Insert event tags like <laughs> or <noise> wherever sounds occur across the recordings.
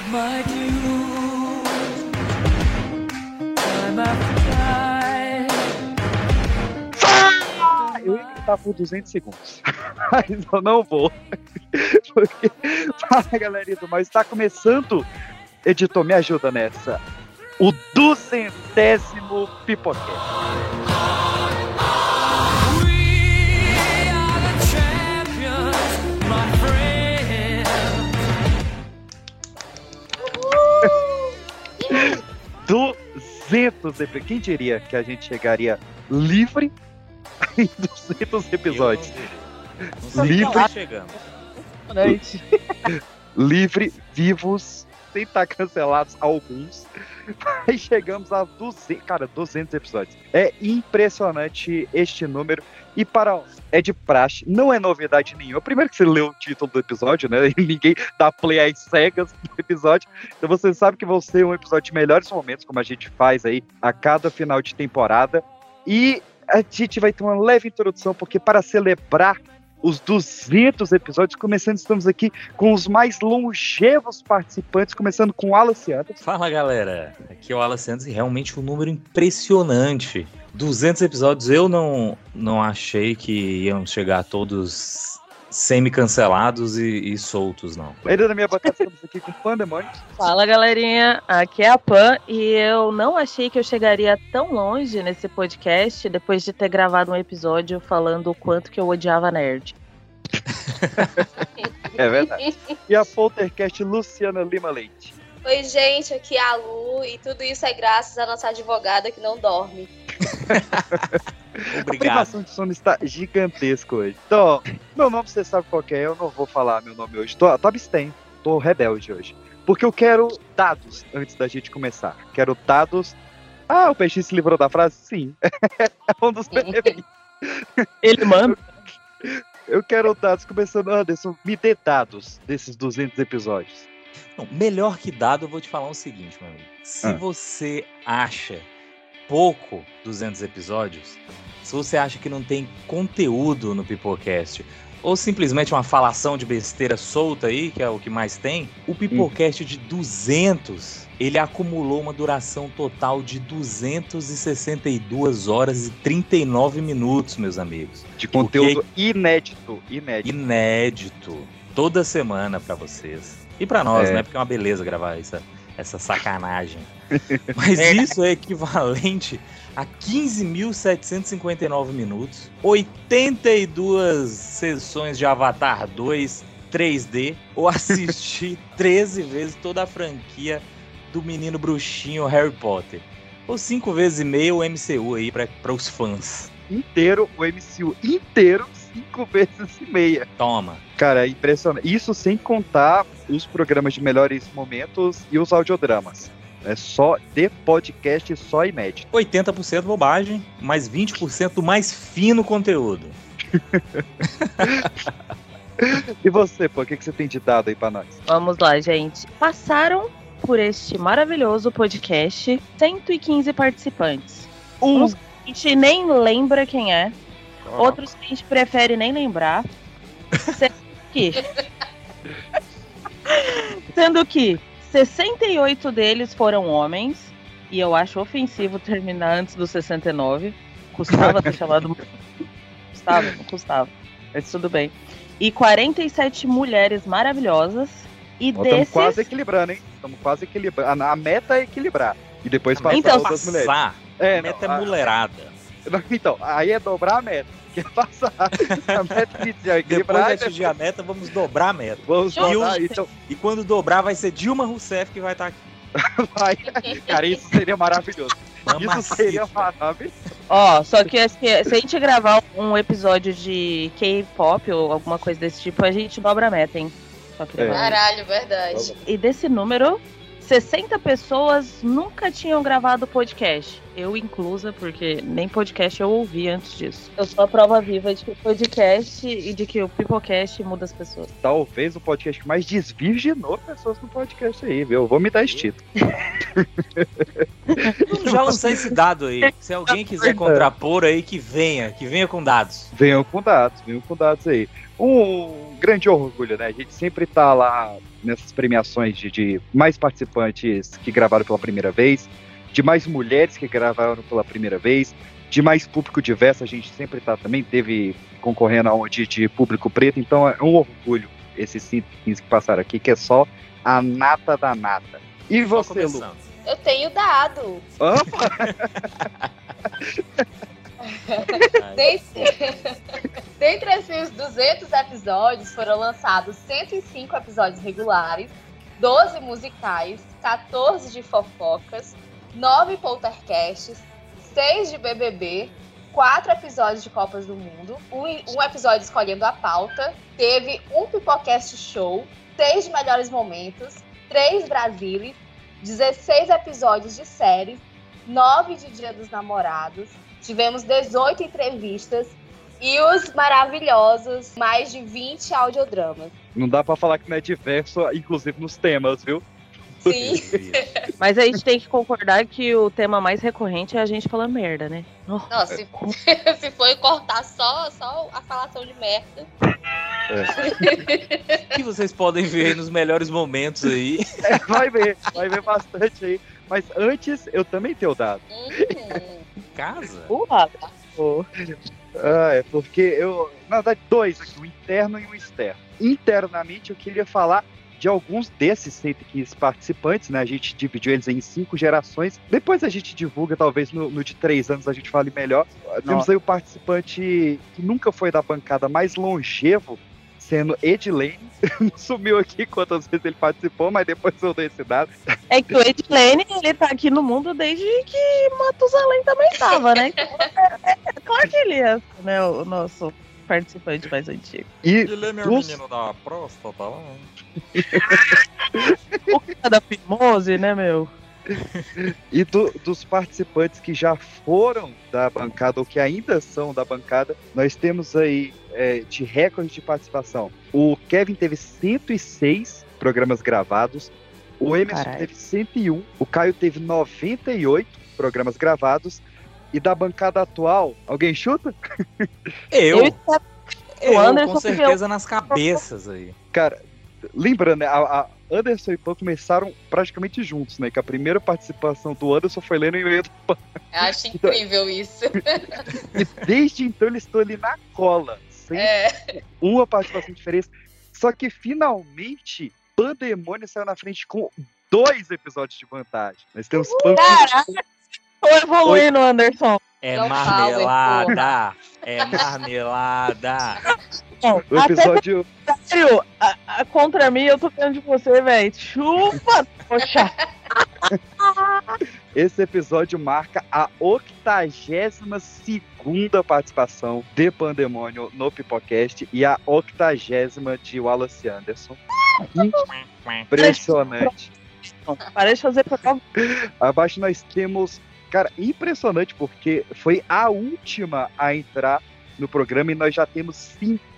Paid my dues. Time after time. Eu ia gritar por 200 segundos. <laughs> Mas eu não vou. <laughs> Porque. Fala, galerinha do mal. Está começando. Editor, me ajuda nessa. O duzentésimo Pipocast. 200 episódios. Quem diria que a gente chegaria livre em 200 episódios? Não Livre. chegamos. <laughs> livre, vivos, sem estar cancelados alguns. <laughs> Mas chegamos a 200, cara, 200 episódios. É impressionante este número. E para é de praxe, não é novidade nenhuma. Primeiro que você leu o título do episódio, né? E <laughs> ninguém dá play às cegas do episódio. Então você sabe que vão ser um episódio de melhores momentos, como a gente faz aí a cada final de temporada. E a gente vai ter uma leve introdução, porque para celebrar os 200 episódios, começando, estamos aqui com os mais longevos participantes, começando com o Wallace Anderson. Fala galera, aqui é o Alan Santos e realmente um número impressionante. 200 episódios, eu não, não achei que iam chegar todos semi-cancelados e, e soltos, não. Ainda na minha bancada, estamos aqui com o Pandemônio. Fala galerinha, aqui é a Pan e eu não achei que eu chegaria tão longe nesse podcast depois de ter gravado um episódio falando o quanto que eu odiava nerd. É verdade. E a Poltercast Luciana Lima Leite. Oi, gente, aqui é a Lu e tudo isso é graças à nossa advogada que não dorme. <laughs> A Obrigado. privação de sono está gigantesco hoje. Então, meu nome você sabe qual que é, eu não vou falar meu nome hoje. Tô, tô abstém, tô rebelde hoje. Porque eu quero dados antes da gente começar. Quero dados. Ah, o Peixe se livrou da frase? Sim. <laughs> é um dos benefícios. Ele manda. Eu quero dados, começando, Anderson, me dê dados desses 200 episódios. Não, melhor que dado, eu vou te falar o seguinte, meu amigo. Se Ah. você acha pouco 200 episódios, se você acha que não tem conteúdo no Pipocast, ou simplesmente uma falação de besteira solta aí, que é o que mais tem, o Pipocast de 200, ele acumulou uma duração total de 262 horas e 39 minutos, meus amigos. De conteúdo inédito. Inédito. Inédito. Toda semana pra vocês. E pra nós, É. né? Porque é uma beleza gravar essa, essa sacanagem. <laughs> Mas isso é equivalente a 15.759 minutos, 82 sessões de Avatar 2 3D, ou assistir <laughs> 13 vezes toda a franquia do menino bruxinho Harry Potter. Ou cinco vezes e meio o MCU aí para os fãs. Inteiro, o MCU inteiro, cinco vezes e meia. Toma. Cara, é impressionante. Isso sem contar os programas de melhores momentos e os audiodramas. É só de podcast, só inédito. 80% bobagem, mais 20% do mais fino conteúdo. <laughs> E você, pô, o que, que você tem de dado aí pra nós? Vamos lá, gente. Passaram por este maravilhoso podcast 115 participantes. Um, Uns que a gente nem lembra quem é, outros que a gente prefere nem lembrar. <laughs> Sendo que, sendo que 68 deles foram homens, e eu acho ofensivo terminar antes do 69. Custava ter chamado. Custava, não custava. Mas tudo bem. E 47 mulheres maravilhosas. E Estamos desses. quase equilibrando, hein? Estamos quase equilibrando. A, a meta é equilibrar. E depois passar Então, outras mulheres. Passar, É, a meta não, é a- mulherada. Então, aí é dobrar a meta. <laughs> Que é passar. A meta inicial é Depois de e atingir a meta, vamos dobrar a meta. Vamos Justo. dobrar. Então, E quando dobrar, vai ser Dilma Rousseff que vai estar aqui. <laughs> vai. Cara, isso seria maravilhoso. Isso Mamacita. seria maravilhoso. Ó, só que acho que se a gente gravar um episódio de K-pop ou alguma coisa desse tipo, a gente dobra a meta, hein? Só que É. Caralho, verdade. E desse número, 60 pessoas nunca tinham gravado podcast. Eu inclusa, porque nem podcast eu ouvi antes disso. Eu sou a prova viva de que o podcast e de que o Pipocast muda as pessoas. Talvez o podcast que mais desvirginou pessoas no podcast aí, viu? Eu vou me dar esse título. <laughs> Já lançar esse dado aí. Se alguém quiser contrapor aí, que venha, que venha com dados. Venham com dados, venham com dados aí. um grande orgulho, né? A gente sempre tá lá nessas premiações de, de mais participantes que gravaram pela primeira vez, de mais mulheres que gravaram pela primeira vez, de mais público diverso, a gente sempre tá também, teve concorrendo aonde de público preto, então é um orgulho esses 15 que passaram aqui, que é só a nata da nata. E você, Lu? Eu tenho dado. Opa! <laughs> <laughs> Dentre, dentre esses 200 episódios, foram lançados 105 episódios regulares, 12 musicais, 14 de fofocas, 9 poltercasts, 6 de BBB, 4 episódios de Copas do Mundo, um, um episódio escolhendo a pauta, teve um Pipocast Show, 6 de Melhores Momentos, 3 Brasilis, 16 episódios de séries, 9 de Dia dos Namorados, tivemos 18 entrevistas e os maravilhosos mais de 20 audiodramas. Não dá pra falar que não é diverso, inclusive nos temas, viu? Sim, <laughs> Mas a gente tem que concordar que o tema mais recorrente é a gente falando merda, né? Oh, Não, se, <laughs> se for cortar só, só a falação de merda. <laughs> que vocês podem ver aí nos melhores momentos aí. É, vai ver, vai ver bastante aí. Mas antes, eu também tenho dado. Hum, Casa? Porra, Ah, é porque eu. Na verdade, dois aqui, o interno e o externo. Internamente, eu queria falar de alguns desses 115 participantes, né? A gente dividiu eles em cinco gerações. Depois a gente divulga, talvez no, no de três anos a gente fale melhor. Temos aí o participante que nunca foi da bancada mais longevo, sendo Ed Lane. <laughs> Não sumiu aqui quantas vezes ele participou, mas depois eu dei esse dado. É que o Ed Lane, ele tá aqui no mundo desde que Matusalém também tava, né? Então, <laughs> é, é claro que ele é né, o nosso participante mais antigo. E Ele é meu dos- menino da próstata lá. <laughs> O cara da Fimose, né, meu? <laughs> E do- dos participantes que já foram da bancada ou que ainda são da bancada, nós temos aí é, de recorde de participação. O Kevin teve 106 programas gravados, o Emerson Caralho. teve 101, o Caio teve 98 programas gravados. E da bancada atual, alguém chuta? Eu? Eu, o Anderson com certeza nas cabeças aí. Cara, lembrando, né, a, a Anderson e Pan começaram praticamente juntos, né? Que a primeira participação do Anderson foi lendo o e-mail do eu acho <laughs> incrível isso. <laughs> E desde então eles estão ali na cola, sem É, uma participação diferente. Só que finalmente Pandemônio saiu na frente com dois episódios de vantagem. Nós temos Pan Caraca! Tô evoluindo, Anderson. É marmelada. É marmelada. Não, o até episódio. sério, a- a- contra mim, eu tô vendo de você, velho. Chupa, poxa. <laughs> Esse episódio marca a 82 segunda participação de Pandemônio no Pipocast e a 80 de Wallace Anderson. Impressionante. Parei de fazer prova. Abaixo nós temos, cara, impressionante porque foi a última a entrar no programa e nós já temos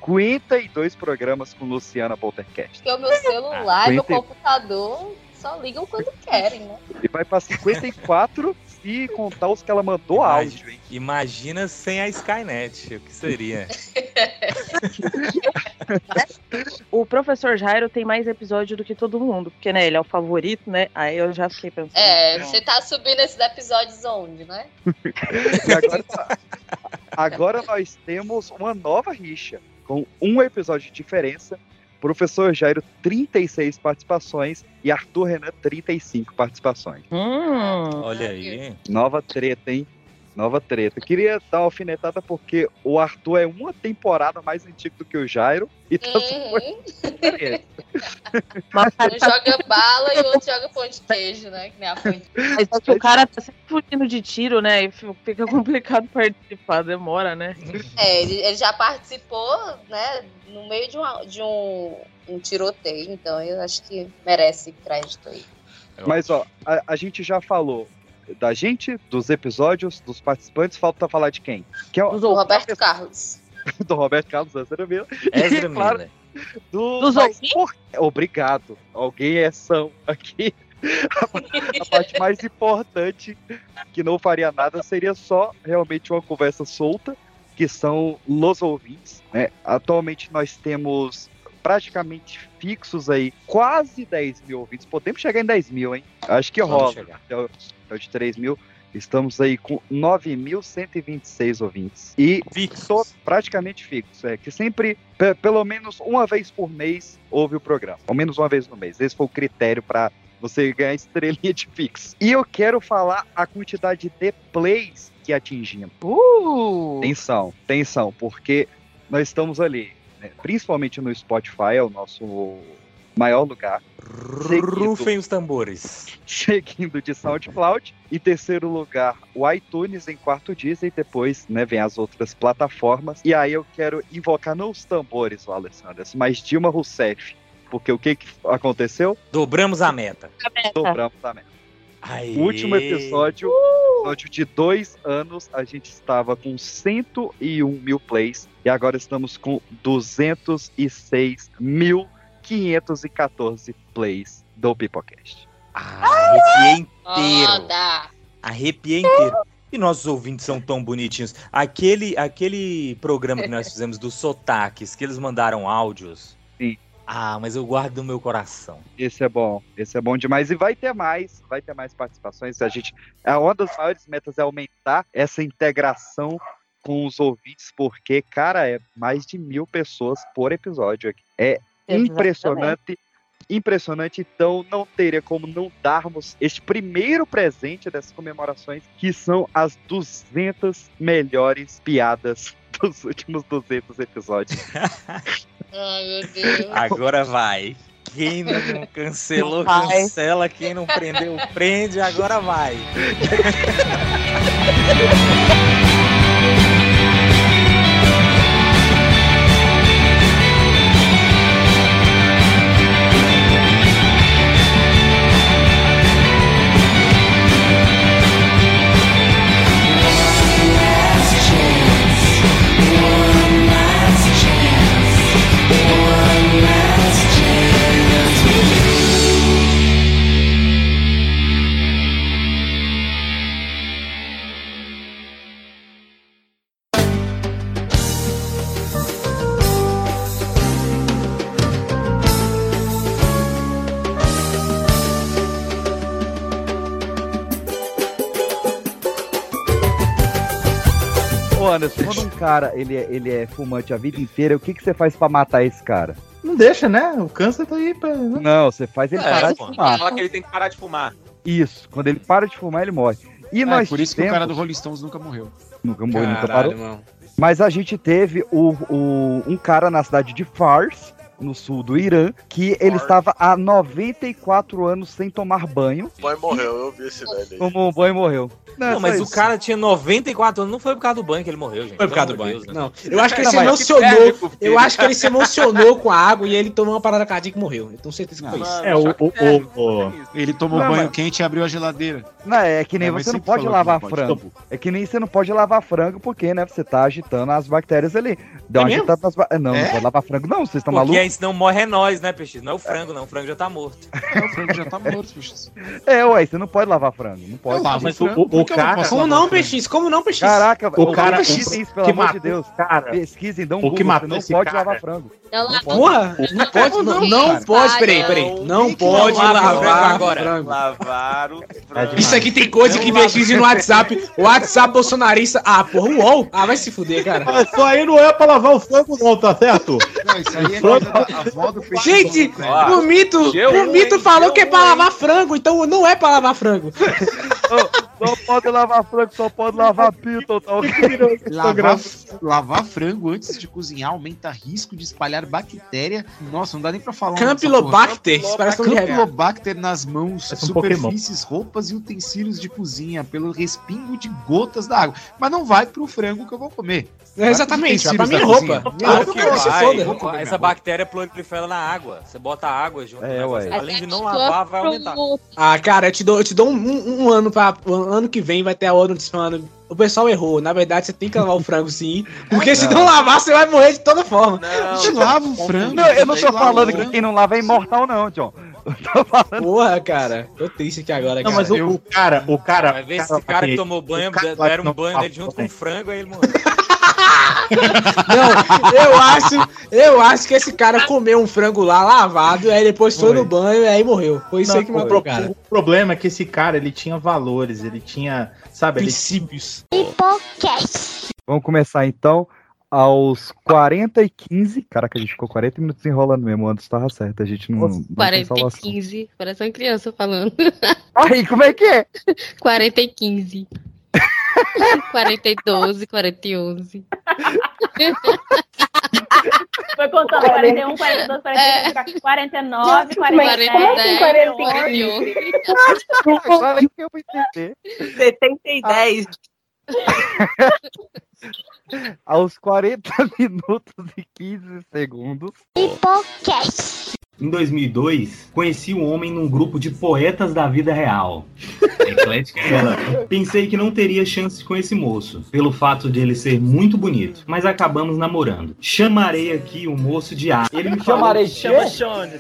52 programas com Luciana Poltercast. porque o meu celular e meu Aguenta aí. computador só ligam quando querem, né? E vai pra 54 se <laughs> contar os que ela mandou Imagina. áudio, hein? Imagina sem a Skynet, o que seria? <laughs> O professor Jairo tem mais episódio do que todo mundo, porque, né, ele é o favorito, né? Aí eu já fiquei pensando. É, você tá subindo esses episódios onde, né? <laughs> E agora, agora nós temos uma nova rixa, com um episódio de diferença. Professor Jairo, 36 participações e Arthur Renan, 35 participações. Hum, Olha aí. Nova treta, hein? Nova treta. Queria dar uma alfinetada porque o Arthur é uma temporada mais antigo do que o Jairo e tá Uhum. Um joga bala e o outro joga pão de queijo, né? Que nem a fonte. mas é que o cara tá sempre fugindo de tiro, né? E fi- fica complicado participar, demora, né? É, ele, ele já participou, né? No meio de, uma- de um, um tiroteio, então eu acho que merece crédito aí. Mas ó, a, a gente já falou da gente, dos episódios, dos participantes, falta falar de quem? Que é o, Dos O ouvintes. Roberto Carlos. <laughs> do Roberto Carlos Ezra Miller. Ezra E, claro, Miller. Do Dos ouvintes? impor- Obrigado. Alguém é são aqui. <laughs> A parte mais importante que não faria nada seria só realmente uma conversa solta. que são los ouvintes. Né? Atualmente nós temos praticamente fixos aí quase 10 mil ouvintes. Podemos chegar em 10 mil, hein? Acho que Vamos rola. chegar. É o é o de 3 mil. Estamos aí com 9.126 ouvintes. E Fixos. tô praticamente fixo. É que sempre, pe- pelo menos uma vez por mês, ouve o programa. Ao menos uma vez no mês. Esse foi o critério para você ganhar estrelinha de fixo. E eu quero falar a quantidade de plays que atingimos. Uh! Atenção, atenção, porque nós estamos ali, né, principalmente no Spotify, é o nosso maior lugar, Seguido. Rufem os tambores. <laughs> seguindo de SoundCloud. Em terceiro lugar, o iTunes, em quarto Disney, depois né, vem as outras plataformas. E aí eu quero invocar não os tambores, o Alessandro, mas Dilma Rousseff. Porque o que, que aconteceu? Dobramos a meta. Dobramos a meta. O último episódio, episódio de dois anos, a gente estava com 101 mil plays e agora estamos com 206.514 plays do Pipocast. Ah, arrepiei inteiro. Foda! Arrepiei inteiro. E nossos ouvintes são tão bonitinhos. Aquele, aquele programa que nós fizemos dos sotaques, que eles mandaram áudios. Sim. Ah, mas eu guardo no meu coração. Esse é bom, esse é bom demais. E vai ter mais, vai ter mais participações. A gente, é uma das maiores metas é aumentar essa integração com os ouvintes, porque, cara, é mais de mil pessoas por episódio aqui. É impressionante. Impressionante, então não teria como não darmos este primeiro presente dessas comemorações, que são as 200 melhores piadas dos últimos 200 episódios. <laughs> Ai, meu Deus. Agora vai. Quem não cancelou, cancela. Quem não prendeu, prende. Agora vai. <laughs> Anderson, quando um cara ele é, ele é fumante a vida inteira, o que, que você faz pra matar esse cara? Não deixa, né? O câncer tá aí pra. né? Não, você faz ele É, parar de pô. fumar. Fala que ele tem que parar de fumar. Isso, quando ele para de fumar, ele morre. E É, nós por isso que temos... o cara do Rolling Stones nunca morreu. Nunca morreu, nunca Caralho, parou. mano. Mas a gente teve o, o- um cara na cidade de Fars, no sul do Irã, que ele estava há 94 anos sem tomar banho. O pai morreu, eu vi esse velho aí. Tomou um banho e morreu. Não, Não, mas o isso. cara tinha 94 anos. Não foi por causa do banho que ele morreu, gente. Foi por causa do banho. Deus, né? Não, eu acho que ele se emocionou. Eu acho que ele se emocionou com a água e ele tomou uma parada cardíaca e morreu. Eu tenho certeza que foi isso. É, o, choque o, o, é. Ele tomou Não, banho mas- quente e abriu a geladeira. Não, é que nem É, você não pode lavar não pode. frango. É que nem você não pode lavar frango, porque, né? Você tá agitando as bactérias ali. Dá uma É mesmo? agitada nas ba- Não, É? não pode lavar frango, não. Vocês estão Porque malucos? Senão morre é nós, né, Peixe? Não é o frango, não. O frango já tá morto. É, o frango já tá morto, bicho. É, ué, você não pode lavar frango. Não pode. Eu lavo mas frango, o- o- eu não cara- Como lavar não? PX? Como não, PX? Caraca, O cara- pesquisem isso, pelo que amor de matou Deus. cara. Pesquisem, dão um O que Google, matou você não pode cara- lavar frango. Porra, não pode, não, não pode, peraí, peraí. Não pode lava lavar frango agora? Lavaram o frango. Isso aqui tem coisa que pesquisa no WhatsApp. WhatsApp bolsonarista. Ah, porra, UOL. Ah, vai se fuder, cara. Isso aí não é pra lavar o frango, não, tá certo? Não, isso aí é coisa da avó do peixe. Gente, o Mito, Deu o Mito falou que é pra lavar frango, então não é pra lavar frango. <laughs> Só pode lavar frango, só pode lavar pito, tá ok? Lavar, lavar frango antes de cozinhar aumenta risco de espalhar bactéria. Nossa, não dá nem pra falar. Campylobacter, é. Campylobacter nas mãos, Parece um Pokémon. superfícies, roupas e utensílios de cozinha pelo respingo de gotas da água. Mas não vai pro frango que eu vou comer. É, Exatamente, vai pra minha roupa. cozinha. Minha Claro roupa que que se vai. foda. Vou comer Essa bactéria prolifera na água. Você bota água junto. É, ué. Além de não lavar, vai aumentar. Ah, cara, eu te dou, eu te dou um, um- um ano pra. Um ano que vem vai ter a ONU falando. O pessoal errou. Na verdade, você tem que lavar o frango sim. Porque se não lavar, você vai morrer de toda forma. A gente Não, lava o frango. Não, eu não tô falando que quem não lava é imortal, não, John. Falando. Porra, cara. Tô triste aqui agora, Não, cara. mas o, eu- o cara, o cara. Vai ver o esse cara que tomou banho, cara deram um não banho nele junto com banho. frango, aí ele morreu. <laughs> Não, eu acho, eu acho que esse cara comeu um frango lá lavado, aí depois foi, Foi. no banho e aí morreu. Foi isso Não, aí que o cara. o problema é que esse cara, ele tinha valores, ele tinha, sabe, ele Princípios. Vamos começar então aos 40 e 15. Caraca, a gente ficou 40 minutos enrolando mesmo. O Anderson tava certo. A gente não. não tem 40 e salvação. 15. Parece uma criança falando. Aí, como é que é? <laughs> 40 e 15. 40 e 12, 40 e 11. Foi contando 41, 42, 43, 49, 47, 41. Agora que eu vou entender. 70 e 10. Aos 40 <laughs> minutos e 15 segundos. Em 2002, conheci um homem num grupo de poetas da vida real. Eclética é ela. Pensei que não teria chance com esse moço, pelo fato de ele ser muito bonito, mas acabamos namorando. Chamarei aqui o moço de A. Ele me falou Chamarei de quê?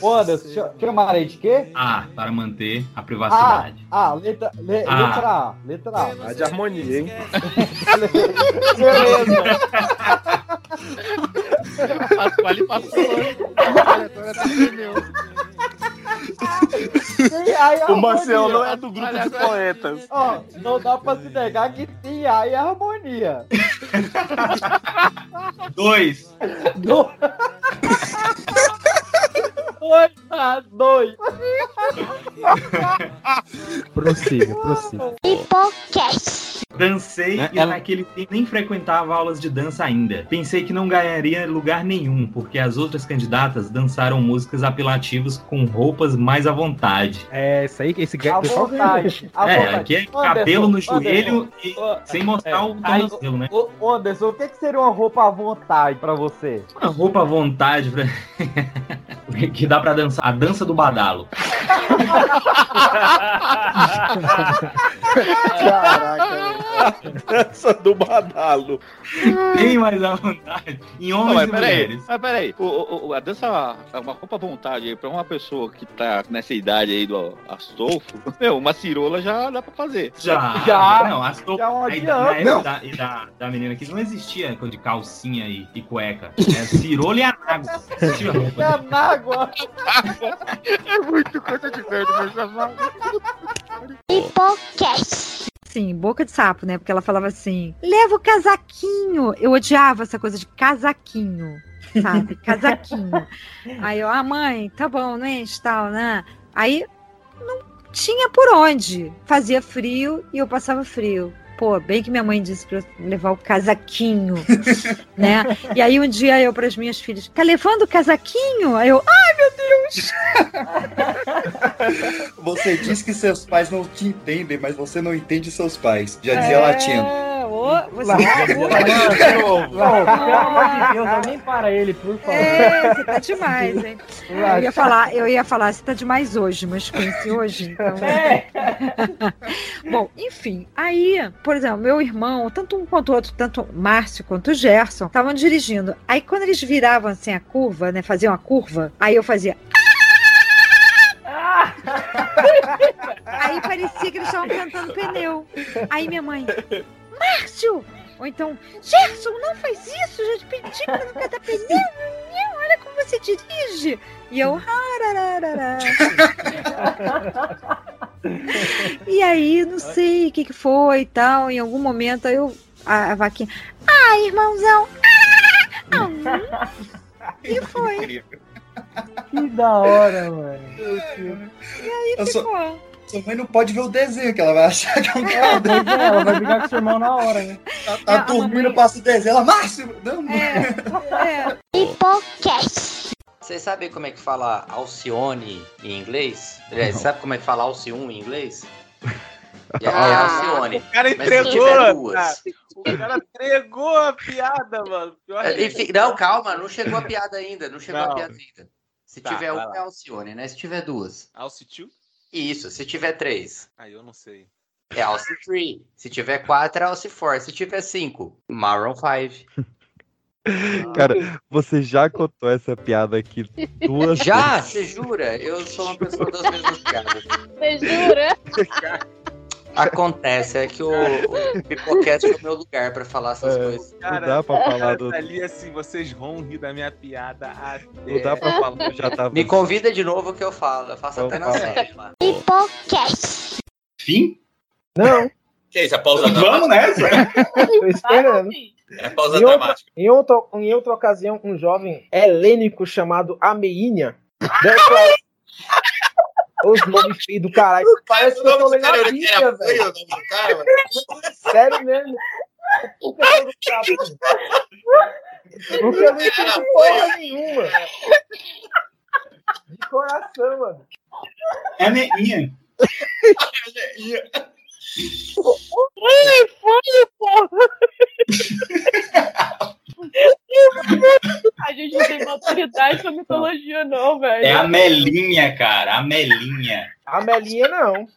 Ô, Anderson, cha- chamarei de quê? A para manter a privacidade. Ah, letra, le- Ah. letra A. Letra A. A de harmonia, hein? <laughs> <laughs> Passou. Sim, aí a O Marcel não é do grupo Olha de poetas. Ó, não dá pra se negar que sim, aí é harmonia. Dois. <laughs> Do... Dois, ah, dois. Prossiga, prossiga. Dancei Né, e naquele tempo nem frequentava aulas de dança ainda. Pensei que não ganharia lugar nenhum, porque as outras candidatas dançaram músicas apelativas com roupas mais à vontade. É, isso aí, esse À vontade. à É, vontade. aqui é Anderson, cabelo no Anderson, joelho e ó, sem mostrar é, o tornozelo, né? Ô, Anderson, o que, que seria uma roupa à vontade pra você? Uma roupa à vontade pra... <laughs> que dá pra dançar. A dança do badalo. Dança do badalo. Bem mais à vontade. Em Não, homens mas e peraí, mulheres. mas peraí. O, o, a dança é uma roupa à vontade aí pra uma pessoa que tá nessa idade aí do Astolfo, <laughs> meu, uma cirola já dá pra fazer. Já, Já, não, as to... já é aí, época Não. da, e da, da menina que não existia de calcinha e, e cueca. É cirola e roupa. <laughs> É na água. É muito coisa de verde, mas Sim, boca de sapo, né? Porque ela falava assim: leva o casaquinho. Eu odiava essa coisa de casaquinho, sabe? <laughs> Casaquinho. Aí eu, ah, mãe, tá bom, não enche tal, né? Aí não tinha por onde. Fazia frio e eu passava frio. Pô, bem que minha mãe disse pra eu levar o casaquinho, <laughs> né? E aí um dia eu para as minhas filhas, tá levando o casaquinho? Aí eu, ai meu Deus! Você diz que seus pais não te entendem, mas você não entende seus pais. Já dizia latino. É, ô, você pelo amor de Deus, alguém para ele, por favor. É, você tá demais, hein? Eu ia falar, eu ia falar, você tá demais hoje, mas conheci hoje, então. <laughs> Bom, enfim, aí, por exemplo, meu irmão, tanto um quanto o outro, tanto o Márcio quanto o Gerson, estavam dirigindo. Aí quando eles viravam assim a curva, né, faziam a curva, aí eu fazia. <laughs> Aí parecia que eles estavam cantando pneu. Aí minha mãe, Márcio! Ou então, Gerson, não faz isso, já te pedi pra não cantar pneu, olha como você dirige. E eu. E aí, não sei o que, que foi e tal. Em algum momento aí eu. A, a vaquinha. Ah, irmãozão! Ah, ah, e foi. Que da hora, mano. E aí Eu ficou. Sua mãe não pode ver o desenho, que ela vai achar que é um É, pois é, ela vai brigar com seu irmão na hora, né? Tá, tá dormindo, passa o desenho, ela, Márcio! Não, não. É. Vocês sabem como é que fala Alcione em inglês? Aliás, sabe como é que fala Alcione em inglês? E aí é Alcione. O cara Mas se entregou, cara. duas. O cara entregou a piada, mano. É, enfim, não, calma, não chegou a piada ainda. Não chegou Não. a piada ainda. Se Tá, tiver uma é Alcione, né? Se tiver duas. Alcitu? Isso, se tiver três. Aí eu não sei. É Alci 3. Se tiver quatro, é Alci 4. Se tiver cinco, Maroon 5. <laughs> Cara, você já contou essa piada aqui duas Já? vezes. Você jura? Eu sou uma pessoa das mesmas piadas. Você jura? <laughs> Acontece, é que o, o Pipocast é o meu lugar pra falar essas coisas. Cara, dá pra falar do- Ali assim, vocês vão rir da minha piada até. Não dá pra falar, eu já tava. Me convida de novo que eu falo. Eu faço até na série lá. Pipocast. Fim? Não. Que isso, a pausa Vamos nessa? Tô esperando. É pausa Em outra, dramática. em, outra, em outra ocasião, um jovem helênico chamado Ameinha declarou <laughs> os nomes feios do caralho. Parece que eu tô lendo a Bíblia, velho. Sério mesmo. Não sabe? Porque eu não entendi porra nenhuma. De coração, mano. É meinha. Ai, foi, porra! <laughs> A gente não tem maturidade pra mitologia, não, velho. É a Melinha, cara. A Melinha. A Melinha não.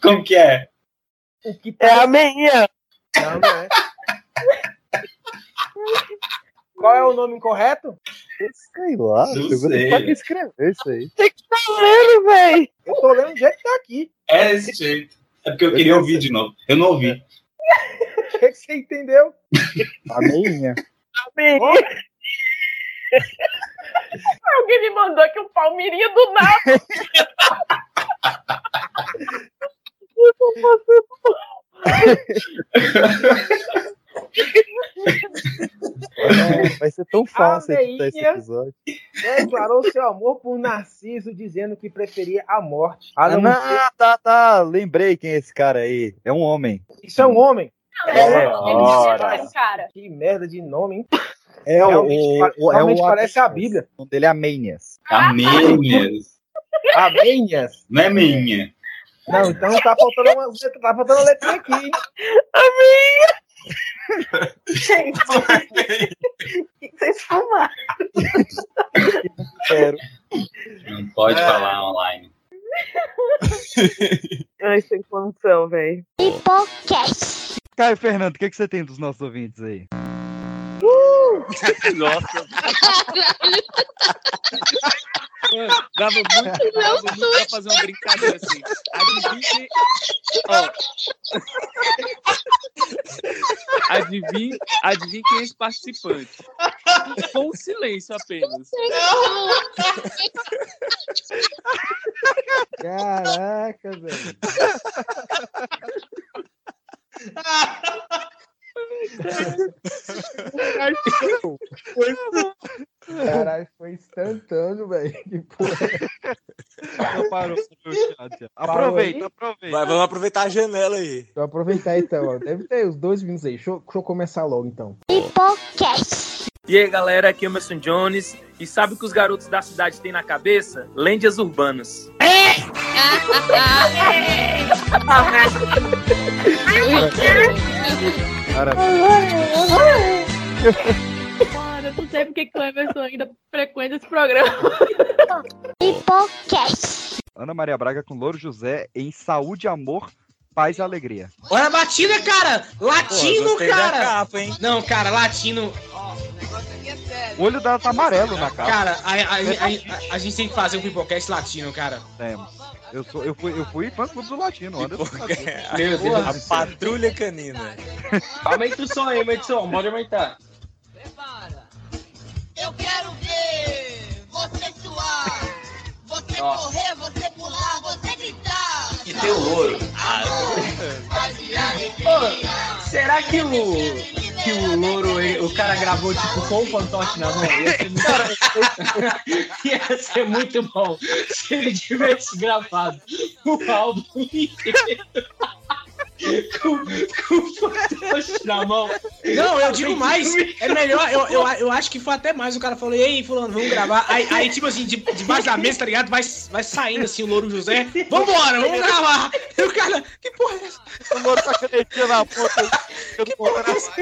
Como que é? O que tá... É a Meinha. Não, não é. Qual é o nome incorreto? Sei lá, Não eu sei. que escrever isso aí. Você que tá lendo, velho? Eu tô lendo do jeito que tá aqui. É desse jeito. É porque eu queria ouvir de novo. Eu não ouvi. Que <laughs> você entendeu? A meinha. A Meinha. Alguém me mandou aqui um palmirinha do nada. <laughs> Eu tô É, vai ser tão fácil editar esse episódio. Declarou seu amor por Narciso, dizendo que preferia a morte. A Ah, não não, ser- tá, tá. Lembrei quem é esse cara aí. É um homem. Isso é um homem. É, ora. cara. Que merda de nome, hein? É o, Realmente, o, o, é realmente o parece a Bíblia. O nome dele é Amênias. Amênias. Amênias. Não é meinha. Não, então tá faltando uma, tá faltando uma letrinha aqui, hein? Gente, o que vocês fumaram? Sério. Não pode falar online. Ai, sem condição, velho. Pipocast. Caio Fernando, o que, que você tem dos nossos ouvintes aí? <laughs> Nossa. Mano, dava muito, dava muito pra fazer uma brincadeira assim. Adivinhe. Ó. Adivinhe, adivinhe quem é esse participante. Com silêncio apenas. Caraca, velho. <laughs> Caralho, foi instantâneo, velho. Que porra. Eu parou no meu chat. já. Aproveita, aproveita. Vai, vamos aproveitar a janela aí. Eu aproveitar então, ó. Deve ter uns dois minutos aí. Deixa eu, deixa eu começar logo então. E aí, galera, aqui é o Emerson Jones. E sabe o que os garotos da cidade têm na cabeça? Lendas urbanas. <laughs> Mano, eu não sei porque que o Emerson ainda frequenta esse programa. Ana Maria Braga com Louro José em Saúde, Amor, Paz e Alegria. Olha a batida, cara! Latino, da cara! capa, hein? Não, cara, latino. O olho dela tá amarelo na capa. Cara, a, a- a- a gente tem que fazer um pipocast latino, cara. Temos. Eu, sou, eu, fui, eu fui fã clube do Latino. Anderson sabia. Meu Deus A do céu. patrulha canina. Aumenta o som aí, aumenta o som. Pode aumentar. Eu quero ver você suar, você Ó. correr, você tem o louro. Ô, será que o, que o louro, ele- o cara gravou tipo com o fantoche na mão? Ia ser muito, <laughs> ia ser muito bom se ele tivesse gravado o álbum inteiro com, com o fantoche na mão. Não, eu digo mais. É melhor, eu, eu, eu acho que foi até mais. O cara falou, ei, fulano, vamos gravar. Aí, aí tipo assim, de, debaixo da mesa, tá ligado? Vai, vai saindo assim o Louro José. Vambora, vamos gravar. E o cara, que porra é essa? O Louro tá canetinha na ponta. Que porra é essa?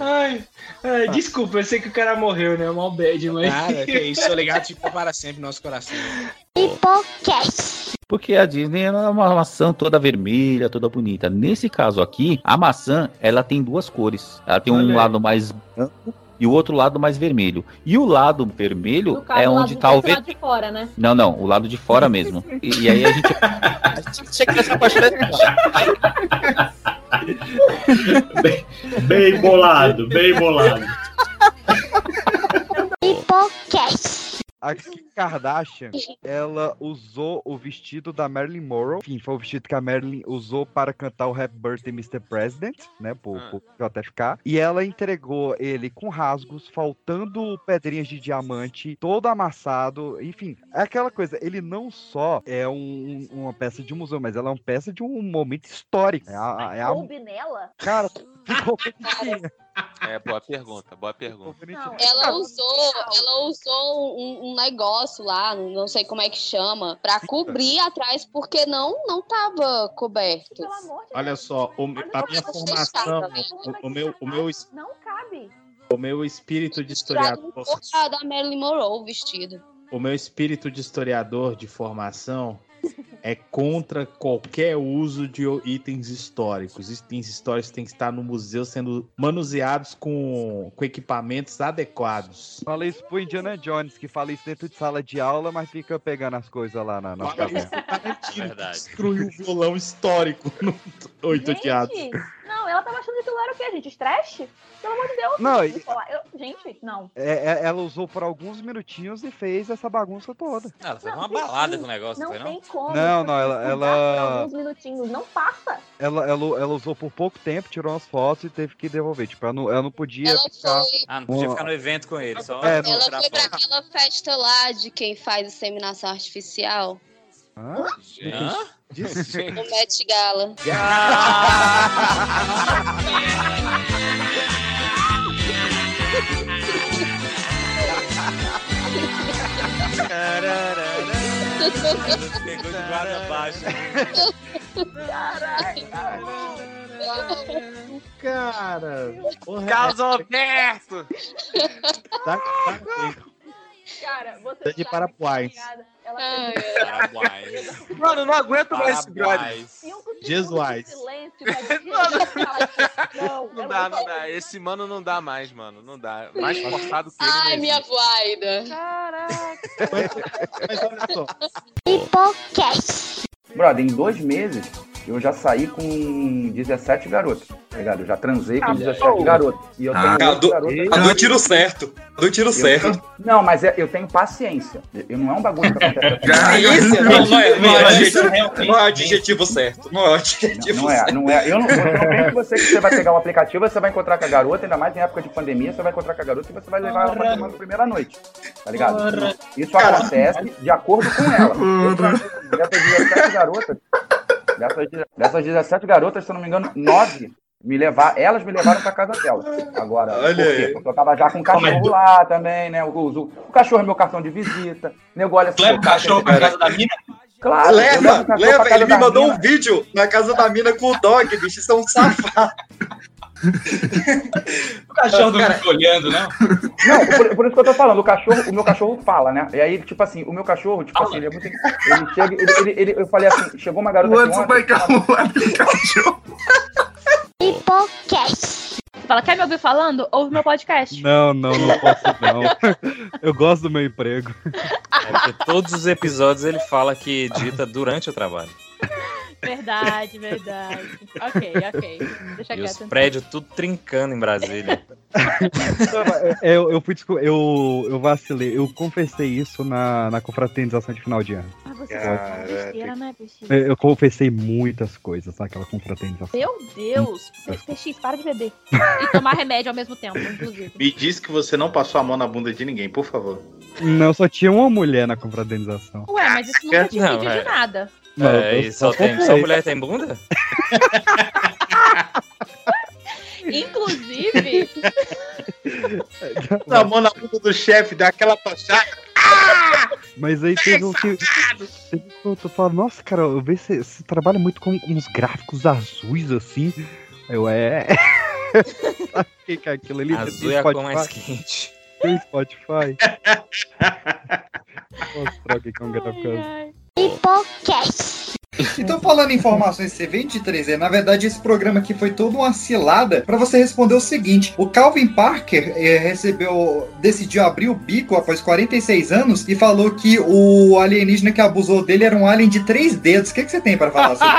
Ai, ai, desculpa, eu sei que o cara morreu, né? Mal bad, mas. Nada, que isso, seu legado ficou para sempre no nosso coração. Porque a Disney é uma maçã toda vermelha, toda bonita. Nesse caso aqui, a maçã, ela tem duas cores. Ela tem um Olha aí. lado mais branco e o outro lado mais vermelho. E o lado vermelho No caso, é onde de tá o dentro e o ve... lado de fora, né? Não, não, o lado de fora mesmo. E, e aí a gente. <laughs> A gente chega nessa parte da- Bem bolado, bem bolado. A Kim Kardashian, ela usou o vestido da Marilyn Monroe. Enfim, foi o vestido que a Marilyn usou para cantar o Happy Birthday Mr. President, né? Por, por JFK. E ela entregou ele com rasgos, faltando pedrinhas de diamante, todo amassado. Enfim, é aquela coisa. Ele não só é um- uma peça de museu, mas ela é uma peça de um momento histórico. É a, é a- Coube nela? Cara, <laughs> ficou. É, boa pergunta, boa pergunta. Ela usou, ela usou um, um negócio lá, não sei como é que chama, pra cobrir atrás, porque não não tava coberto. Olha só, o, a minha formação, o, o meu, o, meu, Não cabe. o meu espírito de historiador, da Marilyn Monroe vestido. o meu espírito de historiador de formação é contra qualquer uso de itens históricos. Itens históricos têm que estar no museu sendo manuseados com, com equipamentos adequados. Fala isso pro Indiana Jones, que fala isso dentro de sala de aula, mas fica pegando as coisas lá na, na caverna. Verdade. Destruiu o violão histórico no Oito Gente, Teatros. Não, ela tava achando que aquilo era o quê, gente? Estresse? Pelo amor de Deus. Não, Eu e- falar, eu- gente, não. É, é- ela usou por alguns minutinhos e fez essa bagunça toda. Ela fez uma balada com o negócio, Não foi não? tem como. Não, não, ela- Por ela- alguns minutinhos, não passa. Ela, ela, ela usou por pouco tempo, tirou umas fotos e teve que devolver. Tipo, ela não, ela não podia Ela ficar. foi- Ah, não podia Uma- ficar no evento com ele, só É, não- Ela foi pra aquela festa lá de quem faz inseminação artificial. Hã? Hã? No <laughs> Met Gala. Pegou de guarda baixa. Cara, porra, Carlos Alberto! tá, tá, Cara, você tá de que ela Ai. Mano, não aguento mais esse brother. Jesuais. silêncio pra <laughs> Não, Não dá, não dá. Esse mano não dá mais, mano. Não dá. Mais forçado que ele. Ai, minha voida. <laughs> Mas olha só, Brother, em dois meses eu já saí com 17 garotas, tá ligado? Eu já transei com 17 garotas. E eu Ah, tenho do- garotas. do tiro certo. Do tiro Eu certo. tenho- Não, mas é- eu tenho paciência. Eu não é um bagulho que acontece. <laughs> Ah, isso? Não, não é, não é o adjetivo, não é adjetivo certo. Não é o adjetivo Não é, certo. não é. Eu não, eu não penso que você, que você vai pegar o aplicativo, você vai encontrar com a garota, ainda mais em época de pandemia, você vai encontrar com a garota e você vai levar ela pra tomar na primeira noite. Tá ligado? Isso acontece de acordo com ela. Eu, dessas 17 garotas, dessas, dessas 17 garotas, se eu não me engano, 9 me levar, elas me levaram pra casa dela. Agora, Olha por quê? Porque eu tava já com o cachorro lá também, né? Eu uso, o cachorro é meu cartão de visita. Nego, olha assim, Leva o cachorro pra casa da mina? Claro, o Leva, leva. Ele me mandou mina. um vídeo na casa da mina com o dog, bicho. Isso é um safado. <laughs> O cachorro não fica olhando, não? Não, por, por isso que eu tô falando, o cachorro, o meu cachorro fala, né? E aí, tipo assim, o meu cachorro, tipo assim, ele é muito. Ele chega, ele, ele, ele- eu falei assim, chegou uma garota O Anderson ontem, vai calar o cachorro. Você fala, quer me ouvir falando? Ouve meu podcast. Não, não, não posso não. Eu gosto do meu emprego. <laughs> É porque todos os episódios ele fala que edita durante o trabalho. Verdade, verdade. Ok, ok. Deixa E os quieto. então. prédios tudo trincando em Brasília. Eu, eu fui eu, eu vacilei, eu confessei isso na, na confraternização de final de ano. Ah, você Caraca. fala besteira, né, PX? Eu, eu confessei muitas coisas naquela confraternização. Meu Deus! PX, para de beber. E tomar remédio ao mesmo tempo, inclusive. me diz que você não passou a mão na bunda de ninguém, por favor. Não, só tinha uma mulher na confraternização. Ué, mas isso nunca te Não, impediu é. de nada. Não, é, e só, tem, só mulher tem bunda? <laughs> Inclusive, <laughs> A mão na bunda do chefe, dá aquela tochada. Mas aí teve um que. Teve um que eu falo, nossa, cara, eu vejo você, você trabalha muito com uns gráficos azuis assim. Eu é. Sabe o que é aquilo ali? Azul é a cor mais quente. Tem Spotify? Vou mostrar o que que é um gráfico azul. Então, falando em informações C23, na verdade esse programa aqui foi toda uma cilada pra você responder o seguinte: o Calvin Parker eh, recebeu, decidiu abrir o bico após 46 anos e falou que o alienígena que abusou dele era um alien de três dedos. O que, que você tem pra falar sobre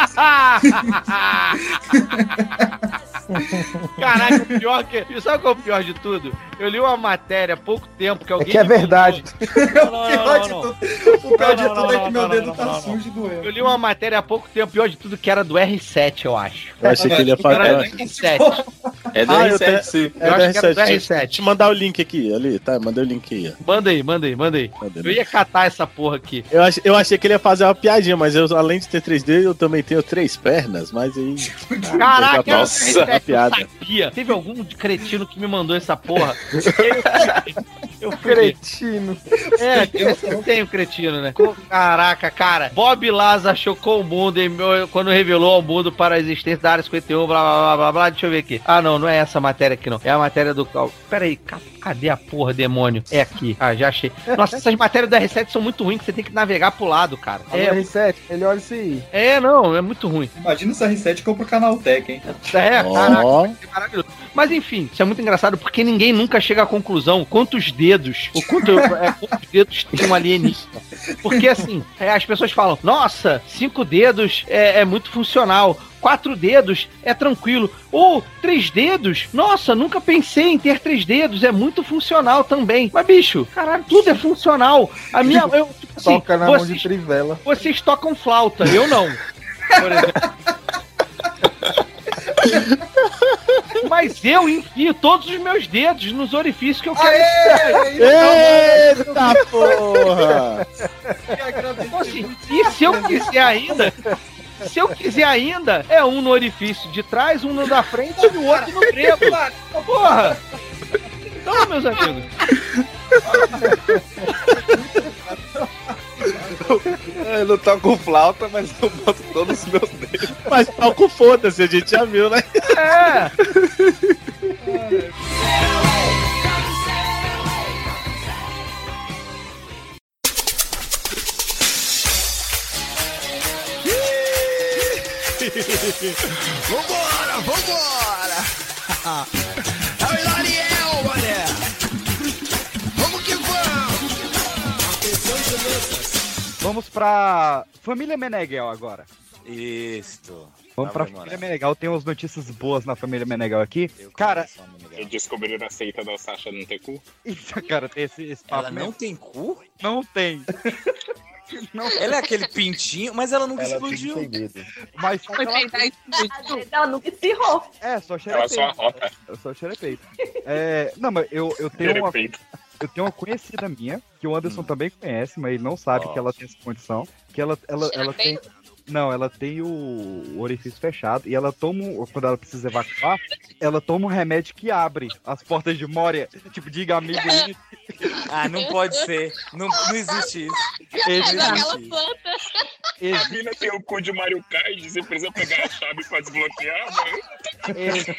<laughs> <laughs> Caraca, o pior que. Sabe qual é o pior de tudo? Eu li uma matéria há pouco tempo que É alguém. que é me verdade. Não, não, não, não, não. O pior de tudo é que meu dedo tá sujo doendo. Eu li uma matéria há pouco tempo, pior de tudo, que era do R7, eu acho. Eu achei que ele ia falar. Era do R7. É do Ah, eu R7, tenho- sim. eu acho que era do Deixa eu R7. te mandar o link aqui, ali, tá? Mandei o link aí. Manda aí, manda aí, manda aí. Eu ia catar essa porra aqui. Eu, ach, eu achei que ele ia fazer uma piadinha, mas eu, além de ter 3D, eu também tenho três pernas, mas aí. Caraca, Nossa, R7, piada. eu sabia. Teve algum cretino que me mandou essa porra. <laughs> Eu. Cretino. É, eu sempre tenho cretino, né? Caraca, cara. Bob Laza chocou o mundo em- quando revelou ao mundo para a existência da área 51, blá blá blá blá blá. Deixa eu ver aqui. Ah, não, não é essa matéria aqui, não. É a matéria do. Pera aí, ca- cadê a porra, demônio? É aqui. Ah, já achei. Nossa, essas matérias do R7 são muito ruins, que você tem que navegar pro lado, cara. É, É, R7, ele olha isso aí. é não, é muito ruim. Imagina se a R7 compra o canal Tech, hein? É, Ó. caraca, que maravilhoso. Mas enfim, isso é muito engraçado porque ninguém nunca chega à conclusão quantos dedos, ou quanto, é, quantos dedos tem um alienígena. Porque assim, é, as pessoas falam, nossa, cinco dedos é, é muito funcional. Quatro dedos é tranquilo. Ou três dedos, nossa, nunca pensei em ter três dedos, é muito funcional também. Mas, bicho, caralho, tudo é funcional. A minha. Eu, tipo assim, Toca na mão de vocês, trivela. vocês tocam flauta, eu não. Por exemplo. <laughs> <laughs> Mas eu enfio todos os meus dedos nos orifícios que eu quero enfiar. Eita porra! Então, assim, e se eu quiser ainda, se eu quiser ainda, é um no orifício de trás, um no da frente e o outro no trevo. Porra! Então, meus amigos. <laughs> Eu não toco flauta, mas eu boto todos os meus dedos. Mas toco foda-se, a gente já viu, né? É! Vambora, vambora! <laughs> Vamos pra Família Meneghel agora. Isto. Vamos pra Família Meneghel. Tem umas notícias boas na Família Meneghel aqui. Cara, Eles descobriram a seita da Sasha não ter cu? isso, cara, tem esse, esse papo Ela não mesmo. tem cu? Não tem. <laughs> Não. Ela é aquele pintinho, mas ela nunca explodiu. Mas Foi peidar e Ela nunca espirrou. É, só Ela só xerepeito. arrota. Eu sou xerepeito. É, não, mas eu, eu tenho uma, Xerepeito. Eu tenho uma conhecida minha, que o Anderson também conhece, mas ele não sabe que ela tem essa condição. Que ela, ela, ela tem. Não, ela tem o, orifício fechado e ela toma, um- quando ela precisa evacuar, ela toma um remédio que abre as portas de Moria, tipo, diga amigo aí. Ah, não pode ser. Não, não existe isso. Existe. A mina tem o cu de Mario Kart, você precisa pegar a chave pra desbloquear, velho.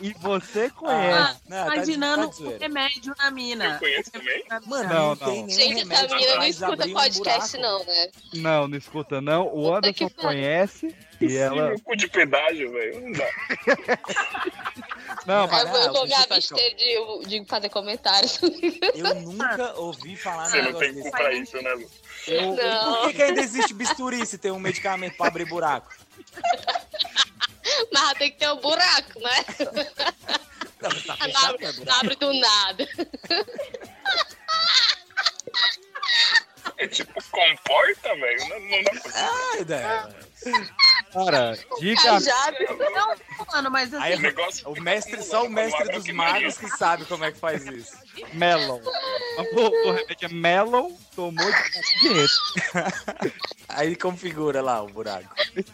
E você Ah, conhece. imaginando tá de o zoeira. remédio na mina. Eu conheço também. Mano, Não, não, tem não. nenhum Gente, essa menina não escuta um podcast, buraco. não, né? Não, não escuta não. O Anderson que pariu. conhece e ela. Sim, cu de pedágio, velho. Não dá. <laughs> Não, Eu mas vou, eu vou me você tá abster de, de fazer comentários. Eu nunca ouvi falar Você nada não tem cu pra isso, né, Lu? Eu- Não. Por que, que ainda existe bisturi se tem um medicamento pra abrir buraco? <laughs> Mas tem que ter um buraco, né? Não, tá Não abre, não buraco? abre do nada. <laughs> É tipo, comporta, velho. Não, não dá pra Ah, ideia. Cara, diga. Cajado. Não, mano, mas assim. Aí, O negócio- o mestre, só o mestre dos magos que sabe como é que faz isso. Melon. O, o remédio é Melon, tomou de. <laughs> Aí configura lá o buraco. Ai,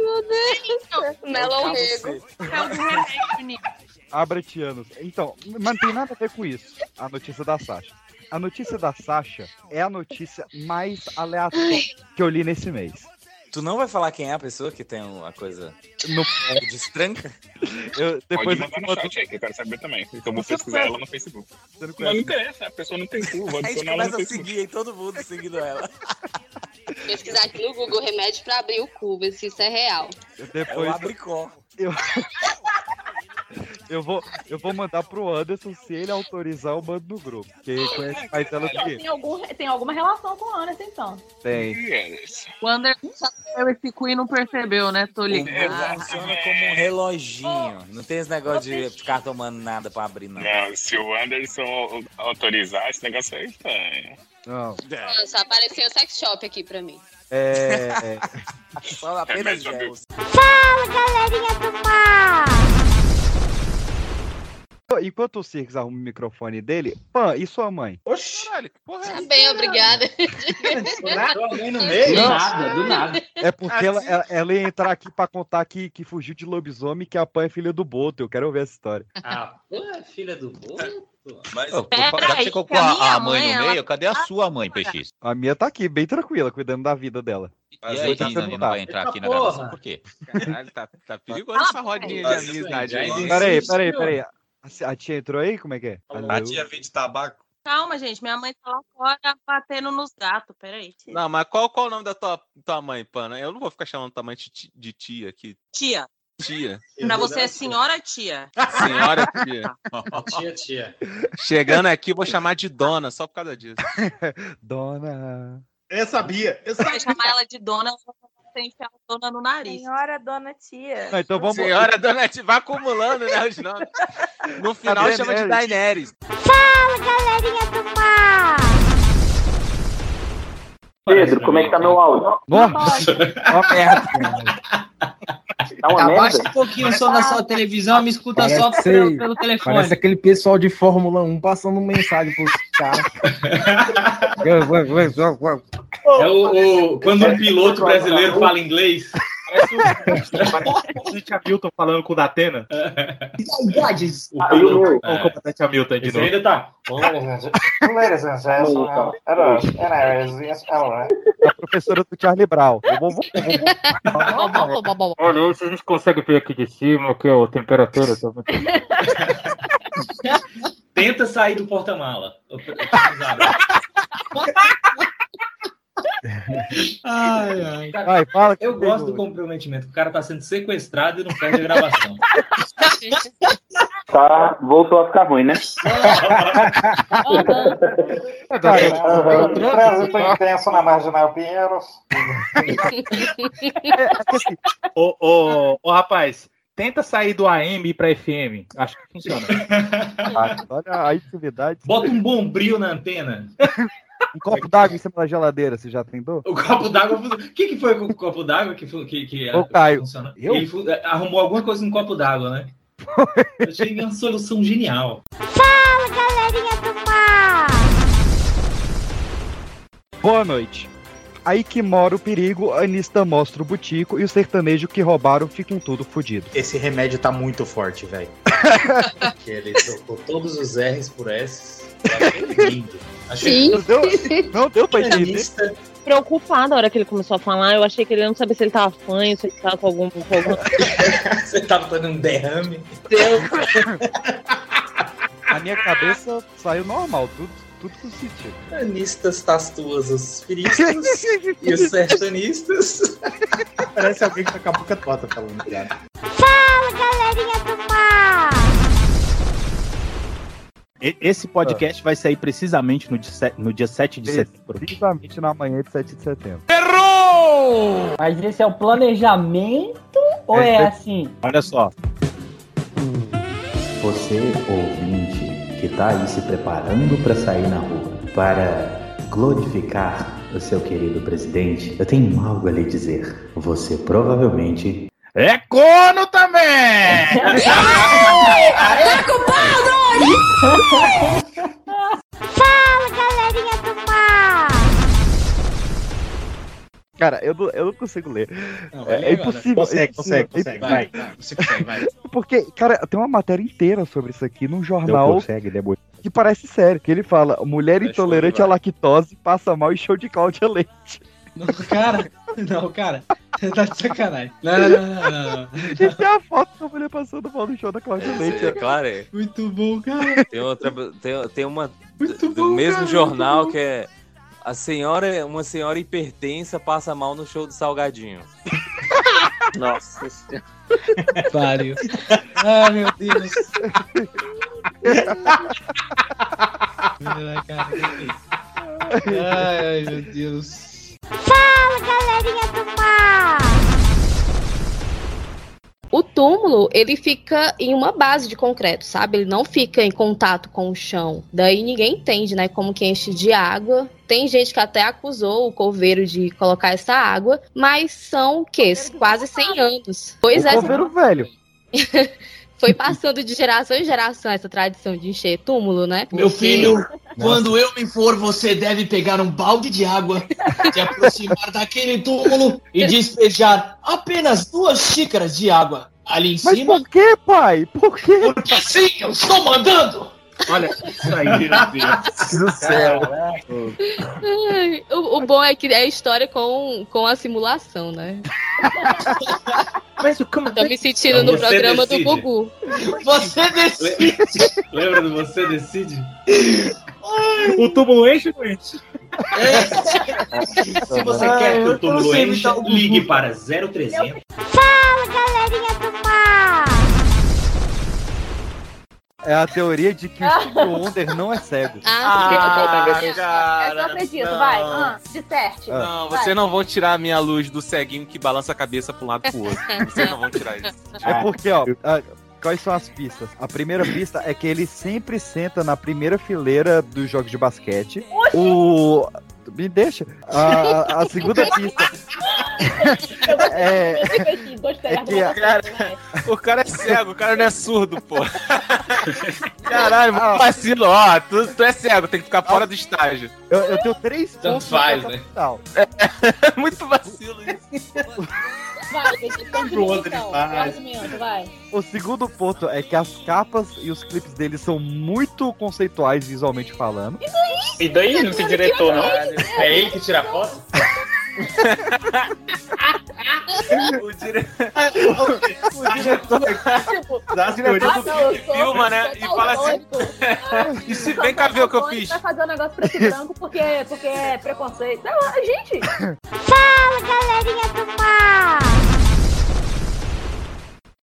meu Deus. Melão Cabo rego. É o remédio, Nico. Abretianos. Então, mas não tem nada a ver com isso. A notícia da Sasha. A notícia da Sasha é a notícia mais aleatória que eu li nesse mês. Tu não vai falar quem é a pessoa que tem uma coisa No, destranca? eu, depois Pode mandar no chat aí, que eu quero saber também. Então eu vou pesquisar ela no Facebook. você não não interessa, a pessoa não tem cu, vou A gente adicionar ela no começa a seguir aí, todo mundo seguindo ela. Pesquisar aqui no Google remédio pra abrir o cu, ver se isso é real. Depois abricó. eu... <laughs> eu vou eu vou mandar pro Anderson se ele autorizar eu mando no grupo, porque ele conhece mais ela do que Tem, algum, tem alguma relação com o Anderson, então. tem. O Anderson sabe esse cu e não percebeu, né? Tô ligado. Funciona como um reloginho. Não tem esse negócio de ficar tomando nada pra abrir, não. Não, se o Anderson au- autorizar, esse negócio aí estranho. Não. Nossa, apareceu o sex shop aqui pra mim. É. <laughs> Só apenas gels. Fala, galerinha do mar! Enquanto o Cirques arruma o microfone dele, Pan, e sua mãe? Oxi! Caralho, que porra é Tá bem, obrigada. <laughs> no meio? Do nada, do nada. É porque ela, ela, ela ia entrar aqui pra contar que, que fugiu de lobisomem que a Pan é filha do Boto. Eu quero ver essa história. Ah, pô, é filha do Boto? Mas já que você colocou a a, mãe mãe, no ela- meio, cadê a sua mãe, PX? A minha tá aqui, bem tranquila, cuidando da vida dela. E aí, Nina, não vai entrar aqui na Porra. gravação, por quê? Caralho, tá, tá perigoso essa rodinha de amizade aí. Peraí, peraí, peraí. A, a tia entrou aí? Como é que é? A tia vende tabaco. Calma, gente. Minha mãe tá lá fora batendo nos gatos. Peraí. Não, mas qual, qual o nome da tua, tua mãe, Pana? Eu não vou ficar chamando tua mãe de ti- de tia aqui. Tia. Tia. Pra você é senhora tia. Senhora tia. <laughs> Tia, tia. Chegando aqui, vou chamar de dona, só por causa disso. <laughs> Dona. Eu sabia. Eu Se chamar ela de dona, ela vai enfiar a dona no nariz. Senhora Dona Tia. Não, então vamos. Senhora dona tia, vai acumulando, né, os nomes. No final Cadê chama de Daenerys? Daenerys. Fala, galerinha do mar! Pedro, como é que tá meu áudio? Nossa! Ó, merda. <laughs> Tá uma Abaixa merda? um pouquinho o som da sua televisão, me escuta só Parece, pelo, pelo telefone. parece aquele pessoal de Fórmula 1 passando mensagem pros caras. É o, o- quando um piloto brasileiro fala inglês. Comandante Hamilton falando com o Datena. Idades. O piloto. Olha o comandante Hamilton de novo. ainda tá. Ladies and gentlemen, professora do Charlie Brown. Eu vou- vou- vou- vou- Olha, se a gente consegue ver aqui de cima que a temperatura tá muito... Tenta sair do porta-mala. <laughs> <laughs> Ai, ai. Vai, fala que Eu tu gosto do pegou. comprometimento. O cara tá sendo sequestrado e não perde a gravação. <laughs> Tá, voltou a ficar ruim, né? <laughs> Trânsito intenso na Marginal Pinheiros. Ô, ô, ô, rapaz, tenta sair do AM ir pra FM. Acho que funciona. Olha a intimidade. Bota um bombril na antena. Um copo d'água em cima da geladeira, você já tentou? O copo d'água. O que, que foi com o copo d'água que, que, que Ô, Caio, funcionou? eu? Ele fu- arrumou alguma coisa no copo d'água, né? Eu achei uma solução genial. Fala, galerinha do mar! Boa noite. Aí que mora o perigo, a Anista mostra o butico e o sertanejo que roubaram ficam tudo fodido. Esse remédio tá muito forte, velho. <laughs> Que ele trocou todos os R's por S. Tá lindo. Sim. Não deu, <laughs> não deu pra entender. Pianista. Preocupada a hora que ele começou a falar, eu achei que ele não sabia se ele tava fanho, se ele tava com algum. Com algum... <laughs> Você tava tendo um derrame. A minha cabeça saiu normal, tudo, tudo com sentido. Anistas tastuosos firistas <laughs> e os sertanistas. Parece alguém que tá com a boca torta falando, cara. Fala, galerinha do Esse podcast vai sair precisamente no dia, no dia 7 de setembro. Precisamente na manhã de 7 de setembro. Mas esse é o planejamento ou é assim? Olha só. Você, ouvinte, que tá aí se preparando para sair na rua, para glorificar o seu querido presidente, eu tenho algo a lhe dizer. Você provavelmente É corno também! <laughs> Fala, galerinha do mar! Cara, eu não, eu não consigo ler. Não, é, é ler, impossível. Consegue, é consegue, consegue. Vai, você consegue, vai. Porque, cara, tem uma matéria inteira sobre isso aqui num jornal consegue, demônio. que parece sério. Que ele fala: mulher intolerante à lactose passa mal e show de Cláudia Leite. Não, cara, não, cara. Você tá de sacanagem. <laughs> Não, não, não, não, não. <laughs> Gente, tem a foto da mulher passando mal no show da Cláudia Leite. É, claro, é. Muito bom, cara. Tem outra. Tem, tem uma Muito do bom, mesmo cara, jornal muito que é A senhora, uma senhora hipertensa passa mal no show do Salgadinho. <laughs> Nossa senhora. Pariu. Ai, meu Deus. Ai, meu Deus. Fala, galerinha do mal! O túmulo, ele fica em uma base de concreto, sabe? Ele não fica em contato com o chão. Daí ninguém entende, né? Como que enche de água. Tem gente que até acusou o coveiro de colocar essa água, mas são o quê? Quase 100 anos. Pois o é. coveiro velho. <laughs> Foi passando de geração em geração essa tradição de encher túmulo, né? Meu Porque- filho, <laughs> quando eu me for, você deve pegar um balde de água, se aproximar daquele túmulo e <laughs> despejar apenas duas xícaras de água ali em Mas cima. por que, pai? Por quê? Porque assim eu estou mandando! Olha, isso aí, meu Deus do céu. Ai, o, o bom é que é a história com, com a simulação, né? Mas como Tô me sentindo no Você programa decide. do Gugu. Você decide! Lembra do Você Decide? O túmulo enche ou não enche? Se você Ah, quer que eu o túmulo o Gugu. ligue para 0300. Fala, galerinha do mal! É a teoria de que o Steve Wonder não é cego. Ah, Ah, cara, eu não acredito, não. vai. Ah, disserte. Não, Vai. vocês não vão tirar a minha luz do ceguinho que balança a cabeça pra um lado e pro outro. Vocês não vão tirar isso. É porque, ó, a- quais são as pistas? A primeira pista é que ele sempre senta na primeira fileira dos jogos de basquete. O. Me deixa. A, a segunda pista é, é que a- Cara, o cara é cego, o cara não é surdo, pô. <laughs> Caralho, mano, vacilo, ó. Tu, tu é cego, tem que ficar fora do estágio. eu, eu tenho três Tanto pontos faz, né? capital. <laughs> É muito vacilo isso. Vai, gente, continua então. Prosseguimento, vai. O segundo ponto é que as capas e os clipes dele são muito conceituais visualmente falando. E daí? Não tem diretor, não? É ele que tira a foto? <laughs> O, dire... <laughs> o diretor, o diretor do filme filma, né? E fala assim. <laughs> E se vem cá ver o que eu fiz. Vai fazer um negócio preto e branco porque, porque é preconceito. Não, gente. Fala, galerinha do mal!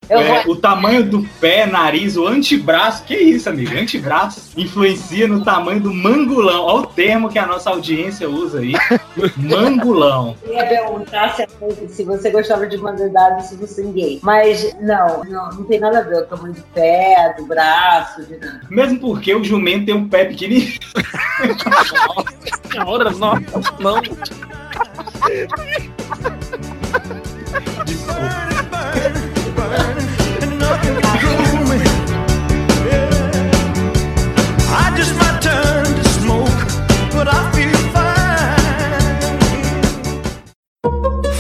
Eu É, vou- o tamanho do pé, nariz, o antebraço, que isso, amigo? Antebraço influencia no tamanho do mangulão. Olha o termo que a nossa audiência usa aí. <laughs> Mangulão. Eu ia perguntar se, se você gostava de humanidade se você é gay. Mas não, não, não tem nada a ver. O tamanho do pé, do braço, de nada. Mesmo porque o jumento tem um pé pequenininho. <laughs> Senhora, não. Não. I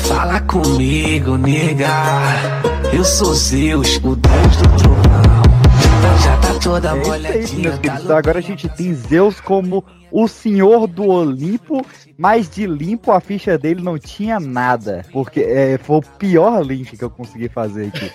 Fala comigo, nega. Eu sou Zeus, o deus do trovão. Já tá toda É aí, molhadinha. Então agora a gente tem Zeus como o senhor do Olimpo, mas de limpo a ficha dele não tinha nada. Porque é, foi o pior link que eu consegui fazer aqui.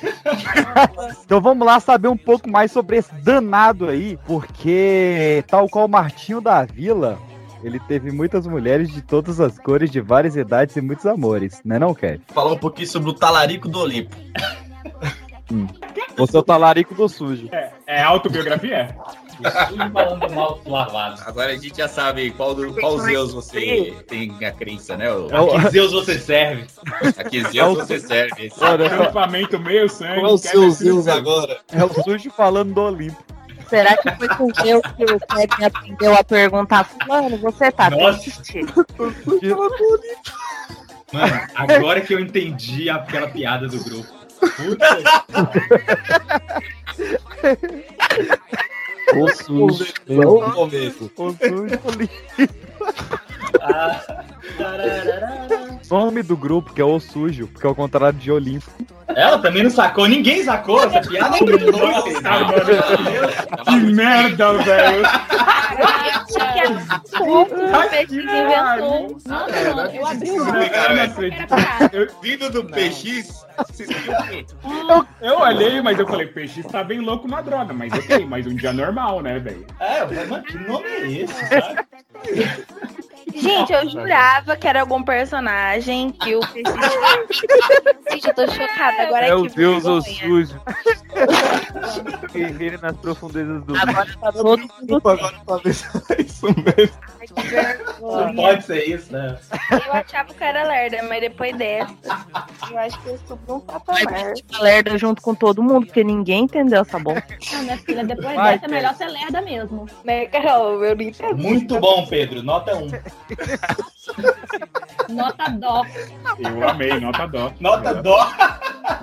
<laughs> então vamos lá saber um pouco mais sobre esse danado aí, porque tal qual o Martinho da Vila, ele teve muitas mulheres de todas as cores, de várias idades e muitos amores, né não, Kevin? Falar um pouquinho sobre o talarico do Olimpo. <laughs> Você é o talarico do sujo. É autobiografia? falando mal do lavado. Agora a gente já sabe qual, do, qual Zeus você tem a crença, né? O- É A que Zeus você serve. A que É Zeus você serve. Esse- Olha, Acampamento meio sangue. Qual é o seu Zeus agora? É o sujo falando do Olimpo. Será que foi com Deus que o Kevin aprendeu a perguntar, fulano, você tá Nossa. triste? Mano, agora que eu entendi aquela piada do grupo. <laughs> O sujo. Vamos começo. O sujo Nome do grupo que é o sujo, porque é o contrário de Olimpo. Ela também não sacou, ninguém sacou essa piada. Que merda, velho. Eu abri o grupo. Vindo do PX? Eu, eu olhei, mas eu falei, peixe tá bem louco na droga, mas ok, mas um dia normal, né, velho? É, mas que nome é esse, sabe? <laughs> Gente, eu jurava que era algum personagem que o Gente, eu tô chocada agora Meu que Deus, ô vergonha. sujo. Guerreiro nas profundezas do Agora tá todo mundo Desculpa, agora talvez é isso mesmo. Não pode ser isso, né? Eu achava que era lerda, mas depois dessa, eu acho que eu subi um patamar. lerda junto com todo mundo, porque ninguém entendeu essa bola. Ah, minha filha, depois Vai, dessa é melhor ser lerda mesmo. Né, Carol? Eu não entendo. Muito bom, Pedro. Nota 1. <laughs> Nota dó. Eu amei, nota dó. Nota dó.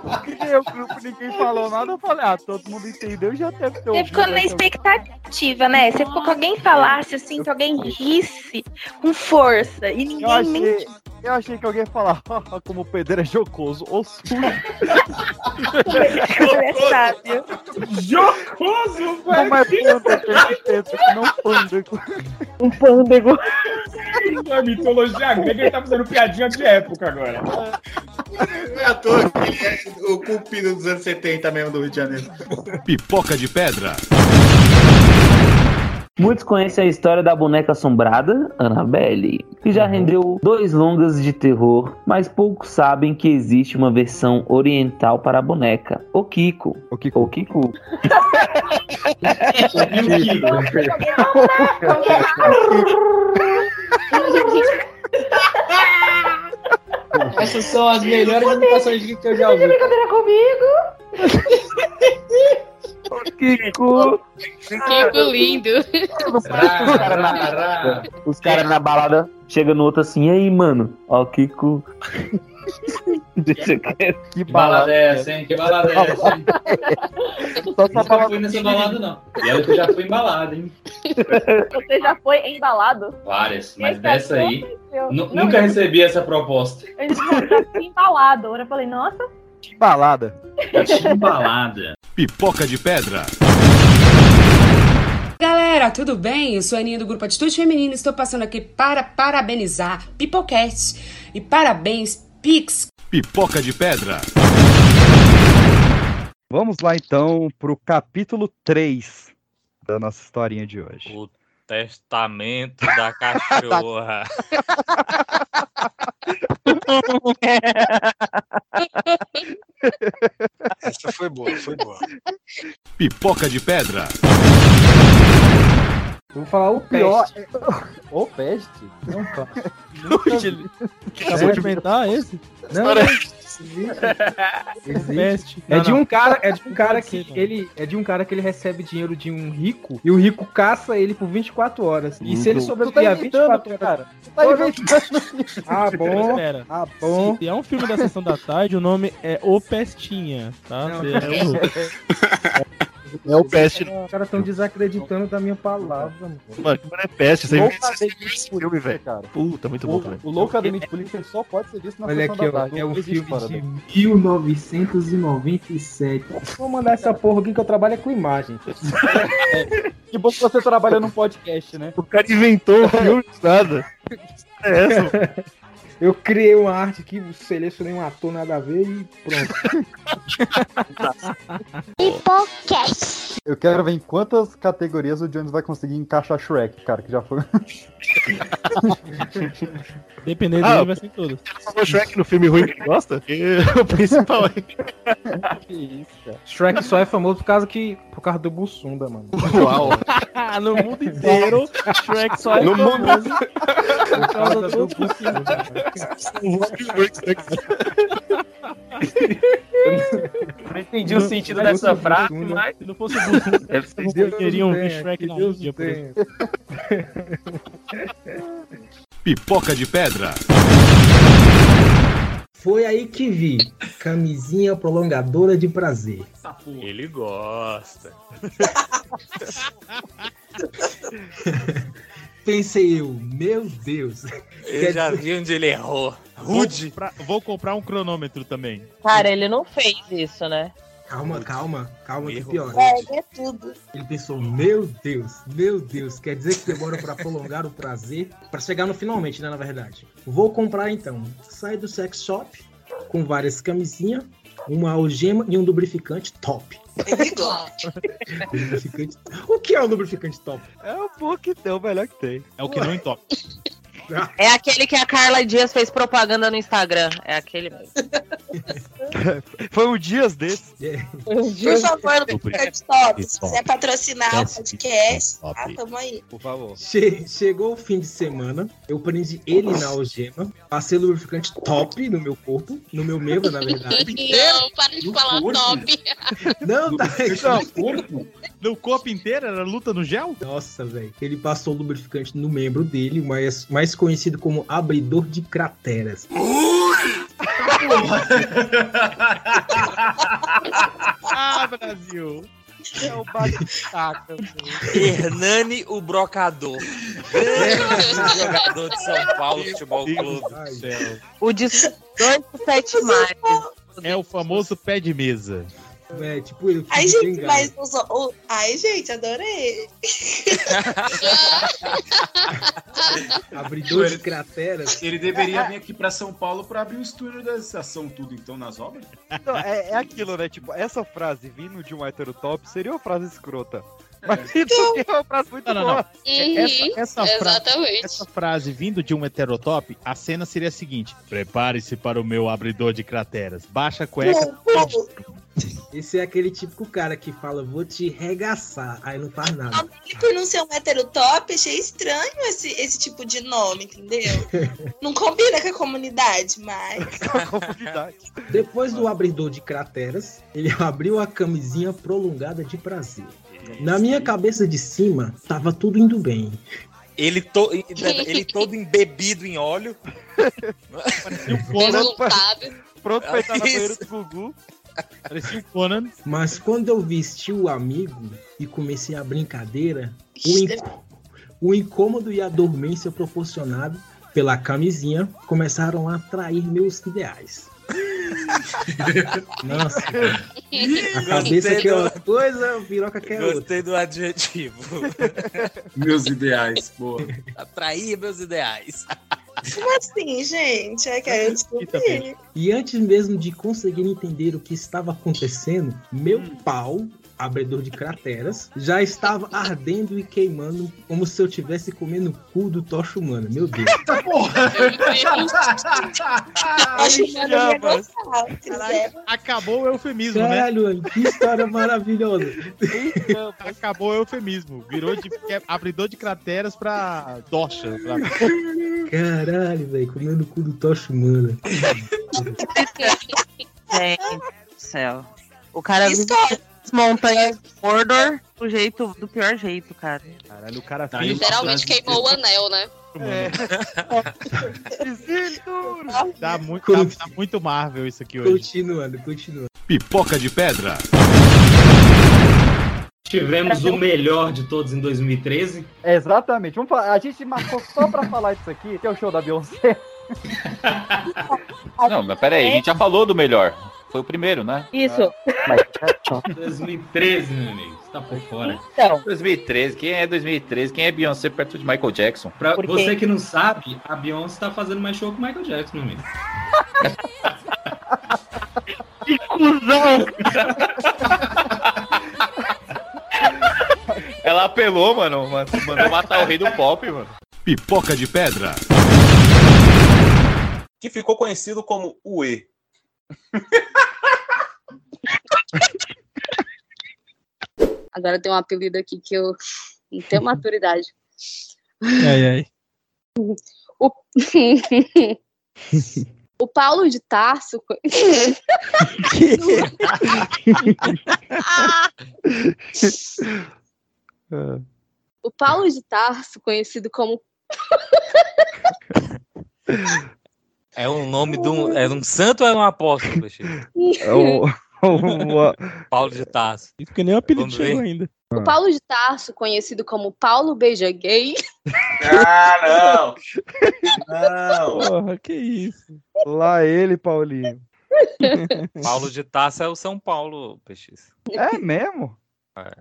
Porque o grupo ninguém falou nada, eu falei, ah, todo mundo entendeu, já deve ter Você ficou na né, expectativa, né? Você ficou que alguém falasse assim, que alguém risse com força. E Eu ninguém nem. achei, eu achei que alguém ia falar, <laughs> "Ah, como o Pedro é jocoso, ou sujo. <laughs> É sábio. Jocoso, Como é pândego, Pedro, não pândego. Um pândego. A mitologia grega ele tá fazendo piadinha de época agora. Não é à toa que ele é o cupido dos anos 70 mesmo do Rio de Janeiro. Pipoca de pedra. Muitos conhecem a história da boneca assombrada, Annabelle, que já rendeu dois longas de terror, mas poucos sabem que existe uma versão oriental para a boneca, o Kiko. O Kiko. O Kiko. Essas são as melhores imitações de que eu já ouvi. Brincadeira comigo. Kiko. Kiko lindo. Os caras na, os cara na balada chegam no outro assim, e aí, mano? Ó, Kiko. <laughs> Deixa quieto. Que balada é essa, hein? Que balada é essa, hein? <laughs> Só Nunca fui nessa balada, não. E olha que eu já fui embalado, hein? Você já foi embalado? Várias, mas Esse dessa aí, Não, nunca eu- recebi essa proposta. Eu já fui embalado. Agora eu falei, nossa, Que balada. Embalada. Pipoca de pedra. Galera, tudo bem? Eu sou a Aninha do Grupo Atitude Feminina e estou passando aqui para parabenizar Pipocast e parabéns Pix. Pipoca de pedra. Vamos lá então pro capítulo 3 da nossa historinha de hoje. O testamento <laughs> da cachorra. Essa foi boa, foi boa. Pipoca de pedra. Eu vou falar o pior. <laughs> O peste? Não, cara. <laughs> Acabou de inventar esse? Não, Para- Existe. É de um cara, é de um cara que ele é de um cara que ele recebe dinheiro de um rico e o rico caça ele por 24 horas. E se ele sobreviver a Tu tá inventando, 24 horas, cara. tá Ô, inventando. Ah, bom. Espera. Ah, bom. Se é um filme da Sessão da Tarde, o nome é O Pestinha, tá? Não, é o- <laughs> É o peste. Os caras estão desacreditando da minha palavra, mano. Mano, que mano é peste. Você Louca inventou esse filme, velho. cara. Puta, muito bom, O- velho. o Loucademia de Polícia só pode ser visto na Olha aqui, da ó. É um filme fora de dele. 1997. Vou mandar essa porra aqui que eu trabalho é com imagem. <laughs> Que bom que você trabalha num podcast, né? O cara inventou o filme, nada. É essa, Eu criei uma arte aqui, selecionei um ator nada a ver e pronto. <laughs> Pipocast. Eu quero ver em quantas categorias o Jones vai conseguir encaixar Shrek, cara, que já foi. <laughs> Dependendo Ah, dele, vai ser em todos. O Shrek no filme ruim que ele gosta? Que o principal é. <laughs> Que isso, cara. Shrek só é famoso por causa que. por causa do Bussunda, mano. Uau. no mundo inteiro, Shrek só é No mundo- famoso por causa do Não entendi o sentido dessa frase, mas. Se não fosse o ser vocês queriam ver Shrek na Deus mídia, por exemplo. Pipoca de pedra. Foi aí que vi. Camisinha prolongadora de prazer. Ele gosta. <laughs> Pensei eu, meu Deus. Eu já vi onde ele errou. Vou Rude. comprar, vou comprar um cronômetro também. Cara, ele não fez isso, né? Calma, calma, calma, que Erro. pior. É tudo. Ele pensou, meu Deus, meu Deus, quer dizer que demora pra prolongar o prazer? Pra chegar no finalmente, né, na verdade. Vou comprar então. Sai do sex shop com várias camisinhas, uma algema e um lubrificante top. <laughs> lubrificante... O que é o lubrificante top? É o pô que tem, o melhor que tem. É o que não entope. É aquele que a Carla Dias fez propaganda no Instagram. É aquele mesmo. <laughs> Foi um dias desses. Por favor, Lubricante Top, se quiser patrocinar o podcast, tá, tamo aí. Por favor. Che- chegou o fim de semana, eu prendi ele na algema, passei lubrificante top no meu corpo, no meu membro, na verdade. <laughs> Não, para de falar top. Não, tá No corpo inteiro? Era luta no gel? Nossa, velho. Ele passou lubrificante no membro dele, mais, mais conhecido como abridor de crateras. <laughs> ah, Brasil! É o bate-taca. Hernani, o brocador. Grande jogador de São Paulo Futebol Clube. O de dois por sete mares. É o famoso pé de mesa. É, tipo, ele Ai, gente, mas os, o- Ai, gente, adorei. <laughs> Abridor de crateras. Ele deveria vir aqui pra São Paulo pra abrir o estúdio da estação tudo, então, nas obras. Então, é, é aquilo, né? Tipo, essa frase vindo de um hétero top seria uma frase escrota. Mas isso aqui é uma frase muito Não, não, não. boa. Essa, essa frase, exatamente. essa frase vindo de um heterotop, a cena seria a seguinte: Prepare-se para o meu abridor de crateras. Baixa a cueca. Esse é aquele típico cara que fala, vou te regaçar, aí não faz nada. Por não ser um hétero top, achei estranho esse, esse tipo de nome, entendeu? <laughs> Não combina com a comunidade, mas. <laughs> Depois do abridor de crateras, ele abriu a camisinha prolongada de prazer. Na minha cabeça de cima, tava tudo indo bem. Ele, to, ele todo embebido em óleo. Pronto pra, sabe. pronto pra entrar na banheira do Gugu. Parecia o Conan. Mas quando eu vesti o amigo e comecei a brincadeira, o, in- o incômodo e a dormência proporcionado pela camisinha começaram a atrair meus ideais. Nossa, <laughs> a cabeça que é uma coisa, a piroca que é outra. Gostei do adjetivo. <laughs> Meus ideais, pô. Atrair meus ideais. Como assim, gente? É que eu descobri. E antes mesmo de conseguir entender o que estava acontecendo, meu Hum. pau, abridor de crateras, já estava ardendo e queimando como se eu estivesse comendo o cu do Tocha Humana. Meu Deus. Gostar. se quiser. Acabou o eufemismo, né? Caralho, mano, que história maravilhosa. Acabou o eufemismo. Virou de que- abridor de crateras pra tocha. Pra... Caralho, velho, comendo o cu do Tocha Humana. <laughs> Gente do céu. O cara as montanhas de Mordor do jeito, do pior jeito, cara. Caralho, o cara fez- Literalmente queimou o anel, né? Tá <laughs> muito, tá, tá muito Marvel isso aqui hoje. Continuando, continuando. Pipoca de pedra. Tivemos o melhor de todos em 2013. Exatamente. Vamos falar, a gente marcou só pra falar disso aqui, que é o show da Beyoncé. Não, mas peraí, a gente já falou do melhor. Foi o primeiro, né? Isso. 2013, <laughs> meu amigo. Você tá por fora. Então. 2013. Quem é 2013? Quem é Beyoncé perto de Michael Jackson? Pra você que não sabe, a Beyoncé tá fazendo mais show que o Michael Jackson, meu amigo. <laughs> Que cuzão! <laughs> Ela apelou, mano. mano, Mandou matar o rei do pop, mano. Pipoca de pedra. Que ficou conhecido como UE. Agora tem um apelido aqui que eu não tenho maturidade. Ai, ai. O... <laughs> o Paulo de Tarso. <laughs> o Paulo de Tarso, conhecido como. É um nome de um. É um santo ou é um apóstolo, Peixe? É <laughs> o, o- Paulo de Tarso. Isso que nem o apelido chegou ainda. O Paulo de Tarso, conhecido como Paulo Beija Gay. Ah, não! Não! Porra, que isso. Lá ele, Paulinho. Paulo de Tarso é o São Paulo, Peixe. É mesmo? É.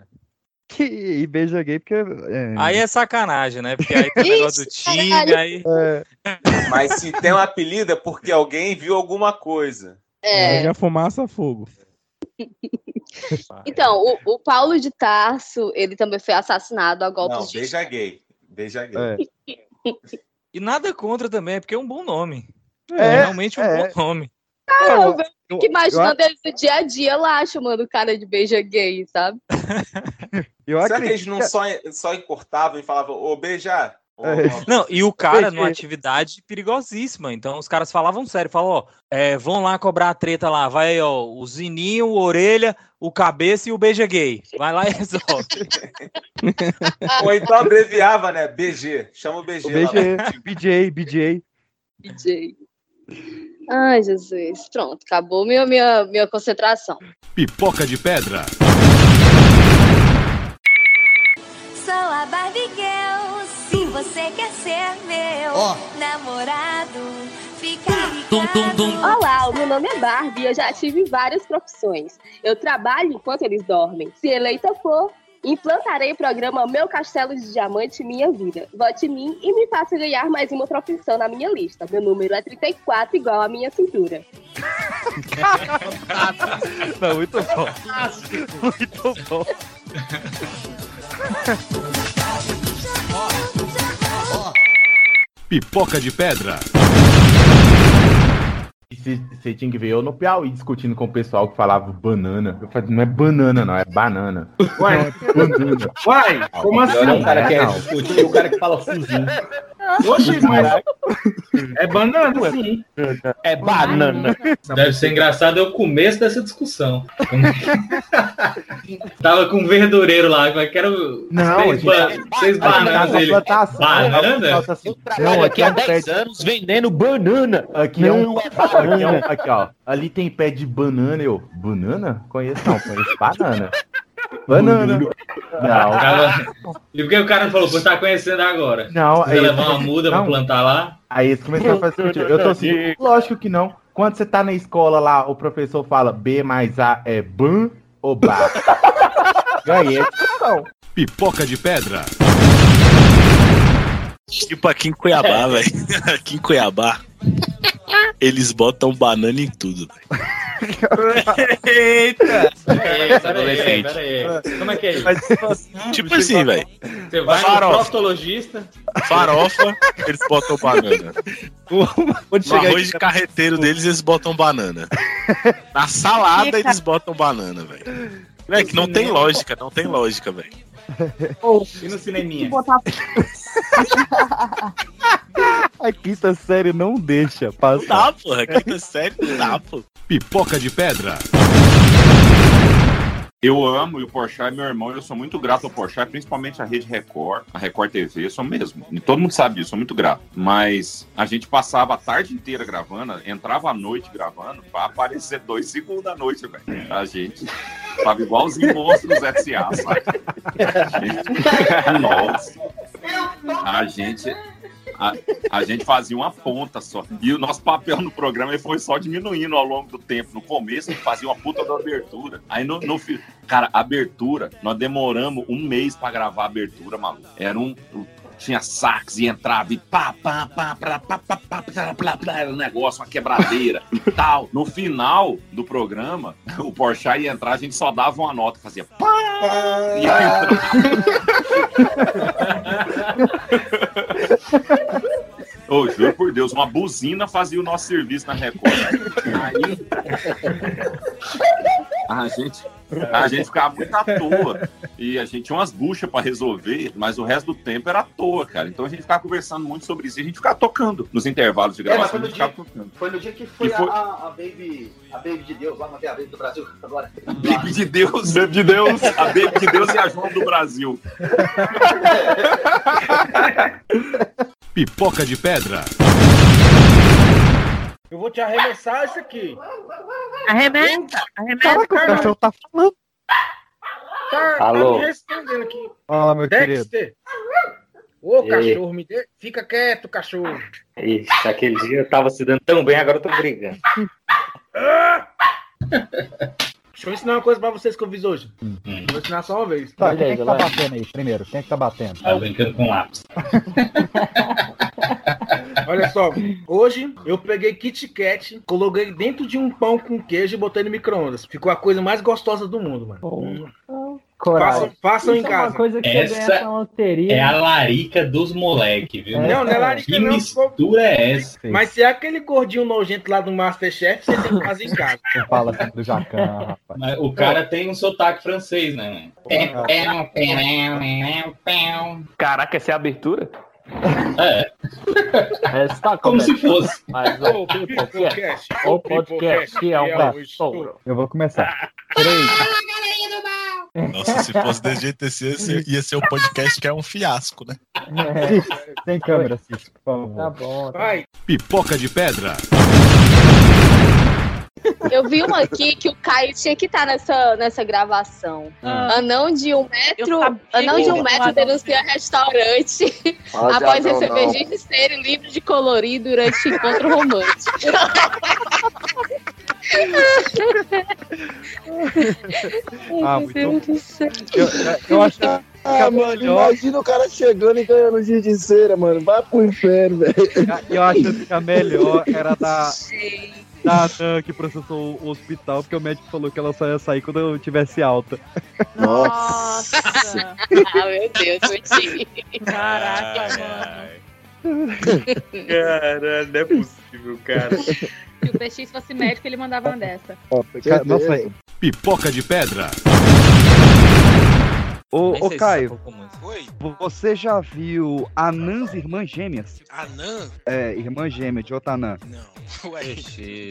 Que, e beija gay porque. É, Aí é sacanagem, né? Porque aí tem o negócio do time, aí. é, Mas se tem um apelido é porque alguém viu alguma coisa. É. Joga fumaça fogo. Então, o, o Paulo de Tarso, ele também foi assassinado a golpes Não, de. beija gay. Beija gay. é. E nada contra também, é porque é um bom nome. É, É, realmente um é. bom nome. Cara, eu, eu- fico imaginando eu- eles no dia a dia lá, chamando o cara de beija gay, sabe? Eu Será que eles acredito não só, só encurtavam e falavam, ô, beijar? É. Não, e o cara numa atividade perigosíssima. Então os caras falavam sério, falavam, ó, é, vão lá cobrar a treta lá, vai aí, ó, o Zininho, o Orelha, o Cabeça e o Beija Gay. Vai lá e resolve. Ou então abreviava, né? BG. Chama o BG. O lá, BG, vai. BJ, BJ. DJ. Ai, Jesus. Pronto, acabou minha, minha, minha concentração. Pipoca de pedra. Sou a Barbie Girl, se você quer ser meu Ó. namorado, fica ligado. Olá, o meu nome é Barbie e eu já tive várias profissões. Eu trabalho enquanto eles dormem. Se eleita for, implantarei o programa Meu Castelo de Diamante Minha Vida. Vote em mim e me faça ganhar mais uma profissão na minha lista. Meu número é 34, igual a minha cintura. <laughs> Não, muito bom. <laughs> Muito bom. Pipoca de pedra. Você tinha que ver eu no Piauí discutindo com o pessoal que falava banana. Eu falei, não é banana, não, é banana. Ué, <laughs> banana. uai, como assim? Olha o cara que é Não. discutir o cara que fala fuzinho. Oxi, mas é banana, sim. É banana. Deve ser engraçado é o começo dessa discussão. <laughs> Tava com um verdureiro lá, como é que era o. Não, seis, ba- seis bananas tá na ele. plantação, Banana? Não, aqui é há um 10 pé anos vendendo banana. Aqui é um, Não é aqui, é um- aqui, ó. Ali tem pé de banana, eu. Banana? Conheço não, conheço banana. Banana. Não. E por que o cara não falou, pô, tá conhecendo agora? Não, Você aí- levar uma muda pra não. plantar lá? Aí eles começaram a fazer sentido. Eu tô assim, lógico que não. Quando você tá na escola lá, o professor fala B mais A é ban ou ba. <laughs> Ganhei a discussão. Pipoca de pedra. Tipo aqui em Cuiabá, velho. <laughs> Aqui em Cuiabá, eles botam banana em tudo. Eita! Peraí. Como é que é isso? Tipo assim, <laughs> velho. Você vai no Farofa. proctologista. Farofa, eles botam banana. Onde No arroz de carreteiro deles, eles botam banana. Na salada, eles botam banana, velho. É que não tem lógica, não tem lógica, velho. <laughs> E no cineminha? <laughs> A quinta série não deixa Não passar. dá, porra. Quinta série não dá, pô. Pipoca de pedra. Eu amo e o Porchat é meu irmão. Eu sou muito grato ao Porchat, principalmente a Rede Record, a Record TV. Eu sou mesmo. E todo mundo sabe disso, sou muito grato. Mas a gente passava a tarde inteira gravando, entrava à noite gravando, pra aparecer dois segundos da noite, velho. A gente tava igualzinho monstros S.A., sabe? A gente- <laughs> Nossa. A gente. A, a gente fazia uma ponta só. E o nosso papel no programa foi só diminuindo ao longo do tempo. No começo, fazia uma puta da abertura. Aí no, no Cara, abertura, nós demoramos um mês pra gravar a abertura, maluco. Era um. Tinha sax e entrava e pá, pá, pá, pá, pá, pá, pá, pá, pá, pá, era um negócio, uma quebradeira <laughs> e tal. No final do programa, o Porchat ia entrar, a gente só dava uma nota, fazia pá, e <laughs> Ô, juro por Deus, uma buzina fazia o nosso serviço na Record. Aí. <laughs> A gente, a gente ficava muito à toa. E a gente tinha umas buchas pra resolver, mas o resto do tempo era à toa, cara. Então a gente ficava conversando muito sobre isso. E a gente ficava tocando nos intervalos de É, gravação. foi a no gente dia, foi no dia que foi, foi- A, a Baby. A Baby de Deus, lá não tem a Baby do Brasil agora. Baby de Deus, Baby de Deus, a Baby de Deus e a João do Brasil. Pipoca de pedra. Eu vou te arremessar isso aqui. Arremessa, arremessa. Caraca, o cachorro tá falando. Tá, tá Alô? me respondendo aqui. Fala, meu querido. Dexter. Ô, E aí? cachorro, me dê... fica quieto, cachorro. Ixi, aquele dia eu tava se dando tão bem, agora eu tô brigando. Deixa eu ensinar uma coisa pra vocês que eu fiz hoje. Vou ensinar só uma vez. Tá, quem é que tá batendo aí primeiro? Quem é que tá batendo? Tá brincando com lápis. <laughs> Olha só, hoje eu peguei Kit Kat, coloquei dentro de um pão com queijo e botei no micro-ondas. Ficou a coisa mais gostosa do mundo, mano. Hum. Façam, façam em é casa. uma coisa que você Essa loteria. É a larica dos moleque, viu? Não, não é larica Que não. mistura é essa? Mas se é aquele gordinho nojento lá do Masterchef, você tem que fazer em casa. Você fala assim do Jacan, rapaz. Mas o cara tem um sotaque francês, né? Caraca, essa é a abertura? É. Está Como se fosse. Mas o Pipocast, o podcast que é um estouro. Eu vou começar. Três. Nossa, se fosse desse jeito, esse ia ser, ia ser o podcast que é um fiasco, né? É, Tem câmera, Cisco, por favor. Tá bom. Vai. Pipoca de pedra. Eu vi uma aqui que o Caio tinha que estar nessa, nessa gravação. Ah. Anão de um metro, anão de um metro denuncia restaurante <laughs> Fala após anão, receber não. ginseng livre de colorir durante encontro romântico. Ah, Meu muito Deus do céu. Eu, eu acho que a Ah, mano, melhor. imagina o cara chegando e ganhando giz de cera, mano. Vai pro inferno, velho. Eu acho que a melhor era da, da Anã que processou o hospital, porque o médico falou que ela só ia sair quando eu tivesse alta. Nossa! <laughs> ah, meu Deus. Caraca, mano. Cara, não é possível, cara. Se o PX fosse médico, ele mandava uma dessa. Nossa, Pipoca de pedra. Ô, ô se Caio, você já viu Anãs Irmãs Gêmeas? Anã? É, irmã gêmea de outra Anã. Não. <laughs> Ué.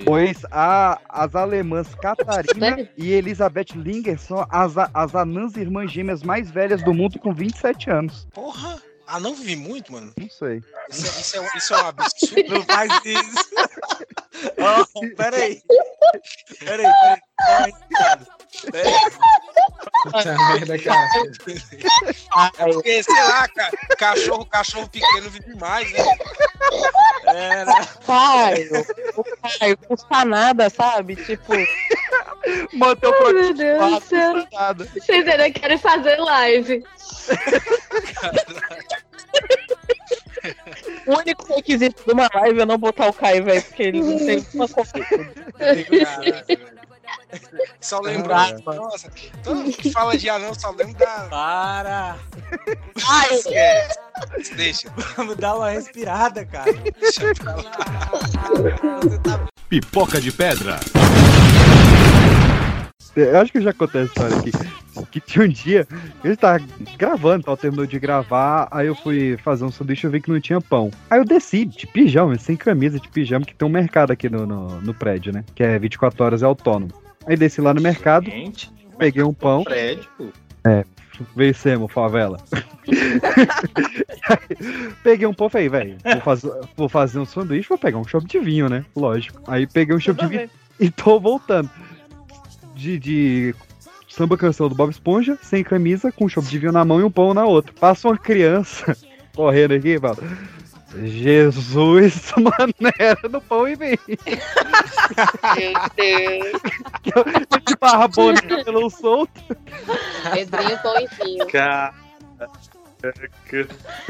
Pois a, as alemãs Catarina e Elizabeth Linger são as, as anãs irmãs gêmeas mais velhas do mundo com 27 anos. Porra. Anã vive muito, mano. Não sei. Isso é, isso é, isso é um absurdo. Não faz isso. <laughs> Ó, peraí. Peraí, peraí. Peraí. Puta merda, cara. É porque, sei lá, ca- cachorro, cachorro pequeno vive mais, né? Era. Caio, o Caio, custa nada, sabe? Tipo, Manter o Ai, meu Deus do céu. nada. Vocês ainda querem fazer live. o único requisito de uma live é não botar o Caio, velho, porque ele não tem uma coisa. <laughs> Só lembrar. Caraca. Nossa, todo mundo que fala de anão só lembra da. Para. Ai, Esquece. Deixa. Vamos dar uma respirada, cara. Deixa pra lá. Pipoca de pedra. Eu acho que eu já contei essa história aqui. Que tinha um dia, ele tava gravando, tal, terminou de gravar, aí eu fui fazer um sanduíche e vi que não tinha pão. Aí eu desci de pijama, sem camisa, de pijama, que tem um mercado aqui no, no, no prédio, né? Que é 24 horas, é autônomo. Aí desci lá no mercado, Gente. peguei um pão, Prédio. vencemos, favela. <laughs> peguei um pão e falei, velho, vou fazer, vou fazer um sanduíche, vou pegar um chopp de vinho, né? Lógico. Aí peguei um chopp de vinho e tô voltando. De, de samba canção do Bob Esponja, sem camisa, com um chopp de vinho na mão e um pão na outra. Passa uma criança <laughs> correndo aqui e fala. Jesus, <laughs> maneira no pão e vem. Meu Deus. De barra boa no cabelo solto. Pedrinho, pão e vinho. Caraca.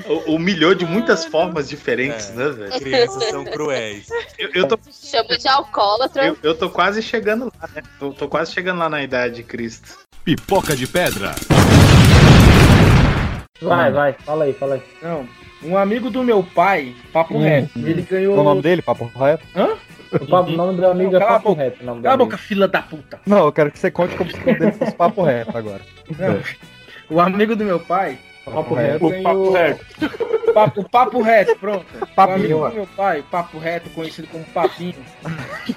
O- Humilhou de muitas formas diferentes, É. né, velho? Crianças são cruéis. Eu, eu tô, Chama de alcoólatra. eu, eu tô quase chegando lá, né? Tô, tô quase chegando lá na idade de Cristo. Pipoca de pedra. vai, vai, fala aí, fala aí. Não. Um amigo do meu pai, papo Hum, reto, hum. ele ganhou. Qual o nome dele, papo reto? Hã? O, papo, o nome do amigo Não, é Papo boca. Reto. o nome do Cala a boca, fila da puta. Não, eu quero que você conte como se o nome dele fosse papo reto agora. Não. O amigo do meu pai, Papo reto. Reto. ganhou. Papo, papo reto, pronto. Papinho, o meu pai, papo reto, conhecido como Papinho,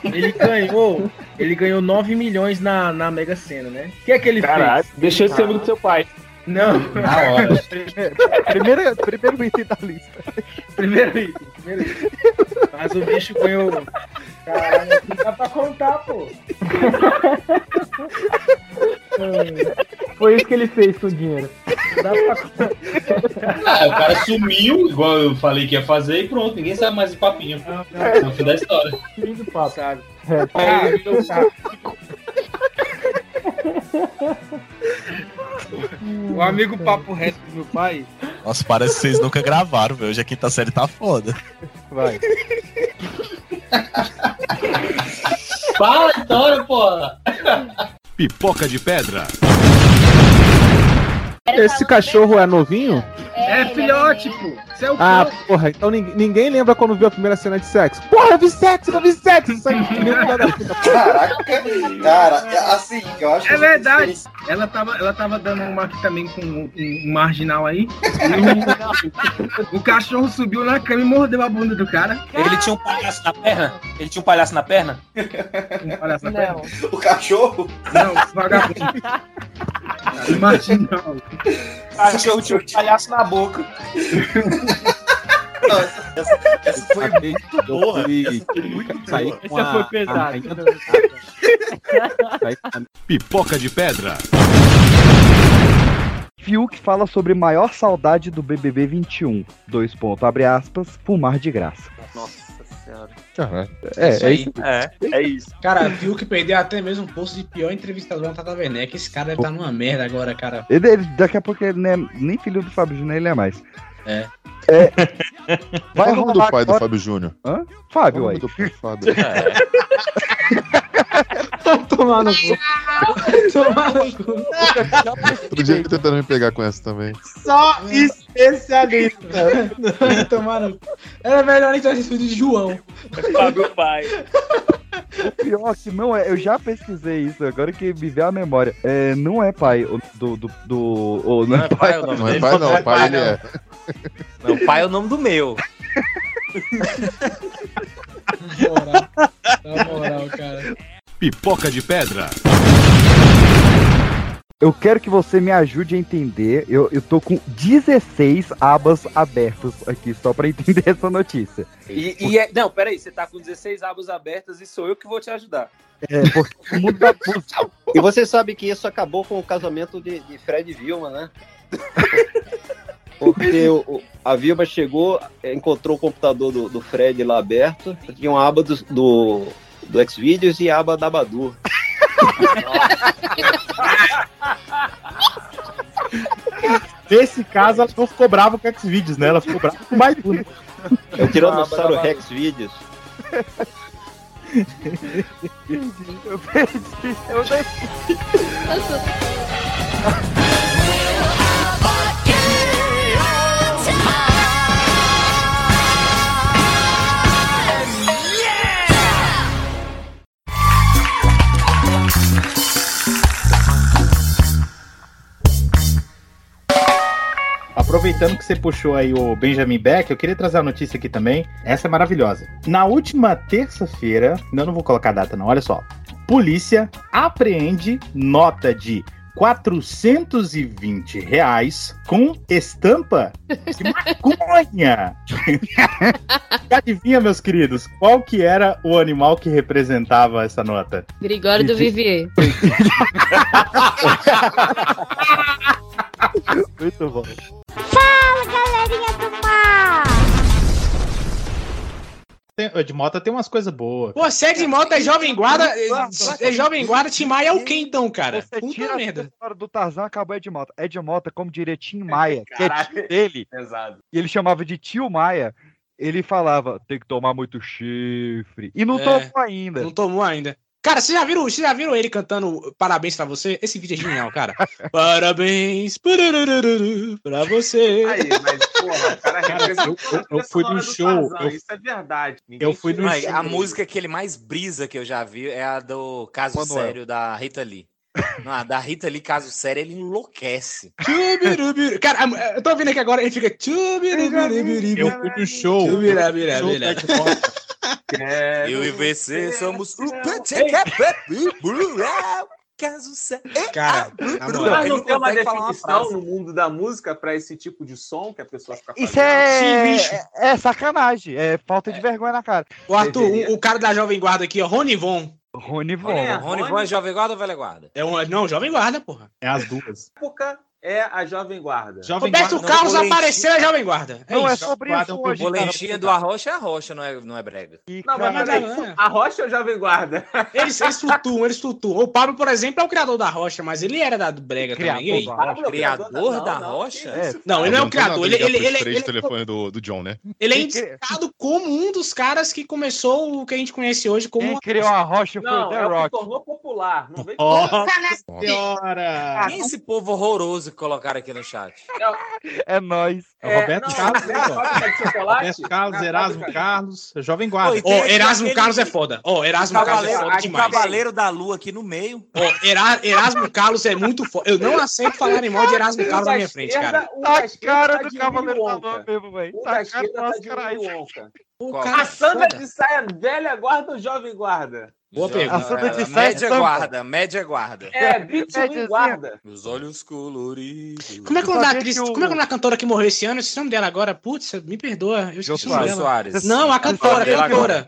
ele ganhou. Ele ganhou 9 milhões na, na Mega Sena, né? O que é que ele Caralho, fez? deixa de ser amigo do seu pai. Não, Na hora. <laughs> Primeiro, primeiro item da lista. primeiro item, primeiro item. Mas o bicho ganhou. Caralho, não dá pra contar, pô. Foi isso que ele fez com o dinheiro. Não dá pra contar. Ah, o cara sumiu, igual eu falei que ia fazer, e pronto, ninguém sabe mais o papinho. No fim da história. Fim do papo. Sabe? É, Ah. O amigo papo reto do meu pai, Nossa, parece que vocês nunca gravaram, velho. Hoje a quinta série tá foda. Vai. Fala a história, porra! Pipoca de pedra. Esse cachorro é novinho? É, filhote, pô. Você é o Ah, quê? porra, então ninguém, ninguém lembra quando viu a primeira cena de sexo. Porra, eu vi sexo, eu vi sexo! Isso aí, puta. Caraca, cara, assim, eu acho É verdade. Ela tava, ela tava dando uma aqui também com um, um marginal aí. O, <laughs> o cachorro subiu na cama e mordeu a bunda do cara. Ele tinha um palhaço na perna? Ele tinha um palhaço na perna? Um palhaço na Não. perna? O cachorro? Não, vagabundo. <laughs> O marginal. O um palhaço na boca. Essa foi muito boa. Saí com Essa a- foi pesada. a- Pipoca de pedra. Fiuk fala sobre maior saudade do BBB 21. Dois pontos, abre aspas, fumar de graça. Nossa senhora. É, Isso é isso. É, é isso. Cara, viu que perdeu até mesmo um posto de pior entrevistador na Tata Werneck. Esse cara deve tá numa merda agora, cara. Ele, ele- daqui a pouco ele não é nem filho do Fábio Júnior, ele é mais. É. É. Qual é o nome do pai do agora- Fábio Júnior? Hã? Fábio, Qual é o aí. do do Fábio? <laughs> <laughs> Tomar no cu. Tomar no cu. Outro dia ele tentando me pegar com essa também. Só especialista. Tomar no cu. Era melhor nem ter assistido de João. Fábio Pai. O pior que não é, eu já pesquisei isso, agora que me veio a memória. É, não é pai do. do, do o- não, é pai, o nome Não é pai não, pai ele é. Não, pai é o nome do meu. Na moral. Na moral, cara. Pipoca de pedra. Eu quero que você me ajude a entender. Eu, eu tô com 16 abas abertas aqui, só pra entender <laughs> essa notícia. E, e é, não, peraí, você tá com 16 abas abertas e sou eu que vou te ajudar. É, porque o mundo da <laughs> música. E você sabe que isso acabou com o casamento de, de Fred e Vilma, né? <laughs> Porque o- o- a Vilma chegou, encontrou o computador do, do Fred lá aberto, tinha uma aba do, do, do Xvideos e a aba da Badu. Nesse caso, ela não ficou brava com o Xvideos, né? Ela ficou brava com o Baidu. né? É o Tiranossauro Rex Videos. Eu perdi, eu nem. Aproveitando que você puxou aí o Benjamin Beck, eu queria trazer a notícia aqui também. Essa é maravilhosa. Na última terça-feira, não, não vou colocar a data não, olha só. Polícia apreende nota de 420 reais com estampa de maconha. <laughs> Adivinha, meus queridos, qual que era o animal que representava essa nota? Gregório do Vivier. <laughs> <laughs> Muito bom. Fala, galerinha do mar! Tem, de moto tem umas coisas boas. Pô, segue moto é Jovem Guarda. É, é Jovem Guarda, Tim Maia é o quê então, cara? Você Puta tira merda. a história do Tarzan, acabou Ed Mota. Ed Mota, como diria Tim Maia, que é tio dele, Pesado. e ele chamava de tio Maia, ele falava, tem que tomar muito chifre. E não É. tomou ainda. Não tomou ainda. Cara, vocês já viram, vocês já viram ele cantando Parabéns pra você? Esse vídeo é genial, cara. Parabéns pra você. Aí, mas, porra, cara representou eu- eu a fui no show, eu- Isso é verdade. Ninguém eu fui no Ai, show. a música que ele mais brisa que eu já vi é a do Caso. Sério da Rita Lee. Não, a da Rita Lee, Caso Sério, ele enlouquece. Cara, eu tô ouvindo aqui agora, ele fica. Eu fui no show. Tchubirabirabira. Show da Ed Eu e você somos o Caso Sério. Cara, Mas não tem uma definição no mundo da música pra esse tipo de som que a pessoa fica fazendo? Isso é, Sim, é, é sacanagem, é falta de vergonha na cara. O Arthur, o, o cara da Jovem Guarda aqui, ó, Rony Von. Rony Von. É, Rony Von é Jovem Guarda ou Velha Guarda? É um, não, Jovem Guarda, porra. É as duas. época é a Jovem Guarda. Jovem Roberto Guarda- Carlos Boletim. apareceu, é Jovem Guarda. É Não, é isso. sobre Guarda isso hoje, cara. Boletinha do Arrocha é Arrocha, não é, não é brega. E, Não, cara, mas peraí, é. a Rocha ou Jovem Guarda? Eles, eles flutuam, eles flutuam. O Pablo, por exemplo, é o criador da Rocha, mas ele era da do Brega Criador também. Da Pablo, Criador da não, Rocha? isso, Não, ele não é o criador. Ele, ele, ele, três ele, telefone do, do John, né? ele é indicado como um dos caras que começou o que a gente conhece hoje como. Quem criou a rocha foi o The é o Rock. tornou popular. Não vem Nossa senhora! É esse povo horroroso que colocaram aqui no chat. É nóis. É o Roberto não, Carlos, não, de chocolate? Roberto Carlos, Erasmo Carlos, Jovem Guarda. Ó, Erasmo aquele- Carlos é foda. Ó, Erasmo Carlos é Cavaleiro, foda demais. Cavaleiro da Lua aqui no meio. Ó, Era- Erasmo Carlos é muito foda. Eu não aceito falar em mal de Erasmo Carlos na minha frente, cara. Tá da esquerda cara tá do de Cavaleiro da Lua mesmo, velho. Tá da a cara do tá Isaac. Wonka. Qual? A Sandra de saia velha guarda ou jovem guarda? Boa pergunta. A de Média guarda, média guarda. É, Médiazinha. guarda. Os olhos coloridos. Como é que é o da atriz? o- Como é que é da cantora que morreu esse ano? O nome dela agora. Putz, me perdoa. Eu esqueci o nome Jô dela. Soares. Não, a cantora, a cantora.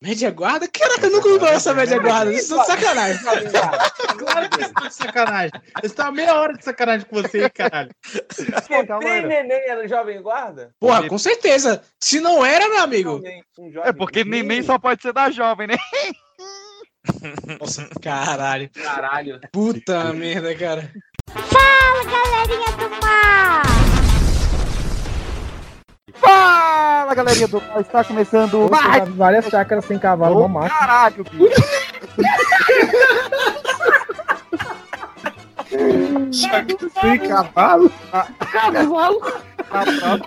Média guarda? Caraca, eu nunca ouvi essa média guarda. Isso é sacanagem. Claro que isso tá de sacanagem. Eles estão meia hora de sacanagem com você, caralho. Porque tem neném era jovem guarda? Porra, com certeza. Se não era, meu amigo. Um É porque neném. neném só pode ser da jovem, né? Nossa, caralho. Caralho. Puta merda, cara. Fala, galerinha do mar! Fala, galerinha do mal, está começando viu várias chácaras sem cavalo, máquina. caralho, bicho. <laughs> Sem cavalo?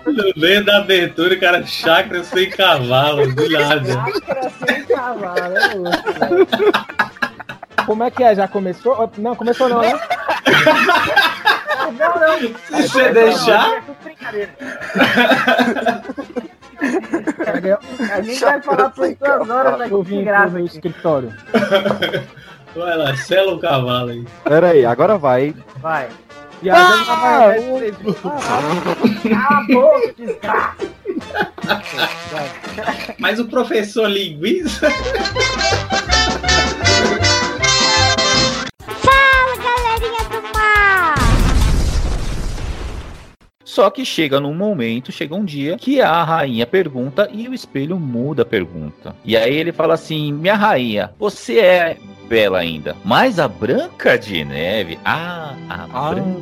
No meio da abertura, o cara chácara sem cavalo, do nada. Chácara sem cavalo, é louco. Como é que é? Já começou? Não, começou não, né? Não, não. Se você deixar. A gente vai falar por duas horas aqui Eu de graça. escritório. Vai lá, sela o cavalo aí. Pera aí, agora vai. Vai. Viajando na Ah, maionese, três vezes. Cala a boca, desgraça. Mas o professor linguiça. <laughs> Só que chega num momento, chega um dia que a rainha pergunta e o espelho muda a pergunta. E aí ele fala assim: Minha rainha, você é bela ainda, mas a Branca de Neve. Ah, a Branca.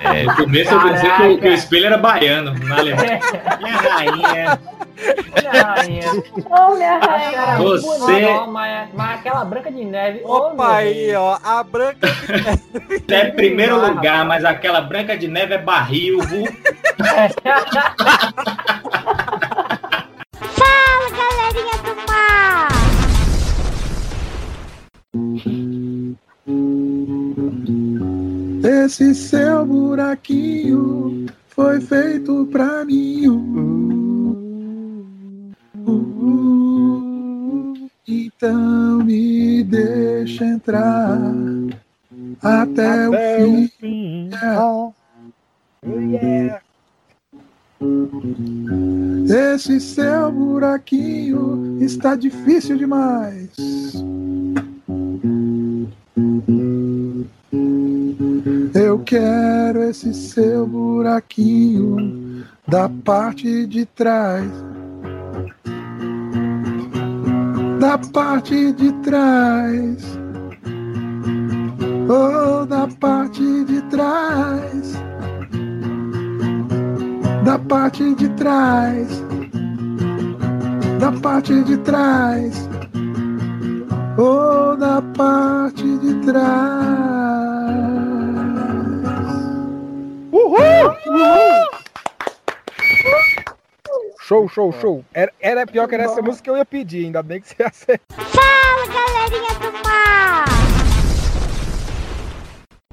É, No começo eu pensei que o, que o espelho era baiano, na Alemanha. <laughs> Minha rainha. Minha rainha. Ô, minha rainha. Você- Não, mas, mas aquela branca de neve. ô, Opa, aí, ó. A branca. <laughs> É primeiro lugar, mas aquela branca de neve é barril, viu? <laughs> Fala, galerinha do mar! Esse seu buraquinho foi feito pra mim. Então me deixa entrar até, o fim. Yeah. Esse seu buraquinho está difícil demais. Eu quero esse seu buraquinho da parte de trás. Da parte de trás. Oh, da parte de trás. Da parte de trás. Da parte de trás. Oh, da parte de trás. Uhul! Uhul! Show, show, show. Era, era pior que era essa música que eu ia pedir, ainda bem que você acertou. Fala, galerinha do mar!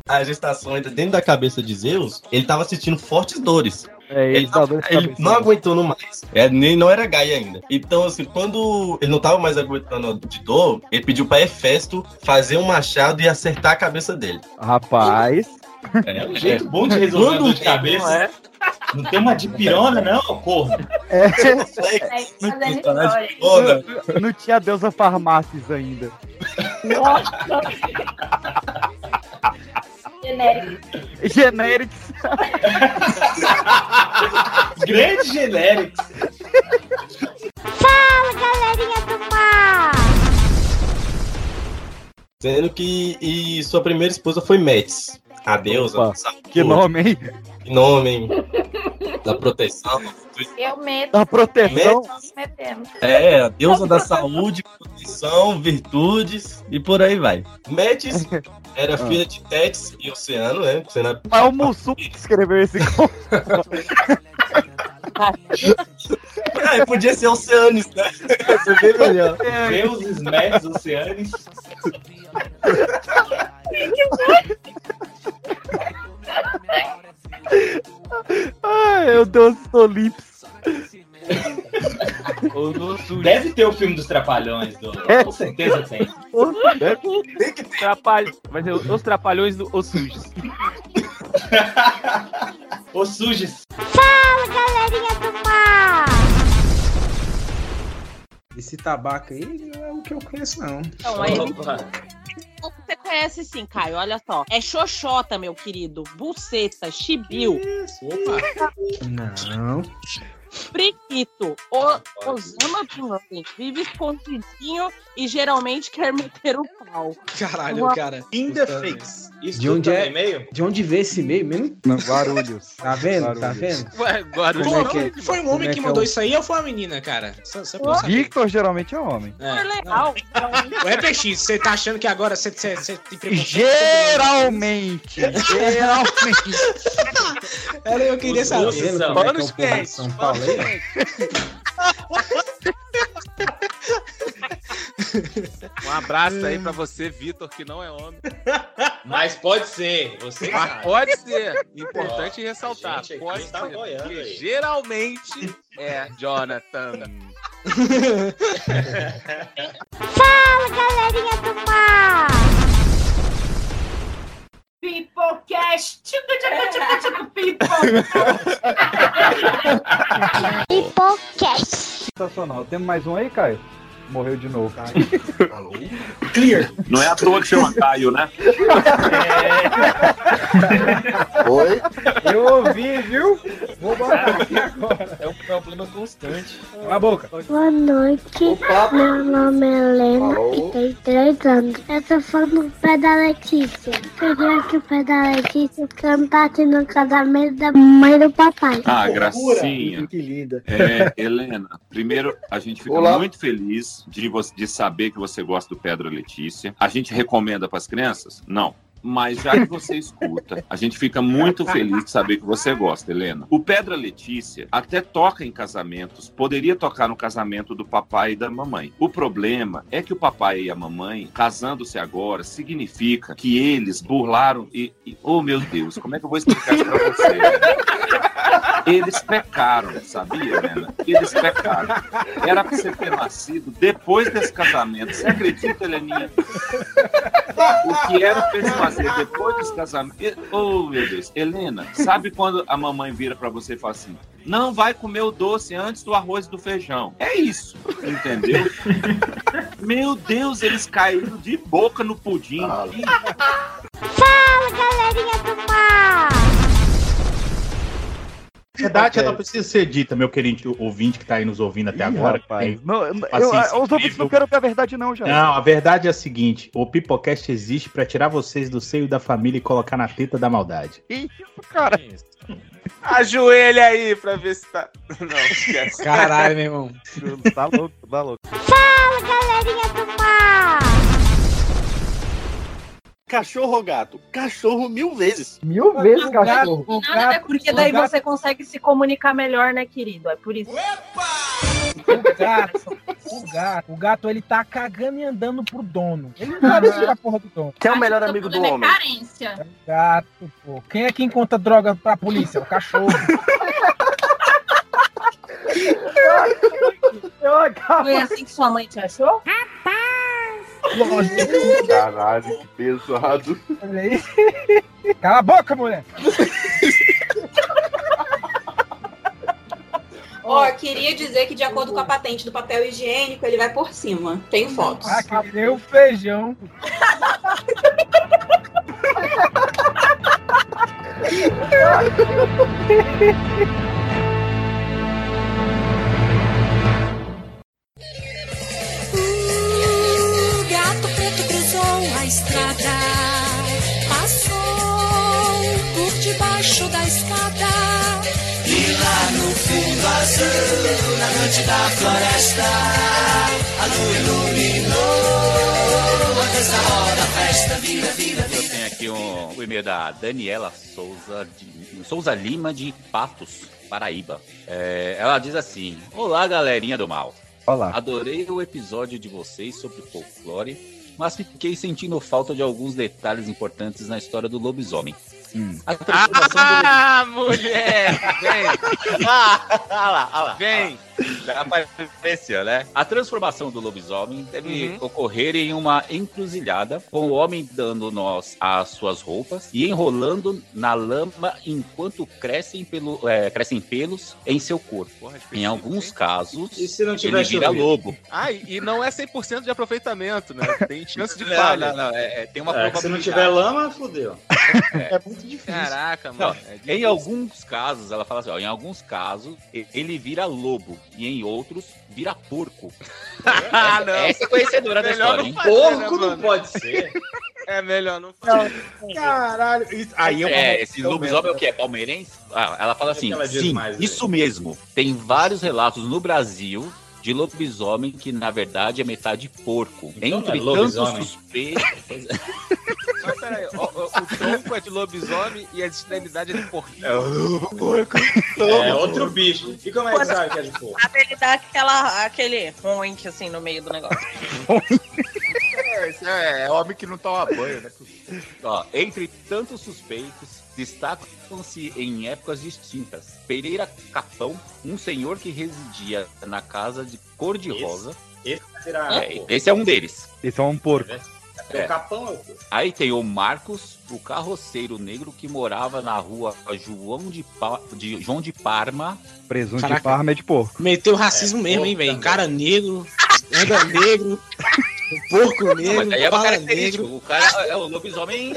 A gestação entra dentro da cabeça de Zeus, ele tava sentindo fortes dores. É, ele, ele tá dando ele não aguentando mais. É, nem não era Gaia ainda. Então, assim, quando ele não tava mais aguentando de dor, ele pediu pra Hefesto fazer um machado e acertar a cabeça dele. Rapaz. É um jeito bom de resolver a dor de cabeça. Não tem uma dipirona, não, corno. É. Não, não tinha deusa farmácias ainda. Nossa. Genérico. Genérics. Grande genérico. Fala, galerinha do mar! Sendo que e sua primeira esposa foi Metis. A deusa. Opa, que nome, hein? Que nome, hein? <laughs> Da proteção. Eu meto. A proteção. Metemos. É, a deusa da saúde, proteção, virtudes e por aí vai. Metis <laughs> era filha de Tétis e Oceano, né? Você não- É o Mussum que escreveu esse <laughs> conto. Ah, podia ser Oceanes, né? Melhor. Deuses, Metis, Oceanes. Ai, meu Deus, Olimpos. Deve ter o filme dos Trapalhões, do... com certeza tem. Tem que ter. Trapalho... Ser os trapalhões do Os Sujos. <laughs> Os Sujos. Fala, galerinha do mar! Esse tabaco aí não é o que eu conheço, não. Não, aí- Você conhece sim, Caio, olha só. É xoxota, meu querido. Buceta, chibiu. <laughs> Não. Priquito, o Osama Bin Laden vive escondidinho e geralmente quer meter o pau. Caralho, Uma- cara. In the face. Isso De tudo onde tá é? e-mail? De onde vê esse e-mail mesmo? Não, Guarulhos. Tá vendo? Tá vendo? Ué, Guarulhos. Como é que é? Foi um homem é que que é mandou o- isso aí ou foi uma menina, cara? Só, só. Victor geralmente é homem. É legal. Ué, PX, você tá achando que agora você, você, você tem preconceito? Geralmente. <laughs> Geralmente. Era eu queria saber. é que é Panos o de quentes. São Paulo? <laughs> Um abraço aí pra você, Vitor, que não é homem. Mas pode ser, você Mas sabe. pode ser. Importante Ó, ressaltar. Pode tá ser. geralmente é Jonathan. <laughs> Fala, galerinha do mar! Tchucu, tchucu, tchucu, pipo. Hipocast. Sensacional. Temos mais um aí, Caio? Morreu de novo. Clear. Não é à toa que chama Caio, né? Oi? Eu ouvi, viu? Vou botar aqui agora. É um problema constante. Cala a boca. Boa noite, meu nome é Helena e tenho 3 anos. Eu tô falando do pé da Letícia. Queria que o pé da Letícia cantasse no casamento da mãe do papai. Ah, gracinha. Que linda. É, Helena, primeiro a gente fica Olá. muito feliz de, de saber que você gosta do Pedro Letícia. A gente recomenda para as crianças? Não. Mas já que você escuta, a gente fica muito feliz de saber que você gosta, Helena. O Pedra Letícia até toca em casamentos, poderia tocar no casamento do papai e da mamãe. O problema é que o papai e a mamãe, casando-se agora, significa que eles burlaram e, e- Oh, meu Deus, como é que eu vou explicar isso pra você? Eles pecaram, sabia, Helena? Eles pecaram. Era pra você ter nascido depois desse casamento. Você acredita, Heleninha? O que era pra eles fazer depois desse casamento? E- Oh, meu Deus. Helena, sabe quando a mamãe vira pra você e fala assim: não vai comer o doce antes do arroz e do feijão? É isso, entendeu? <laughs> Meu Deus, eles caíram de boca no pudim. Fala, galerinha do mar! Verdade, ela precisa ser dita, meu querido ouvinte que tá aí nos ouvindo até agora. que rapaz. tem Não, eu- eu- os ouvintes não querem ver a verdade, não, já. Não, a verdade é a seguinte: o Pipocast existe pra tirar vocês do seio da família e colocar na teta da maldade. Que isso, cara? Ajoelha aí pra ver se tá. <laughs> Não, esquece. Caralho, meu irmão. Tá louco, tá louco. Fala, galerinha do mar! Cachorro ou gato? Cachorro mil vezes. Mil vezes, cachorro. Não, é porque daí você consegue se comunicar melhor, né, querido? É por isso. O gato, o gato, o gato, ele tá cagando e andando pro dono. Ele não sabe tirar a porra do dono. Quem é o melhor amigo do homem? carência. Gato, pô. Quem é que encontra droga pra polícia? O cachorro. Eu acabo. Foi assim que sua mãe te achou? Lógico. Caralho, que pesado. Olha aí. Cala a boca, mulher. <laughs> Ó, queria dizer que de acordo com a patente do papel higiênico, ele vai por cima. Tenho fotos. Ah, que nem o feijão. <laughs> estrada, passou por debaixo da escada. E lá no fundo Amanheceu na noite da floresta, a lua iluminou, a dança roda, festa vira, vira, Eu tenho aqui um, o e-mail da Daniela Souza, de, Souza Lima, de Patos, Paraíba. É, ela diz assim: Olá, galerinha do mal. Olá. Adorei o episódio de vocês sobre folclore, mas fiquei sentindo falta de alguns detalhes importantes na história do lobisomem. A transformação Ah, mulher! Vem! <laughs> Ah, olha lá, olha lá. Vem! Já apareceu, né? A transformação do lobisomem deve Uhum. ocorrer em uma encruzilhada, com o homem dando nós às suas roupas e enrolando na lama enquanto crescem, pelo, é, crescem pelos em seu corpo. Em alguns casos, E se não ele tiver vira chovido? lobo. Ah, e não é 100% de aproveitamento, né? Tem chance de Não, falha. não, não, é- é- tem uma É, se não tiver lama, fodeu. <laughs> É muito difícil. Caraca, Não, mano. é em alguns casos, ela fala assim, ó, em alguns casos, ele vira lobo e em outros vira porco. <laughs> Ah, não. Essa é conhecedora da história, não fazer, Porco né, não mano? pode ser. É melhor não fazer. Caralho. isso- Aí eu É, esse lobisomem é o quê? É palmeirense? Ah, ela fala que assim, que ela sim, mais, isso mesmo. Tem vários relatos no Brasil de lobisomem que, na verdade, é metade porco. Então é Entre tantos lobisomem. suspeitos... <laughs> Mas peraí, ó, o tronco é de lobisomem e a extremidade é de porquinho. É o porco. É outro bicho. E como é que sabe que é de porco? Ele dá aquela, aquele oink assim no meio do negócio. É, é, é homem que não toma banho, né? Ó, entre tantos suspeitos, destacam-se em épocas distintas. Pereira Capão, um senhor que residia na casa de cor-de-rosa. Esse virar. É, esse é um deles. Esse é um porco. É. O capão é o quê? Aí tem o Marcos, o carroceiro negro que morava na rua João de, Pa- de- João de Parma. Presunto Caraca. de Parma é de porco. Meteu racismo mesmo, hein, velho? Cara negro, anda negro, porco Não, negro, mas aí é uma característica. negro. O cara é o lobisomem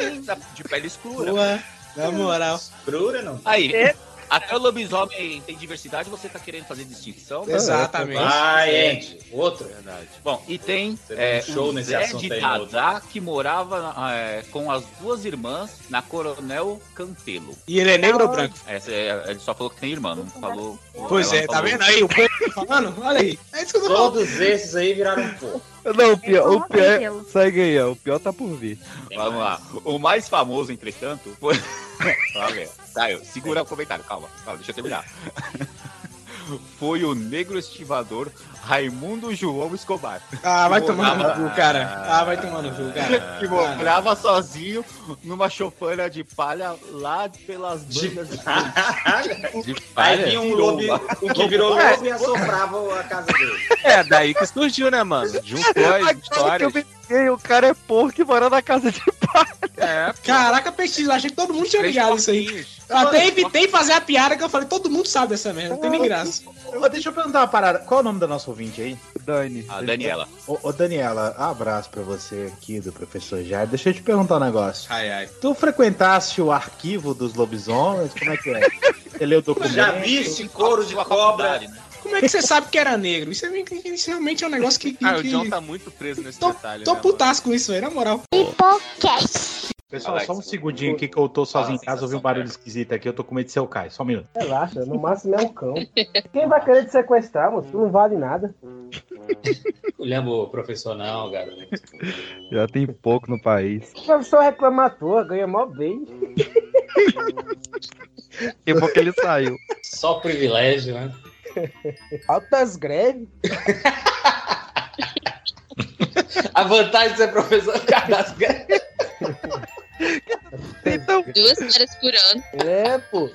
de pele escura. Na moral. Brura não. Aí, até o lobisomem tem diversidade, você tá querendo fazer distinção? Exatamente. Ah, gente. Outro. Verdade. Bom, e tem é, um show o nesse Zé assunto de. Dadá, que morava é, com as duas irmãs na Coronel Campelo. E ele é negro ou branco? Essa é- ele só falou que tem irmã, não falou. Pois é, tá falou. vendo aí? O povo falando? Olha aí. É isso que eu tô falando. Todos esses aí viraram porco. Não, o pior, o pior é, segue aí, ó, o pior tá por vir. Vamos lá. O mais famoso, entretanto, foi. Vamos ver. Caio, segura o comentário, calma. calma deixa eu terminar. <laughs> Foi o negro estivador Raimundo João Escobar. Ah, vai tomar no cu, cara. Ah, vai tomar no cu, cara. Que morava sozinho numa choupana de palha lá pelas bandas de, de Aí palha. vinha um lobo, um que virou É. lobo e assoprava a casa dele. É, daí que surgiu, né, mano? Juntou as Agora que histórias. eu peguei, o cara é porco e mora na casa de É, Caraca, pesquisa, achei que todo mundo tinha ligado isso aí. Eu até evitei fazer a piada que eu falei, todo mundo sabe dessa merda, não tem nem graça. Deixa eu perguntar uma parada. Qual é o nome da nossa ouvinte aí? Dani. A Daniela. Ô, ô, Daniela, abraço pra você aqui do professor Jair. Deixa eu te perguntar um negócio. Ai, ai. Tu frequentasse o arquivo dos lobisomens? Como é que é? <laughs> Você leu o documento? Já viste couro de cobra? né? Como é que você sabe que era negro? Isso, é, isso realmente é um negócio que. que, Ah, o que- John tá muito preso nesse Tô, detalhe. tô né, com isso, velho, na moral. Hipocast. Pessoal, só um segundinho aqui que eu tô sozinho em casa, ouvi um barulho esquisito aqui, eu tô com medo de ser o Caio. Só um minuto. Relaxa, no máximo é um cão. Quem vai querer te sequestrar, moço? Tu não vale nada. Olhando profissional, garoto. Já tem pouco no país. O professor reclama à toa, ganha mó bem. E porque ele saiu. Só privilégio, né? Altas greves. <laughs> A vantagem de ser professor é das greves. Então, Duas férias por ano. É, pô.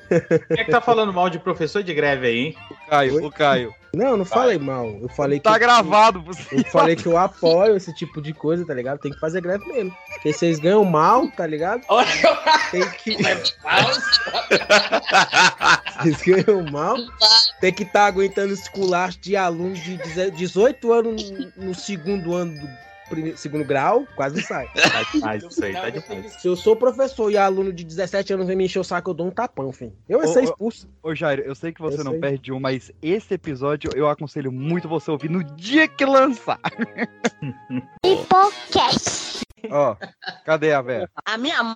Quem é que tá falando mal de professor de greve aí, hein? o Caio, o Caio. Não, não falei mal. Eu falei que. Tá gravado, você. Eu falei que eu apoio esse tipo de coisa, tá ligado? Tem que fazer greve mesmo. Porque vocês ganham mal, tá ligado? Olha, Tem que. eu- Vocês ganham mal. Tem que estar aguentando esse culacho de aluno de 18 anos no- no segundo ano do primeiro, segundo grau, quase não sai. <laughs> Tá demais isso aí, tá demais. Se eu sou professor e aluno de 17 anos vem me encher o saco, eu dou um tapão, filho. Eu ia ser expulso. Ô, Jairo, eu sei que você Eu não sei. perde um, mas esse episódio eu aconselho muito você ouvir no dia que lançar. <laughs> Hipocast. Ó, cadê a velha? A minha mãe,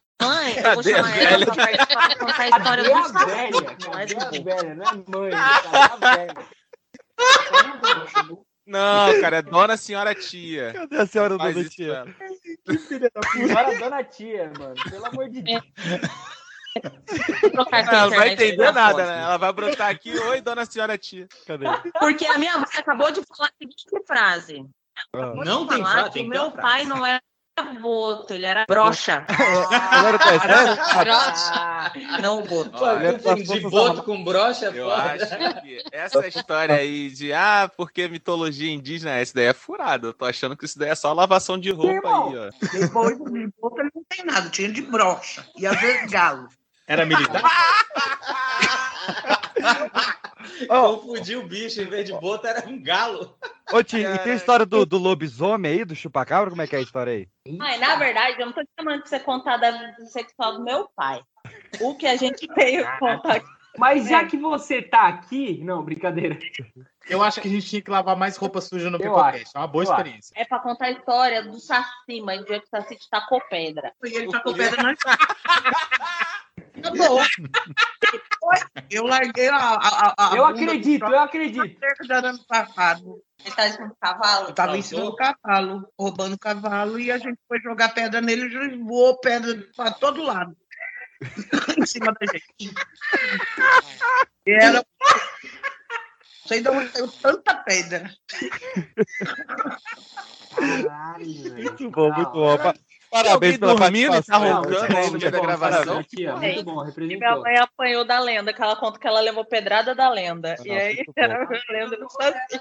eu vou Cadê chamar ela velha? pra contar a história do é Cadê a velha? Não é mãe, <laughs> cadê a velha? Não, cara, é Dona Senhora Tia. Cadê a senhora Faz Dona isso Tia? Que filha da Senhora Dona Tia, mano. Pelo amor de Deus. Ela não vai entender na nada, né? Ela vai brotar aqui, oi, Dona Senhora Tia. Cadê? Porque a minha mãe acabou de falar a seguinte frase. Acabou de Não tem falar frase, que tem meu uma frase. pai não era boto, ele era brocha. <laughs> Agora tá sério? brocha. Não boto. Olha, de boto com brocha, Eu foda. acho que essa história aí de, ah, porque mitologia indígena, essa daí é furada. Eu tô achando que isso daí é só lavação de roupa aí, ó. Depois de boto ele não tem nada, tinha de brocha. E às vezes galo. Era militar? <laughs> Confundi o bicho, em vez de boto era um galo. Ô, Ti, e tem a história do, do lobisomem aí, do chupacabra? Como é que é a história aí? Ai, na verdade, eu não tô te chamando pra você contar da vida sexual do meu pai. O que a gente veio contar aqui. Mas já que você tá aqui. Não, brincadeira. Eu acho que a gente tinha que lavar mais roupa suja no Pipocast. acho, É uma boa eu acho. experiência. É pra contar a história do Saci, mas o dia que o Saci tacou pedra. E ele tacou pedra na <laughs> Acabou. Eu larguei a. a, a- Eu acredito, do eu acredito. do ano passado. Ele tá ensinando cavalo? Eu tava em cima do cavalo, roubando o cavalo, e a gente foi jogar pedra nele e voou pedra pra todo lado. <laughs> em cima da gente. E era. Não sei de onde saiu tanta pedra. Muito bom, muito bom. Parabéns pela dormindo e tá roncando aí no meio da gravação? Aqui, ó, muito bom, E representou. minha mãe apanhou da lenda, que ela conta que ela levou pedrada da lenda. e aí era a lenda do Saci.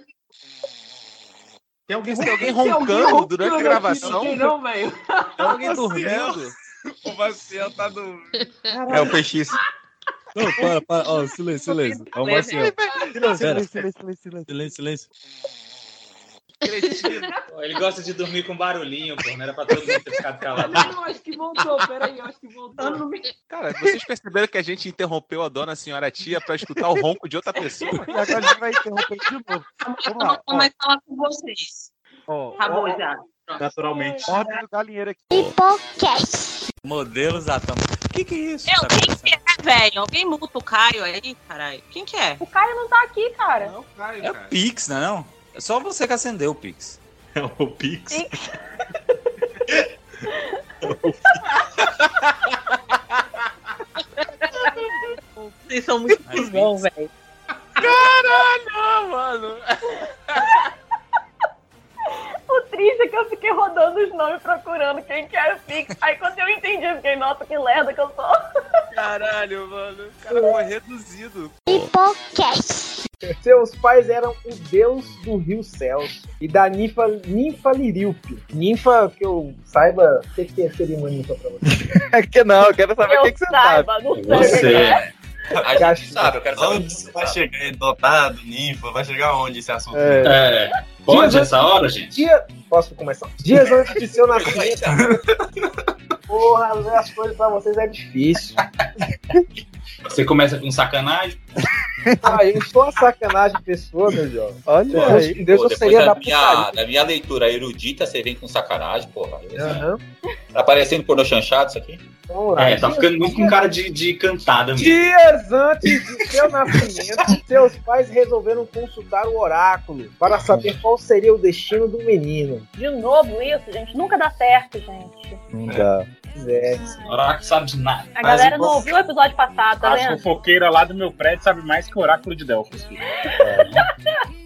Tem alguém, Tem alguém Tem alguém roncando durante a roncando gravação? aqui, Não, velho. Tem alguém dormindo? O Maciel tá dormindo. É o peixe. Não, para, para. Ó, silêncio, silêncio. É o Marcelo. Silêncio, silêncio, silêncio, silêncio. Silêncio, Ele gosta de dormir com barulhinho, pô. Não era pra todo mundo ter ficado calado. Não, acho que voltou, peraí, eu acho que voltou. Cara, vocês perceberam que a gente interrompeu a dona senhora tia pra escutar o ronco de outra pessoa? E agora a gente vai interromper de novo. Vamos Eu lá. mais falar com vocês. Ó, Acabou ó, já. Naturalmente. Ordem do galinheiro aqui. Hipocast. Modelos Atom. O que, que é isso? Eu, quem que é, velho? Alguém multa o Caio aí, caralho? Quem que é? O Caio não tá aqui, cara. Não, Caio, É o Pix, não é não? É só você que acendeu o Pix. É o Pix. Vocês são muito cuzão, velho. Caralho, mano. O triste é que eu fiquei rodando os nomes procurando quem que é o Pix. Aí quando eu entendi, eu fiquei, nossa, que lerda que eu sou. Caralho, mano. O cara foi reduzido. Hipocast. Seus pais eram o deus do rio Céus e da ninfa, ninfa Liríope. Ninfa, que eu saiba, o que, que seria uma ninfa pra você? É que não, eu quero saber o que, que você sabe. não Você. A gente sabe, eu quero saber onde você vai chegar, dotado, ninfa, vai chegar onde esse assunto? É. É. Pode essa hora, gente? Dia... Posso começar? Dias antes de seu nascimento. <laughs> Porra, as coisas pra vocês é difícil. Você começa com sacanagem? <laughs> Ah, eu sou a sacanagem pessoa, meu jovem. Olha Deus, aí. Deus Pô, eu seria da da minha, da minha leitura erudita, você vem com sacanagem, porra. Aham. Tá parecendo pornô chanchado isso aqui? É, tá ficando muito com cara de, de cantada mesmo. Dias antes de seu nascimento, seus pais resolveram consultar o oráculo para saber qual seria o destino do menino. De novo isso, gente. Nunca dá certo, gente. Nunca. É. Oráculo sabe de nada. A galera não ouviu o episódio passado, tá A vendo? fofoqueira lá do meu prédio sabe mais que o oráculo de Delfos.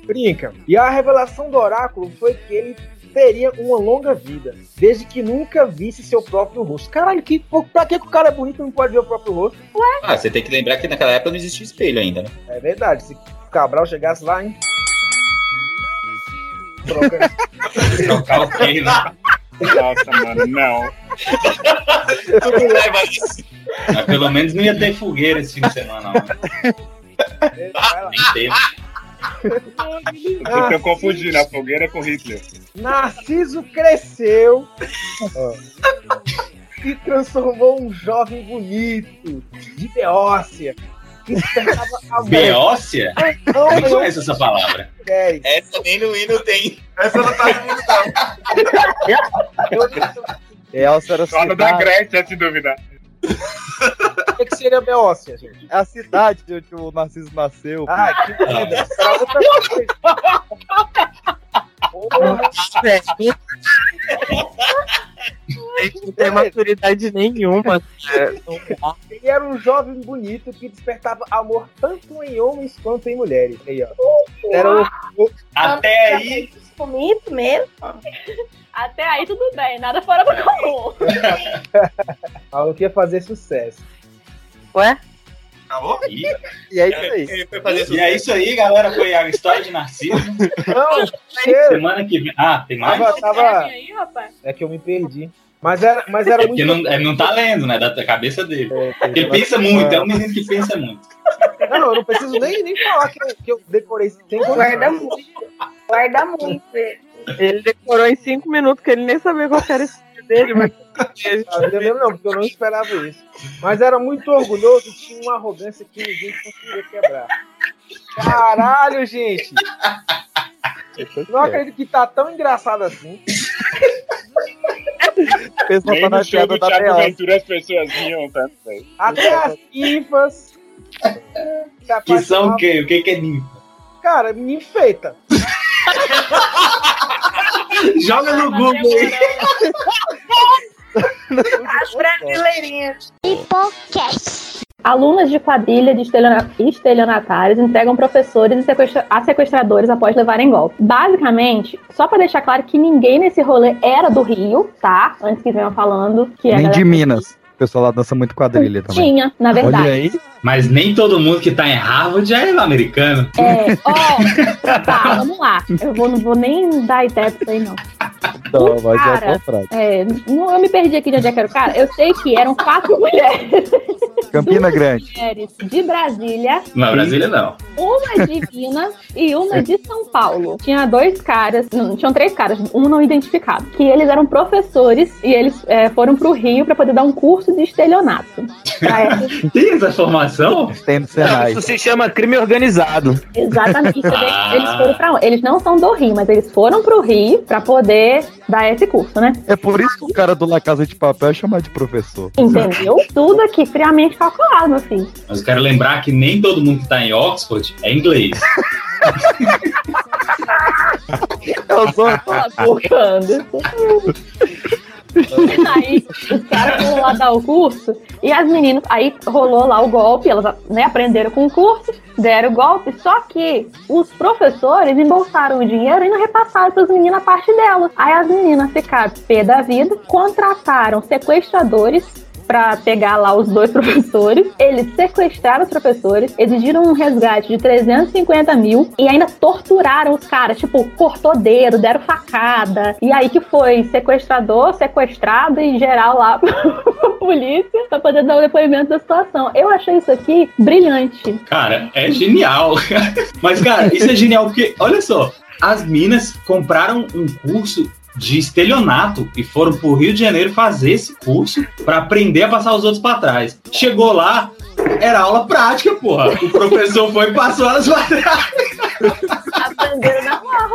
Brinca. E a revelação do oráculo foi que ele teria uma longa vida, desde que nunca visse seu próprio rosto. Caralho, que, pra que o cara é bonito e não pode ver o próprio rosto? Ah, você tem que lembrar que naquela época não existia espelho ainda, né? É verdade, se o Cabral chegasse lá, hein? <laughs> Trocar o quê, né? Nossa, mano, não. Tu me leva isso. Mas pelo menos não ia ter fogueira esse fim de semana, não. Nem teve. Vocês estão confundindo a fogueira com Hitler. Narciso cresceu e transformou um jovem bonito, de Beócia, <laughs> Beócia? Não, Eu não eu- conheço essa palavra. Sério. Essa nem no hino tem. Essa não tá no hino, Eu- Elsa era Só no da. Grécia, se duvidar. O que, que seria Beócia, gente? É a cidade onde o Narciso nasceu. Ah, que merda. Outra coisa. Não tem maturidade nenhuma. Ele era um jovem bonito que despertava amor tanto em homens quanto em mulheres. Aí, ó. Era o, Até aí. Bonito mesmo. Até aí tudo bem, nada fora do comum. <laughs> Falou que ia fazer sucesso. Ué? Acabou? E é isso aí. E é isso aí, galera. Foi a história de Narciso. Não, Semana que vem. Ah, tem mais? tava, tava... aí, rapaz. É que eu me perdi. Mas era, mas era É muito. não, ele não tá lendo, né? Da cabeça dele. Porque ele pensa muito, é um menino que pensa muito. Não, eu não preciso nem, nem falar que eu, que eu decorei sem Guarda muito. Guarda muito. Ele decorou em cinco minutos que ele nem sabia qual era esse dele, mas. Não, entendeu? Não, porque eu não esperava isso. Mas era muito orgulhoso e tinha uma arrogância que ninguém conseguia quebrar. Caralho, gente! Não acredito que tá tão engraçado assim. Pessoal tá na piada do da Thiago. Ventura as pessoas riam tanto, velho. Até as ninfas. Que são o quê? O que, que é ninfa? Cara, me feita. <laughs> Joga no Google aí. <laughs> As brasileirinhas. Hipocast. Alunas de quadrilha de estelionatários entregam professores e sequestra- a sequestradores após levarem golpe. Basicamente, só pra deixar claro que ninguém nesse rolê era do Rio, tá? Antes que venham falando que a Nem de Minas. O pessoal lá dança muito quadrilha também. Tinha, na verdade. Olha aí. Mas nem todo mundo que tá em Harvard é americano. É, ó, tá, vamos lá. Eu vou, não vou nem dar ideia pra isso aí, não. Então, mas é Cara, a frase. é, não, eu me perdi aqui de onde é que era o cara. Eu sei que eram quatro <laughs> mulheres, Campina Grande. mulheres de Brasília, Não, Brasília não. uma de Minas e uma de São Paulo. Tinha dois caras, não, tinham três caras, um não identificado, que eles eram professores e eles é, foram pro Rio pra poder dar um curso de estelionato. <laughs> Tem essa formação? Tem no Senai. Isso se chama crime organizado. Exatamente. <laughs> Ah. Eles foram pra onde? Eles não são do Rio, mas eles foram pro Rio pra poder dar esse curso, né? É por isso que o cara do La Casa de Papel é chamado de professor. Entendeu? Tudo aqui friamente calculado, meu filho. Mas eu quero lembrar que nem todo mundo que tá em Oxford é inglês. Eu sou. Focando. Aí os caras foram lá dar o curso e as meninas, aí rolou lá o golpe, elas né, aprenderam com o curso, deram o golpe, só que os professores embolsaram o dinheiro e não repassaram para as meninas a parte delas. Aí as meninas ficaram pé da vida, contrataram sequestradores pra pegar lá os dois <laughs> professores. Eles sequestraram os professores, exigiram um resgate de 350 mil e ainda torturaram os caras. Tipo, cortou dedo, deram facada. E aí que foi sequestrador, sequestrado e geral lá <laughs> pra polícia pra poder dar o depoimento da situação. Eu achei isso aqui brilhante. Cara, é genial. <laughs> Mas, cara, isso é genial porque, olha só, as minas compraram um curso de estelionato e foram pro Rio de Janeiro fazer esse curso pra aprender a passar os outros pra trás. Chegou lá, era aula prática, porra. O professor foi e passou elas pra trás. Aprenderam na marra.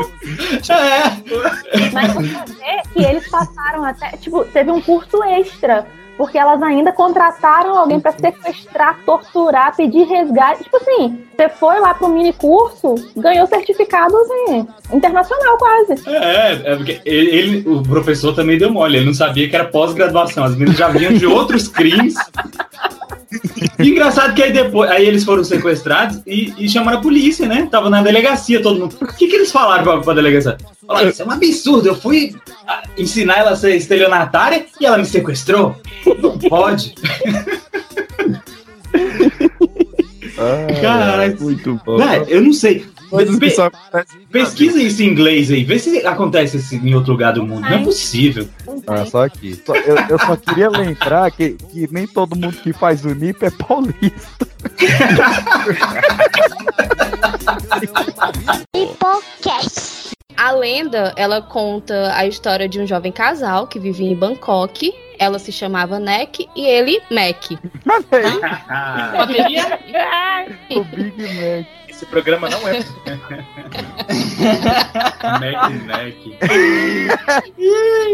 É. Mas você vê que eles passaram até. Tipo, teve um curso extra. Porque elas ainda contrataram alguém pra sequestrar, torturar, pedir resgate. Tipo assim, você foi lá pro mini curso, ganhou certificado assim, internacional quase. É, é porque ele, ele- o professor também deu mole, ele não sabia que era pós-graduação, as meninas já vinham de outros crimes. <laughs> E engraçado que aí depois, aí eles foram sequestrados e, e chamaram a polícia, né? Tava na delegacia todo mundo. O que, que eles falaram pra, pra delegacia? Falaram, isso é um absurdo, eu fui ah, ensinar ela a ser estelionatária e ela me sequestrou. Não pode. <laughs> Caralho. Muito bom. Eu não sei. Coisas que Pe- só Pesquisa isso em inglês aí, vê se acontece isso em outro lugar do mundo. Não é possível. Ah, só aqui. Só- eu, eu só queria lembrar que, que nem todo mundo que faz o NIP é paulista. <laughs> Hipocast. A lenda, ela conta a história de um jovem casal que vivia em Bangkok. Ela se chamava Nek e ele Mac. <laughs> o Big Mac. Esse programa não é. <laughs> Mac, Mac.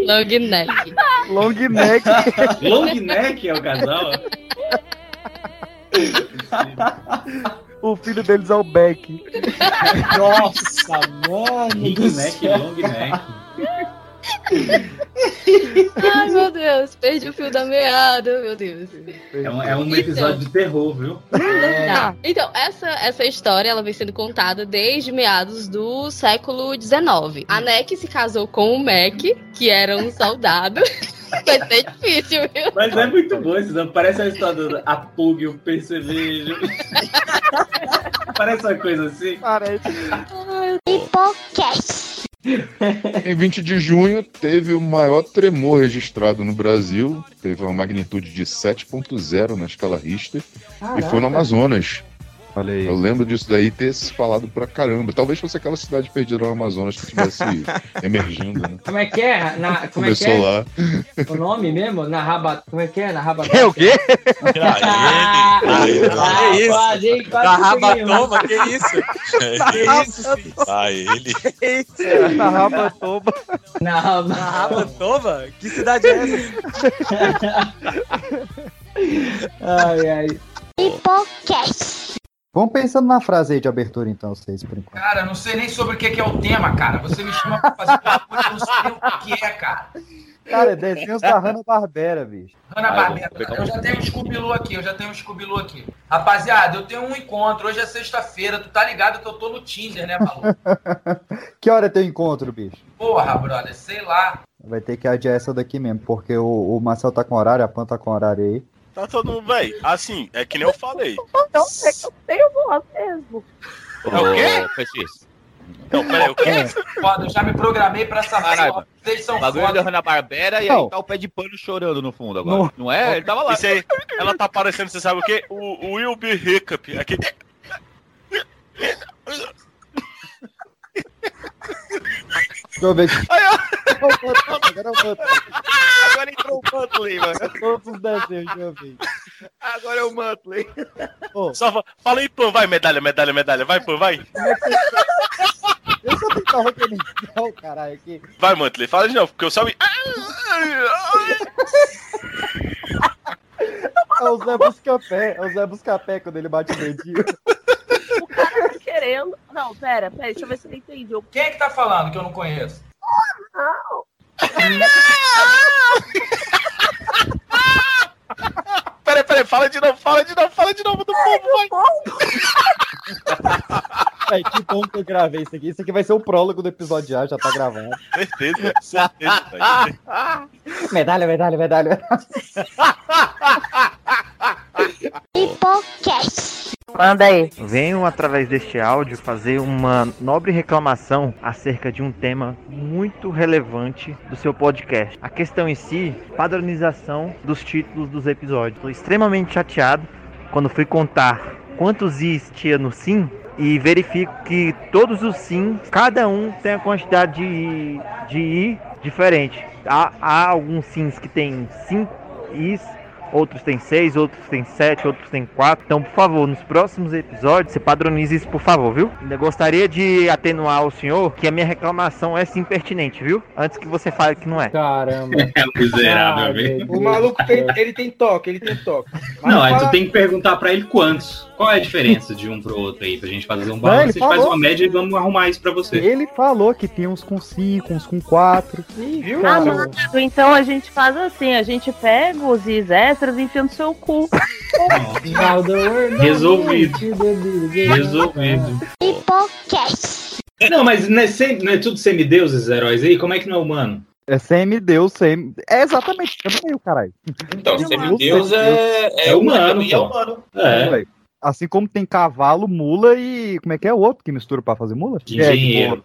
Long Neck. Long neck. Long neck é o casal? O filho deles é o Beck. Nossa, mano. Long neck, long neck. Ai, meu Deus, perdi o fio da meada, meu Deus. É um, é um episódio de terror, viu? Tá. Então, essa, essa história ela vem sendo contada desde meados do século XIX. A Neck se casou com o Mac, que era um soldado. <laughs> Vai ser difícil, viu? Mas é muito bom isso, não? Parece a história do a Pug, o percevejo. <laughs> Parece uma coisa assim. Parece. Hipocast. Em 20 de junho, teve o maior tremor registrado no Brasil. Teve uma magnitude de 7.0 na escala Richter. E foi no Amazonas. Olha aí. Eu lembro disso daí ter se falado pra caramba. Talvez fosse aquela cidade perdida no Amazonas que estivesse <laughs> emergindo, né? Como é que é? Na, como é que Começou é? lá. O nome mesmo? Na raba... Como é que é? Na raba... É o quê? Ah, Que isso? <laughs> quase? Quase um. rabatoma, que isso? Que isso, filho? Ah, ele. Na Rabatoba. Na raba... Na Rabatoma? Que cidade é essa? <laughs> Ai, ai. Hipocast. Vamos pensando na frase aí de abertura, então, vocês, por enquanto. Cara, eu não sei nem sobre o que que é o tema, cara. Você me chama pra fazer uma coisa, eu não sei o que é, cara. Cara, é desenhos da Hanna-Barbera, bicho. Ana Ai, Barbera, vamos pegar eu já tenho um Scooby-Loo aqui, eu já tenho um Scooby-Loo aqui. Rapaziada, eu tenho um encontro, hoje é sexta-feira, tu tá ligado que eu tô no Tinder, né, maluco? <laughs> Que hora é teu encontro, bicho? Porra, brother, sei lá. Vai ter que adiar essa daqui mesmo, porque o, o Marcel tá com horário, a Pan tá com horário aí. Tá todo mundo, véi. Assim, é que nem eu falei. Então, é que eu tenho voz mesmo. É o quê? Peixes. Não, peraí, o quê? Foda, eu já me programei pra essa Caralho. Vocês são bagulho foda. da Hanna-Barbera e Não. aí tá o pé de pano chorando no fundo agora. Não, é? Ele tava lá. Isso aí, ela tá parecendo, você sabe o quê? O, o Will Be Hiccup. Aquele... <laughs> Deixa eu ver aqui. Agora é o. Agora entrou o Muttley, mano. Todos os desenhos, deixa eu ver. Agora é o Muttley. Só fa- fala aí, Pan, vai, medalha, medalha, medalha. Vai, Pan, vai. Deixa eu tentar organizar o caralho aqui. Vai, Mantley, fala de novo, porque eu só me. É o Zé Buscapé, é o Zé Buscapé quando ele bate o dedinho. O cara tá querendo. Não, pera, pera, deixa eu ver se eu entendi. O Quem é que tá falando que eu não conheço? Não. <laughs> Peraí, peraí, fala de novo, fala de novo, fala de novo do povo, vai. Que bom que eu gravei isso aqui. Isso aqui vai ser o prólogo do episódio já, já tá gravado. Certeza, <laughs> certeza, velho. Medalha, medalha, medalha. <laughs> Hipocast. Manda aí. Venho através deste áudio fazer uma nobre reclamação acerca de um tema muito relevante do seu podcast. A questão em si, padronização dos títulos dos episódios. Estou extremamente chateado quando fui contar quantos is tinha no sim e verifico que todos os sims, cada um tem a quantidade de, de i diferente. Há, há alguns sims que tem 5 is outros têm seis, outros têm sete, outros têm quatro. Então, por favor, nos próximos episódios, você padronize isso, por favor, viu? Ainda gostaria de atenuar o senhor que a minha reclamação é sim pertinente, viu? Antes que você fale que não é. Caramba. <laughs> É miserável, velho. O maluco tem, ele tem toque, ele tem toque. Mas Não, aí tu fala- tem que perguntar pra ele quantos. Qual é a diferença de um pro outro aí, pra gente fazer um balanço? A gente faz uma média e vamos arrumar isso pra você. Ele falou que tem uns com 5, uns com 4. Viu? Ah, mano, então a gente faz assim, a gente pega os is extras e enfia no seu cu. Resolvido. Resolvido. Hipocast. Não, mas não é, sem- não é tudo semideuses, heróis aí? Como é que não é humano? É semideus, sem. É exatamente, eu não meio, caralho. Então, semideus é, É humano, e é pô. humano. É. Assim como tem cavalo, mula e. Como é que é o outro que mistura pra fazer mula? Engenheiro.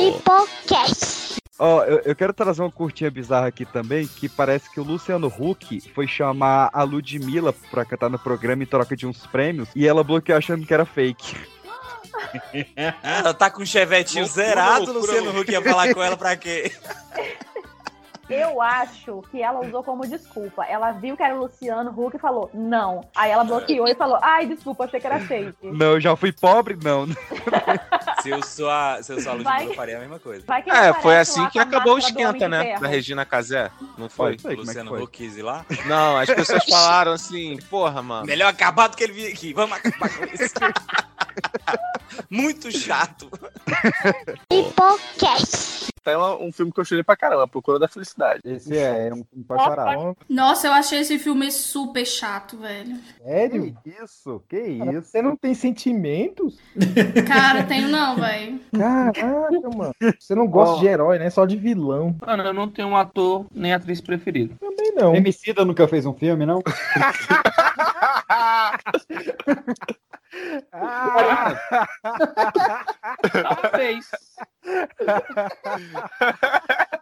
Hipocast. <laughs> Ó, eu, eu quero trazer uma curtinha bizarra aqui também, que parece que o Luciano Huck foi chamar a Ludmilla pra cantar no programa em troca de uns prêmios, e ela bloqueou achando que era fake. <laughs> Ela tá com o chevetinho Loucura, zerado, loucura, Luciano Huck ia falar com ela pra quê? <laughs> Eu acho que ela usou como desculpa. Ela viu que era o Luciano Huck e falou, não. Aí ela bloqueou e falou, ai, desculpa, achei que era fake. Não, eu já fui pobre, não. <laughs> Se eu sou a, se eu sou a que- eu faria a mesma coisa. Vai que É, foi assim que acabou o esquenta, né? Da Regina Casé. Não foi? Foi, como é Luciano foi? Huck lá? Não, as pessoas falaram assim, porra, mano. Melhor acabar do que ele vir aqui. Vamos acabar com isso. <laughs> Muito chato. Hipocast. É um, um filme que eu chorei pra caramba, Procura da Felicidade. Esse é, é um filme pra chorar. Nossa, eu achei esse filme super chato, velho. Sério? Que isso? Que Cara, isso? Você não tem sentimentos? Cara, tenho não, velho. Caraca, mano. Você não gosta Ó. de herói, né? Só de vilão. Mano, eu não tenho um ator nem atriz preferido. Também não. Emicida nunca fez um filme, não? <laughs> Talvez. <laughs>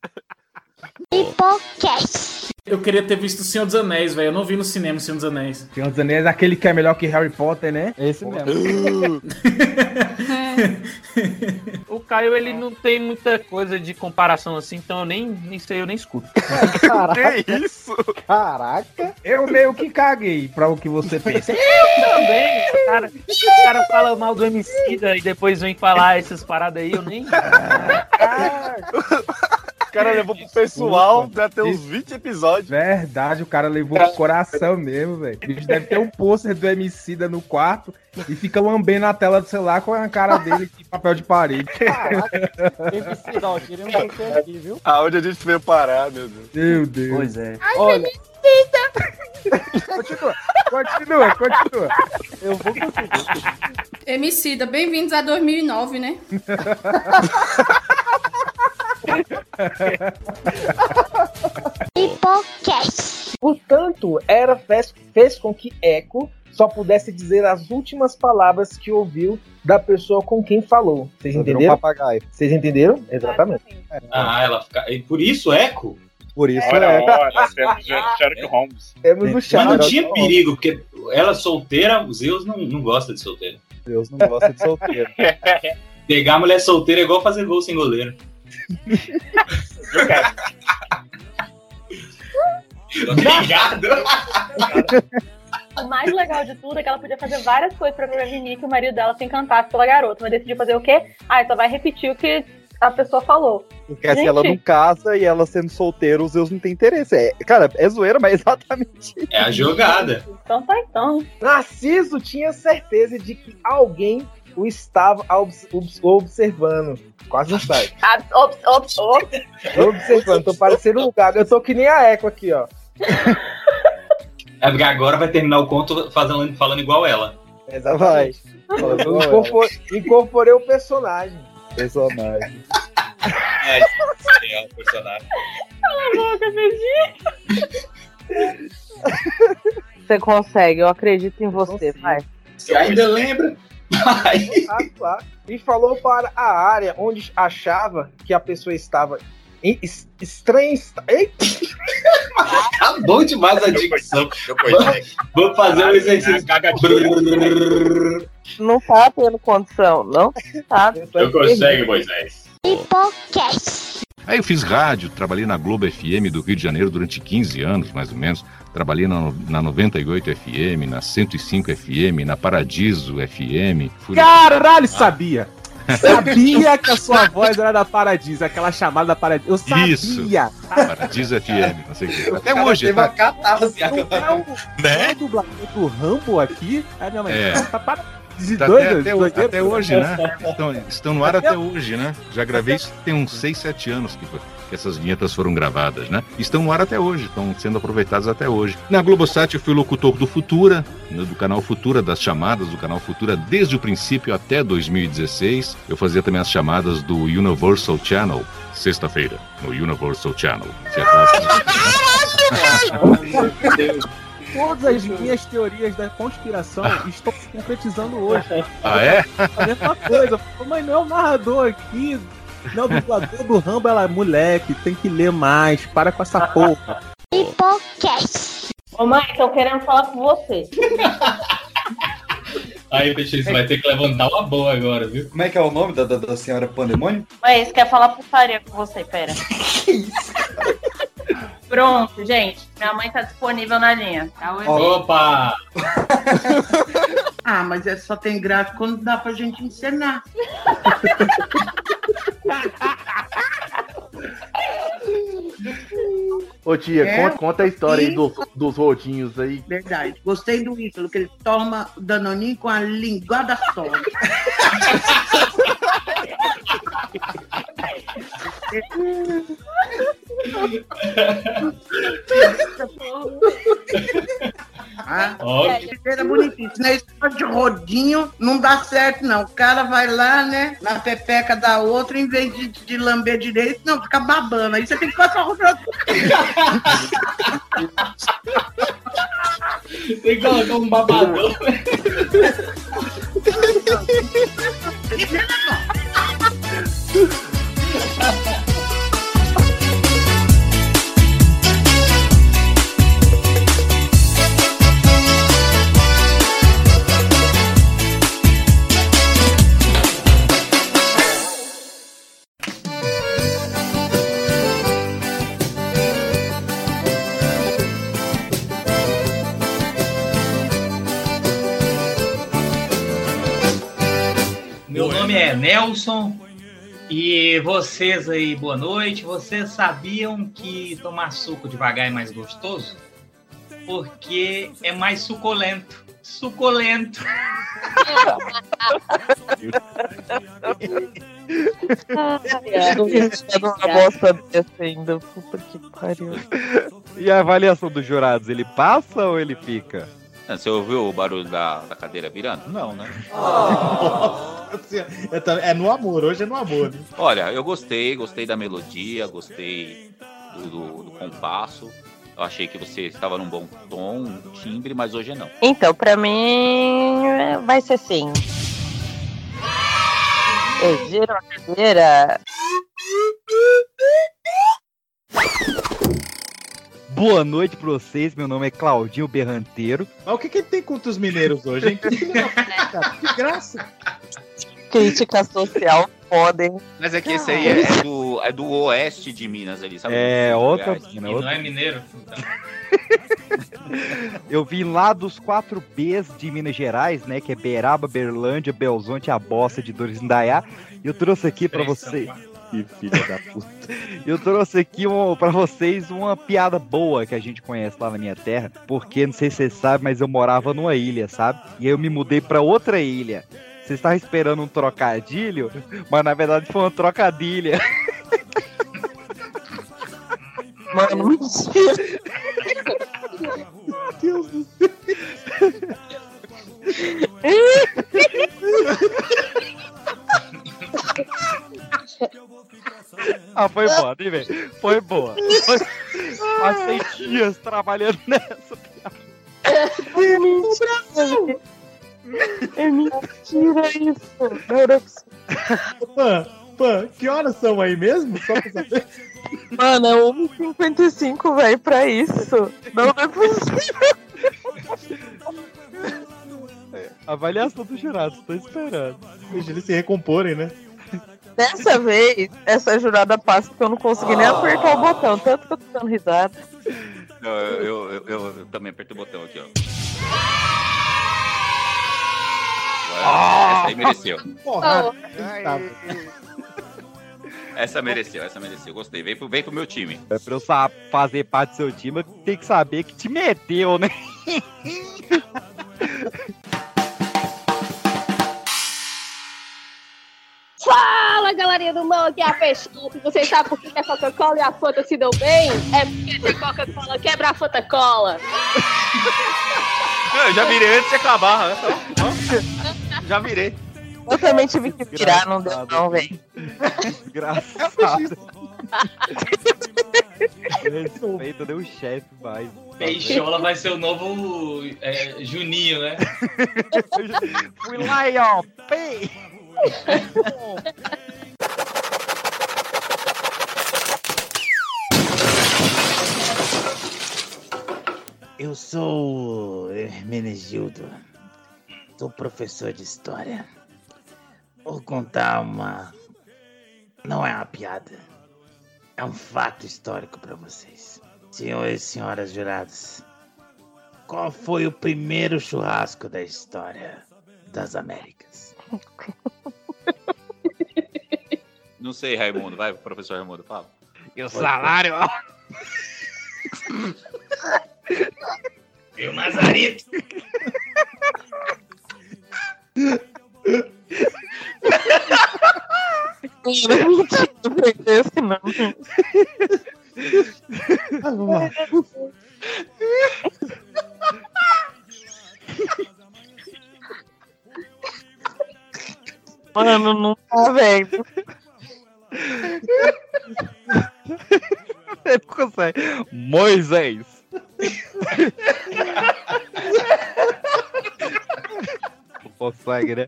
Hipocast. Eu queria ter visto o Senhor dos Anéis, velho. Eu não vi no cinema o Senhor dos Anéis. Senhor dos Anéis, aquele que é melhor que Harry Potter, né? Esse mesmo. <laughs> O Caio, ele não tem muita coisa de comparação assim, então eu nem, nem sei, eu nem escuto. <laughs> Caraca. Que isso? Caraca. Eu meio que caguei pra o que você pensa. <laughs> Eu também. O cara, o cara fala mal do Emicida e depois vem falar essas paradas aí, eu nem... O cara levou pro pessoal, deve ter uns 20 episódios. Verdade, o cara levou pro coração mesmo, velho. Deve ter um pôster do Emicida no quarto e fica lambendo a tela do celular com a cara dele de papel de parede. Emicida, ó, um você aqui, viu? Aonde a gente veio parar, meu Deus. Meu Deus. Pois é. Olha. Continua, continua, continua. Eu vou conseguir. Emicida, bem-vindos a 2009, né? <laughs> Hipocast. Portanto, era fez, fez com que Echo só pudesse dizer as últimas palavras que ouviu da pessoa com quem falou. Vocês um entenderam? papagaio. Vocês entenderam? Exatamente. Ah, ela fica. e Por isso, Eco? Por isso Olha, é. olha, temos Sherlock Holmes. Temos o Mas não tinha perigo, porque ela solteira, o Zeus não, não gosta de solteiro. Deus não gosta de solteiro. <laughs> Pegar a mulher solteira é igual fazer gol sem goleiro. Obrigado! O mais legal de tudo é que ela podia fazer várias coisas pra prevenir que o marido dela se encantasse pela garota, mas decidiu fazer o quê? Ah, só vai repetir o que a pessoa falou. Porque se ela não casa e ela sendo solteira, os Zeus não tem interesse. É, cara, é zoeira, mas é exatamente isso. É a jogada. Então tá então. Narciso tinha certeza de que alguém o estava obs- obs- observando. Quase não sai. <laughs> Ah, ops, ops. Observando, tô parecendo um gago. Eu tô que nem a Eco aqui, ó. É porque agora vai terminar o conto fazendo, falando igual ela. Exatamente. Eu incorpor- incorporei o personagem. Personagem. É, é o personagem. Cala a boca. Você consegue, eu acredito em você, vai. Você ainda lembra? Ah, claro. E falou para a área onde achava que a pessoa estava em es- estranha. esta- Eita! <laughs> Tá bom demais a dicção. Vou fazer um exercício. Não tá tendo condição, não? Tá. Eu consigo, Moisés. Hipocast. Aí eu fiz rádio, trabalhei na Globo FM do Rio de Janeiro durante 15 anos, mais ou menos. Trabalhei na, na 98 FM, na 105 FM, na Paradiso FM. Fui Caralho, sabia! <laughs> Sabia que a sua voz era da Paradiso, aquela chamada da Paradiso. Eu sabia! Isso. Paradiso FM, não sei o quê. Até cara hoje, teve tá? uma catarse Não agora. é o- Né? O dublador do Rambo aqui. Aí minha mãe, É. tá para de Tá doido, até, até, doideira. até hoje, né? Estão, estão no ar até hoje, né? Já gravei isso tem uns 6, 7 anos que, foi- que essas vinhetas foram gravadas, né? Estão no ar até hoje, estão sendo aproveitadas até hoje. Na Globosat eu fui locutor do Futura, né, do canal Futura, das chamadas do canal Futura desde o princípio até 2016. Eu fazia também as chamadas do Universal Channel, sexta-feira, no Universal Channel. <laughs> Todas as minhas teorias da conspiração estão se concretizando hoje. <laughs> Ah, é? A mesma coisa. Mas não é o narrador aqui. Não, o dublador do Rambo, ela, moleque, tem que ler mais. Para com essa porra. Hipocast. Ô mãe, tô querendo falar com você. <laughs> Aí, Peixe, você vai ter que levantar uma boa agora, viu? Como é que é o nome da, da, da senhora Pandemônio? Mas quer falar putaria com você, pera. <laughs> Pronto, gente. Minha mãe tá disponível na linha. Tá, Opa! <laughs> Ah, mas é só tem graça quando dá pra gente encenar. <laughs> Ô tia, É, conta, conta a história aí dos, dos rodinhos aí. Verdade. Gostei do Ítalo, que ele toma o danoninho com a linguada só. <laughs> Ah, Óbvio. Era bonitinho. Esse negócio de rodinho não dá certo, não. O cara vai lá, né, na pepeca da outra, em vez de, de lamber direito, não, fica babando. Aí você tem que passar o. <laughs> Tem que colocar um babador. Meu <laughs> <laughs> nome é Nelson e vocês aí, boa noite. Vocês sabiam que tomar suco devagar é mais gostoso? Porque é mais suculento. Suculento. Tô numa bosta dessa ainda. Puta que pariu. E a avaliação dos jurados, ele passa ou ele fica? Você ouviu o barulho da, da cadeira virando? Não, né? <laughs> É tam- É no amor, hoje é no amor. Né? Olha, eu gostei, gostei da melodia, gostei do, do- do compasso. Eu achei que você estava num bom tom, um timbre, mas hoje não. Então, pra mim, vai ser sim. Eu giro a cadeira. Boa noite pra vocês, meu nome é Claudinho Berranteiro. Mas o que, que ele tem contra os mineiros hoje, hein? Que graça. Crítica social podem. Mas é que esse aí é, é do, é do oeste de Minas ali, sabe? É, outra Goiás. mina, E outra não é mineiro? Então. <laughs> Eu vim lá dos 4 Bs de Minas Gerais, né? Que é Beraba, Berlândia, Belzonte, a Bossa de Dores Indaiá. E eu trouxe aqui pra você. Que filha da puta. Eu trouxe aqui um, pra vocês uma piada boa que a gente conhece lá na minha terra. Porque, não sei se vocês sabem, mas eu morava numa ilha, sabe? E aí eu me mudei pra outra ilha. Vocês estavam esperando um trocadilho, mas na verdade foi uma trocadilha. Mano, mentira. Meu Deus do céu. <laughs> Ah, foi boa, velho? Foi boa. Foi... <laughs> Passei dias trabalhando nessa. É mentira. É mentira isso. Não era possível. Pã, Pã, que horas são aí mesmo? Só pra saber. Mano, é 1h55, velho, pra isso. Não, não é possível. Avaliação dos jurados, tô esperando. Deixa eles se recomporem, né? Dessa vez, essa jurada passa porque eu não consegui nem apertar o botão, tanto que eu tô dando risada. Eu, eu, eu- eu- eu também apertei o botão aqui, ó. Essa aí mereceu. Porra. Essa mereceu, essa mereceu. Gostei. Vem pro, vem pro meu time. É pra eu sa- fazer parte do seu time, eu tenho que saber que te meteu, né? <laughs> Fala, galerinha do mal, aqui é a Peixoto. Vocês sabem por que a Coca-Cola e a Fanta se dão bem? É porque tem Coca-Cola quebra a Fanta Cola. Eu já virei antes de acabar. né? Então, Já virei. Eu também tive que virar, não deu não, velho. Desgraçado. Respeita, deu o chefe mais. Peixola vai ser o novo é, Juninho, né? <laughs> Fui lá e ó, pei! Eu sou Hermenegildo. sou professor de história. Vou contar uma. Não é uma piada. É um fato histórico para vocês. Senhores e senhoras jurados, qual foi o primeiro churrasco da história das Américas? <laughs> Não sei, Raimundo. Vai, professor Raimundo, fala. E o salário. E o? Vamos lá. Mano, não tá vendo. Ele consegue. Moisés. Não consegue, né?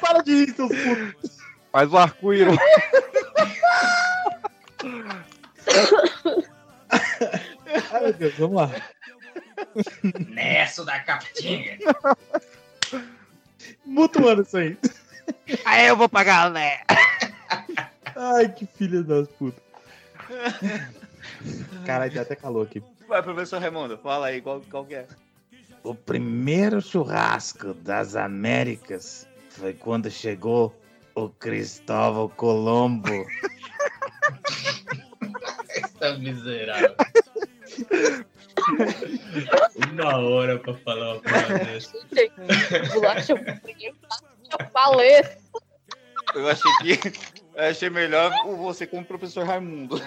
Para de rir, seus putos. Faz o arco-íris. Ai, meu Deus, vamos lá. Nessa da capitinha. Mutuando isso aí. Aí eu vou pagar, né? Ai, que filha das putas. <laughs> Caralho, dá até calor aqui. Vai, professor Raimundo, fala aí, qual, qual que é? O primeiro churrasco das Américas foi quando chegou o Cristóvão Colombo. Tá miserável. Uma hora pra falar uma coisa dessa. Bolacha eu falei. Eu achei que. Eu achei melhor o você como professor Raimundo.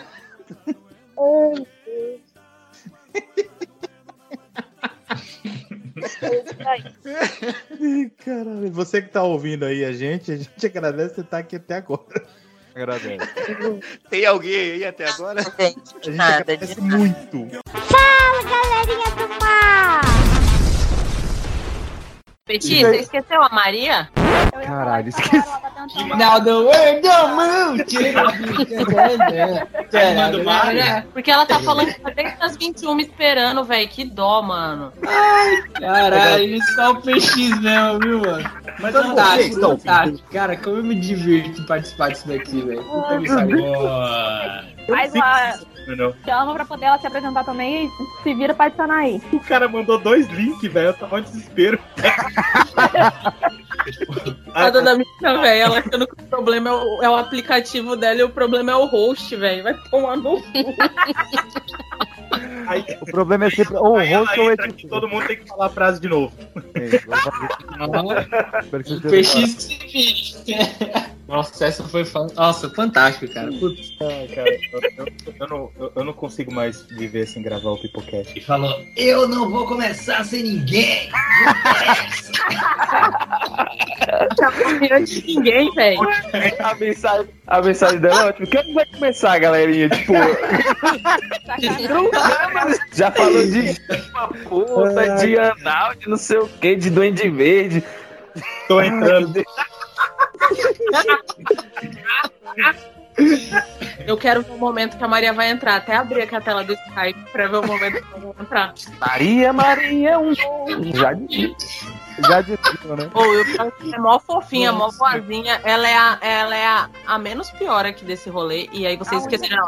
Ai, Deus. Caralho, você que tá ouvindo aí a gente, a gente agradece você estar aqui até agora. Agradece. Tem alguém aí até agora? A gente agradece muito. Fala, galerinha do mar! Peti, você esqueceu a Maria? Caralho, esqueci. Now the world don't. Porque ela tá falando que tá desde as 21 esperando, velho. Que dó, mano. Caralho, só o PX mesmo, viu, mano? Mas Então, estão fantástico. Cara, como eu me divirto em participar disso daqui, velho. Puta que pariu. Faz uma. Não. Chama pra poder ela se apresentar também e se vira pra adicionar aí. O cara mandou dois links, velho. Eu tava em desespero. <laughs> A dona Mica, velho, ela achando que o problema é o, é o aplicativo dela e o problema é o host, velho. Vai tomar no cu. O problema é sempre ou o Aí host ou o aqui, todo mundo tem que falar a frase de novo. editor. PX se vire. Nossa, essa foi fan... Nossa, fantástico, cara. Putz. Ai, cara, eu, eu- eu não, eu, eu não consigo mais viver sem gravar o Pipocast. E falou, eu não vou começar sem ninguém. Tá combinando de ninguém, velho. A mensagem, a mensagem dela é ótima. Quando vai começar, galerinha? Tipo, <laughs> já falou de uma puta, de anal, de não sei o que, de duende verde. Tô entrando. Eu quero ver o momento que a Maria vai entrar. Até abrir aqui a tela do Skype pra ver o momento que ela vai entrar. Maria, Maria, um Já disse. Já disse, né? Ô, eu é mó fofinha, mó boazinha. Ela é, a, ela é a, a menos pior aqui desse rolê. E aí vocês esqueceram.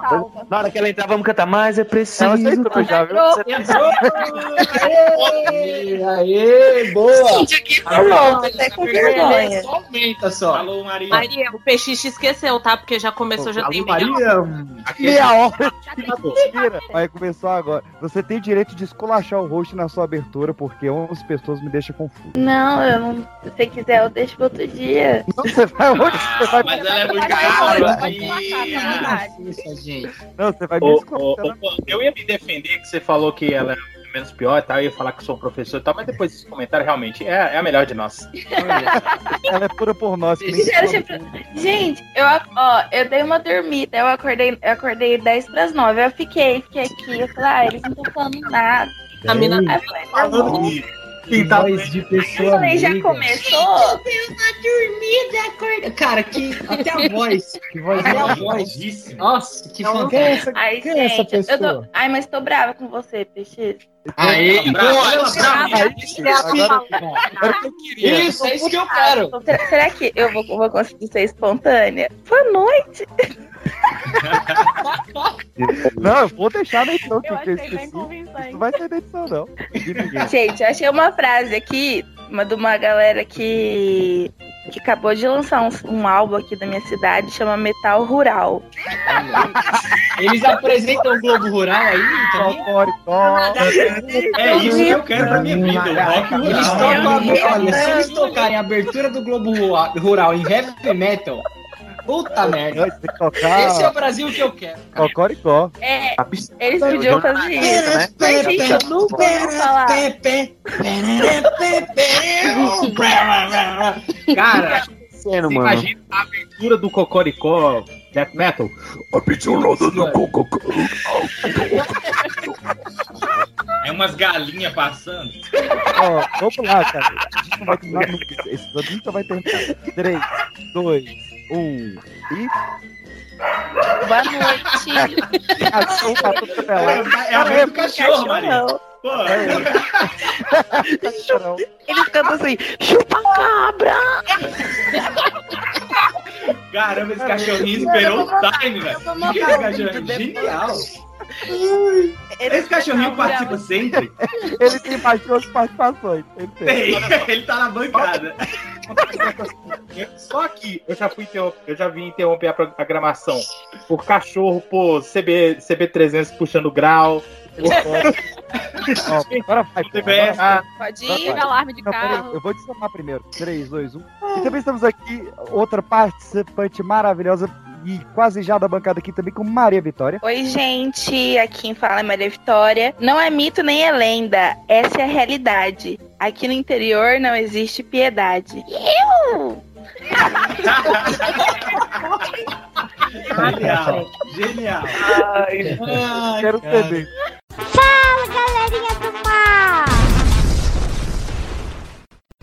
Na hora que ela entrar, vamos cantar mais, é preciso. Ela aceitou já, viu? Aê, aê, boa. Gente, aqui Alô, até com vergonha. Só aumenta só. Alô, Maria. Maria, o te esqueceu, tá? Porque já começou, já tem meia Meia hora. <laughs> Mentira. Vai começar agora. Você tem direito de esculachar o host na sua abertura, porque 11 pessoas me deixam confuso. Não, eu não. Se você quiser, eu deixo pro outro dia. Não, você vai hoje, <laughs> você vai. Mas ela é muito cara. Isso, gente. Não, você vai me eu ia me defender que você falou que ela é menos pior e tal, eu ia falar que sou professor e tal, mas depois desse comentário, realmente, é, é a melhor de nós. Ela é pura por nós. Gente, Gente, eu, ó, eu dei uma dormida, eu acordei, eu acordei 10 pras 9, eu fiquei, fiquei aqui, eu falei, ah, eles não estão falando nada. A mina Aí eu falei, tá bom. Que voz de Eu pessoa falei, já amiga. começou? dormida, acorda. Cara, que até a voz. Que voz até a voz. Nossa, que fantástico. Ai, quem é essa gente, eu tô... pessoa? Ai, mas tô brava com você, Peixe. Aê, Brava, boa, brava. brava. Isso, é isso que eu quero. Será, será que eu vou, vou conseguir ser espontânea? Boa noite. <laughs> Não, eu vou deixar na edição Eu achei bem convincente. Não vai ter na edição, não. Gente, eu achei uma frase aqui, uma de uma galera que, que acabou de lançar um, um álbum aqui da minha cidade, chama Metal Rural. Eles apresentam o Globo Rural aí também? É isso que eu quero pra minha vida, o rock rural. Eles tocam, a- olha, se eles tocarem a abertura do Globo Rural em heavy metal, puta merda. Esse é o Brasil que eu quero. Cocoricó. É, eles podiam fazer isso. né? Mas, gente, eu não vou falar. Cara, Sendo, mano. imagina a abertura do Cocoricó Death Metal. A pitulada do Cocoricó. É umas galinhas passando. Ó, vamos lá, cara. A gente não vai terminar nunca. Esse nunca vai terminar. 3, 2, 1 e. Boa noite. <laughs> Cachorro pra tudo é lado. É a vez do cachorro, Maria. Pô. <laughs> Eles cantam assim, chupa cabra. Caramba, esse cachorrinho esperou o time, velho. Que cachorrinho é genial. Esse cachorrinho participa sempre? Ele tem mais duas participações. Ele tem. Tem, <laughs> ele tá na bancada. Só que eu já fui eu já vim interromper a programação por cachorro, por CB, CB300 puxando grau. <laughs> Ó, agora vai. pô, agora vai. Pode Agora ir, vai. alarme de Não, peraí, carro. eu vou te chamar primeiro. 3, 2, 1. E também estamos aqui, outra participante maravilhosa e quase já da bancada aqui também com Maria Vitória. Oi, gente. Aqui quem fala é Maria Vitória. Não é mito nem é lenda. Essa é a realidade. Aqui no interior não existe piedade. Eu! Genial, genial. Ai, Ai, Quero cara. saber. Fala, galerinha do mar!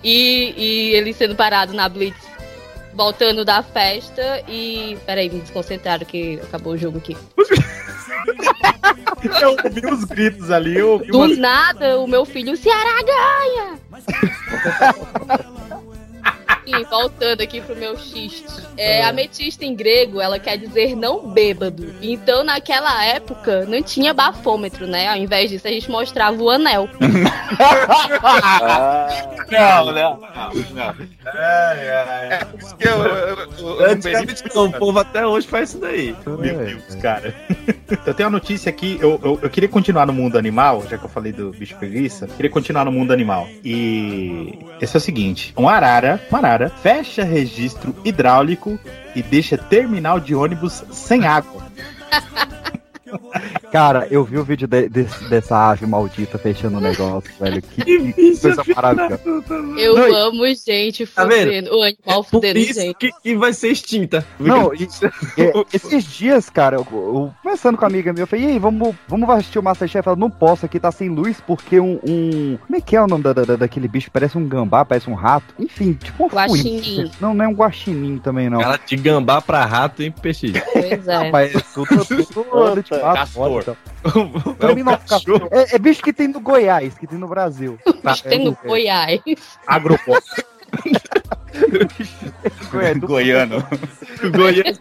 E, e ele sendo parado na Blitz, voltando da festa e. Peraí, me desconcentraram que acabou o jogo aqui. <laughs> Eu ouvi os gritos ali, eu ouvi Do umas... nada, o meu filho, o Ceará ganha! <laughs> E voltando aqui pro meu xiste. É, ametista em grego, ela quer dizer não bêbado. Então, naquela época, não tinha bafômetro, né? Ao invés disso, a gente mostrava o anel. <laughs> Não, não, não. É por isso que eu, eu, eu, eu Antigamente, o povo até hoje faz isso daí. Meu Deus, cara. <laughs> Eu tenho uma notícia aqui, eu, eu, eu queria continuar no mundo animal, já que eu falei do bicho preguiça, queria continuar no mundo animal. E esse é o seguinte: um arara, uma arara, fecha registro hidráulico e deixa terminal de ônibus sem água. <laughs> Cara, eu vi o vídeo de- desse- dessa ave maldita fechando o negócio, velho. Que, que coisa maravilhosa. Eu Não, amo gente Tá fudendo. O animal Por fudendo isso gente. que, que vai ser extinta. Não, e- <laughs> é, esses dias, cara, eu, eu- conversando com a amiga minha, eu falei, e aí, vamos, vamos assistir o Masterchef? Ela, não posso, aqui tá sem luz, porque um, um- Como é que é o nome da, da- daquele bicho? Parece um gambá, parece um rato. Enfim, tipo um Guaxinim. Não, não é um guaxinim também, não. Ela de gambá pra rato, hein, peixe? Pois é. Mas tudo, tudo, tudo de fato, Castor. foda, então. <laughs> Mim não, castor. É, é bicho que tem no Goiás, que tem no Brasil. Tá, Tem é, no Goiás. Agropop. <laughs> Goiás, do- Goiano. Goiano.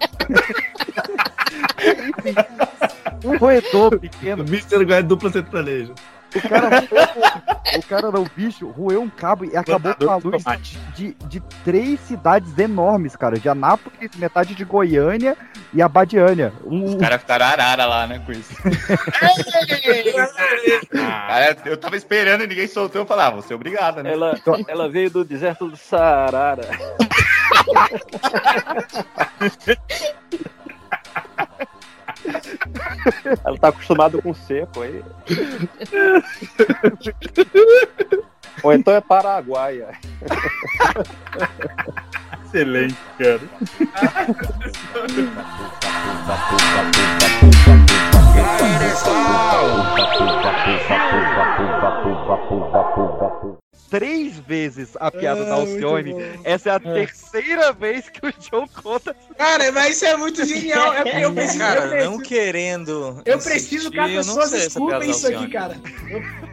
Um roedor pequeno. Mr. Goiás dupla sertaneja. O cara, <laughs> o cara não, o bicho, roeu um cabo e acabou com a luz de, de três cidades enormes, cara. De Anápolis, metade de Goiânia e Abadiânia. Um, Os caras ficaram arara lá, né, com isso. <laughs> Cara, eu tava esperando e ninguém soltou, eu falava, ah, você é obrigado, né? Ela, ela veio do deserto do Saara. <laughs> <laughs> Ela tá acostumada com seco aí. <laughs> Ou então é paraguaia. Excelente, cara. Três vezes a piada Ah, da Alcione. Essa é a É. terceira vez que o John conta. Cara, mas isso é muito genial. É porque eu preciso. eu Cara, preciso, não querendo. eu preciso que as eu pessoas escutem isso aqui, cara.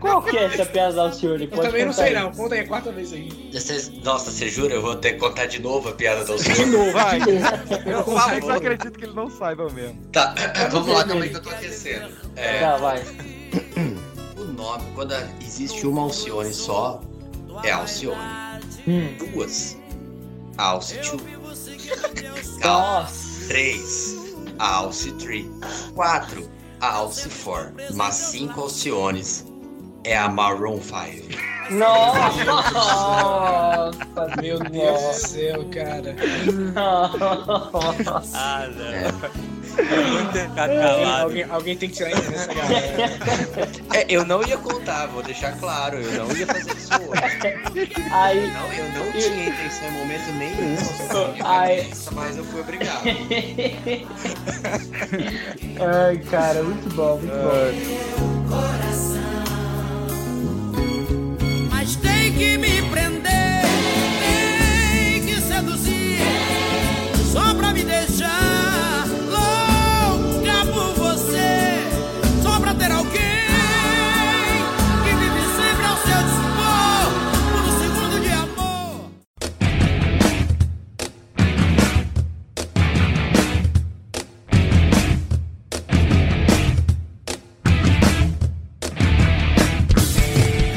Qual que é essa piada da Alcione? Eu também não sei, não. Conta aí, a quarta vez aí. Vocês- Nossa, você jura? Eu vou ter que contar de novo a piada da Alcione? De novo, Vai. de novo. Eu que favor. acredito que ele não saiba mesmo. Tá, <clears throat> vamos lá, calma aí que eu tô aquecendo. É, Tá, vai. o nome, quando existe uma Alcione só, é Alcione. Hum. Duas, Alce 2. <laughs> Nossa. Três, Alce 3. Quatro, Alce 4. Mas cinco Alciones é a Maroon 5. Nossa, Meu Deus do céu, cara. Nossa. Ah, não. É. Eu vou ficar calado. Alguém, alguém tem que tirar isso dessa galera. É, eu não ia contar, vou deixar claro, eu não ia fazer isso hoje. Aí, Não, eu não tinha intenção em momento nenhum. Ai. preguiça, mas eu fui obrigado. <laughs> Ai, cara, muito bom, muito bom. Mas tem que me prender, tem que seduzir, só pra me deixar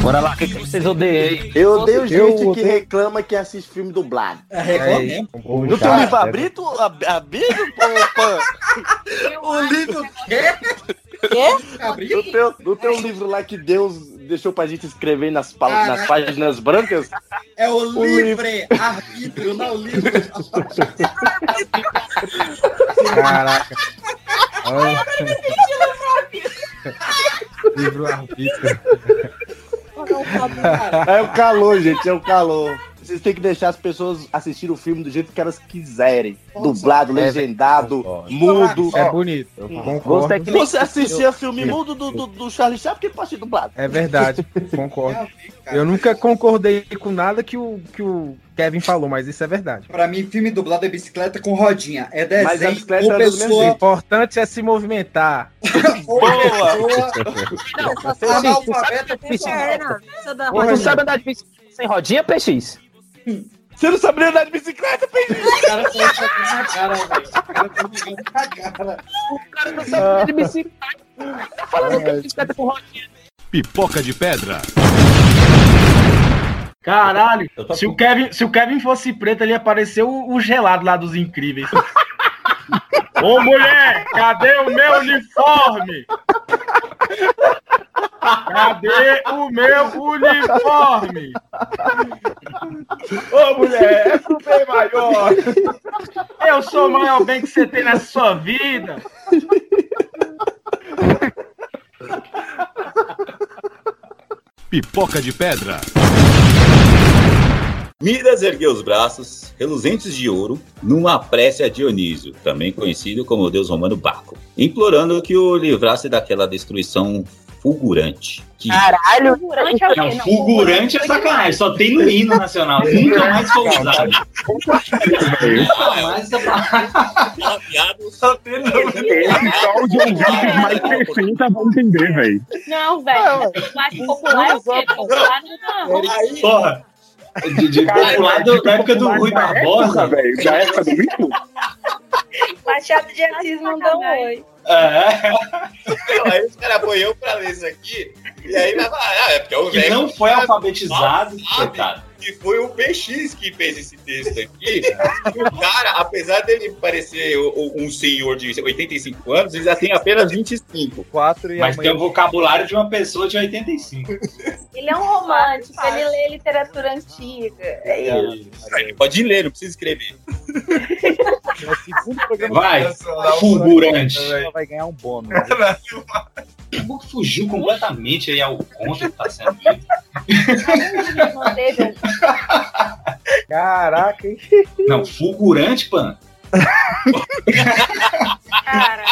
Bora lá, o que, que vocês odeiam aí? Eu odeio Eu gente que odeio- reclama que assiste filme dublado. É, reclama mesmo. Não tem um livro abrido? ab- Abrido, pô, pô? <laughs> O livro quê? Não tem, não tem um livro lá que Deus deixou pra gente escrever nas, pa- Caraca. nas páginas brancas? É o O livre arbítrio, não o livre. Caraca. <laughs> Livro arbítrio. É o calor, gente, é o calor. Vocês têm que deixar as pessoas assistir o filme do jeito que elas quiserem. Dublado, legendado, mudo. É bonito, eu concordo. Você, você assistia filme mudo do, do, do Charlie Chaplin, que pode ser dublado. É verdade, <laughs> concordo. Eu nunca concordei com nada que o, que o Kevin falou, mas isso é verdade. Pra mim, filme dublado é bicicleta com rodinha. É desenho Mas a bicicleta ou é do mesmo pessoa... O importante é se movimentar. analfabeta por Perna. Essa da Mas tu sabe andar de bicicleta sem rodinha, PX? Você não sabia andar de bicicleta, PX? O cara tá na cara, velho. O cara tá jogando na cara. O cara não sabe andar de bicicleta. Tá falando que é bicicleta com rodinha. Pipoca de pedra. Caralho, se o, Kevin, se o Kevin fosse preto, ele ia parecer o, o gelado lá dos incríveis. <laughs> Ô mulher, cadê o meu uniforme? Cadê o meu uniforme? Ô mulher, é bem maior. Eu sou o maior bem que você tem na sua vida. <laughs> Pipoca de pedra. Midas ergueu os braços, reluzentes de ouro, numa prece a Dionísio, também conhecido como o deus romano Baco, implorando que o livrasse daquela destruição fulgurante. Que Caralho, fulgurante é o quê? Não, fulgurante é sacanagem, só tem no hino nacional. Nunca mais foi usado. Nunca mais essa palavra. Só tem no Só os ouvintes mais 60 vão entender, velho. Não, velho. Mais popular é o quê? Popular não. Porra. De, de popular do- da época do Rui Barbosa. velho. Da época do Mico. Machado de Assis mandou um oi. É. Não, aí os caras põem eu pra ler isso aqui, e aí vai falar, ah, é porque o Que velho não foi alfabetizado, coitado. Que foi o PX que fez esse texto aqui. E o cara, apesar dele parecer um senhor de 85 anos, ele já tem apenas 25. 4 e Mas tem o vocabulário de uma pessoa de 85. Ele é um romântico, ele lê literatura antiga. É isso. Ele pode ler, não precisa escrever. <laughs> Vai, fulgurante. Vai ganhar um bônus. O Book fugiu completamente aí ao conto que tá sendo um Caraca, hein? Não, fulgurante, pan. Cara,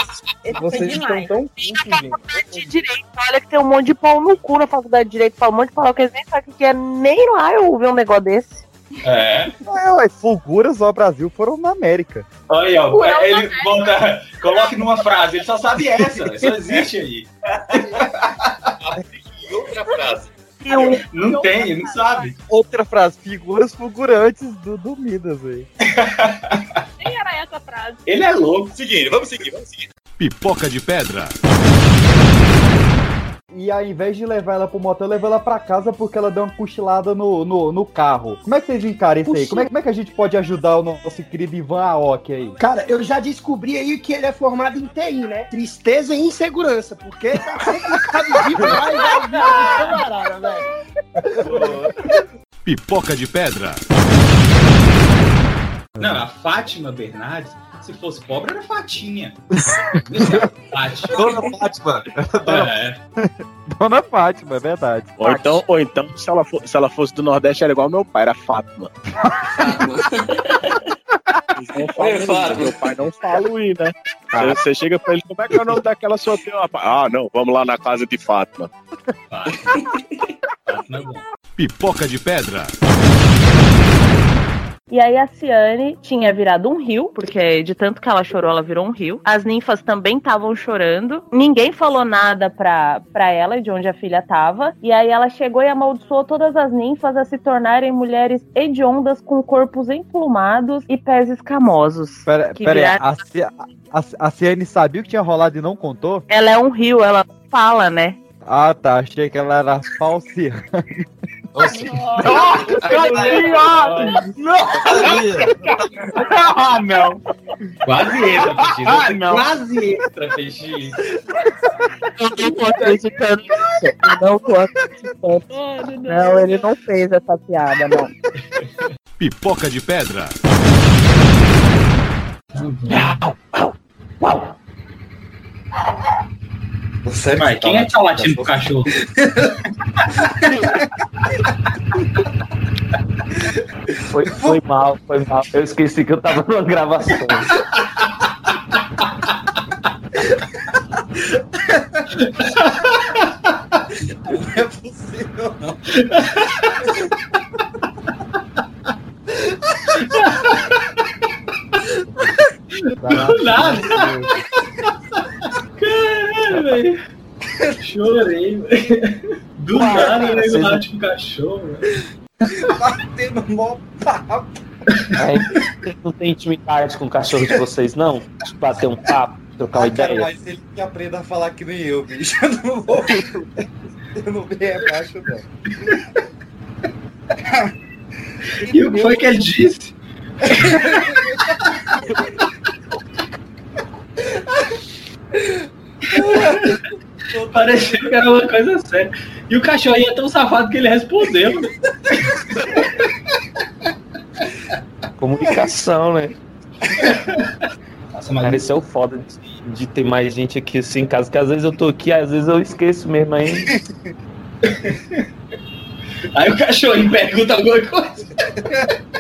Vocês estão tão cultos, gente. de direito. Olha que tem um monte de pau no cu na faculdade de direito. Fala um monte de palavra que eles nem sabem o que é. Nem lá eu ouvi um negócio desse. É. É, ué, Fulguras ao Brasil foram na América. Olha, ó, Ué, ele bota, coloque numa frase, ele só sabe essa, só existe aí. Outra frase. Não tem, ele não sabe. Outra frase, figuras fulgurantes do, do Midas, velho. Nem era essa frase. Ele é louco. Seguindo, vamos seguir, vamos seguir. Pipoca de pedra. E ao invés de levar ela pro motel, leva ela pra casa porque ela deu uma cochilada no, no, no carro. Como é que vocês encaram isso aí? Como é, como é que a gente pode ajudar o nosso querido Ivan Aoki aí? Cara, eu já descobri aí que ele é formado em TI, né? Tristeza e insegurança, porque tá e camarada, velho. Pipoca de pedra. Não, a Fátima Bernardes, se fosse pobre, era Fatinha. Isso <laughs> é a Fátima. Dona Fátima. É. Dona Fátima, é verdade. Ou então, ou então se, ela for- se ela fosse do Nordeste, era igual meu pai, era Fátima. Não falam É, Fátima. Meu pai não fala o I, né? Você, você chega pra ele, como é que é o nome daquela sua tia? Ah, não, vamos lá na casa de Fátima. Pipoca de pedra. E aí a Ciane tinha virado um rio, porque de tanto que ela chorou, ela virou um rio. As ninfas também estavam chorando. Ninguém falou nada pra, pra ela de onde a filha tava. E aí ela chegou e amaldiçoou todas as ninfas a se tornarem mulheres hediondas com corpos emplumados e pés escamosos. Pera, pera aí, viraram- a, Ci- a, a Ciane sabia o que tinha rolado e não contou? Ela é um rio, ela fala, né? Ah, tá. Achei que ela era <laughs> falseira. Ah, não. Quase entra, Peixinho. Ah, Você não. Quase entra, Peixinho. Eu não tô acreditando nisso. Eu não tô acreditando. Não, ele não fez essa piada, não. Pipoca de pedra. Vai, quem é que tá latindo pro cachorro? <laughs> Foi, foi mal, foi mal. Eu esqueci que eu tava numa gravação. Não é possível, não. Do nada. Caralho, velho. Chorei, velho. Nada, o late pro cachorro, velho. <laughs> Batendo mó papo. É, não tem intimidade com o cachorro de vocês, não? De bater um papo, trocar uma Ah, cara, ideia? mas ele que aprenda a falar que nem eu, bicho. Eu não vou. Eu não venho abaixo, não. E o que foi que ele disse? <laughs> Parecia que era uma coisa séria. E o cachorrinho é tão safado que ele respondeu. Comunicação, né? Nossa, mas Cara, isso é o foda de, de ter mais gente aqui assim em casa, que às vezes eu tô aqui, às vezes eu esqueço mesmo aí. Aí o cachorrinho pergunta alguma coisa. <laughs>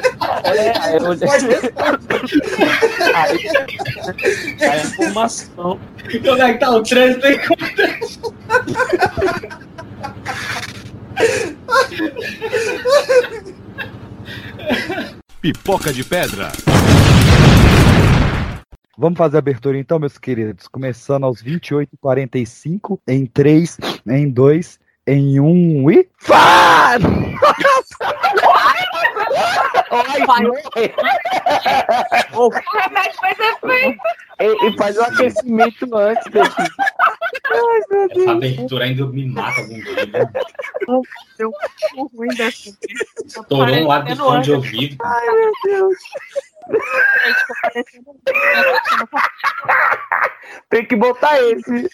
É, aí eu... aí, aí a informação. Como é que tá o trânsito aí? Pipoca de pedra. Vamos fazer a abertura então, meus queridos. Começando aos 28h45, em 3, em 2, em 1 e. Fá! <laughs> O remédio faz efeito. <laughs> E, e faz o aquecimento antes daqui. Ai, meu Deus. Essa abertura ainda me mata algum dia. Deu um ruim dessa. Estourou um lado do fone de ouvido. Ai, meu Deus. Tem que botar esse.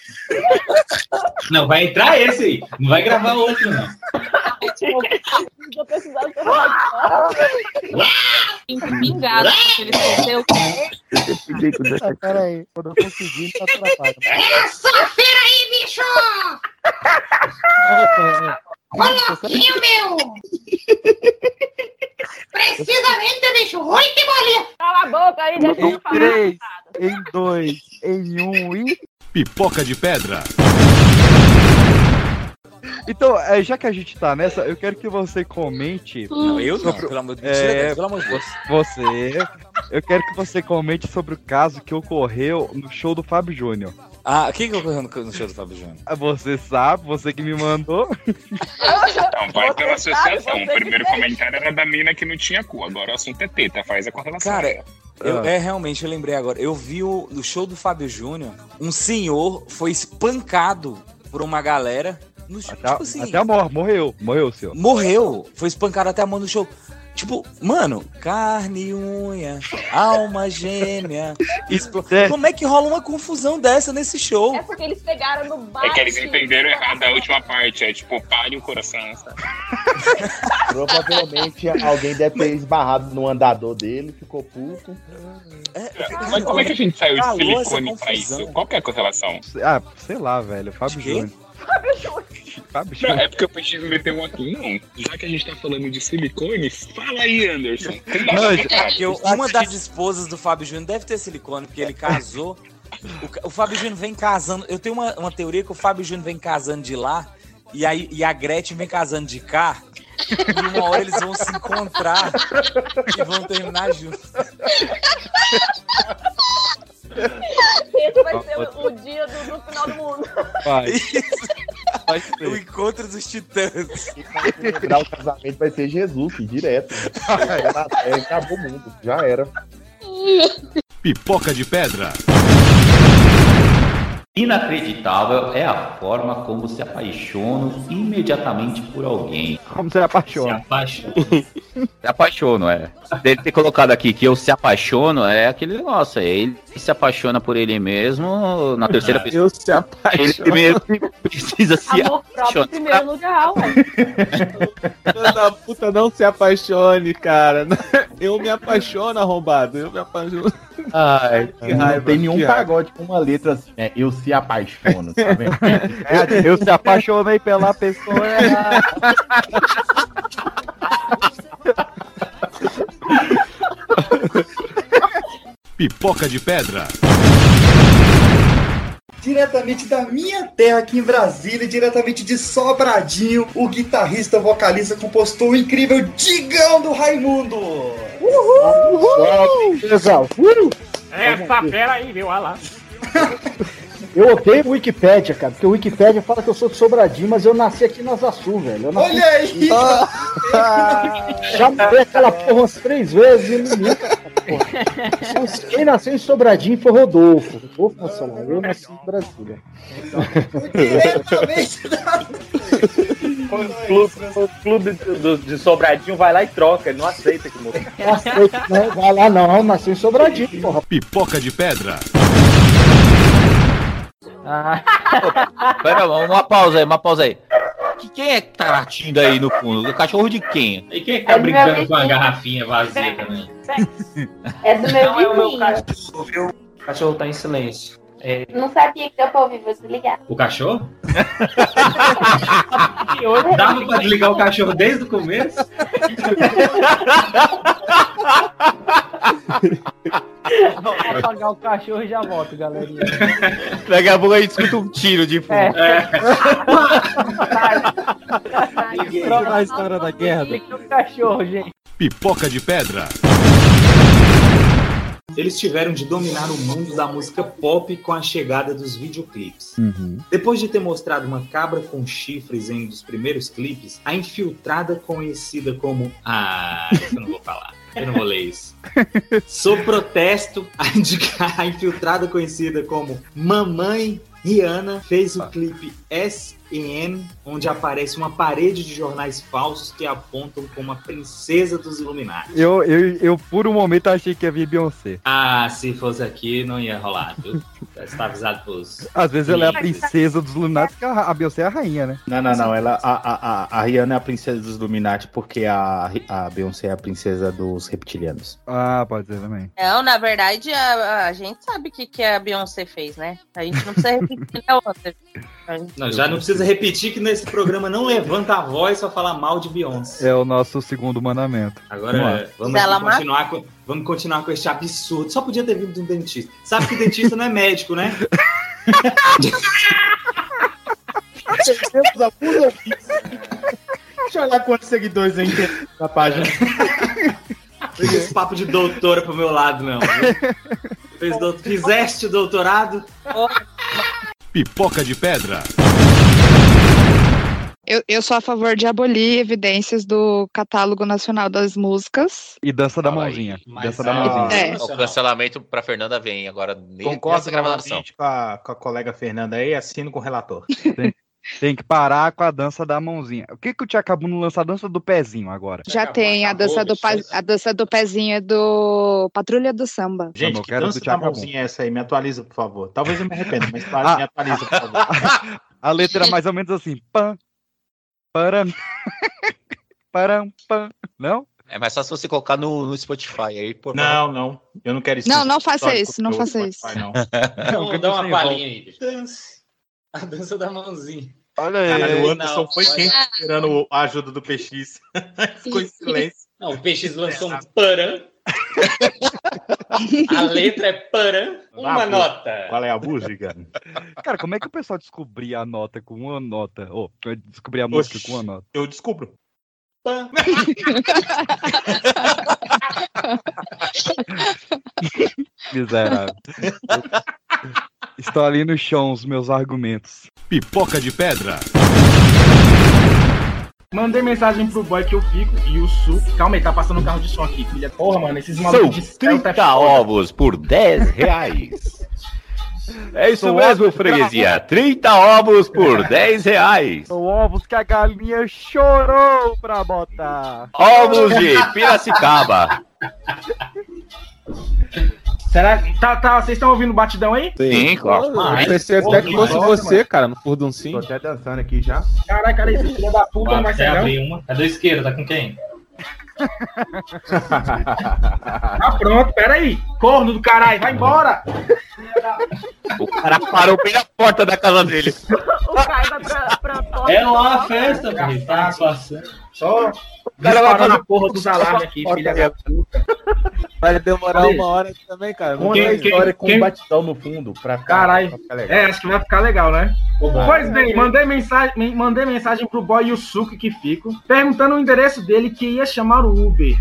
Não, vai entrar esse aí. Não vai gravar outro, não. Vou precisar do Pingado, porque ele esqueceu. Ah, Peraí, quando eu conseguir, tá travado. Essa feira aí, bicho! Coloquinho, meu! Precisamente, bicho. Oi, que bolinha. Cala a boca aí, deixa eu Em falar. 3, em 2, em 1 e. Pipoca de pedra. Então, é, já que a gente tá nessa, eu quero que você comente. Não, eu não, sobre- pelo amor de é, pelo amor de Deus. Você. Eu quero que você comente sobre o caso que ocorreu no show do Fábio Júnior. Ah, o que que ocorreu no no show do Fábio Júnior? Você sabe, você que me mandou. Então, vai pela Você sabe, associação. O primeiro comentário era da mina que não tinha cu. Agora o assunto é teta. Faz a correlação. Cara, eu, Ah. é realmente, eu lembrei agora. Eu vi o, no show do Fábio Júnior, um senhor foi espancado por uma galera. No, show, Até, tipo assim, até a mor morreu. Morreu, senhor. morreu. Foi espancado até a mão no show. Tipo, mano, carne e unha, alma gêmea. explo- É. Como é que rola uma confusão dessa nesse show? É porque eles pegaram no bate. É que eles entenderam errado a última parte. É tipo, pare o coração. sabe? <laughs> Provavelmente alguém deve ter esbarrado no andador dele, ficou puto. Mas como é que a gente saiu de silicone pra isso? Qual que é a correlação? Ah, sei lá, velho. Fábio Júnior. Fábio Não, Júnior. é porque eu preciso meter um aqui. Não, já que a gente tá falando de silicone, fala aí, Anderson. Porque eu- uma das esposas do Fábio Júnior deve ter silicone, porque ele casou. O, o Fábio Júnior vem casando. Eu tenho uma, uma teoria que o Fábio Júnior vem casando de lá e, aí, e a Gretchen vem casando de cá. E uma hora eles vão se encontrar e vão terminar juntos. Esse vai ser o, dia do, do final do mundo. Vai. <laughs> o encontro dos titãs. Celebrar o casamento vai ser Jesus, direto. Terra, <laughs> acabou o mundo. Já era. Pipoca de pedra. Inacreditável é a forma como se apaixono imediatamente por alguém. Como você apaixona? <laughs> Se apaixono, é. Dele ter colocado aqui que eu se apaixono é aquele negócio. é Ele se apaixona por ele mesmo na terceira <laughs> pessoa. Eu se apaixono. Ele primeiro precisa se Amor apaixonar. primeiro lugar, ué. Da puta, não se apaixone, cara. <laughs> Eu me apaixono, arrombado. Eu me apaixono. Ai, <laughs> que não raiva. tem nenhum pagode com uma letra assim. É, eu se apaixono, tá vendo? É, eu se apaixonei pela pessoa errada. Pipoca de pedra. Diretamente da minha terra aqui em Brasília, diretamente de Sobradinho, o guitarrista, vocalista, compositor, o incrível Digão do Raimundo! Uhul! Pessoal, Essa fera aí, viu? Olha lá. <laughs> Eu odeio o Wikipédia, cara, porque o Wikipédia fala que eu sou de Sobradinho, mas eu nasci aqui na Sul, velho. Eu nasci... Olha aí! Já mudei aquela porra umas três vezes e não nunca. Quem nasceu em Sobradinho foi Rodolfo. Rodolfo Nacional. Eu nasci em Brasília. O clube, o clube do- de Sobradinho vai lá e troca, ele não aceita que muda. Não aceito, não. Vai lá, não. Nasci em Sobradinho, porra. Pipoca de pedra. Pera, uma pausa aí, uma pausa aí. Que- Quem é que tá latindo aí no fundo? O cachorro de quem? E quem é que tá brincando com a garrafinha vazia também? É do meu Não, é o meu vizinho. cachorro, viu? O cachorro tá em silêncio. É, Não sabia que deu pra ouvir, vou <laughs> desligar. o cachorro? Dava pra desligar o cachorro desde o começo? Vou apagar o cachorro e já volto, galerinha. Daqui a pouco a gente escuta um tiro de fundo. É. a história da guerra. Explica o cachorro, gente. Pipoca de pedra. Eles tiveram de dominar o mundo da música pop com a chegada dos videoclipes. Uhum. Depois de ter mostrado uma cabra com chifres em um dos primeiros clipes, a infiltrada conhecida como. Ah, eu não vou falar. Eu não vou ler isso. Sou protesto a infiltrada conhecida como Mamãe Rihanna fez o clipe S&M, onde aparece uma parede de jornais falsos que apontam como a princesa dos Illuminati. Eu, eu, eu, por um momento, achei que ia vir Beyoncé. Ah, se fosse aqui, não ia rolar, viu? Já está avisado pros. Às vezes ela é a princesa dos Illuminati, que a, Beyoncé é a rainha, né? Não, não, não. Ela, a, a, a, a Rihanna é a princesa dos Illuminati porque a, a Beyoncé é a princesa dos reptilianos. Ah, pode ser também. Não, na verdade, a, a gente sabe o que, que a Beyoncé fez, né? A gente não precisa repetir <laughs> Não, já não precisa repetir que nesse programa não levanta a voz pra falar mal de Beyoncé. É o nosso segundo mandamento. Agora Vamos é, vamos, continuar com, vamos continuar com este absurdo. Só podia ter vindo de um dentista. Sabe que dentista não é médico, né? <laughs> Deixa eu olhar quantos seguidores aí tem na página. Fez esse papo de doutora pro meu lado, não. Fez doutor... Fizeste doutorado? Pipoca de pedra. Eu, eu sou a favor de abolir evidências do Catálogo Nacional das Músicas. E dança da mãozinha. Dança da mãozinha. É. O cancelamento pra Fernanda vem agora Concordo nessa gravação. novamente com a, com a colega Fernanda aí, assino com o relator. <laughs> tem que parar com a dança da mãozinha. O que que o Tchacabu não lança a dança do pezinho agora? Já tem a dança, do pa- a dança do pezinho do Patrulha do Samba. Gente, eu que quero dança do da mãozinha é essa aí? Me atualiza, por favor. Talvez eu me arrependa, mas Ah. me atualiza, por favor. <laughs> A letra é mais ou menos assim. Pam, param, <laughs> param, pam. Não? É mais só se você colocar no, no Spotify aí, por Não, não. Eu não quero Não, não faça isso, não faça isso. Não. <laughs> Vamos dar uma sem palhinha aí. Dança. A dança da mãozinha. Olha aí. Caralho, o Anderson Não, foi pode- quente esperando a ajuda do PX. <laughs> Ficou em silêncio. Não, o PX lançou um paran. <laughs> A letra é paran. Uma nota. Qual é a búgiga? Cara, como é que o pessoal descobria a nota com uma nota? Ou descobrir a música Oxi. com uma nota? Eu descubro. <laughs> Miserável. Estou ali no chão os meus argumentos. Pipoca de pedra. Mandei mensagem pro boy que eu fico e o Su. Calma aí, tá passando um carro de som aqui, filha. Porra, mano, esses São malucos de Celta é 30 ovos por 10 reais. É isso São mesmo, freguesia. 30 ovos por <laughs> 10 reais. São ovos que a galinha chorou pra botar. Ovos de Piracicaba. Será que. Tá, tá, vocês estão ouvindo o batidão aí? Sim, claro. Eu pensei até que fosse você, cara, no furduncinho. Tô até dançando aqui já. Caralho, cara, esse filho da puta não vai Até ser não. abrir uma. É do esquerdo, tá com quem? <laughs> Tá pronto, peraí. Corno do caralho, vai embora. O cara parou bem na porta da casa dele. O cara da pra, pra É lá a festa, filho. Tá passando. Só disparando a porra dos alarmes aqui, filha da puta. Vai demorar uma hora também, cara. Tem quem- história com quem- um batidão no fundo pra ficar- Caralho. pra ficar legal. É, acho que vai ficar legal, né? Pois bem, mandei mensagem, me- mandei mensagem pro boy Yusuke que fico, perguntando o endereço dele que ia chamar o Uber.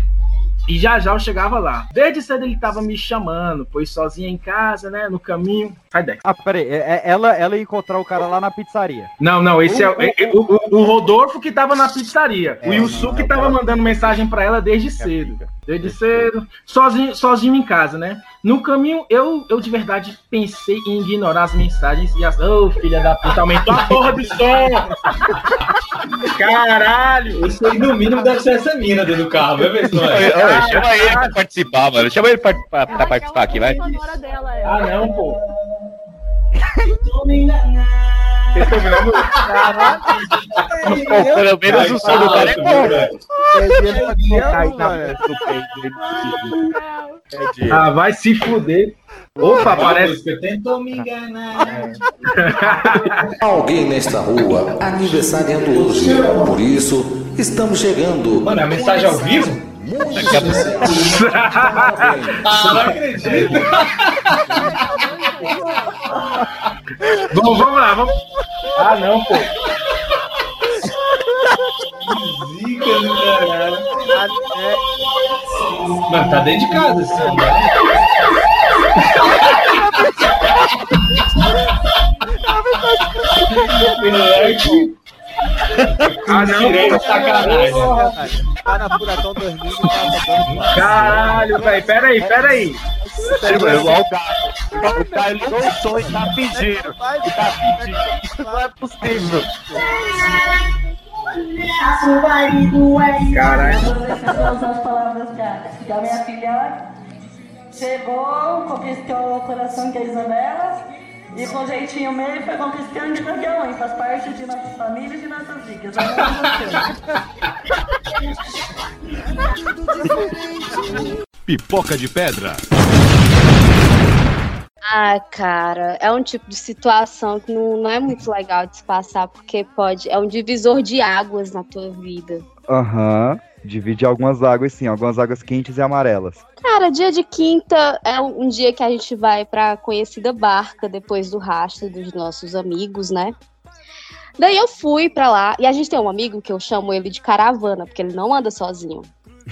E já já eu chegava lá. Desde cedo ele tava me chamando, pois sozinha em casa, né? No caminho. Sai daqui. Ah, peraí. é- é- Ela, ela ia encontrar o cara lá na pizzaria. Não, não, esse é, O- é- é- o, o- o Rodolfo que tava na pizzaria. o Yusuke tava mandando mensagem pra ela desde cedo. Desde cedo, sozinho, sozinho em casa, né? No caminho, eu, eu de verdade pensei em ignorar as mensagens e as. Ô, filha da puta, aumentou a porra do som! Caralho! Isso aí, no mínimo, deve ser essa mina dentro do carro, viu, pessoal? Chama ele pra participar, mano. Chama ele pra, pra- pra participar aqui, vai. Ah, não, pô. <laughs> Vocês estão vendo a música? Pô, pelo menos o som do cara é bom. Dele. Ah, vai se fuder. Opa, parece. Tentou me enganar. <laughs> Alguém nesta rua aniversariando hoje. Por isso, estamos chegando. Mano, é a mensagem ao vivo? Ah, não acredito. <laughs> Vamos, vamos lá, vamos. Ah, não, pô. Zica do caralho. Mano, tá dentro de casa esse som, né? Ah, não, pô. sacanagem. Tá na Furacão 2000 e tá. Caralho, velho. Pera aí, pera aí. Igual o cara. O cara ligou o som e tá pedindo. E tá pedindo. Isso não é possível. Caralho. as palavras da, minha filha. Chegou, conquistou o coração que é a Isabela. E com jeitinho meio foi conquistando de qualquer um. Faz parte de nossas famílias e de nossas vidas. <laughs> Pipoca de pedra. Ah, cara, é um tipo de situação que não, não é muito legal de se passar, porque pode. É um divisor de águas na tua vida. Aham. Divide algumas águas, sim, algumas águas quentes e amarelas. Cara, dia de quinta é um dia que a gente vai pra conhecida barca depois do rastro dos nossos amigos, né? Daí eu fui pra lá e a gente tem um amigo que eu chamo ele de caravana, porque ele não anda sozinho.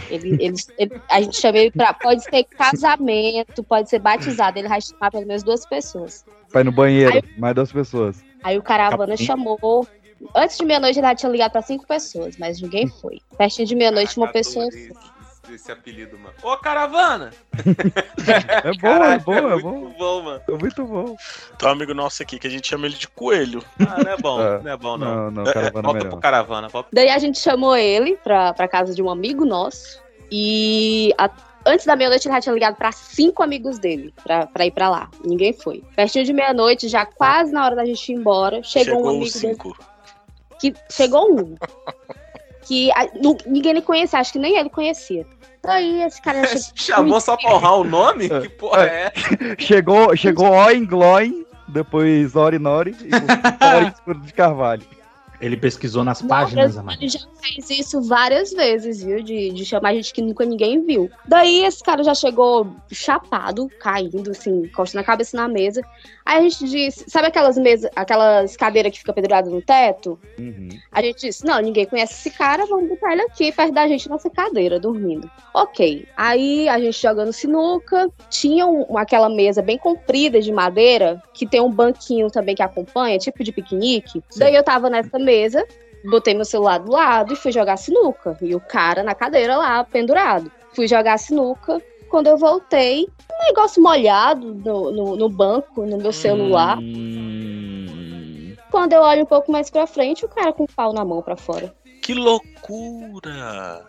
Ele, <laughs> ele- ele- a gente chama ele pra. Pode ser casamento, pode ser batizado, ele vai chamar pelo menos duas pessoas. Vai no banheiro, mais duas pessoas. Aí o caravana Capim. chamou. Antes de meia-noite ele já tinha ligado pra cinco pessoas, mas ninguém foi. Pertinho de meia-noite, uma pessoa foi. Esse apelido, mano. Ô, caravana! É bom, é bom, é bom. Muito bom, mano. É muito bom. Tem um amigo nosso aqui que a gente chama ele de coelho. Ah, não é bom, <laughs> É. não é bom, não. Não, não, É, é, caravana é volta melhor. pro caravana. Volta... Daí a gente chamou ele pra, pra casa de um amigo nosso. E a- antes da meia-noite ele já tinha ligado pra cinco amigos dele pra, pra ir pra lá. Ninguém foi. Pertinho de meia-noite, já quase na hora da gente ir embora, chegou, um Chegou amigo os dele. Que, chegou um. que a- ninguém nem conhecia, acho que nem ele conhecia. Daí esse cara já <laughs> chegou. Chamou só pra honrar o nome? Que porra é? <laughs> Chegou, chegou Oin Gloin, depois Ori Nori e <laughs> Ori Escuro de Carvalho. Ele pesquisou nas Não, páginas, ele Amanda. já fez isso várias vezes, viu? De, de chamar gente que nunca ninguém viu. Daí esse cara já chegou chapado, caindo, assim, encostando a cabeça na mesa. Aí a gente disse, sabe aquelas mesas, aquelas cadeiras que fica penduradas no teto? A gente disse, não, ninguém conhece esse cara, vamos botar ele aqui perto da gente nessa cadeira, dormindo. Ok. Aí a gente jogando sinuca, tinha um- aquela mesa bem comprida de madeira, que tem um banquinho também que acompanha, tipo de piquenique. Daí eu tava nessa mesa, botei meu celular do lado e fui jogar sinuca. E o cara na cadeira lá, pendurado. Fui jogar sinuca. Quando eu voltei, um negócio molhado no, no, no banco, no meu celular. Quando eu olho um pouco mais pra frente, o cara com o pau na mão pra fora. Que loucura!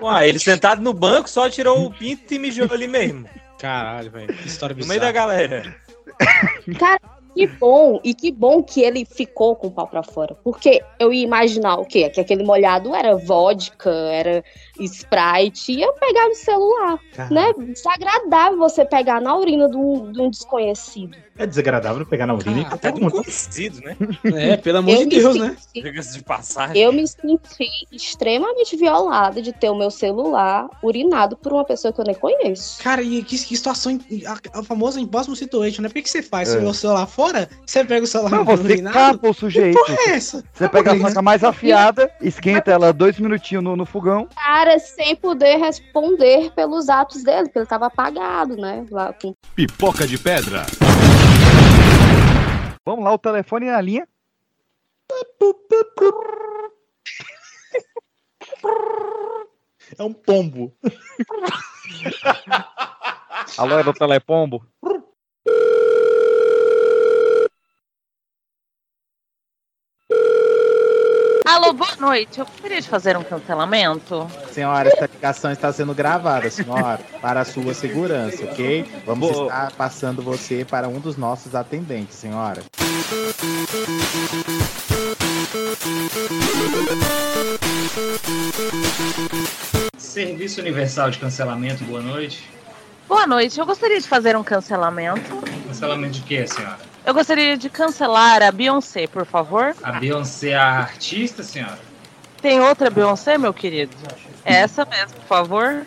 Ué, ele sentado no banco só tirou o pinto e mijou ali mesmo. Caralho, velho. Que história No meio da galera. Cara, que bom, e que bom que ele ficou com o pau pra fora. Porque eu ia imaginar o quê? Que aquele molhado era vodka, era Sprite, e eu pegar no celular. Né? Desagradável você pegar na urina de um, de um desconhecido. É desagradável pegar na urina e até muito conhecido, né? É, pelo amor Eu de Deus, senti- né? De passagem. Eu me senti extremamente violada de ter o meu celular urinado por uma pessoa que eu nem conheço. Cara, e que, que situação. A, a famosa impossible situation, né? Por que, que você faz? Você É. o celular fora? Você pega o celular Não, você urinado? capa o sujeito. Que porra é essa? Você pega a faca mais afiada, esquenta ela dois minutinhos no, no fogão. Cara, sem poder responder pelos atos dele, porque ele tava apagado, né? Lá com Pipoca de pedra. Vamos lá, o telefone na linha. É um pombo. Alô, é do Telepombo? <laughs> Alô, boa noite. Eu gostaria de fazer um cancelamento. Senhora, esta ligação está sendo gravada, senhora, para a sua segurança, ok? Vamos Boa. estar passando você para um dos nossos atendentes, senhora. Serviço Universal de Cancelamento, boa noite. Boa noite. Eu gostaria de fazer um cancelamento. Cancelamento de quê, senhora? Eu gostaria de cancelar a Beyoncé, por favor. A Beyoncé é a artista, senhora? Tem outra Beyoncé, meu querido? Essa mesmo, por favor.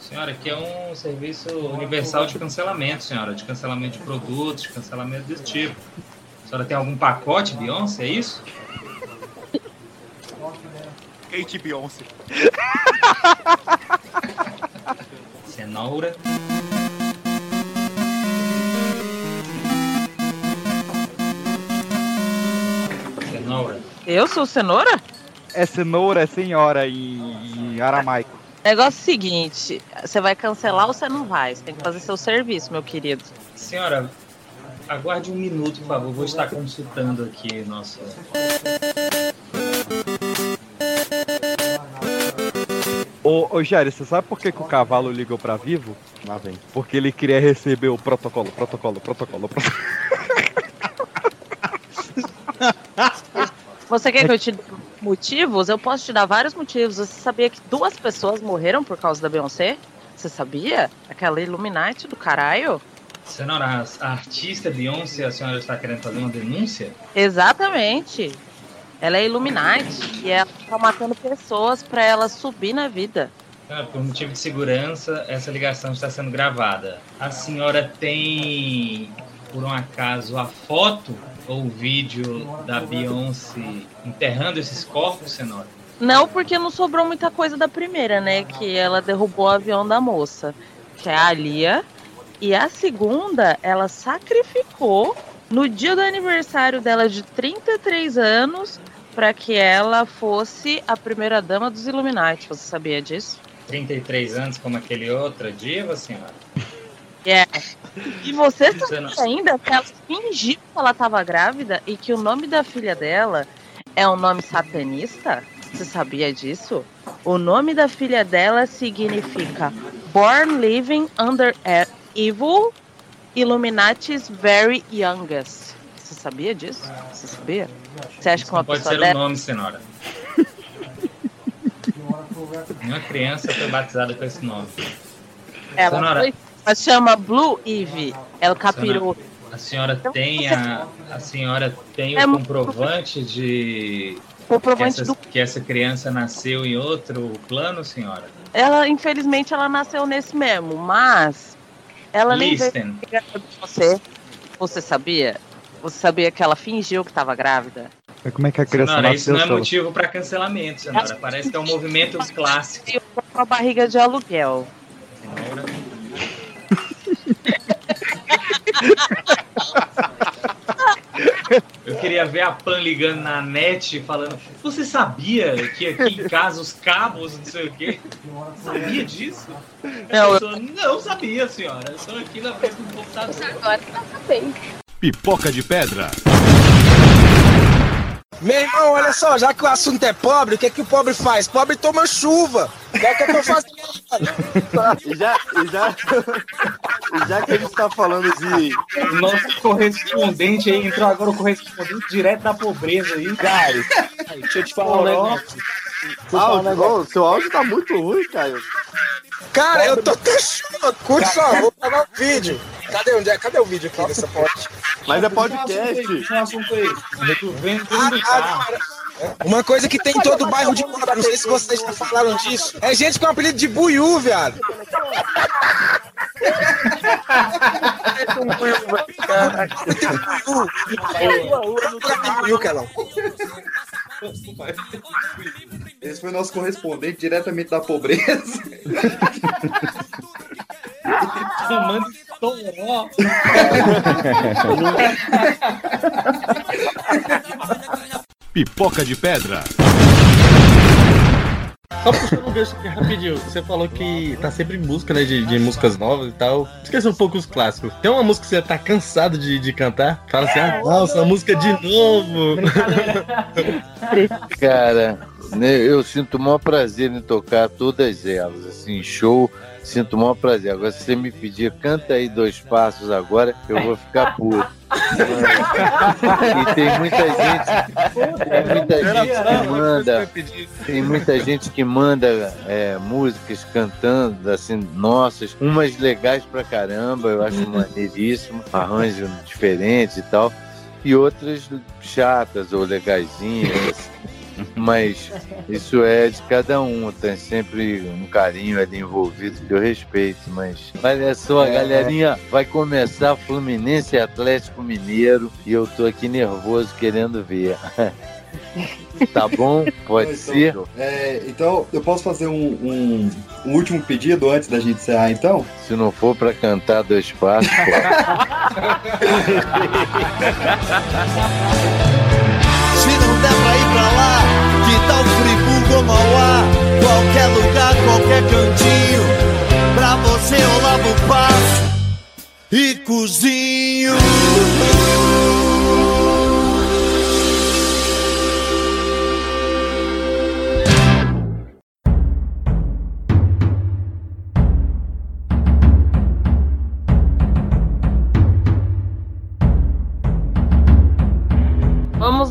Senhora, aqui é um serviço universal de cancelamento, senhora. De cancelamento de produtos, de cancelamento desse tipo. A senhora tem algum pacote, Beyoncé, é isso? Kate Beyoncé. Cenoura. Cenoura. Eu sou cenoura? É cenoura, é senhora em, em aramaico. Negócio é o seguinte, você vai cancelar ou você não vai? Você tem que fazer seu serviço, meu querido. Senhora, aguarde um minuto, por favor. Vou estar consultando aqui nosso. Ô, ô Jair, você sabe por que, que o cavalo ligou pra Vivo? Lá vem. Porque ele queria receber o protocolo, protocolo, protocolo, protocolo. <laughs> Você quer que eu te dê motivos? Eu posso te dar vários motivos. Você sabia que duas pessoas morreram por causa da Beyoncé? Você sabia? Aquela Illuminati do caralho? Senhora, a artista Beyoncé, a senhora está querendo fazer uma denúncia? Exatamente. Ela é Illuminati e ela tá matando pessoas pra ela subir na vida. Senhora, por motivo de segurança, essa ligação está sendo gravada. A senhora tem, por um acaso, a foto ou o vídeo da Beyoncé enterrando esses corpos, senhora? Não, porque não sobrou muita coisa da primeira, né? Que ela derrubou o avião da moça, que é a Lia. E a segunda, ela sacrificou no dia do aniversário dela de 33 anos para que ela fosse a primeira dama dos Illuminati. Você sabia disso? 33 anos, como aquele outro diva, senhora? É. E você Você sabia ainda que ela fingiu que ela estava grávida e que o nome da filha dela é um nome satanista? Você sabia disso? O nome da filha dela significa Born Living Under Evil Illuminati's Very Youngest. Você sabia disso? Você sabia? Você acha que uma pode pessoa ser o dessa... nome, senhora. <laughs> Nenhuma criança foi batizada com esse nome. Ela, Senhora. foi, ela chama Blue Eve. Ela capirou. A senhora tem a, a senhora tem É o comprovante de Comprovante que, essa, do- que essa criança nasceu em outro plano, senhora? Ela, infelizmente, ela nasceu nesse mesmo, mas ela nem veio Listen. grávida de você. Você sabia? Você sabia que ela fingiu que estava grávida? Mas Como é que a criança Senhora, isso nasceu? não é motivo para cancelamento, senhora. Parece que é um movimento clássico. Com a barriga de aluguel. Senhora. Eu queria ver a Pan ligando na net e falando: Você sabia que aqui em casa os cabos, não sei o quê? Sabia disso? Não, não sabia, senhora. Eu estou aqui na frente do computador. Agora tá sabendo. Pipoca de pedra. Meu irmão, olha só, já que o assunto é pobre, o que, é que o pobre faz? Pobre toma chuva. O que é que eu tô fazendo? E já, e já, e já que a gente tá falando de. O nosso correspondente aí, entrou agora o correspondente direto da pobreza aí. Caio, deixa eu te falar um negócio. Áudio, ô, seu áudio tá muito ruim, Caio. Cara, eu tô até chorando. Curte só, vou pegar o vídeo. Cadê, onde é? Cadê o vídeo aqui dessa porta? Mas é podcast. Um assunto Ah, ah, Uma coisa que tem em todo bairro de pobre, não sei se vocês já falaram disso, é gente com apelido de buiú, viado. Buiú, Kelão. Esse foi nosso correspondente diretamente da pobreza. Chamando Toró. Pipoca de pedra. Só puxando um gancho aqui rapidinho. Você falou que tá sempre em busca, né, de, de músicas novas e tal. Esqueça um pouco os clássicos. Tem uma música que você tá cansado de, de cantar? Fala assim, ah, nossa, a música de novo. <laughs> <laughs> Cara, né, eu sinto o maior prazer em tocar todas elas. Assim, show, sinto o maior prazer. Agora, se você me pedir, canta aí dois passos agora, eu vou ficar puto. E tem muita gente, tem muita gente que manda, tem muita gente que manda é, músicas cantando, assim, nossas, umas legais pra caramba, eu acho maneiríssimo, arranjo diferente e tal, e outras chatas ou legaisinhas. Mas isso é de cada um, tem sempre um carinho ali envolvido que eu respeito, mas olha só, É. galerinha, vai começar Fluminense e Atlético Mineiro e eu tô aqui nervoso querendo ver. <laughs> tá bom? Pode Então, ser? É, então, eu posso fazer um, um- um último pedido antes da gente encerrar, então? Se não for pra cantar dois passos, <laughs> der pra ir pra lá, que tal Friburgo ou Mauá? Qualquer lugar, qualquer cantinho. Pra você eu lavo passo e cozinho.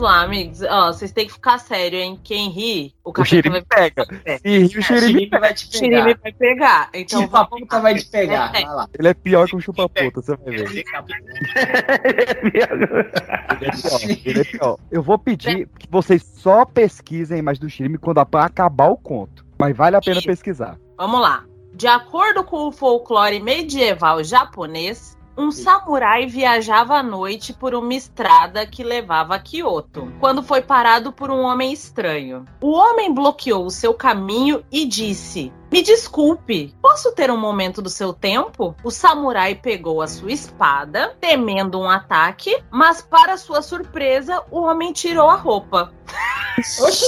Lá, amigos. Ó, vocês têm que ficar sério, hein? Quem ri, o O capeta xerife vai pega. E ri, o xerife vai te O xerife vai pegar. Então, Chupa puta vai te pegar. É, Vai lá. Ele é pior que um chupa-puta, você vai ver. Ele é pior, ele é pior. Eu vou pedir que vocês só pesquisem a imagem do Shirime quando acabar o conto. Mas vale a pena pesquisar. Vamos lá. De acordo com o folclore medieval japonês, um samurai viajava à noite por uma estrada que levava a Kyoto, quando foi parado por um homem estranho. O homem bloqueou o seu caminho e disse: Me desculpe, posso ter um momento do seu tempo? O samurai pegou a sua espada, temendo um ataque, mas para sua surpresa, o homem tirou a roupa. Oxi!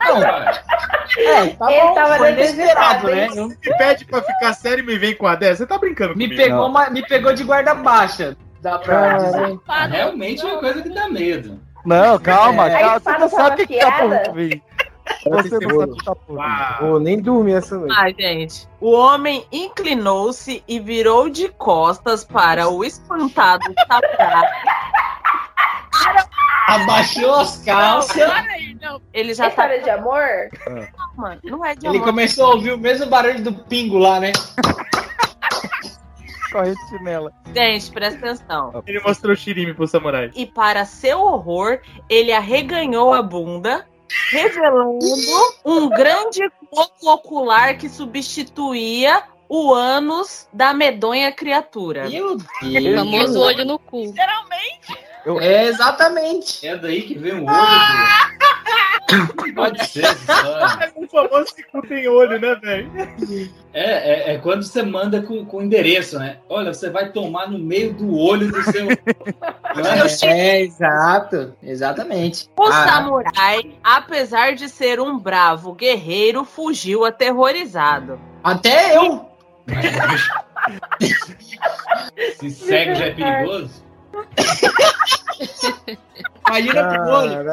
Não, é, tá Ele bom, tava foi inesperado, né? hein? Me pede pra ficar sério e me vem com a 10. Você tá brincando Me comigo? pegou, uma- me pegou de guarda baixa. Dá pra dizer. Realmente é uma coisa que dá medo. Não, calma, É. calma. Você não sabe o que tá por vir. Você não sabe tá. Vou nem dormir essa noite. Ah, gente. O homem inclinou-se e virou de costas para o espantado samurai. Abaixou as calças. Ele já História tá. de amor? Mano, não é de Ele amor. começou a ouvir o mesmo barulho do pingo lá, né? <laughs> Corrente chinela. Gente, presta atenção. Ele mostrou o Shirime pro samurai. E para seu horror, ele arreganhou a bunda, revelando um grande globo ocular que substituía o ânus da medonha criatura. Meu O famoso olho no cu. Literalmente. É, exatamente. É daí que vem o olho do... <laughs> Pode ser história. <laughs> O famoso que cu tem olho, né, velho? É, é, é quando você manda com, com endereço, né? Olha, você vai tomar no meio do olho do seu. <laughs> É, exato. Exatamente. O Ah, samurai, apesar de ser um bravo guerreiro, fugiu aterrorizado. Até eu! <laughs> Se cego já é perigoso. Imagina pro olho.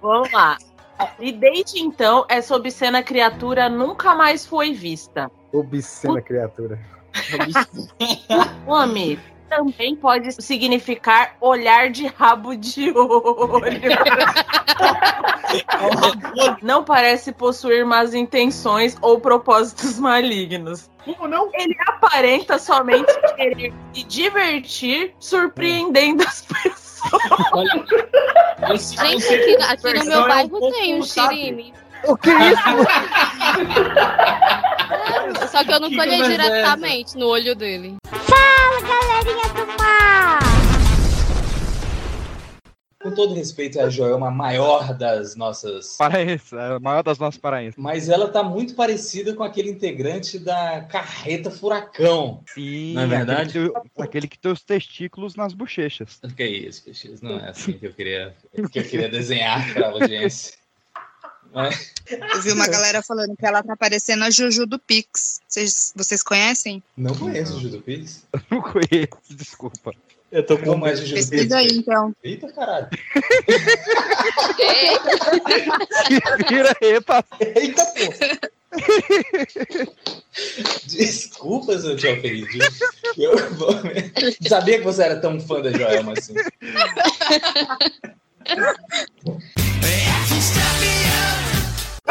Vamos lá. E desde então, essa obscena criatura nunca mais foi vista. Obscena criatura. Nome também pode significar olhar de rabo de <laughs> olho. Não parece possuir más intenções ou propósitos malignos. Como não? Ele aparenta somente querer se divertir, surpreendendo as pessoas. Gente, aqui, aqui no meu bairro tem um xirime. O que é isso? <laughs> Só que eu não colhei é diretamente no olho dele. Fala, Com todo respeito à Joelma, a maior das nossas. Paraense, é a maior das nossas paraenses. Mas ela tá muito parecida com aquele integrante da Carreta Furacão. Sim, Não é verdade? Aquele que, tem, aquele que tem os testículos nas bochechas. Que é isso, Peixes? Não é assim que eu queria, <laughs> que eu queria desenhar para a audiência. Mas- Eu vi uma galera falando que ela tá parecendo a Juju do Pix. Vocês, vocês conhecem? Não conheço o Judo Pix. <laughs> Não conheço, desculpa. Eu tô com mais de. Pesquisa aí, então. Eita caralho. Vira aí, parceiro. Eita porra. Desculpa se eu te ofendi. Eu vou... Sabia que você era tão fã da Joelma assim.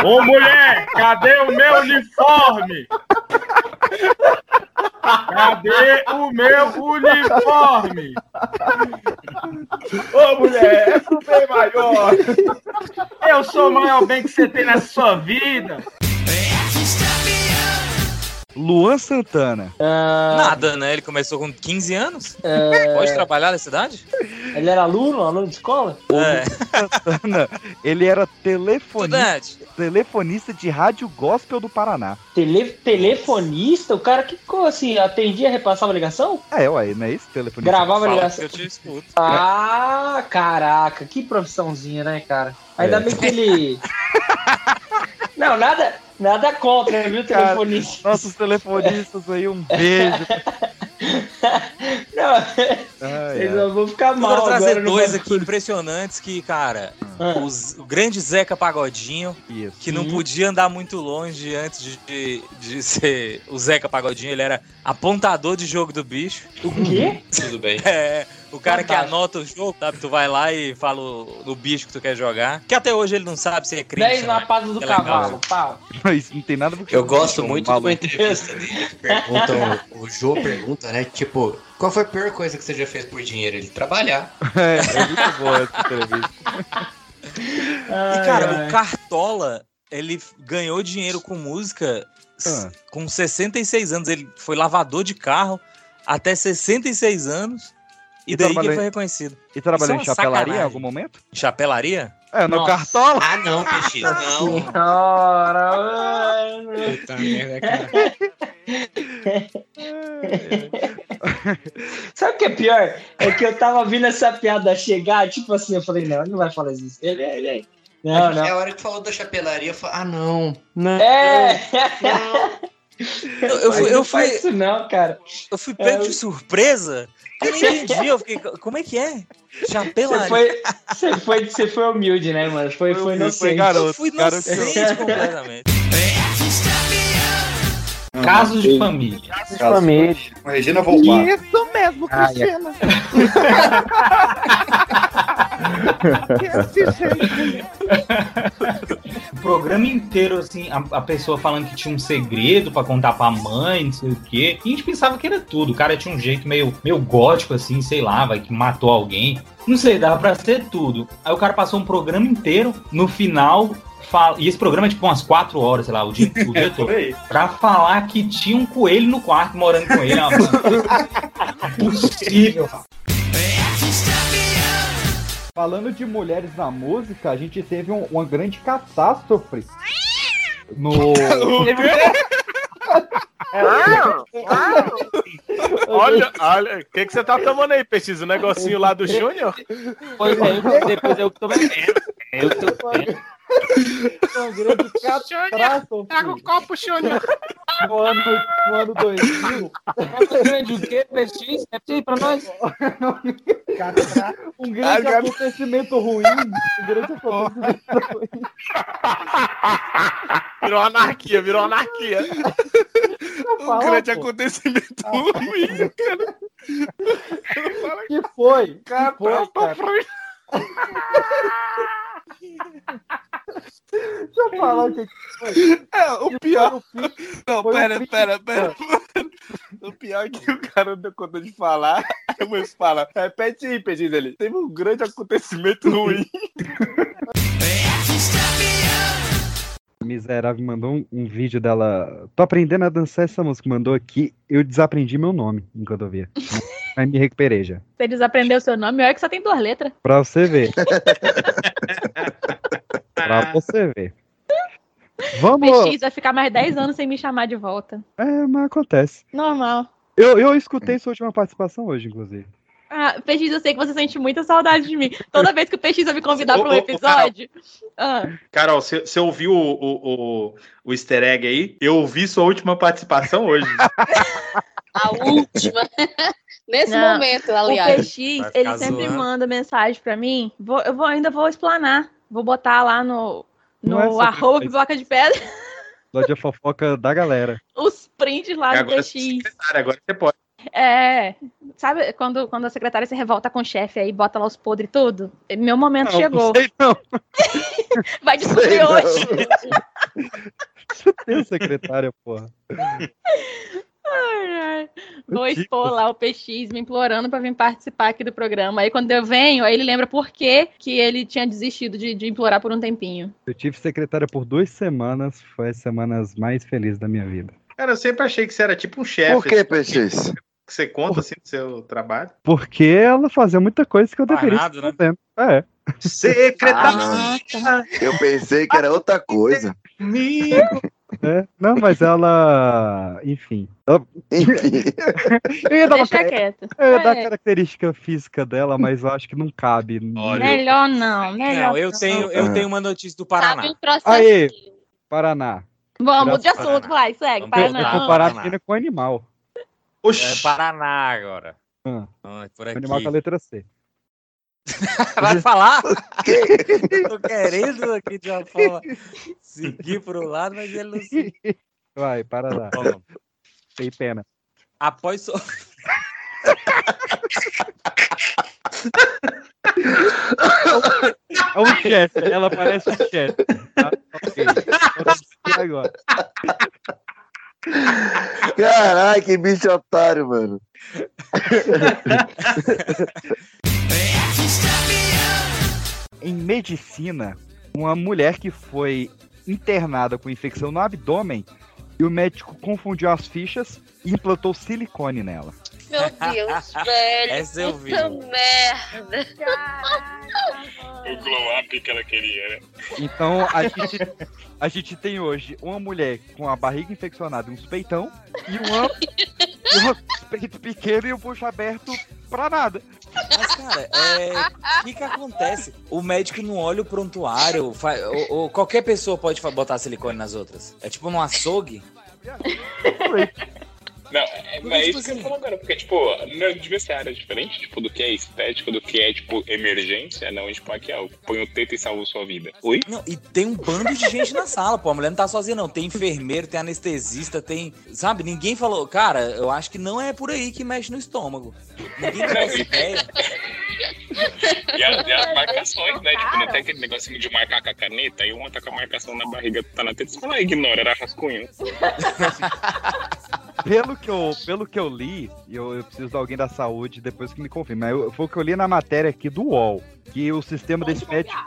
Ô mulher, cadê o meu uniforme? Cadê o meu uniforme? Ô mulher, é pro bem maior. Eu sou o maior bem que você tem na sua vida. Luan Santana. Nada, né? Ele começou com 15 anos? É. Pode trabalhar na cidade? Ele era aluno, aluno de escola? É. Santana, ele era telefonista, telefonista de rádio gospel do Paraná. Tele, telefonista? O cara que ficou assim, atendia, repassava a ligação? É, ué, não é isso? Telefonista. Gravava a ligação. que eu te escuto. Ah, caraca, que profissãozinha, né, cara? Ainda É. bem que ele. <laughs> Não, nada, nada contra, viu, Cara, telefonista? Nossos telefonistas aí, um beijo. <laughs> Não, Ai, vocês não vão ficar Eu mal vou trazer agora dois aqui impressionantes que, cara, Ah. os- o grande Zeca Pagodinho, que não Sim. podia andar muito longe antes de, de, de ser o Zeca Pagodinho, ele era apontador de jogo do bicho. O quê? <laughs> Tudo bem. É, O cara que Fantástico. anota o jogo, sabe? Tu vai lá e fala o, o bicho que tu quer jogar. Que até hoje ele não sabe se é crime. 10 na pata do cavalo, pau. <laughs> Mas não tem nada a ver com Eu gosto isso, muito de uma entrevista <laughs> dele. Perguntam, o Jô pergunta, né? Tipo, qual foi a pior coisa que você já fez por dinheiro? Ele trabalhar. É, é muito boa essa entrevista. <laughs> E, cara, o Cartola, ele ganhou dinheiro com música Ah. com 66 anos. Ele foi lavador de carro até 66 anos. E, E daí que ele foi em- reconhecido. E trabalhou em é uma chapelaria em algum momento? Chapelaria? É, no Nossa. Cartola. Ah, não, Peixe, <laughs> não. Senhora. Puta merda, cara. <laughs> Sabe o que é pior? É que eu tava vindo essa piada chegar, tipo assim, eu falei, não, ele não vai falar isso. Ele, ele, ele. Não, não. É a hora que falou da chapelaria, eu falei, ah, não. Não. É! Eu, eu fui, eu fui, isso não, cara. eu fui pego É, eu- de surpresa. Eu nem entendi. Eu fiquei, como é que é? Chapelaria. Você foi, você foi, você foi humilde, né, mano? Foi, foi inocente. Eu fui inocente completamente. Casos de família. Casos de família. Regina Volpato. Isso mesmo, Ah, Cristina. <laughs> O programa inteiro, assim, a, a pessoa falando que tinha um segredo pra contar pra mãe, não sei o quê. E a gente pensava que era tudo. O cara tinha um jeito meio, meio gótico, assim, sei lá, vai, que matou alguém. Não sei, dava pra ser tudo. Aí o cara passou um programa inteiro, no final. Fala, e esse programa é tipo umas 4 horas, sei lá, o dia, o dia <laughs> todo. Pra falar que tinha um coelho no quarto morando com ele. É uma <laughs> Impossível. Falando de mulheres na música, a gente teve um- uma grande catástrofe no. <laughs> Olha, olha, o que, que você tá tomando aí, Peixe? O negocinho lá do Júnior? Pois é, eu, depois eu tô bebendo. Eu tô bebendo. Uma grande catástrofe Pega o copo, Júnior. no ano, no ano 2000. Grande o quê? PX? É aí pra nós? Um grande Agora- acontecimento ruim. Um grande acontecimento ruim. Virou anarquia, virou anarquia. Um fala, grande pô. acontecimento ruim, cara. Que foi? Que Cara, foi, tá cara? pra- <laughs> Deixa eu falar o que foi. É, o pior. Não, o pera, pera, pera. O pior é que o cara não deu conta de falar. <laughs> Aí o moço fala, repete aí, Peixe dele. Teve um grande acontecimento <laughs> ruim. A Miserável mandou um, um vídeo dela. Tô aprendendo a dançar essa música. Mandou aqui. Eu desaprendi meu nome enquanto eu via. Aí me recuperei já. Você desaprendeu seu nome, olha que só tem duas letras. Pra você ver. <laughs> pra você ver. <laughs> Vamos. PX vai ficar mais 10 anos sem me chamar de volta. É, mas acontece. Normal. Eu, eu escutei sua última participação hoje, inclusive. Ah, PX, eu sei que você sente muita saudade de mim. Toda vez que o PX vai me convidar Ô, pra um episódio. Ah, Carol, você ouviu o, o, o, o easter egg aí? Eu ouvi sua última participação hoje. <laughs> A última. <laughs> Nesse Não, momento, o aliás. PX, ele sempre manda mensagem pra mim. Vou, eu vou, ainda vou explanar. Vou botar lá no, no é arroba isso. pipoca de pedra <laughs> Lá de fofoca da galera. os prints lá do agora, PX. secretária, agora você pode. É, sabe quando, quando a secretária se revolta com o chefe aí bota lá os podres e tudo? Meu momento Não, chegou. não sei não. <laughs> Vai descobrir Sei não. hoje. Você tem secretária, porra. <laughs> Ai, ai. Vou expor lá o PX me implorando pra vir participar aqui do programa. Aí quando eu venho, aí ele lembra por que, que ele tinha desistido de, de implorar por um tempinho. Eu tive secretária por duas semanas. Foi as semanas mais felizes da minha vida. Cara, eu sempre achei que você era tipo um chefe. Por que, assim, PX? Que você conta assim do seu trabalho. Porque ela fazia muita coisa que eu deveria Parado, estar né? fazendo. É. Secretária. Ah, Eu pensei que era outra coisa. Amigo. É, não, mas ela. Enfim. Ela- <laughs> eu ia dar uma, Deixa quieto. eu ia dar a característica física dela, mas eu acho que não cabe. Melhor não, melhor Não, eu tenho, eu tenho uma notícia do Paraná. Um. Aê, Paraná. Vamos de assunto, vai, segue. Eu Paraná. vou comparar a menina com animal. É Paraná agora. Ah, Ah, por aqui. animal com a letra C. <laughs> Vai falar? <laughs> Tô querendo aqui de uma forma seguir pro lado, mas ele não se. Vai, para lá. Tá tem pena. Após. So... É um chefe, ela parece um chefe. Tá? ok. agora. Caralho, que bicho otário, mano. <laughs> Em medicina, uma mulher que foi internada com infecção no abdômen e o médico confundiu as fichas e implantou silicone nela. Meu Deus, <laughs> velho. Essa eu vi. Puta merda. O glow up que ela queria, né? Então a gente, a gente tem hoje uma mulher com a barriga infeccionada e uns peitão e uma, <laughs> uma peito pequeno e um bucho aberto pra nada. Mas, cara, é, o que que acontece? O médico não olha o prontuário, fa- ou, ou qualquer pessoa pode botar silicone nas outras. É tipo num açougue. <laughs> Não, é, Porque, é tipo isso que eu assim- tô falando agora, porque, tipo, não devia ser área diferente, tipo, do que é estético, do que é, tipo, emergência, não, tipo, aqui, ó, põe o teto e salva sua vida. Oi? Não, e tem um bando de gente na sala, pô. A mulher não tá sozinha, não. Tem enfermeiro, tem anestesista, tem. Sabe? Ninguém falou, cara, eu acho que não é por aí que mexe no estômago. Ninguém <laughs> tem essa ideia. <laughs> E, a- e as marcações, né? Tipo, não tem aquele negocinho de marcar com a caneta, aí uma tá com a marcação na barriga, tá na teta, você fala, ah, ignora, era rascunho. <laughs> Pelo que eu, pelo que eu li, e eu, eu preciso de alguém da saúde depois que me confirme, mas eu- foi o que eu li na matéria aqui do UOL, que o sistema desse médico,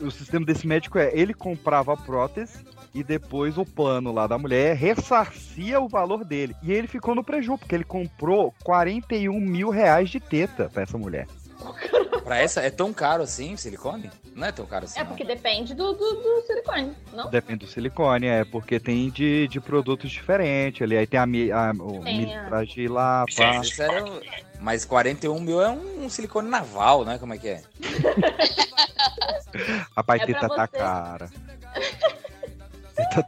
o sistema desse médico é, ele comprava a prótese e depois o plano lá da mulher ressarcia o valor dele. E ele ficou no prejuízo, porque ele comprou 41 mil reais de teta pra essa mulher. Pra essa, é tão caro assim silicone? Não é tão caro assim. É não. porque depende do, do, do silicone, não? Depende do silicone, é, porque tem de, de produtos diferentes ali. Aí tem a, a, o Tem, militragem lá, pá. Era um- mas 41 mil é um, silicone naval, né? Como é que é? <laughs> Rapaz, É pra teta tá você. cara.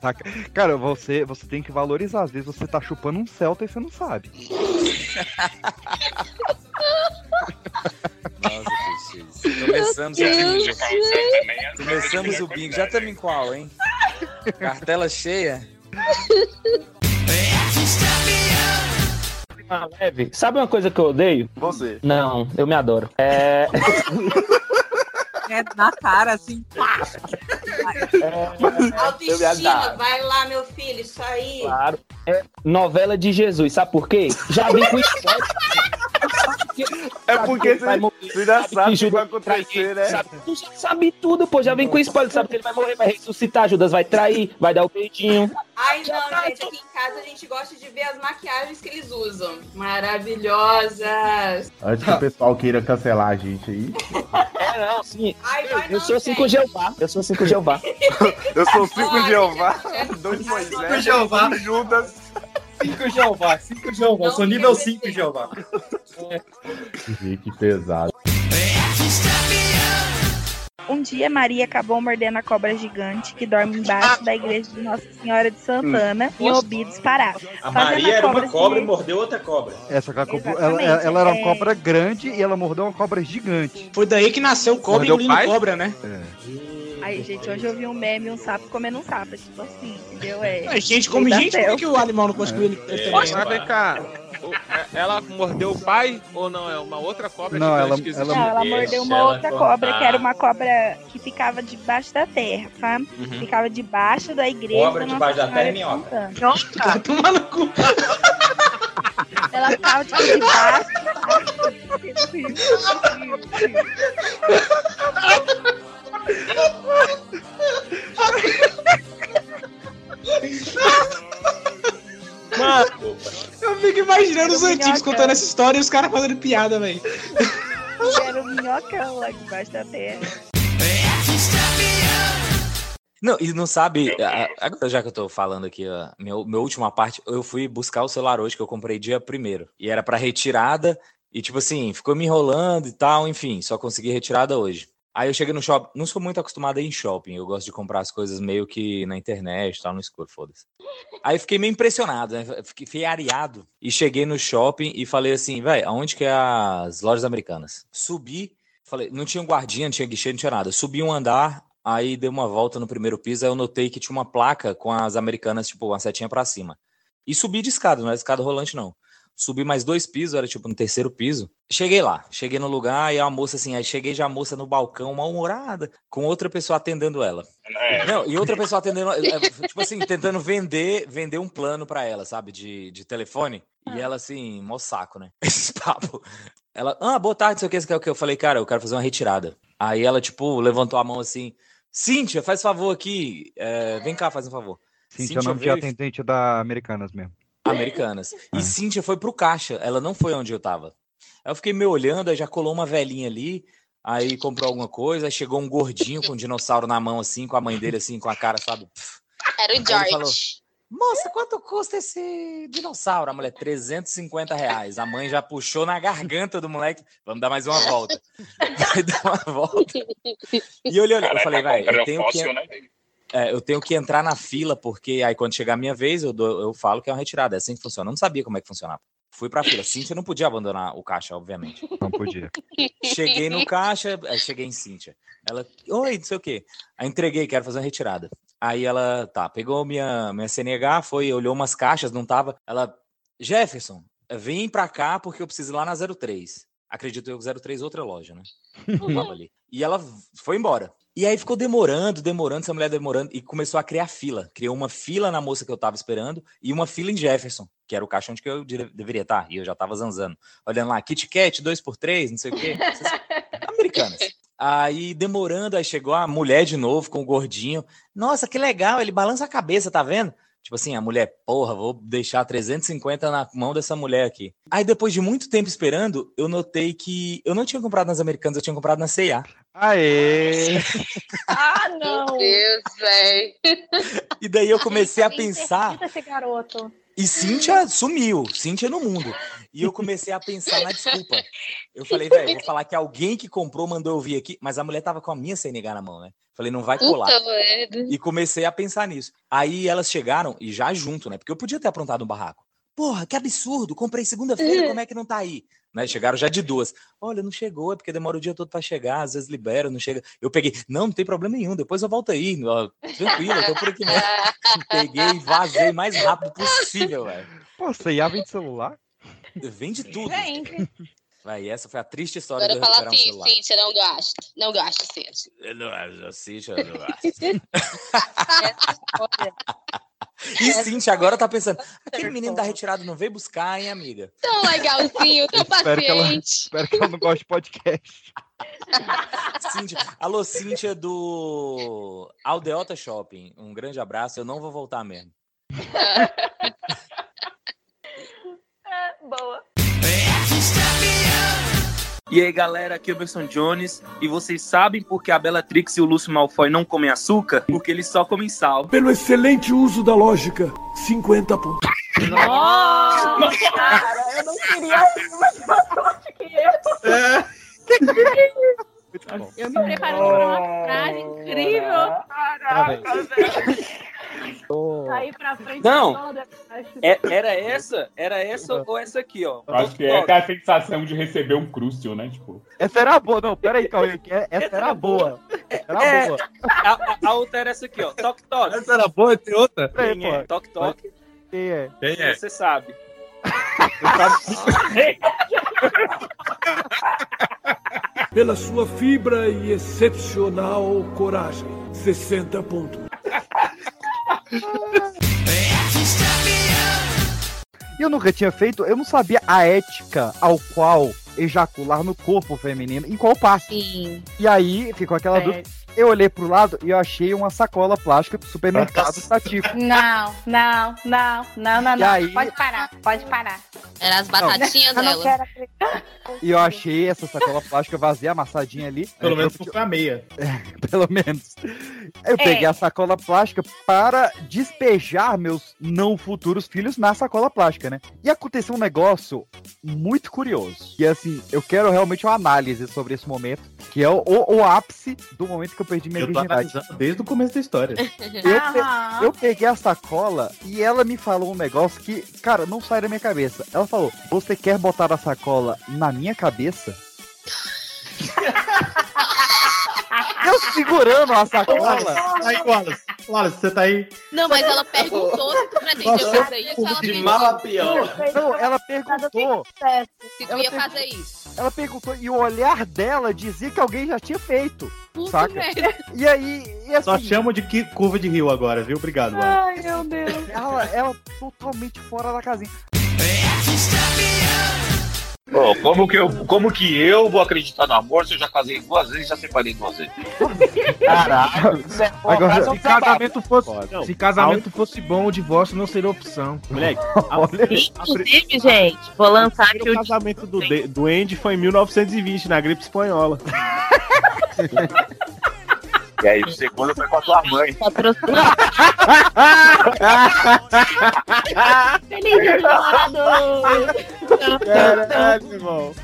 Tá ca- Cara, você, você tem que valorizar. Às vezes você tá chupando um Celta e você não sabe. <laughs> Nossa, Peixes. Começamos o bingo. Começamos o bingo. Já estamos em qual, hein? Cartela cheia. Ah, leve. Sabe uma coisa que eu odeio? Você. Não, eu me adoro. É. É na cara, assim. pá. Autoestima, vai lá, meu filho, isso aí. Claro. É novela de Jesus, sabe por quê? Já vem com spoiler. É porque vai você, morrer, já sabe sabe o que Judas vai acontecer, né? Sabe, tu já sabe tudo, pô. Já vem com spoiler. Sabe que ele vai morrer, vai ressuscitar. Judas vai trair, vai dar o beijinho. Ai, não, gente, aqui em casa a gente gosta de ver as maquiagens que eles usam. Maravilhosas. Antes que o pessoal queira cancelar a gente aí. É, não, sim. Ai, vai Eu não, sou assim gente. com Jeová. Eu sou assim com Jeová. Eu sou cinco Olha, Jeová, gente, dois Moisés, Cinco Jeová. Judas. Cinco Jeová, cinco Jeová. Eu sou nível 5 Jeová. Ih, Que pesado. Um dia, Maria acabou mordendo a cobra gigante que dorme embaixo da igreja de Nossa Senhora de Santana em Obidos, Pará. A Maria era uma se cobra e mordeu outra cobra. Essa ela, ela, ela era uma é. cobra grande e ela mordeu uma cobra gigante. Foi daí que nasceu o cobra Mordeu engolindo pai? cobra, né? Ai, gente, hoje eu vi um meme, um sapo comendo um sapo. Tipo assim, entendeu? É. A gente come gente, por que, o animal não conseguiu ele, também? Mas vem cá. é- Ela mordeu o pai ou não? É uma outra cobra Não, ela- que existe? Não, ela mordeu uma outra cobra, que era uma cobra que ficava debaixo da terra, sabe? Uhum. Ficava debaixo da igreja. Cobra da debaixo da terra é de minhoca. Santana. <laughs> Toma no cu. Ela ficava tipo debaixo. Mano, eu fico imaginando os antigos contando essa história e os caras fazendo piada, velho. Era um minhocão lá debaixo da terra. Não, e não sabe. Agora, já que eu tô falando aqui, ó, meu, minha última parte, eu fui buscar o celular hoje, que eu comprei dia primeiro. E era pra retirada, e tipo assim, ficou me enrolando e tal, enfim, só consegui retirada hoje. Aí eu cheguei no shopping, não sou muito acostumado a ir em shopping, eu gosto de comprar as coisas meio que na internet, tal, no escuro, foda-se. Aí fiquei meio impressionado, né? Fiquei, areado. E cheguei no shopping e falei assim, velho, aonde que é as lojas americanas? Subi, falei, não tinha guardinha, não tinha guichê, não tinha nada. Subi um andar, aí dei uma volta no primeiro piso, aí eu notei que tinha uma placa com as americanas, tipo, uma setinha pra cima. E subi de escada, não era escada rolante, não. Subi mais dois pisos, era tipo no terceiro piso. Cheguei lá, cheguei no lugar e a moça assim, aí cheguei já a moça no balcão, mal-humorada, com outra pessoa atendendo ela. É. Não, e outra pessoa atendendo, é, tipo assim, tentando vender, vender um plano pra ela, sabe, de, de telefone. E ela assim, mó saco, né? <laughs> Esse papo. Ela, ah, boa tarde, não sei o que, você quer o que? Eu falei, cara, eu quero fazer uma retirada. Aí ela, tipo, levantou a mão assim, Cíntia, faz favor aqui, é, vem cá, faz um favor. Cintia é o nome de veio atendente da Americanas mesmo. Americanas. E Cíntia foi pro caixa, ela não foi onde eu tava. Aí eu fiquei me olhando, aí já colou uma velhinha ali, aí comprou alguma coisa, aí chegou um gordinho com um dinossauro na mão, assim, com a mãe dele, assim, com a cara, sabe? Era o George. falou, Moça, quanto custa esse dinossauro? A mulher, 350 reais. A mãe já puxou na garganta do moleque. Vamos dar mais uma volta. <laughs> Vai dar uma volta. E eu olhei, eu falei, vai, eu tenho que. É, eu tenho que entrar na fila, porque aí quando chegar a minha vez, eu, dou- eu falo que é uma retirada. É assim que funciona. Eu não sabia como é que funcionava. Fui pra fila. Cíntia não podia abandonar o caixa, obviamente. Não podia. Cheguei no caixa, aí cheguei em Cíntia. Ela, oi, não sei o quê. Aí entreguei, quero fazer uma retirada. Aí ela, tá, pegou minha, minha CNH, foi, olhou umas caixas, não tava. Ela, Jefferson, vem pra cá porque eu preciso ir lá na 03. Acredito eu que 03 é outra loja, né? Não <laughs> tava ali. E ela foi embora. E aí ficou demorando, demorando, essa mulher demorando, e começou a criar fila. Criou uma fila na moça que eu tava esperando e uma fila em Jefferson, que era o caixa onde que eu deveria estar. E eu já tava zanzando. Olhando lá, Kit Kat, 2x3, não sei o quê. <laughs> Americanas. Aí demorando, aí chegou a mulher de novo com o gordinho. Nossa, que legal, ele balança a cabeça, tá vendo? Tipo assim, a mulher, porra, vou deixar 350 na mão dessa mulher aqui. Aí depois de muito tempo esperando, eu notei que eu não tinha comprado nas Americanas, eu tinha comprado na C&A. Aê! <laughs> Ah, não! Meu Deus, velho. E daí eu comecei a pensar, esse garoto. e Cíntia sumiu, Cíntia no mundo. E eu comecei a pensar na desculpa. Eu falei, velho, vou falar que alguém que comprou mandou eu vir aqui, mas a mulher tava com a minha CNH na mão, né? Falei, não vai colar. E comecei a pensar nisso. Aí elas chegaram, e já junto, né? Porque eu podia ter aprontado um barraco. Porra, que absurdo! Comprei segunda-feira, como é que não tá aí? Né? Chegaram já de duas. Olha, não chegou, é porque demora o dia todo pra chegar, às vezes libera, não chega. Eu peguei, não, não tem problema nenhum, depois eu volto aí. ó, Tranquilo, eu tô por aqui mesmo. <laughs> Peguei e vazei o mais rápido possível, velho. Pô, você vende celular? Vende tudo. Vende. Vai, essa foi a triste história Agora de eu fala recuperar um assim, celular. Cíntia, não gasta. Não gasta, Cíntia. Eu não assisto, eu não assisto. <laughs> <laughs> E Cintia agora tá pensando, aquele menino da retirada não veio buscar, hein, amiga? Tão legalzinho, tão Espero que, ela, paciente. espero que ela não goste de podcast. Cíntia, alô, Cíntia do Aldeota Shopping. Um grande abraço, eu não vou voltar mesmo. <laughs> Boa. E aí galera, aqui é o Berson Jones e vocês sabem por que a Bellatrix e o Lúcio Malfoy não comem açúcar? Porque eles só comem sal. Pelo excelente uso da lógica, 50 pontos. Nossa, cara, eu não queria ir, mas você que eu. Eu me preparando para uma frase incrível. Caraca, velho. Sair pra frente Não. toda. É- era essa? Era essa ou essa aqui, ó? Eu acho que é aquela sensação de receber um crústio, né? Tipo, Essa era boa, não, peraí, Cauê, que é- essa era boa. Essa era É, boa. a, a- a outra era essa aqui, ó. Toque, toque. Essa era boa, tem outra? Quem é? Toque, toque. Quem é? Quem é? Você sabe. <laughs> <laughs> <laughs> Pela sua fibra e excepcional coragem, 60 pontos. E eu nunca tinha feito, eu não sabia a ética ao qual ejacular no corpo feminino, em qual parte. Sim. E aí ficou aquela É. dúvida. Eu olhei pro lado e eu achei uma sacola plástica do supermercado Tatico. Não, não, não, não, não, E não. aí- Pode parar, pode parar. Era as batatinhas eu não dela. E eu achei essa sacola plástica vazia, amassadinha ali. Pelo É, menos eu- foi a meia. <laughs> pelo menos. Eu É. peguei a sacola plástica para despejar meus não futuros filhos na sacola plástica, né? E aconteceu um negócio muito curioso. E assim, eu quero realmente uma análise sobre esse momento, que é o, o- o ápice do momento que eu perdi minha Eu tô virgindade. desde o começo da história. <laughs> Eu, pe- eu peguei a sacola e ela me falou um negócio que, cara, não sai da minha cabeça. Ela falou: Você quer botar a sacola na minha cabeça? <laughs> <laughs> eu segurando a sacola. Aí, Wallace, Wallace, você tá aí? Não, mas ela perguntou se tu pretendeu Nossa, fazer isso. Ela De perguntou mal a pior. Não, ela perguntou. se tu ela ia perguntou- fazer isso. Ela perguntou e o olhar dela dizia que alguém já tinha feito. Puta saca? merda. E aí, e assim, Só chamo de que- curva de rio agora, viu? Obrigado, Wallace. Ai, meu Deus. Ela, ela totalmente fora da casinha. Pô, como que, eu, como que eu vou acreditar no amor se eu já casei duas vezes e já separei duas vezes? Caralho. Agora- se casamento fosse, Não. se casamento fosse bom, o divórcio não seria opção. Moleque, <laughs> Inclusive, gente, vou lançar aqui o o casamento do, do Andy foi em 1920, na gripe espanhola. <laughs> E aí, o segundo foi com a tua mãe. Feliz Dia! Caralho, irmão.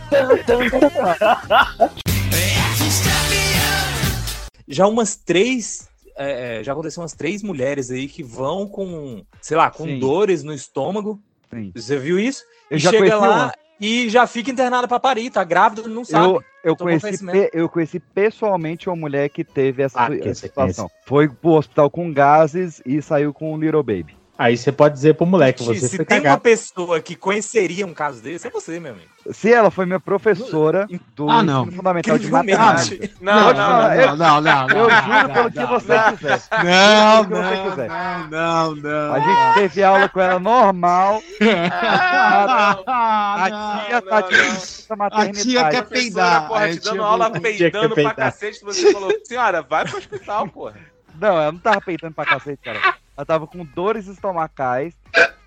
Já umas três. é, é, já aconteceu umas três mulheres aí que vão com, sei lá, com Sim. dores no estômago. Sim. Você viu isso? Eu e já chega conheci lá uma. E já fica internada pra parir, tá grávida, não sabe. Eu, eu, conheci, eu conheci pessoalmente uma mulher que teve essa, Ah, situação. Foi pro hospital com gases e saiu com um little baby. Aí você pode dizer pro moleque, você Se tem uma cagado. pessoa que conheceria um caso desse, é você, meu amigo. Se ela foi minha professora do Ah, não. fundamental de matemática. Não, não, não, eu- não, não, não, Eu não, juro não, pelo que não, você não. quiser. Não, não, quiser. não, não. A gente teve aula com ela normal. <laughs> Ah, a tia tá de maternidade. tia quer peidar. Porra, te dando aula peidando pra cacete, você falou, senhora, vai pro hospital, porra. Não, ela não tava peitando pra cacete, cara. Ela tava com dores estomacais,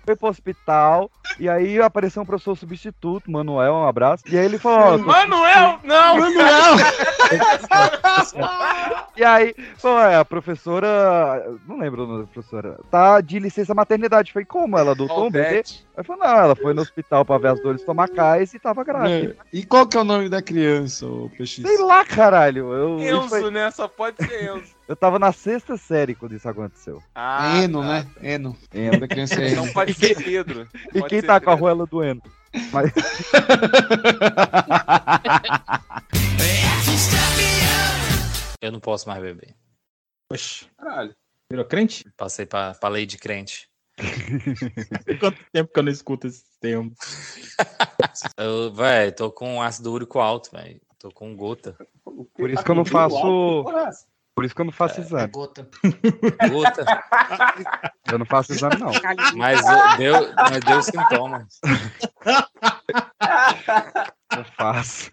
foi pro hospital, e aí apareceu um professor substituto, Manuel, um abraço. E aí ele falou: Manuel, não! Manuel! <laughs> E aí, pô, é, a professora. Não lembro o nome da professora. Tá de licença maternidade. Falei, como? Ela adotou um bebê? Aí falou, não, ela foi no hospital pra ver as dores estomacais e tava grávida. E qual que é o nome da criança, ô PX? Sei lá, caralho. Eu, Enzo, foi- né? Só pode ser Enzo. Eu tava na sexta série quando isso aconteceu. Ah, Eno, né? Eno. O nome da criança é Eno. Não pode ser Pedro. E quem ser tá com a Pedro. roela doendo? Mas... <laughs> Eu não posso mais beber. Oxi, Caralho. virou crente? Passei pra, pra lei de crente. <laughs> Quanto tempo que eu não escuto esse termo? <laughs> Eu, véi, tô com ácido úrico alto, velho. Tô com gota. Por isso que eu não faço. Por isso que eu não É, faço exame. Gota. Gota. Eu não faço exame, não. Mas deu, mas deu sintoma. Eu faço.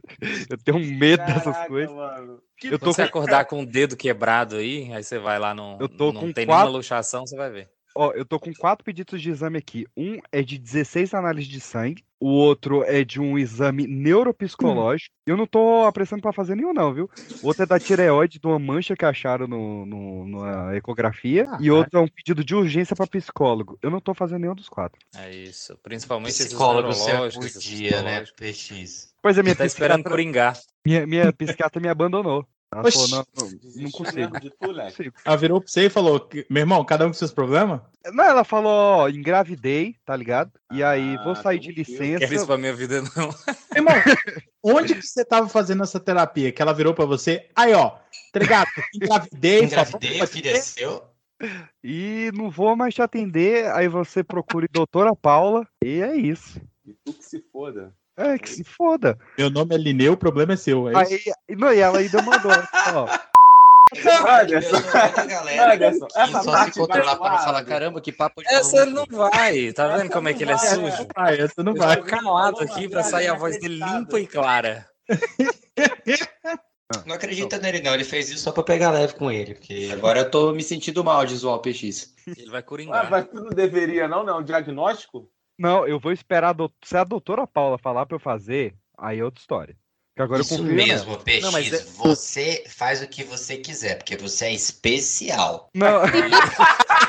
Eu tenho medo dessas Caraca, coisas. mano. Eu tô você com- acordar com o dedo quebrado aí, aí você vai lá no. Eu tô não com tem quatro- nenhuma luxação, você vai ver. Ó, eu tô com quatro pedidos de exame aqui. Um é de 16 análises de sangue. O outro é de um exame neuropsicológico. Eu não tô apressando pra fazer nenhum, não, viu? O outro é da tireoide, de uma mancha que acharam no, no- na ecografia. e outro é um pedido de urgência pra psicólogo. Eu não tô fazendo nenhum dos quatro. É isso. Principalmente esses Psicólogo você neurológicos, por esses dia, né? PX. Pois é, minha Tá esperando psiquiatra- coringar. Minha, minha psiquiatra me abandonou. Ela Oxi. falou, não, não, não consigo. De tu, Leque. consigo. Ela virou pra você e falou: meu irmão, cada um com seus problemas? Não, ela falou, ó, engravidei, tá ligado? E aí, vou sair de Quero isso licença. pra minha vida, não. <laughs> Irmão, onde que você tava fazendo essa terapia? Que ela virou pra você? Aí, ó, tá ligado? Engravidei, Engravidei, o filho é seu? E não vou mais te atender, aí você procure doutora Paula, e é isso. E tu que se foda. É, que se foda. Meu nome é Lineu, o problema é seu. É isso? Aí, não, e ela ainda mandou, ó. Anderson, Galera, Anderson, que essa só se controlar para não falar, caramba, que papo de Essa maluco. não vai. Tá vendo como é que ele é sujo? Vai, essa não Eu vai. tô calado aqui pra sair a voz dele limpa e clara. Não acredita nele, não. Ele fez isso só pra pegar leve com ele. Porque agora eu tô me sentindo mal de zoar o PX. Ele vai Ah, coringar. mas tu não deveria, não, não? Diagnóstico? Não, eu vou esperar a dou- se a doutora Paula falar pra eu fazer, aí é outra história. Porque agora Isso eu confio nela. mesmo, PX. Não, mas é- Você faz o que você quiser, porque você é especial. Não. <laughs>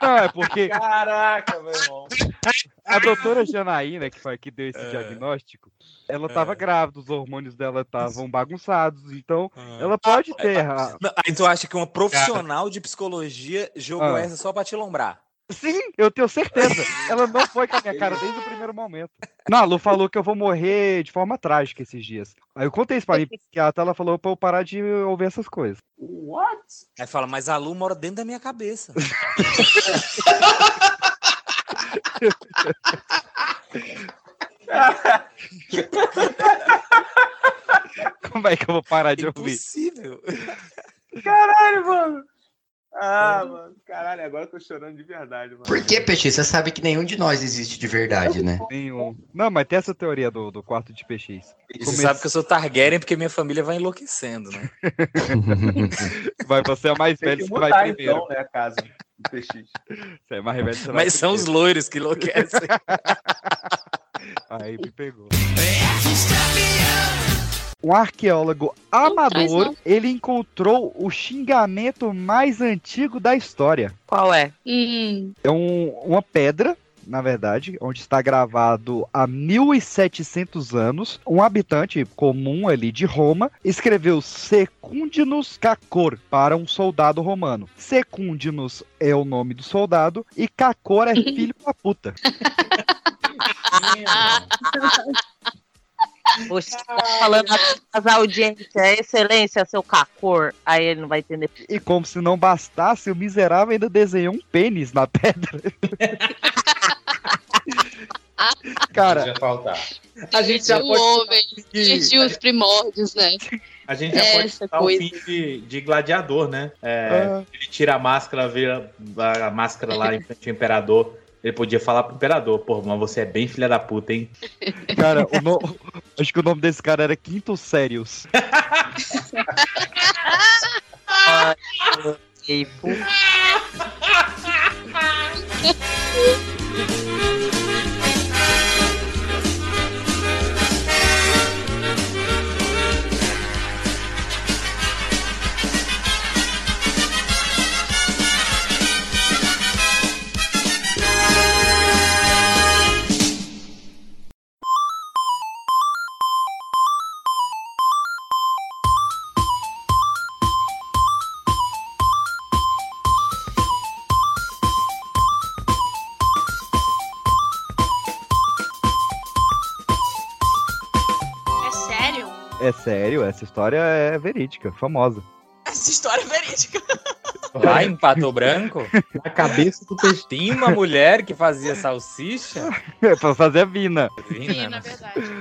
Não, é porque Caraca, meu irmão. a doutora Janaína, que foi que deu É. esse diagnóstico, ela tava grávida, os hormônios dela estavam bagunçados, então ela pode ter. a- Não, Aí tu acha que uma profissional de psicologia jogou Ah. essa só pra te lombrar? Sim, eu tenho certeza. <laughs> Ela não foi com a minha cara desde o primeiro momento. Não, a Lu falou que eu vou morrer de forma trágica esses dias. Aí eu contei isso pra mim, porque a ela falou pra eu parar de ouvir essas coisas. What? Aí fala, mas a Lu mora dentro da minha cabeça. <laughs> Como é que eu vou parar de ouvir? Impossível. Caralho, mano. Ah, mano. Caralho, agora eu tô chorando de verdade, mano. Por que, Peixe? Você sabe que nenhum de nós existe de verdade, né? Nenhum. Não, mas tem essa teoria do, do quarto de PX. E você sabe que eu sou Targaryen porque minha família vai enlouquecendo, né? <laughs> Vai, você é mais velho, que você vai primeiro. então, né, a casa do PX. Você é mais velho, vai Mas são os loiros que enlouquecem. <laughs> Aí me pegou. Um arqueólogo amador, ele encontrou o xingamento mais antigo da história. Qual é? É um- uma pedra, na verdade, onde está gravado há 1700 anos. Um habitante comum ali de Roma escreveu Secundinus Cacor para um soldado romano. Secundinus é o nome do soldado e Cacor é <laughs> filho da puta. <laughs> Você tá falando as audiências, excelência, seu cacor. Aí ele não vai entender. E como se não bastasse, o miserável ainda desenhou um pênis na pedra. <laughs> Cara, Já faltar. A gente já o pode homem, os primórdios, né? A gente já pode Essa o coisa. fim de, de Gladiador, né? É, Ah. Ele tira a máscara, vê a, a máscara lá <laughs> em frente ao imperador. Ele podia falar pro imperador, pô, mas você é bem filha da puta, hein? <laughs> cara, o no- acho que o nome desse cara era Quinto Sérios. <laughs> Pô, <laughs> É sério, essa história é verídica, famosa. Essa história é verídica. Lá em Pato Branco, A cabeça do peixe. tinha uma mulher que fazia salsicha. <laughs> É pra fazer a vina. Vina, Sim, na né? verdade.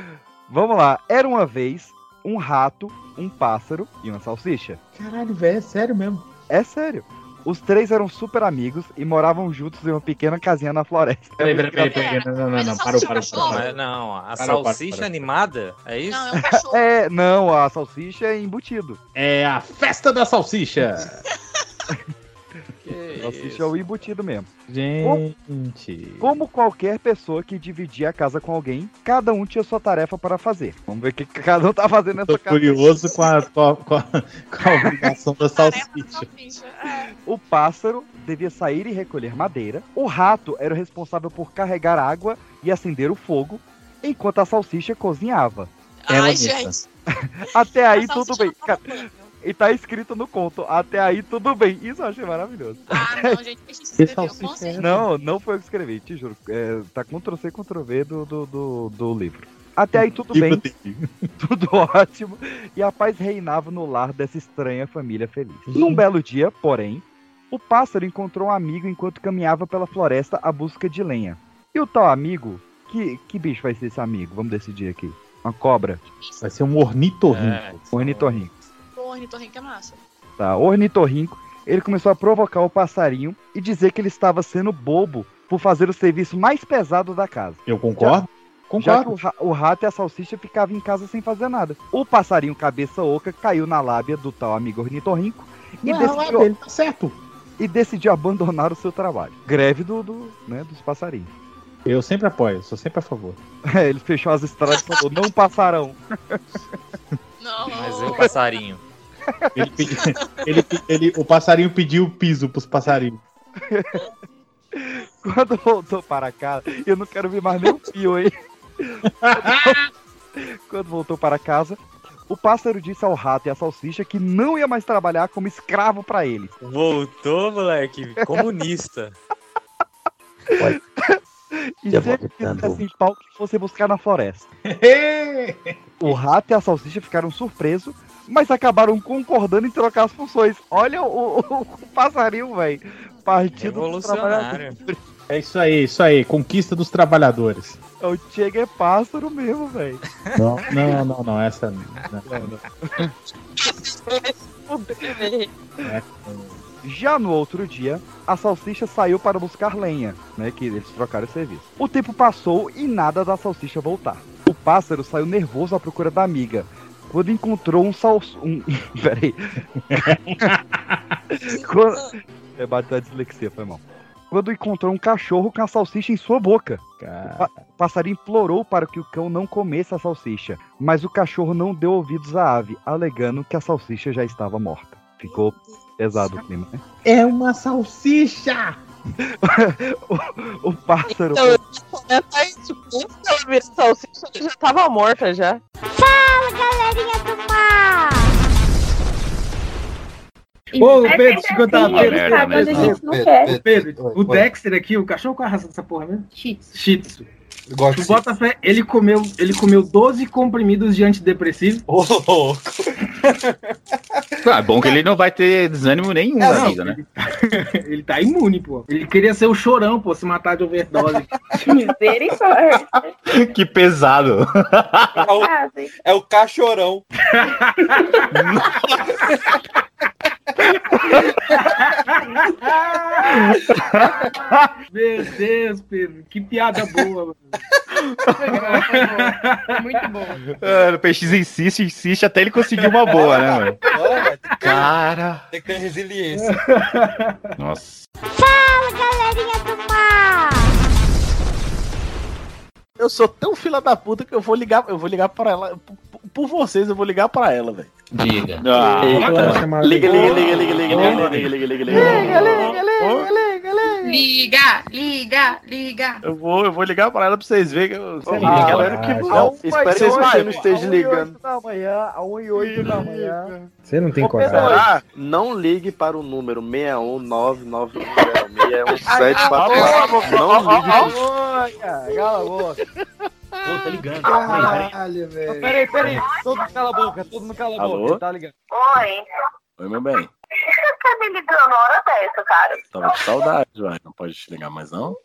Vamos lá, era uma vez um rato, um pássaro e uma salsicha. Caralho, velho, é sério mesmo. É sério. Os três eram super amigos e moravam juntos em uma pequena casinha na floresta. Peraí, peraí, peraí, peraí. Não, não, não, não, parou, parou, parou. Não, a Parou, salsicha parou, parou. animada, é isso? Não, é um cachorro. É, não, a salsicha é embutido. É a festa da salsicha. <laughs> Que Salsicha é o embutido mesmo. Gente. Como qualquer pessoa que dividia a casa com alguém, cada um tinha sua tarefa para fazer. Vamos ver o que cada um tá fazendo nessa Tô casa. curioso com a, com a, com a, com a <laughs> obrigação da salsicha. É. O pássaro devia sair e recolher madeira. O rato era o responsável por carregar água e acender o fogo, enquanto a salsicha cozinhava. Ela Ai, gente. <laughs> Até aí a tudo bem. Cara. E tá escrito no conto. Até aí tudo bem. Isso eu achei maravilhoso. Ah, não, <laughs> gente. Deixa isso escreveu, com salsicha certeza. Não, não foi eu que escrevi, te juro. É, tá Ctrl-C, Ctrl-V do, do, do, do livro. Até aí tudo bem, <laughs> tudo ótimo, e a paz reinava no lar dessa estranha família feliz. Num belo dia, porém, o pássaro encontrou um amigo enquanto caminhava pela floresta à busca de lenha. E o tal amigo, que, que bicho vai ser esse amigo? Vamos decidir aqui. Uma cobra? Vai ser um ornitorrinco. É. Ornitorrinco. Ornitorrinco é massa. Tá, ornitorrinco, ele começou a provocar o passarinho e dizer que ele estava sendo bobo por fazer o serviço mais pesado da casa. Eu concordo? Já que Concordo. o, ra- o rato e a salsicha ficavam em casa sem fazer nada. O passarinho cabeça oca caiu na lábia do tal amigo ornitorrinco e, Não, decidiu, ele tá certo. e decidiu abandonar o seu trabalho. Greve do, do, né, dos passarinhos. Eu sempre apoio, sou sempre a favor. <laughs> É, ele fechou as estradas e falou, não passarão. <laughs> Não. Mas eu, passarinho. Ele pedi- <laughs> ele ele- o passarinho pediu o piso pros passarinhos. <laughs> Quando voltou para casa, eu não quero ver mais nem um fio aí. <laughs> Quando voltou para casa, o pássaro disse ao rato e à salsicha que não ia mais trabalhar como escravo para eles. Voltou, moleque. Comunista. E se ele quisesse pau que fosse buscar na floresta? o rato e a salsicha ficaram surpresos, mas acabaram concordando em trocar as funções. Olha o, o- o passarinho, velho. Partido Revolucionário. É isso aí, isso aí. Conquista dos trabalhadores. O Chega é pássaro mesmo, velho. Não, não, não, não. Essa não. <laughs> É, Já no outro dia, a salsicha saiu para buscar lenha, né? Que eles trocaram o serviço. O tempo passou e nada da salsicha voltar. O pássaro saiu nervoso à procura da amiga. Quando encontrou um salso. Um... <laughs> Peraí. Quando... É, bateu a dislexia, foi mal. Quando encontrou um cachorro com a salsicha em sua boca. O, pa- o passarinho implorou para que o cão não comesse a salsicha, mas o cachorro não deu ouvidos à ave, alegando que a salsicha já estava morta. Ficou pesado o clima, né? É uma salsicha! <laughs> o, o pássaro. Então. Antes que ela vira salsicha, ela já tava morta já. Fala, galerinha do mar! Ô, É Pedro, deixa eu contar. assim, Pedro, Pedro, mas Pedro, Pedro. Pedro, o Dexter aqui, o cachorro, é a raça dessa porra mesmo? Shih Tzu. O Botafé, ele comeu, ele comeu 12 comprimidos de antidepressivo. Ô, louco. <laughs> Ah, é bom que ele não vai ter desânimo nenhum É, na vida, né? Ele tá imune, pô. Ele queria ser o chorão, pô, se matar de overdose. Misericórdia. <laughs> que pesado. É o, é o cachorão. <laughs> Meu Deus, Pedro, que piada boa, mano. Muito bom. Ah, o PX insiste, insiste até ele conseguir uma boa, né, mano? Cara. Tem que ter resiliência. Nossa. Fala, galerinha do mar! Eu sou tão fila da puta que eu vou ligar, eu vou ligar pra ela. Por, vocês, eu vou ligar pra ela, velho. Diga. Ah, Eita. liga, liga, liga, liga, liga, liga, liga, liga, liga, liga, liga. Liga, liga, liga. Eu vou, eu vou ligar pra ela pra vocês verem que eu. Sei Ah, lá, ah, galera que ah, não, espero que vocês não estejam ligando. da manhã, a 1 e 8 da manhã. Você não tem coragem. Ah, não ligue para o número 61991061744. Não ligue. Cala a boca. Pô, tá ligando. Caralho, velho. Peraí, peraí. Todo mundo cala a boca, todo mundo cala a Alô? boca. Tá ligado? Oi. Oi, meu bem. Por que você tá me ligando na hora dessa, cara? Tava com saudade, vai. Não pode te ligar mais, não?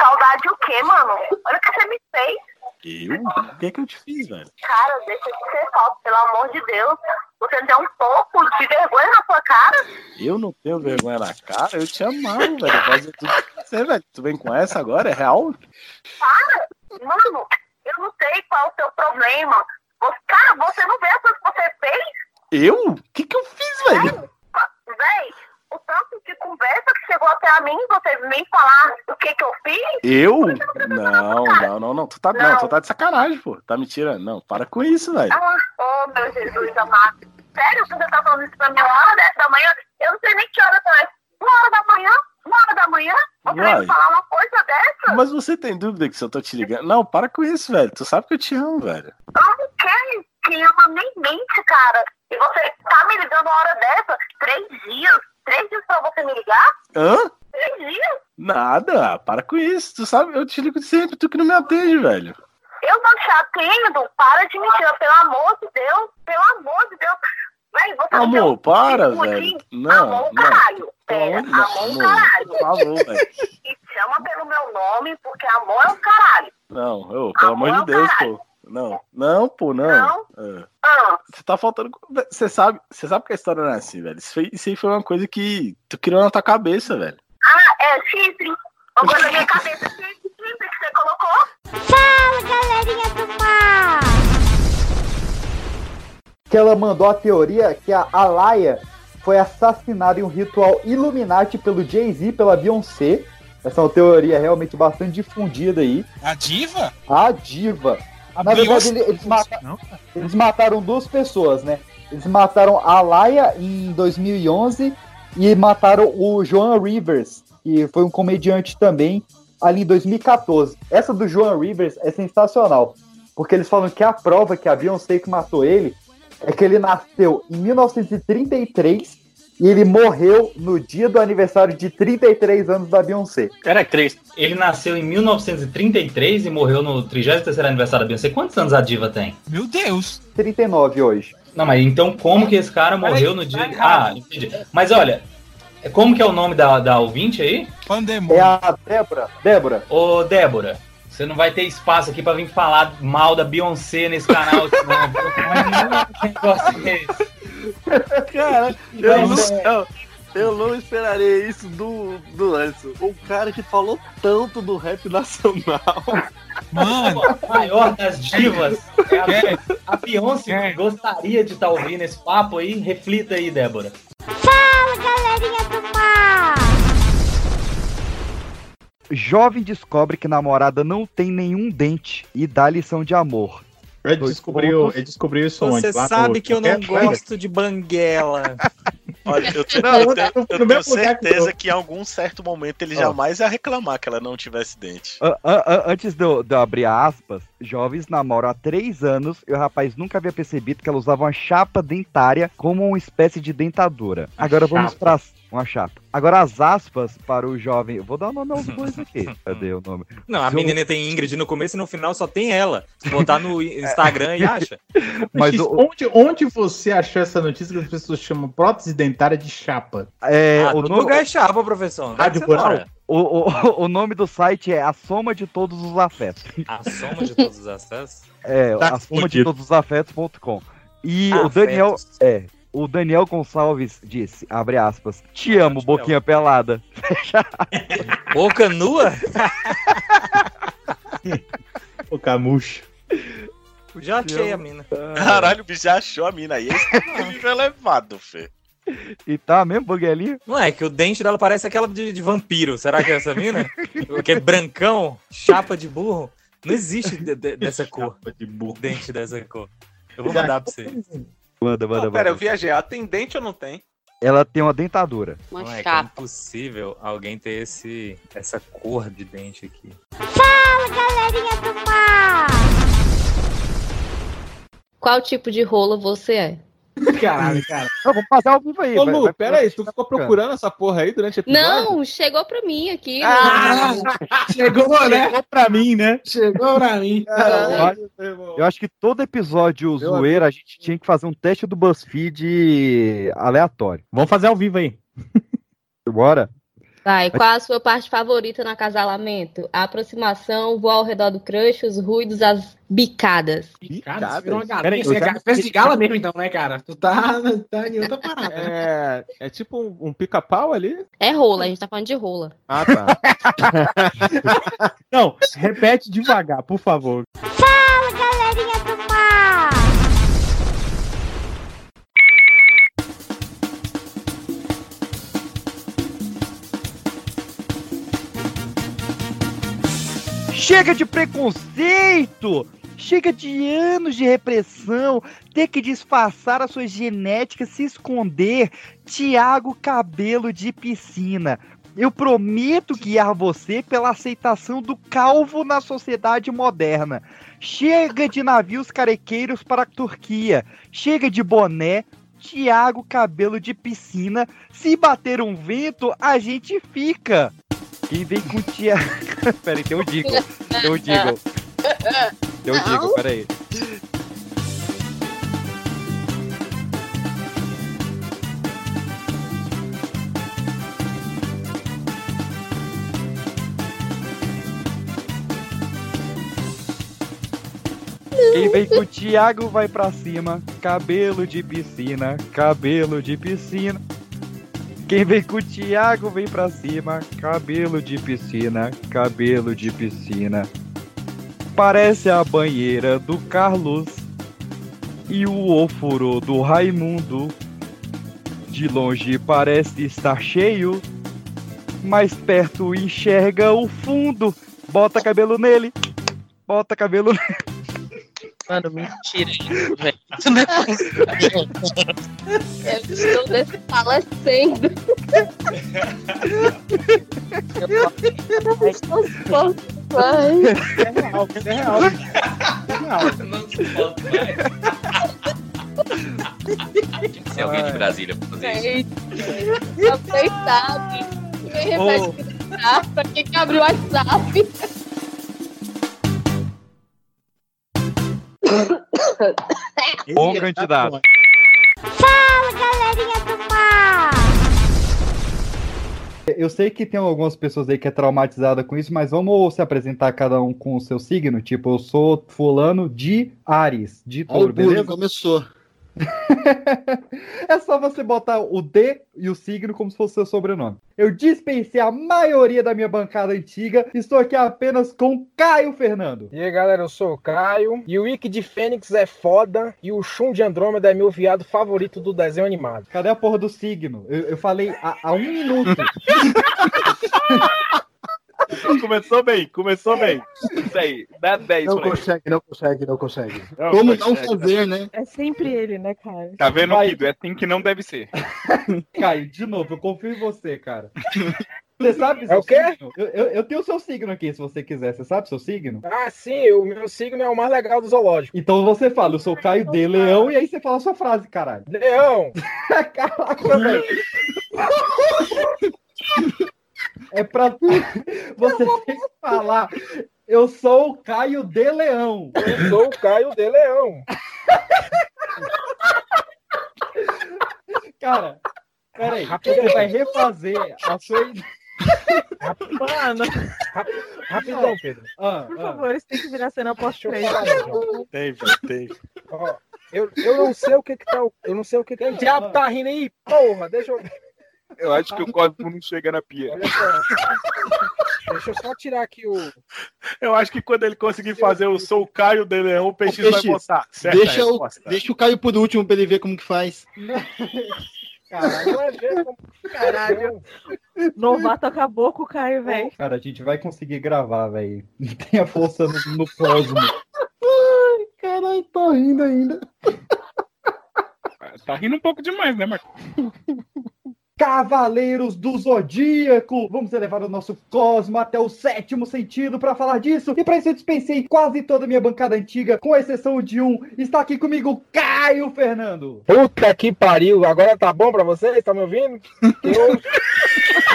Saudade o quê, mano? Olha o que você me fez. Eu? O que é que eu te fiz, velho? Cara, deixa de ser falso, pelo amor de Deus. Você não tem um pouco de vergonha na sua cara? Eu não tenho vergonha na cara, eu te amava, velho. Fazer tudo pra você, velho. Tu vem com essa agora? É real? Para! Mano, eu não sei qual é o seu problema. Você, cara, você não vê as coisas que você fez? Eu? O que que eu fiz, velho? Véi, o tanto de conversa que chegou até a mim, você vem falar o que que eu fiz? Eu? Não, não, não, não. Tu tá, não, tu tá de sacanagem, pô. Tá me tirando. Não, para com isso, velho. Ah, oh, meu Jesus amado. Sério você tá falando isso pra mim uma hora dessa da manhã? Eu não sei nem que hora tá. Uma hora da manhã? Uma hora da manhã? Você vem Vai. me falar uma coisa dessa? Mas você tem dúvida que se eu tô te ligando? Não, para com isso, velho. Tu sabe que eu te amo, velho. Eu não quero que ama nem mente, cara. E você tá me ligando uma hora dessa? Três dias? Três dias pra você me ligar? Hã? Três dias? Nada, para com isso. Tu sabe, eu te ligo sempre, tu que não me atende, velho. Eu não te atendo. Para de mentira, pelo amor de Deus. Pelo amor de Deus. Véi, você Amor, para, velho. Não, amor, não. caralho. Não, amor, amor, caralho. por favor, velho. E chama pelo meu nome, porque amor é um caralho. Não, ô, pelo amor de Deus, pô. Não, não, pô, não. Não? É. Ah, Você tá faltando. Você sabe, você sabe que a história não é assim, velho. Isso, foi, isso aí foi uma coisa que tu criou na tua cabeça, velho. ah, é chifre. Agora na minha cabeça, chifre que você colocou? Fala, galerinha do mar! Que ela mandou a teoria que a Alaya foi assassinada em um ritual Illuminati pelo Jay-Z e pela Beyoncé. Essa é uma teoria realmente bastante difundida aí. A diva? A diva. A Na verdade, Beyoncé- ele- eles, mata- eles mataram duas pessoas, né? Eles mataram a Laia em 2011 e mataram o Joan Rivers, que foi um comediante também, ali em 2014. Essa do Joan Rivers é sensacional, porque eles falam que a prova que a Beyoncé que matou ele é que ele nasceu em 1933 E ele morreu no dia do aniversário de 33 anos da Beyoncé. Cara, Cris, ele nasceu em 1933 e morreu no 33 aniversário da Beyoncé. Quantos anos a diva tem? Meu Deus! 39 hoje. Não, mas então como que esse cara morreu no dia... Ah, entendi. Mas olha, como que é o nome da, da ouvinte aí? É a Débora. Débora. Ô, Débora, você não vai ter espaço aqui pra vir falar mal da Beyoncé nesse canal. não, é. Cara, eu não, eu, eu não esperaria isso do, do Anderson. O cara que falou tanto do rap nacional. Mano, a maior das divas. É a, a Beyoncé gostaria de estar ouvindo esse papo aí. Reflita aí, Débora. Fala, galerinha do mar! Jovem descobre que namorada não tem nenhum dente e dá lição de amor. Ele Dois descobriu, pontos. ele descobriu isso Você onde? Lá sabe no- que eu não gosto de banguela. <laughs> Olha, eu tenho, Não, eu tenho- eu tenho certeza eu- que em algum certo momento ele jamais ia reclamar que ela não tivesse dente. Antes de eu, de eu abrir aspas, jovens namoram há três anos e o rapaz nunca havia percebido que ela usava uma chapa dentária como uma espécie de dentadura. Agora vamos para uma chapa. Agora as aspas para o jovem. Eu vou dar o nome aos dois aqui. <laughs> Cadê o nome? Não, a Se o- menina tem Ingrid no começo e no final só tem ela. Se botar no <laughs> Instagram e acha. Mas o- onde, onde você achou essa notícia que as pessoas chamam prótese dentária de chapa? É, ah, o todo nome- lugar é chapa, professor. Que Rádio Rural. O, o, o nome do site é A Soma de Todos os Afetos. A soma de todos os acessos? É, Tá a soma de todos os afetos.com. E o Afetos. Daniel. É. O Daniel Gonçalves disse, abre aspas, te amo, boquinha pelada. <laughs> Boca nua? <laughs> O Camucho. Já achei a mina. Caralho, o bicho já achou a mina aí. Esse <laughs> é nível elevado, Fê. E tá mesmo, Buguelinho? Não é, que o dente dela parece aquela de, de vampiro. Será que é essa mina? que é brancão, chapa de burro. Não existe de- de- dessa cor. De burro. Dente dessa cor. Eu vou mandar pra você. Manda, manda, Não, pera, eu viajei. Ela tem dente ou não tem? Ela tem uma dentadura. Não é, que é impossível alguém ter esse, essa cor de dente aqui. Fala, galerinha do mar! Qual tipo de rola você é? <laughs> Caralho, cara. Não, vamos fazer ao vivo aí. Ô, Lu, vai- pera aí, tu ficou procurando essa porra aí durante o episódio? Não, chegou pra mim aqui. Ah, <laughs> chegou, né? Chegou pra mim, né? Chegou pra mim. <laughs> Eu acho que todo episódio zoeira a gente tinha que fazer um teste do BuzzFeed aleatório. Vamos fazer ao vivo aí. Bora? Vai, qual a sua parte favorita no acasalamento? A aproximação, voar ao redor do crush, os ruídos, as bicadas. Você virou uma Peraí, galinha. eu Você é já- ga- festa de gala mesmo, então, né, cara? Tu tá, tá em outra parada. É, é tipo um, um pica-pau ali? É rola, a gente tá falando de rola. Ah, tá. <laughs> Não, repete devagar, por favor. Chega de preconceito! Chega de anos de repressão, ter que disfarçar a sua genética, se esconder. Tiago Cabelo de Piscina. Eu prometo guiar você pela aceitação do calvo na sociedade moderna. Chega de navios carequeiros para a Turquia. Chega de boné. Tiago Cabelo de Piscina. Se bater um vento, a gente fica. Quem vem com Tiago. <laughs> Peraí, tem um Digo. Tem um Digo. Tem um Digo, peraí. Quem vem com o Thiago vai pra cima. Cabelo de piscina, cabelo de piscina. Quem vem com o Thiago vem pra cima. Cabelo de piscina, cabelo de piscina. Parece a banheira do Carlos e o ofurô do Raimundo. De longe parece estar cheio, mais perto enxerga o fundo. Bota cabelo nele, bota cabelo nele. Mano, mentira isso, <laughs> velho. Isso não é possível. Eu estou desfalecendo. Eu posso, vai. É real, é real. É real. Não suporto mais. Tem que ser alguém de Brasília pra fazer isso. Gente, vocês sabem. Quem repete Ô. que sabe, pra quem que abriu o WhatsApp? Bom candidato. Fala, galerinha do mar! Eu sei que tem algumas pessoas aí que é traumatizada com isso, mas vamos se apresentar cada um com o seu signo. Tipo, eu sou fulano de Ares, de touro, beleza? começou. <laughs> É só você botar o D e o signo como se fosse seu sobrenome. Eu dispensei a maioria da minha bancada antiga. Estou aqui apenas com Caio Fernando. E aí galera, eu sou o Caio. E o Wiki de Fênix é foda. E o Shun de Andrômeda é meu viado favorito do desenho animado. Cadê a porra do signo? Eu, eu falei há, há um minuto. <laughs> Começou bem, começou bem. Isso aí, dá 10 Não consegue, não consegue, não consegue. Não Como consegue. não fazer, né? É sempre ele, né, cara? Tá vendo, Vai. Kido? É assim que não deve ser. <laughs> Caio, de novo, eu confio em você, cara. <laughs> Você sabe É seu o quê? signo? Eu, eu, eu tenho o seu signo aqui, se você quiser. Você sabe seu signo? Ah, sim, o meu signo é o mais legal do zoológico. Então você fala, eu sou Caio de Leão, e aí você fala a sua frase, caralho. Leão! <laughs> Caraca, velho. É pra. Você tem que falar. Eu sou o Caio de Leão. Eu sou o Caio de Leão. Cara, peraí. Você vai refazer a sua. Mano, rapidão, Pedro. Ah, Por ah. favor, isso tem que virar cena pós-crédito. Tem, velho, tem. Ó, eu, eu não sei o que que tá. Eu não sei o que que. O diabo tá rindo aí, porra! Deixa eu. Eu acho que o Cosmo não chega na pia. Olha só. Deixa eu só tirar aqui o. Eu acho que quando ele conseguir fazer o Sou Caio de Leão, o Ô, vai Peixe, botar. Certa Deixa o, deixa o Caio por último pra ele ver como que faz. <laughs> Caralho. Caralho. Novato acabou com o Caio, velho. Cara, a gente vai conseguir gravar, velho. Tem a força no, no cosmo. Ai, caralho, tô rindo ainda. Tá rindo um pouco demais, né, Marcos? <laughs> Cavaleiros do Zodíaco! Vamos elevar o nosso cosmo até o sétimo sentido para falar disso. E para isso eu dispensei quase toda a minha bancada antiga, com exceção de um. Está aqui comigo Caio Fernando. Puta que pariu! Agora tá bom pra vocês? Tá me ouvindo? <laughs> Eu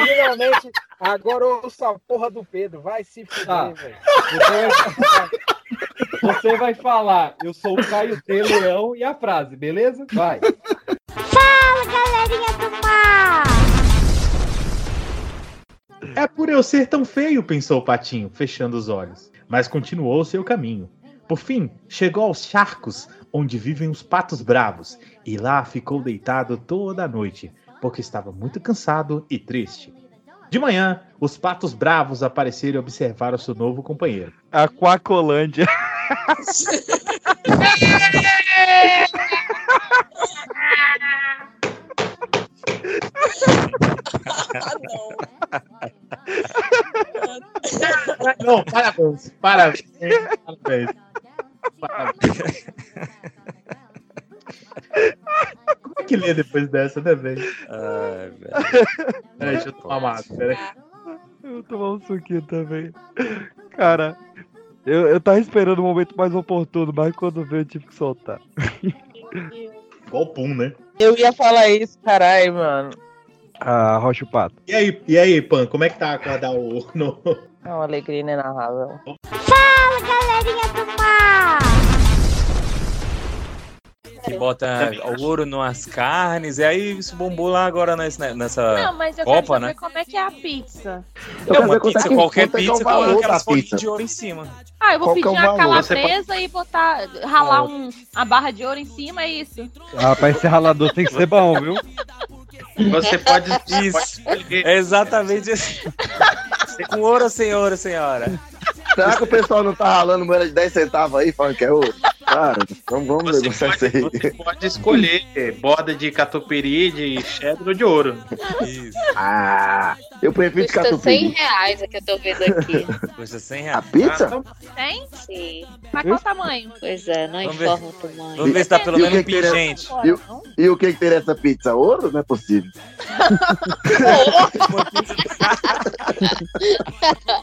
finalmente agora eu ouço a porra do Pedro. Vai se fuder, Tá. velho. Você vai, você vai falar, eu sou o Caio de Leão e a frase, beleza? Vai. Fala, galerinha do mar! É por eu ser tão feio, pensou o patinho, fechando os olhos. Mas continuou seu caminho. Por fim, chegou aos charcos, onde vivem os patos bravos, e lá ficou deitado toda a noite, porque estava muito cansado e triste. De manhã, os patos bravos apareceram e observaram seu novo companheiro. Aquacolândia. <laughs> Não, parabéns, parabéns, parabéns. parabéns. Como é que lê depois dessa, né, velho? Ai, velho. <laughs> Peraí, deixa eu tomar uma água, peraí. Eu vou tomar um suquinho também. Cara, eu, eu tava esperando o momento mais oportuno, mas quando veio eu tive que soltar. Igual o Pum, né? Eu ia falar isso, caralho, mano. Ah, Rocha o Pato. E aí, e aí, Pan, como é que tá acordar o. No... É uma alegria inenarrável. Fala, galerinha do mar! Que bota o ouro nas carnes, e aí isso bombou lá agora nessa, nessa Não, mas eu Copa, quero saber né? como é que é a pizza. É uma pizza, é qualquer é é pizza com aquelas folhinhas pizza? de ouro em cima. Ah, eu vou Qual é pedir uma valor? calabresa e botar, ralar um, a barra de ouro em cima, é isso. Ah, pra esse ralador tem que ser bom, viu? Você pode. Isso, é exatamente isso. Com ouro ouro, senhora? Será que o pessoal não tá ralando moeda de 10 centavos aí, falando que é ouro? Cara, vamos, vamos Você negociar pode, isso aí. você pode escolher borda de catupiry, de cheddar ou de ouro. Isso. Ah, eu prefiro de Custa 100 catupiry. reais, é que eu tô vendo aqui. Custa 100 A reais. pizza? Tem? Sim. Mas qual o tamanho? Pois é, não Vamos ver. informa o tamanho. Vamos ver se tá pelo o menos é? pingente. E, o- e o que que teria essa pizza? Ouro? Não é possível. <laughs> <laughs>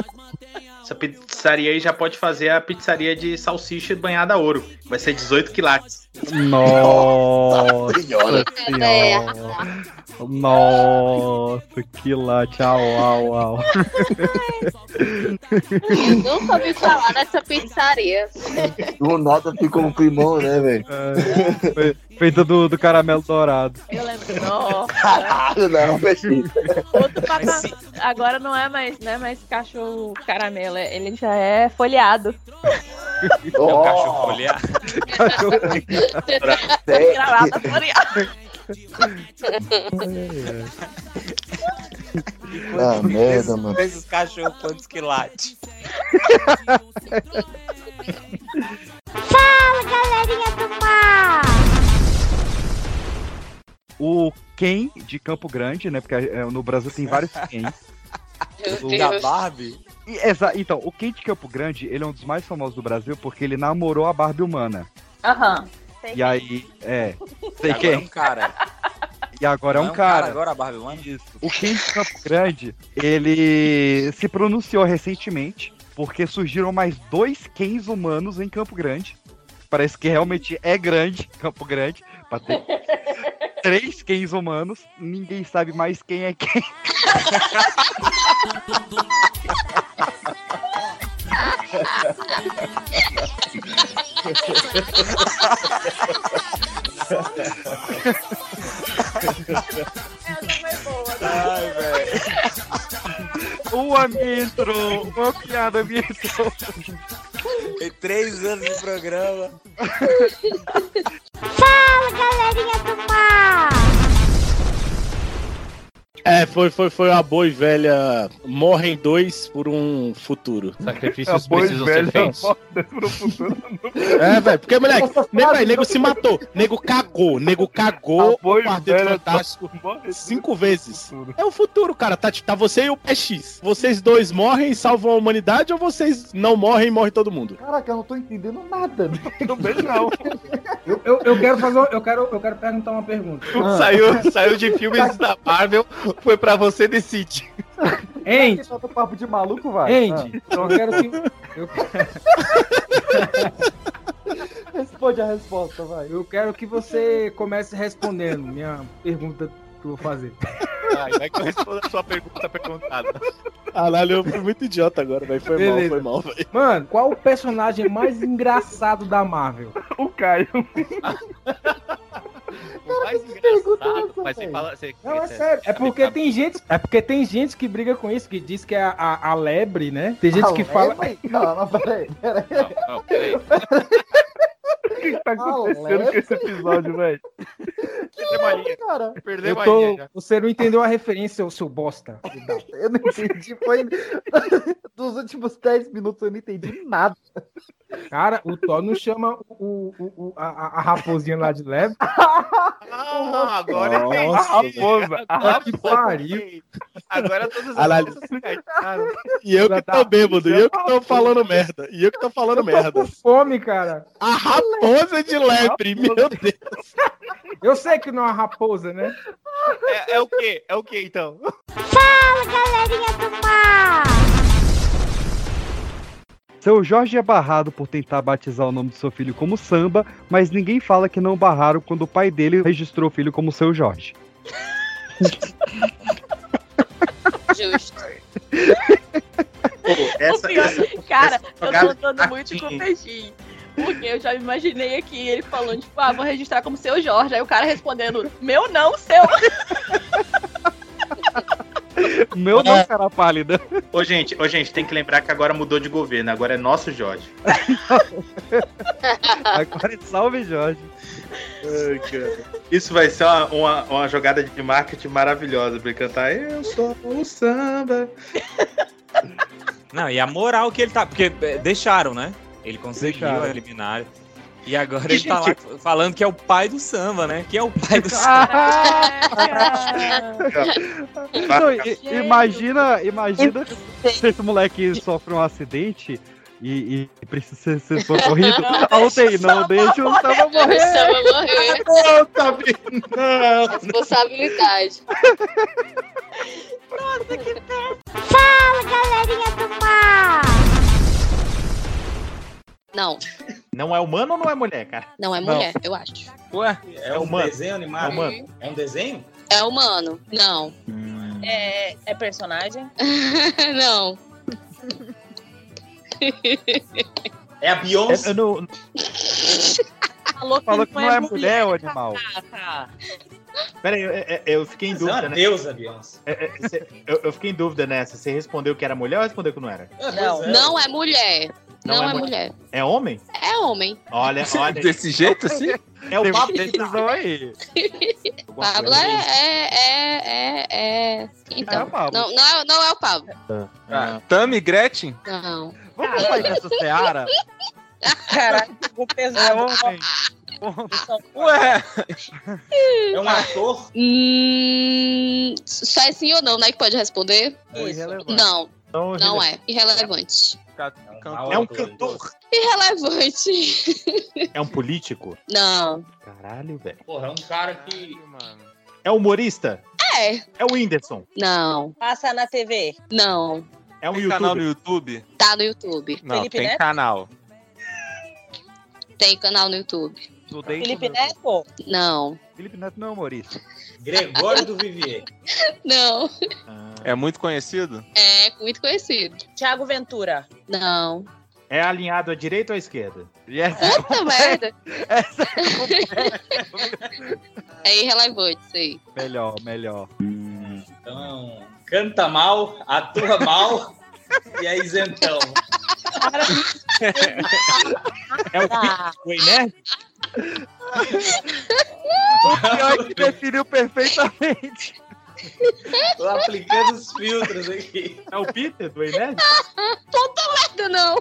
<laughs> Essa pizzaria aí já pode fazer a pizzaria de salsicha banhada a ouro. Vai ser 18 quilates. Nossa Senhora. Nossa, que lá, tchau, au, au. Eu nunca ouvi falar dessa pizzaria. Do nada ficou um climão, né, velho? Foi- Feita do, do caramelo dourado. Eu lembro. Nossa. Caralho, não, peixinho. Outro patamar. Agora não é mais, não é mais cachorro caramelo, é- ele já é folheado. <laughs> É o cachorro folheado. <laughs> Gravata folheada. Ah, merda, mano. Esses cachorros quantos que late. Fala, galerinha do mar! O Ken de Campo Grande, né? Porque é, no Brasil tem vários <laughs> Kens. Deus. Da Barbie? E, exa- então, o Ken de Campo Grande, ele é um dos mais famosos do Brasil porque ele namorou a Barbie humana. Aham. E aí, é. E Sei agora quem? é um cara. E agora é Não um cara. Agora a Barbie One? Isso. O Ken de Campo Grande, ele se pronunciou recentemente porque surgiram mais dois Kens humanos em Campo Grande. Parece que realmente é grande, Campo Grande, pra ter <laughs> três Kens humanos. Ninguém sabe mais quem é quem. Ai, velho. Me entrou, uma piada entrou. Tem três anos de programa. Fala, galerinha do mar! É, foi, foi, foi a boa e velha morrem dois por um futuro. Sacrifícios precisam ser feitos. É, velho, porque, moleque, nego, véi, nego se matou. Nego cagou. Nego cagou o Quarteto Fantástico cinco vezes. É o futuro, cara. Tá, tá você e o PX. Vocês dois morrem e salvam a humanidade ou vocês não morrem e morre todo mundo? Caraca, eu não tô entendendo nada. <laughs> Também não. Eu, eu, eu quero fazer. um- Eu quero, eu quero perguntar uma pergunta. Saiu, saiu de filmes da Marvel, foi pra você decidir. Andy, Tá papo de maluco, vai. Andy, eu quero que. Eu, <laughs> Responde a resposta, vai. eu quero que você comece respondendo minha pergunta que eu vou fazer. Vai, vai que eu respondo a sua pergunta perguntada. Caralho, eu fui muito idiota agora, velho. Foi mal, Beleza. foi mal, velho. Mano, qual o personagem mais engraçado da Marvel? O Caio. <laughs> O mais engraçado, mas você fala. Você, Não, é você- sério. É porque tem gente, é porque tem gente que briga com isso, que diz que é a, a, a lebre, né? Tem gente A que fala. lebre? Não, não, peraí, peraí. Não, peraí. <laughs> O que tá acontecendo com esse episódio, velho? Perdeu a linha. Cara, Perdeu Eu a tô, você não entendeu a referência, seu, seu bosta. eu não entendi. Foi <laughs> dos últimos 10 minutos eu não entendi nada. Cara, o Thor não chama o, o, o- a, a- a raposinha lá de leve. Ah, agora entendi. A raposa. Agora que pariu. Agora todas as encaixaram. E eu que tô bêbado, e eu que tô falando merda. E eu que tô falando Eu tô merda. com fome, cara. A raposa de lepre, meu Deus. Eu sei que não é uma raposa, né? É, é o quê? É o quê, então? Fala, galerinha do mar! Seu Jorge é barrado por tentar batizar o nome do seu filho como Samba, mas ninguém fala que não barraram quando o pai dele registrou o filho como seu Jorge. <laughs> Justo. Essa, O pior- essa- Cara, essa eu tô dando muito com o peixinho. Porque eu já imaginei aqui ele falando, tipo, ah, vou registrar como seu Jorge. Aí o cara respondendo, meu não, seu. <laughs> Meu não, cara pálida. Ô, gente, ô, gente, tem que lembrar que agora mudou de governo. Agora é nosso Jorge. <laughs> Agora salve Jorge. Ai, cara. Isso vai ser uma, uma, uma jogada de marketing maravilhosa pra ele cantar Eu sou o samba. Não, e a moral que ele tá. Porque é, deixaram, né? Ele conseguiu Deixaram. eliminar. E agora E, ele tá lá falando que é o pai do samba, né? Que é o pai do <laughs> Ah, samba. Não, i- imagina, imagina <laughs> se esse moleque sofre um acidente e, e precisa ser, ser <laughs> socorrido. Não, A UTI, não deixa o Samba morrer. Samba morrer. Não? Não. Responsabilidade. Fala, galerinha do mar! Não, Não é humano ou não é mulher, cara? não é mulher, eu acho. Ué, É, um humano. desenho animado? É humano. É um desenho? É humano. Não. É, é personagem? <laughs> não. É a Beyoncé? Eu não... Falou que, Falou que não é mulher, ô animal. Ah, tá. Pera aí, eu, eu- eu fiquei em é dúvida, né? deusa, Beyoncé. É, é, eu, eu fiquei em dúvida nessa. Você respondeu que era mulher ou respondeu que não era? Não. Não é mulher. Não Não, é é, mulher. mulher. É homem? É homem. Olha, <laughs> olha. Desse jeito assim? É o Pablo decisão aí. Pablo é, é, é, é, é- Então, É o Pablo. Não, não, é, não é o Pablo. Ah, Tami Gretchen? Não. Vamos sair dessa seara? Caralho, ficou É pesado. homem. Ué! É um ator? Hum, só é sim ou não, né? Que pode responder? É irrelevante. Não, Então, não é. Irrelevante. É um cantor? Irrelevante. É um político? Não. Caralho, velho. Porra, é um cara que. É humorista? É. É o Whindersson? Não. Passa na TV. Não. É um canal no YouTube? Tá no YouTube. Não, Felipe tem Neto? canal. Tem canal no YouTube. Estudei Felipe com meu- Neto? Não. Felipe Neto não é humorista. Gregório do Vivier. <laughs> Não. É muito conhecido? É muito conhecido. Thiago Ventura. Não. É alinhado à direita ou à esquerda? Yes. Puta merda. <laughs> Essa É irrelevante isso aí. Melhor, melhor. Então, canta mal, atua mal e é isentão. É o Pitway Nerd? O pior que definiu perfeitamente. Tô aplicando os filtros aqui. É o Peter do Nerd? Puta merda, não.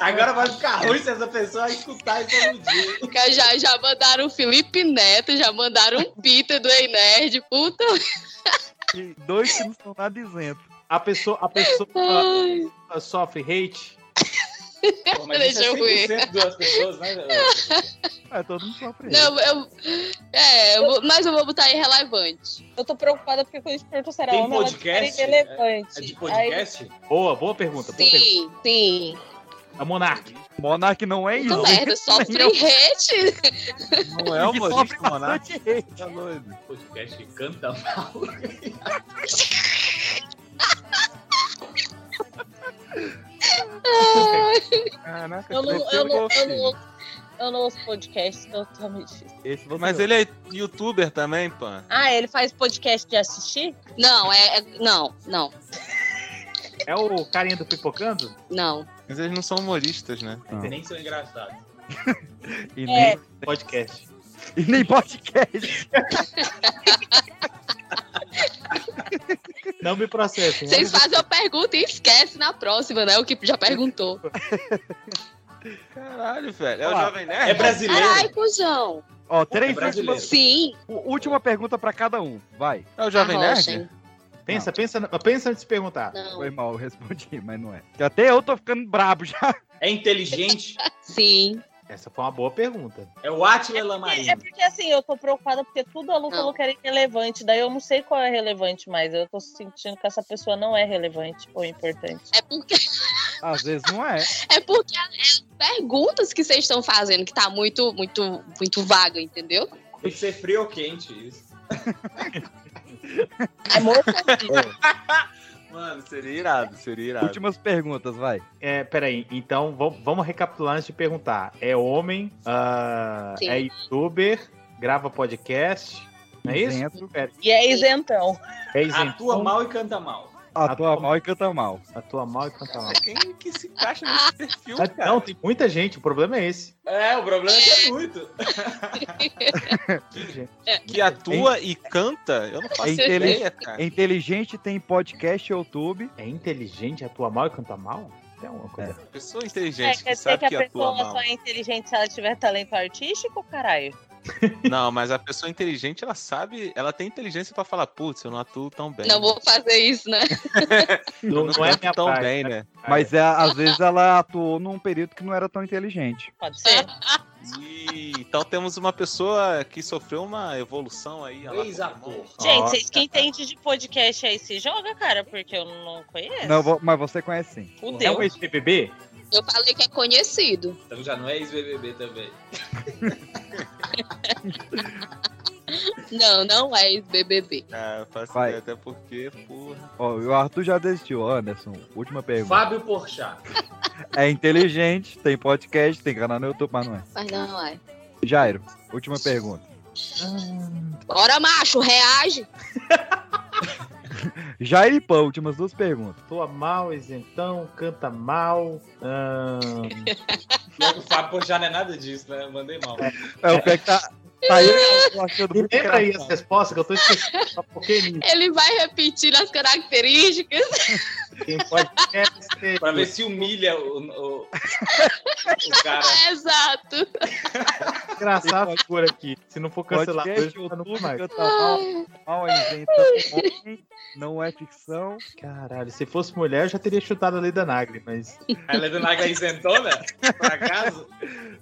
Agora vai ficar ruim se essa pessoa escutar isso todo dia. Já, já mandaram o Felipe Neto, já mandaram o Peter do Ei Nerd. Puta. E dois que não são nada isentos. A pessoa, a pessoa Ai. uh, sofre hate? Pô, mas Deixa isso é ver. 100% das pessoas, né? É, todo mundo sofre. Não, eu. É, eu vou- mas eu vou botar irrelevante. Eu tô preocupada porque quando a gente perguntou se era Tem homem, podcast? irrelevante. É de Aí- podcast? Boa, boa pergunta. Boa pergunta. Sim, sim. A Monark. Monark não é isso. merda, sofre hate. Não é humorista, sofre Monark? Tá doido. Podcast canta mal. <laughs> Caraca, Eu não, eu, não, eu, não, ouço- eu não ouço podcast, então tá muito difícil. Esse você Mas ele é youtuber também, pô. Ah, ele faz podcast de assistir? Não, é. é- não, não, É o carinha do Pipocando? não. Mas eles não são humoristas, né? Nem são engraçados. <laughs> E É. nem, Podcast. E nem podcast. Não me processem. Vocês fazem uma pergunta e esquece na próxima, né? O que já perguntou. Caralho, velho. É o Olá. Jovem Nerd? É brasileiro. Ai, cuzão. Ó, três É últimas, Sim. u- última pergunta pra cada um. Vai. É o Jovem. Nerd? Pensa, pensa, pensa antes de perguntar. Não. Foi mal, eu respondi, mas não é. Até eu tô ficando brabo já. É inteligente? Sim. Essa foi uma boa pergunta. É o Atila É Lamarino. porque assim, eu tô preocupada porque tudo a Lu Não. falou que era irrelevante. Daí eu não sei qual é relevante mais. Eu tô sentindo que essa pessoa não é relevante ou importante. É porque, <laughs> Às vezes não é. é porque as perguntas que vocês estão fazendo que tá muito, muito, muito vaga, entendeu? Tem que ser frio ou quente isso. <laughs> Amor, Mano, seria irado, seria irado. Últimas perguntas, vai. É, peraí, então vamos, recapitular antes de perguntar. É homem, Sim. é youtuber, grava podcast, não é isso? Isento. E é isentão. é isentão, Atua mal e canta mal. Atua mal e canta mal. Atua mal e canta mal. Quem que se encaixa nesse perfil, Ah, cara? Não, tem muita gente, o problema é esse. É, o problema é que é muito. <laughs> Que atua e canta? Eu não faço É intelig- ideia, cara. É inteligente, tem podcast, YouTube. É inteligente, atua mal e canta mal? É uma coisa. Pessoa É, inteligente quer que dizer sabe que a que atua pessoa mal. só é inteligente se ela tiver talento artístico, caralho? Não, mas a pessoa inteligente, ela sabe, ela tem inteligência pra falar, putz, eu não atuo tão bem. Não vou fazer isso, né? <laughs> Não, não, não é tão praia, bem, né? né? Mas é, às vezes ela atuou num período que não era tão inteligente. Pode ser. E, então temos uma pessoa que sofreu uma evolução aí. Ex-ator. Gente, vocês que entendem de podcast aí se joga, cara, porque eu não conheço. Não, mas você conhece sim. É Fudeu. um ex-BBB? Eu falei que é conhecido. Então já não é ex-BBB também. <laughs> Não, não é ex-BBB. Ah, faço Vai. ideia, até porque, porra. Ó, o Arthur já desistiu. Anderson, última pergunta. Fábio Porchat. <laughs> É inteligente, tem podcast, tem canal no YouTube, mas não é. Mas não é. Jairo, última pergunta. Bora, macho, reage. <laughs> <laughs> Jair Pão, últimas duas perguntas. Soa mal, isentão, canta mal. que <laughs> o Fábio Porchat não é nada disso, né? Eu mandei mal. É o que é que tá. Tá aí achando Me lembra aí as respostas que eu tô esquecendo. Nisso. Ele vai repetir as características. <laughs> Pode ser. Pra ver se humilha o, o, o <laughs> cara. Exato. Engraçado a figura aqui. Se não for cancelado, Podcast, eu não YouTube, mais. canta mal, mal é homem, não é ficção. Caralho, se fosse mulher, eu já teria chutado a lei da Nagli, mas. A Leda Naga é isentona? Por acaso?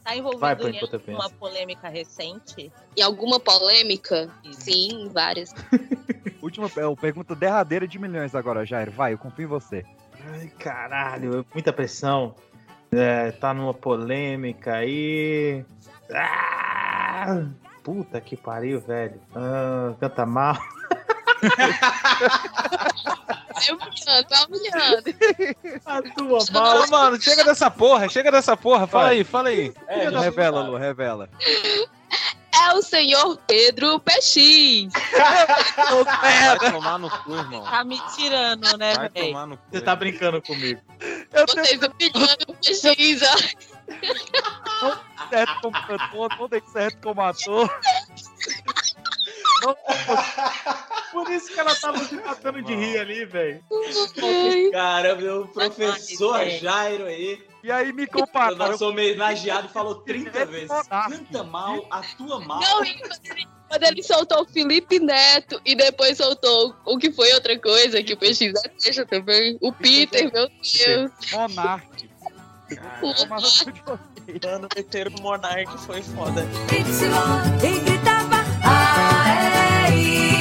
Tá envolvido Vai, em enquanto eu penso. uma polêmica recente? E alguma polêmica? Sim, várias. <laughs> Última é, pergunta derradeira de milhões agora, Jair. Vai, eu confio em você. Ai, caralho, muita pressão. É, tá numa polêmica aí. Ah, puta que pariu, velho. Ah, canta mal. <laughs> Vai humilhando, vai humilhando. Atua Não, mano, chega dessa porra, chega dessa porra. Fala aí, fala aí. É, revela, Lu, revela. É o senhor Pedro PX. Vai tomar no cu, irmão. Tá me tirando, né, Vai velho? tomar no cu. Você tá brincando comigo. Vocês humilhando o PX, ó. Certo como cantor, não dei certo como ator. Por isso que ela tava se matando de rir ali, velho. Cara, meu professor Ai, Jairo aí, E aí me o compararam. nosso homenageado, falou <laughs> 30 É vezes. Canta mal, atua mal. Não, quando ele- soltou o Felipe Neto e depois soltou o que foi outra coisa que o PX deixa também. O Peter, meu Deus. Monark. Mano, meter o Monark foi foda. Y e gritava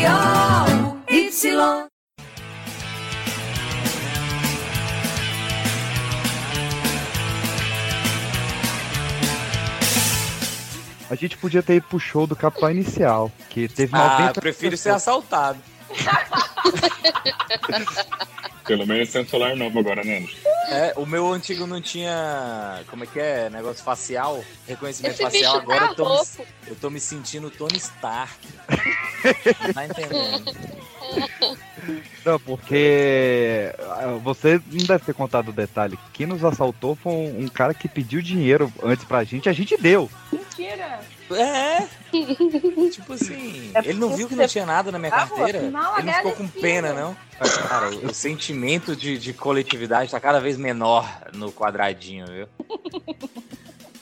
I, O, Y. A gente podia ter ido pro show do Capitão Inicial, que teve 90 Ah, eu prefiro ser assaltado. <laughs> Pelo menos tem um celular novo agora, né? É, o meu antigo não tinha. Como é que é? Negócio facial? Reconhecimento Esse facial. bicho Agora tá eu tô, louco. me, eu tô me sentindo Tony Stark. <laughs> tá entendendo? Não, porque ah, você não deve ter contado o detalhe. Quem nos assaltou foi um, um cara que pediu dinheiro antes pra gente, a gente deu. Mentira. É. <laughs> Tipo assim, É ele não viu que não tinha nada na minha carteira. não, ele não ficou com pena, não. Mas, cara, o, <laughs> o sentimento de, de coletividade tá cada vez menor no quadradinho, viu?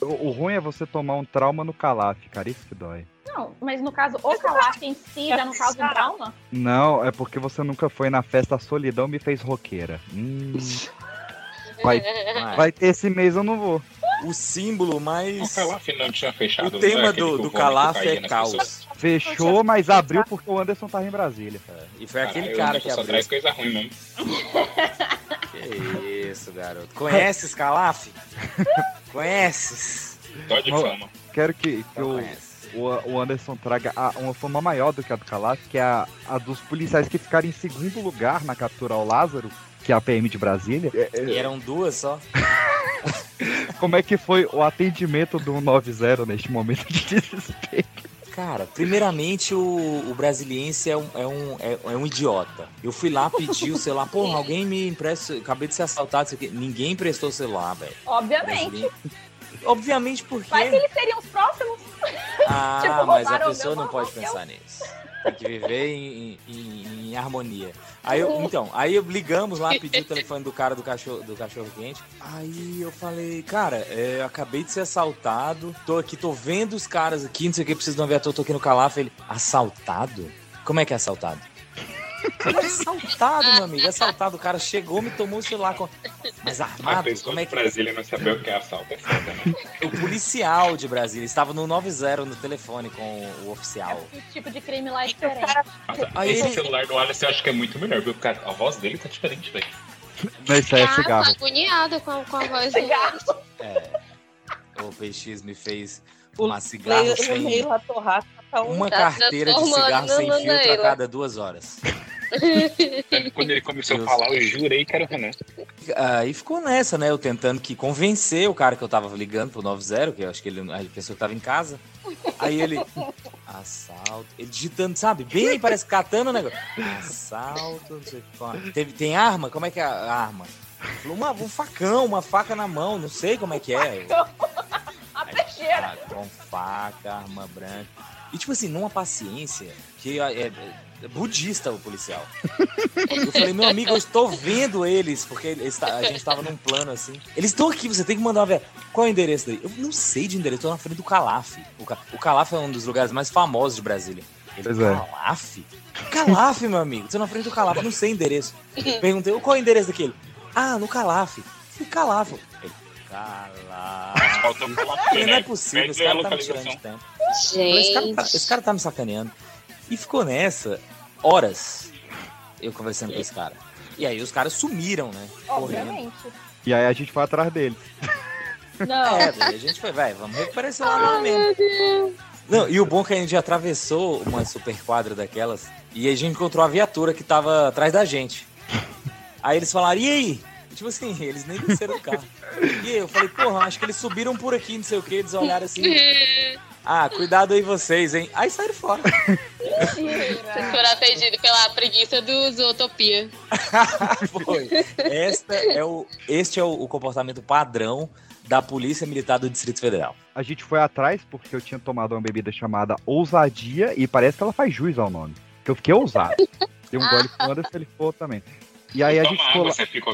O, o ruim é você tomar um trauma no calaf, cara, isso que dói. Não, mas no caso, o calaf em si já não causa um trauma? Não, é porque você nunca foi na festa Solidão me fez roqueira. Hum. <laughs> Vai, vai ter esse mês eu não vou. O símbolo mais. O Calaf não tinha fechado. O tema é aquele do, do Calaf é caos. pessoas? Fechou, mas abriu porque o Anderson tava em Brasília. E foi aquele cara o que Anderson só abriu. traz coisa ruim mesmo. Que isso, garoto. Conheces Calaf? <laughs> Conheces? Dó de fama. Quero que, que o, o Anderson traga a- uma fama maior do que a do Calaf, que é a, a dos policiais que ficaram em segundo lugar na captura ao Lázaro, que é a PM de Brasília. É, é, E eram duas só. <laughs> Como é que foi o atendimento do 90 neste momento de desespero? Cara, primeiramente o, o brasiliense é um, é, um, é, é um idiota. Eu fui lá pedir o celular. Porra, alguém me empresta. Acabei de ser assaltado. Ninguém emprestou o celular, velho. Obviamente. Obviamente porque. Mas eles seriam os próximos. Ah, <laughs> Tipo, mas a pessoa não pode papel. pensar nisso. Tem que viver em, em- em harmonia. Aí eu, então, aí eu ligamos lá, pedi o telefone do cara do cachorro, do cachorro quente. Aí eu falei, cara, é, eu acabei de ser assaltado. Tô aqui, tô vendo os caras aqui, não sei o que, preciso de uma viatura, tô aqui no Calaf. Ele, assaltado? Como é que é assaltado? Falei, assaltado, meu amigo, assaltado. O cara chegou, me tomou o celular. Com... Mas A armado? Como é que Brasília não saber o que é assalto. É né? o policial de Brasília estava no 90 no telefone com o oficial. Que tipo de crime lá é diferente. Nossa, Aí esse ele- celular do Alisson eu acho que é muito melhor, viu? Cara, a voz dele tá diferente, velho. Não, isso aí é tô cigarro. agoniada com, com a voz É. O PX me fez uma cigarro Leila- sem... Leila Torraca tá um- Uma tá carteira de cigarro sem na filtro a cada duas horas. Quando ele começou a falar, eu jurei que era o Renan. Aí ficou nessa, né? Eu tentando que convencer o cara que eu tava ligando pro 90, que eu acho que ele, ele pensou que tava em casa. Aí ele. Assalto. Ele digitando, sabe? Bem, parece catando o negócio. Assalto, não sei o que. tem arma? Como é que é a arma? Falou, uma, um facão, uma faca na mão, não sei como é que é. <laughs> A peixeira. Ah, com faca, arma branca. E tipo assim, numa paciência que é, é- é budista o policial. Eu falei, meu amigo, eu estou vendo eles, porque eles a gente tava num plano assim. Eles estão aqui, você tem que mandar uma. Qual é o endereço daí? Eu não sei de endereço, eu tô na frente do Calaf. O, Ca- o Calaf é um dos lugares mais famosos de Brasília. Ele, Pois é. Calaf? Calaf, meu amigo. Tô na frente do Calaf, não sei endereço. Perguntei, qual é o endereço daquele? Ah, no Calaf. Que Calaf? Ele, Falei, não é possível, esse cara tá me tirando de tempo. Esse cara, tá, esse cara tá me sacaneando. E ficou nessa horas eu conversando com esse cara. E aí os caras sumiram, né? Correndo. Obviamente. E aí a gente foi atrás deles. Não. É, a gente foi, vai, vamos recuperar esse lá mesmo. Não, e o bom é que a gente atravessou uma super quadra daquelas e a gente encontrou a viatura que tava atrás da gente. Aí eles falaram, e aí? Tipo assim, <laughs> eles nem desceram do carro. E eu falei, porra, acho que eles subiram por aqui, não sei o que, eles olharam assim. <laughs> Ah, cuidado aí vocês, hein? Aí saíram fora. Vocês foram atendidos pela preguiça do Zootopia. <laughs> Foi. Esta é o, este é o, o comportamento padrão da Polícia Militar do Distrito Federal. A gente foi atrás porque eu tinha tomado uma bebida chamada Ousadia e parece que ela faz jus ao nome. Que eu fiquei ousado. Dei um gole quando ele for também. E aí a gente Toma ficou lá. você fica.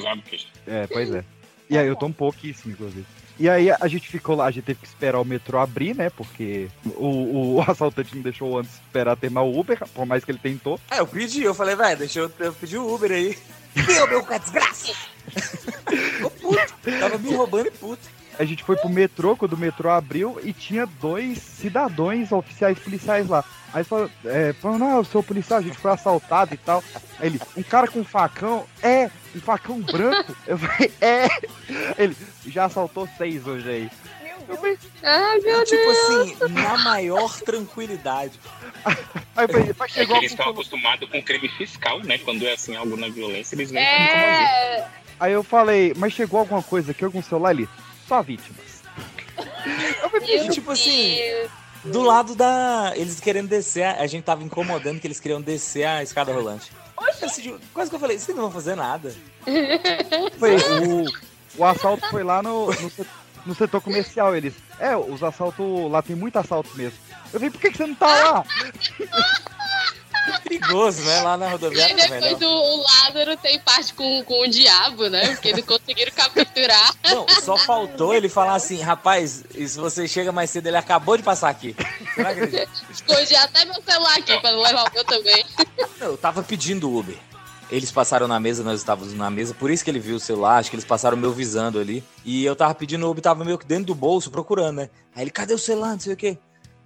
É, pois é. E aí eu tomo pouquíssimo, inclusive. E aí a gente ficou lá, a gente teve que esperar o metrô abrir, né? Porque o, o assaltante não deixou antes esperar terminar o Uber, por mais que ele tentou. É, eu pedi, eu falei, velho, deixa eu, eu pedir o Uber aí. <laughs> Meu, meu, que desgraça! <laughs> Ficou puto. Tava me roubando e puto. A gente foi pro metrô, quando o metrô abriu, e tinha dois cidadãos oficiais policiais lá. Aí falou, é, falou, não, eu sou policial, a gente foi assaltado e tal. Aí ele, um cara com um facão, é, um facão branco. <laughs> Eu falei, é. Ele, já assaltou seis hoje aí. Ai, meu tipo Deus. assim, na maior tranquilidade. <laughs> Aí eu falei, mas É que chegou eles estão acostumados com crime fiscal, né? Quando é assim, algo na violência, eles vêm como É. Aí eu falei, mas chegou alguma coisa aqui, algum celular ali? Só vítimas. E, tipo assim, do lado da. Eles querendo descer, a gente tava incomodando que eles queriam descer a escada rolante. Quase que eu falei, vocês não vão fazer nada. <laughs> Foi, o, o assalto foi lá no, no, no setor comercial. Eles, é, os assaltos, lá tem muito assalto mesmo. Eu falei, por que, que você não tá lá? <laughs> Perigoso, né? Lá na E rodoviária. aí velho. depois o, o Lázaro tem parte com, com o diabo, né? Porque não conseguiram capturar. Não, só faltou ele falar assim, rapaz, e se você chega mais cedo, ele acabou de passar aqui. Escondi até meu celular aqui pra não levar o meu também. Não, eu tava pedindo Uber. Eles passaram na mesa, nós estávamos na mesa, por isso que ele viu o celular, acho que eles passaram meu visando ali. E eu tava pedindo Uber, tava meio que dentro do bolso, procurando, né? Aí ele, cadê o celular, não sei o quê.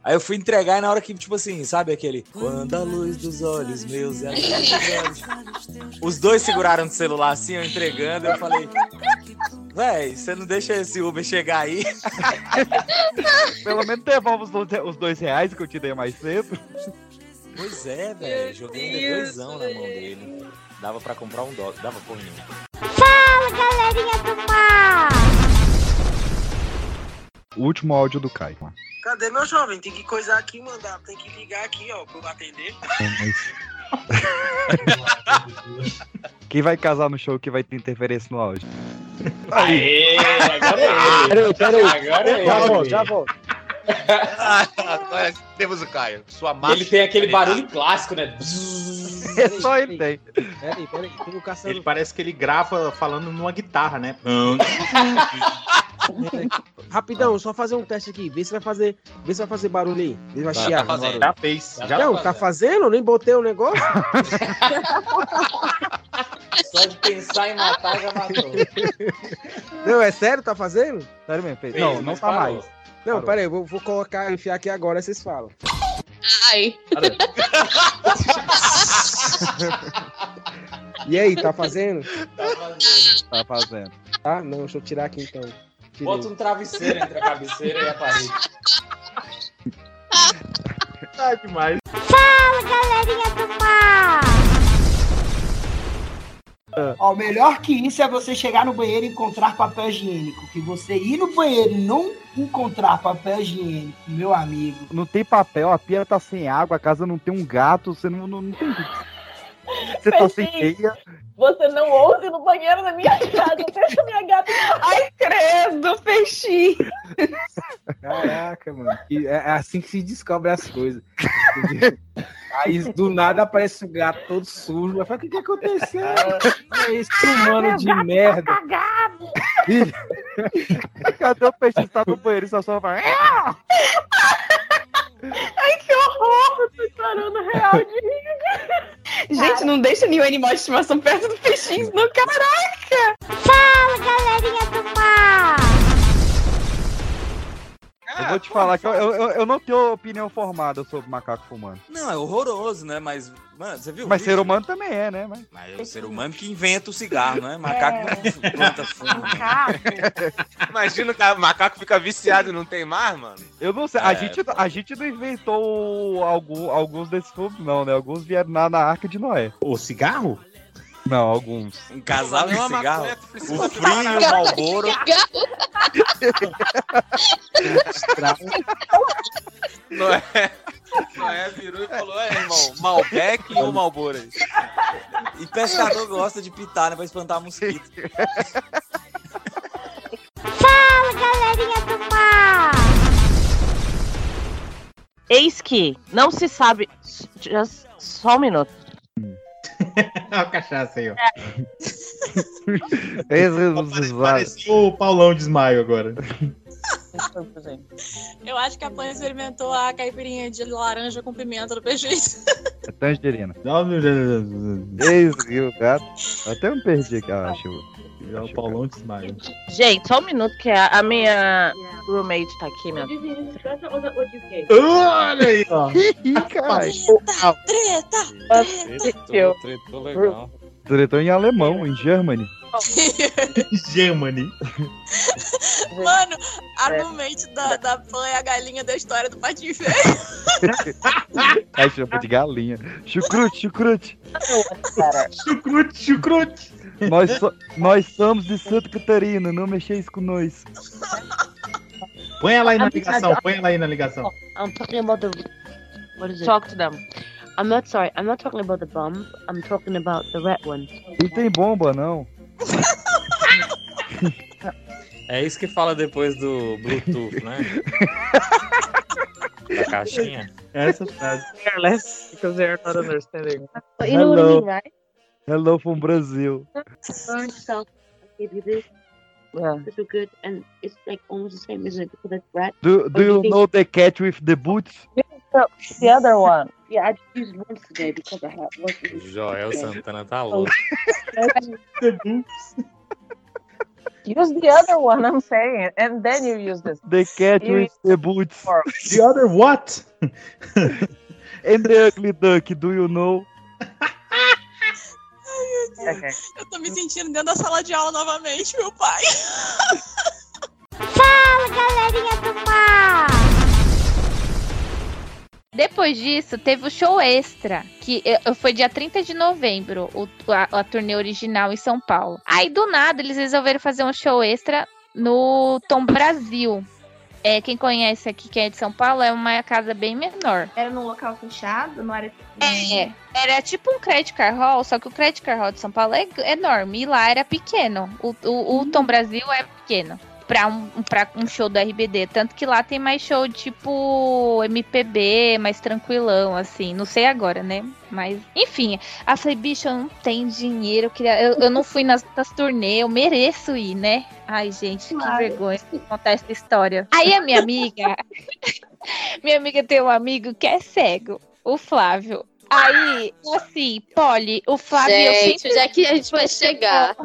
Aí eu fui entregar e na hora que, tipo assim, sabe aquele... Quando a luz dos olhos meus e a luz dos olhos... Os dois seguraram o celular assim, eu entregando, eu falei... Véi, você não deixa esse Uber chegar aí? <laughs> Pelo menos devolve os dois, reais que eu te dei mais cedo. Pois é, velho. Joguei ainda doisão na mão dele. Dava pra comprar um dólar. Dava porra nenhuma. Fala, galerinha do mar! O último áudio do Caio. Cadê meu jovem? Tem que coisar aqui e mandar. Tem que ligar aqui, ó, pra eu atender. <laughs> Quem vai casar no show que vai ter interferência no áudio? Aê, agora é Peraí, peraí. Agora é já ele. volto, já volto. <laughs> Agora temos o Caio. Sua marcha. Ele tem aquele barulho clássico, né? É só ele tem. Peraí, peraí. Tem o caçando. Ele parece que ele grava falando numa guitarra, né? <laughs> Rapidão, só fazer um teste aqui. Vê se vai fazer, vê se vai fazer barulho aí. Vê se vai Tá chiar. fazendo. Já fez, já não, tá tá fazendo? Nem botei o negócio. <laughs> Só de pensar em matar já matou. Não, é sério? Tá fazendo? Sério mesmo, fez. Fez, Não, não tá parou. mais. Não, Parou. peraí, vou, vou colocar, enfiar aqui agora, vocês falam. Ai. <laughs> E aí, tá fazendo? Tá fazendo. Tá fazendo. Tá? Não, deixa eu tirar aqui então. Tirei. Bota um travesseiro entre a cabeceira e a parede. <laughs> Tá demais. Fala, galerinha do mar! Ó, melhor que isso é você chegar no banheiro e encontrar papel higiênico. Que você ir no banheiro e não encontrar papel higiênico, meu amigo. Não tem papel, a pia tá sem água, a casa não tem um gato, você não, não, não tem. Você tá sem teia. Você não ouse no banheiro da minha casa. <laughs> Deixa minha gata. Ai, credo, peixinho. Caraca, mano. E É é assim que se descobre as coisas. <laughs> Aí do nada aparece um gato todo sujo. Eu falo, o que, que aconteceu? É esse humano de merda. <laughs> Cadê o peixe? Tá no banheiro e só só vai. Ai, que horror! Tô chorando real de rir. Gente, não deixa nenhum animal de estimação perto do peixinho, não, caraca! Fala, galerinha do mar! Eu vou te falar que eu, eu, eu- não tenho opinião formada sobre macaco fumando. Não, é horroroso, né? Mas, mano, você viu? Mas vídeo? ser humano também é, né? Mas... Mas é o ser humano que inventa o cigarro, né? Macaco não planta fumo. né? Imagina que o macaco fica viciado e não tem mais, mano. Eu não sei, a, É, gente, a gente não inventou algum, alguns desses fumos, não, né? Alguns vieram na, na arca de Noé. O cigarro? Não, alguns. Um casal de Uma cigarro. O frio e o. Malboro. <laughs> Noé, Noé virou e falou: É, irmão, Malbec ou Malboro? E pescador gosta de pitar, né? Pra espantar mosquito. Fala, galerinha do mar! Eis que não se sabe. Just, só um minuto. <laughs> Olha a cachaça aí, ó. Esse O Paulão de Esmaio agora. Eu acho que a Pan experimentou a caipirinha de laranja com pimenta do peixe. é tangerina. Que o gato. Até me perdi aqui, eu acho. É o Paulão de Esmaio. Gente, só um minuto que a, a minha roommate tá aqui, meu. Olha aí, ó. <laughs> Treta! Eu. Tretou legal. Tretou em alemão, em Germany. <laughs> <laughs> Germany. Mano, a roommate da, da Pan é a galinha da história do patinho feio. Aí chama de galinha. Chucrute, chucrute. Chucrute, chucrute. Nós, so- nós somos de Santa Catarina, não mexeis com nós. Põe ela aí na ligação, põe ela aí na ligação. I'm talking about the. What is it? Talk to them. I'm not sorry. I'm not talking about the bomb. I'm talking about the red one. Não tem bomba, não. É isso que fala depois do Bluetooth, né? <laughs> da caixinha. Essa frase. Careless, because they're not understanding. But you know what I Hello. mean, right? Hello from Brazil. Burn yourself. I gave you this. Yeah. It's is good, and it's like almost the same, isn't it? Because it's red. Do, Or do you think- know the cat with the boots? The other <laughs> one. Yeah, I just used once today because I had work. Joel Santana tá oh. louco. <laughs> Use the other one, I'm saying, and then you use this. The cat You- with the boots. <laughs> The other what? And the ugly duck, do you know? Okay. Eu tô me sentindo dentro da sala de aula novamente, meu pai. Fala, galerinha do mar! Depois disso, teve o show extra, que foi dia 30 de novembro, o, a, a turnê original em São Paulo. Aí, do nada, eles resolveram fazer um show extra no Tom Brasil. É, quem conhece aqui, quem é de São Paulo, é uma casa bem menor. Era num local fechado, não era. É, era tipo um credit card hall, só que o credit card hall de São Paulo é enorme e lá era pequeno. O, o, o Tom Brasil é pequeno. Pra um, pra um show do RBD. Tanto que lá tem mais show tipo MPB, mais tranquilão, assim. Não sei agora, né? Mas, enfim. Aí eu falei, bicho, eu não tenho dinheiro. Eu, queria, eu, eu não fui nas, nas turnê, eu mereço ir, né? Ai, gente, que vergonha contar essa história. Aí a minha <laughs> amiga. <laughs> minha amiga tem um amigo que é cego, o Flávio. Aí, assim, Polly, o Flávio. eu Gente, sempre onde é que a gente vai chegar?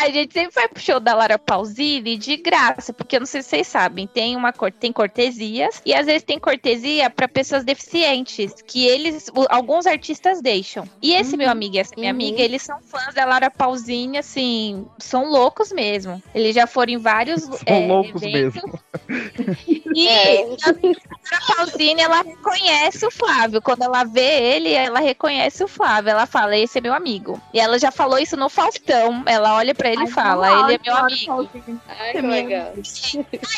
A gente sempre vai pro show da Lara Pausini de graça, porque eu não sei se vocês sabem, tem uma tem cortesias e às vezes tem cortesia pra pessoas deficientes, que eles alguns artistas deixam. E esse meu amigo e essa minha amiga, eles são fãs da Lara Pausini, assim, são loucos mesmo. Eles já foram em vários São é, loucos eventos. mesmo. <laughs> E a Lara Pausini, ela reconhece o Flávio. Quando ela vê ele, ela reconhece o Flávio. Ela fala, esse é meu amigo. E ela já falou isso no Faustão. Ela olha pra ele e fala, ele é meu amigo. Ai, que legal.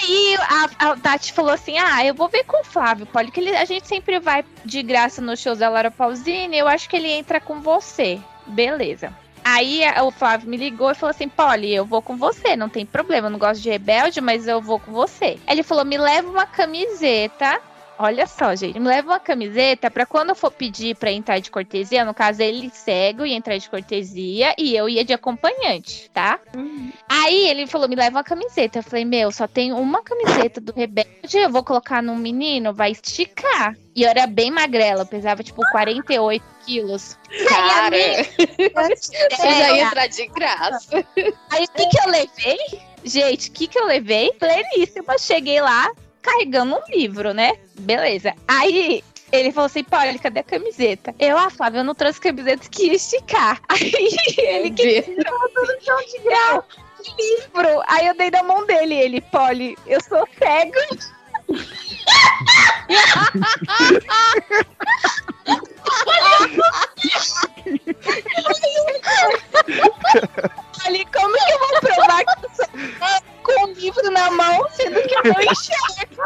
Aí a, a Tati falou assim: Ah, eu vou ver com o Flávio, Polly, que ele- a gente sempre vai de graça nos shows da Laura Pausini. Eu acho que ele entra com você. Beleza. Aí o Flávio me ligou e falou assim: Polly, eu vou com você, não tem problema. Eu não gosto de rebelde, mas eu vou com você. Ele falou: Me leva uma camiseta. Olha só, gente, me leva uma camiseta pra quando eu for pedir pra entrar de cortesia, no caso ele cego e entrar de cortesia e eu ia de acompanhante, tá? Aí ele falou: me leva uma camiseta. Eu falei: meu, só tem uma camiseta do Rebelde. Eu vou colocar num menino, vai esticar. E eu era bem magrela, pesava tipo 48 quilos. Cara, você você já ia entrar de graça. Aí o que, que eu levei? Gente, o que, que eu levei? Pleníssima. Cheguei lá carregando um livro, né? Beleza. Aí. Ele falou assim, Paulo, cadê a camiseta? Eu, ah, Flávio, eu não trouxe camiseta que ia esticar. <laughs> Aí ele que tirou no chão de grau. Livro. Aí eu dei na mão dele. Ele, Polly, eu sou cego. <laughs> Ali, como que eu vou provar que eu sou com o livro na mão, sendo que eu não enxergo?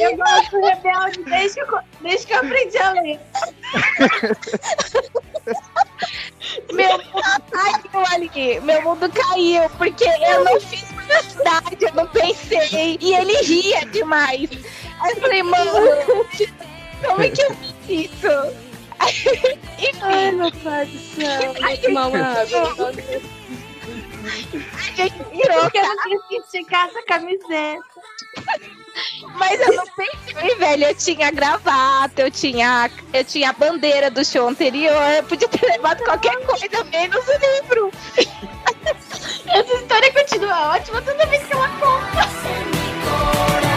Eu gosto do rebelde desde desde que eu aprendi a ler. <laughs> Meu mundo caiu ali, meu mundo caiu, porque eu não fiz universidade, eu não pensei, e ele ria demais. Aí eu falei, mano, como é que eu fiz isso? <laughs> Enfim. Ai, meu pai do céu. Tomar uma água. A gente virou, Porque eu não quis esticar essa camiseta. <laughs> Mas eu não pensei, velho. Eu tinha gravata, eu tinha, eu tinha a bandeira do show anterior. Eu podia ter levado qualquer coisa, menos o livro. Essa história continua ótima toda vez que ela conta.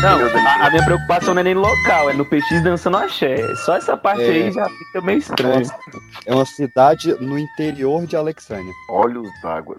Não, a, a minha preocupação não é nem no local, é no PX dançando axé. Só essa parte É. aí já fica meio estranho. É uma cidade no interior de Alexânia. Olhos d'água.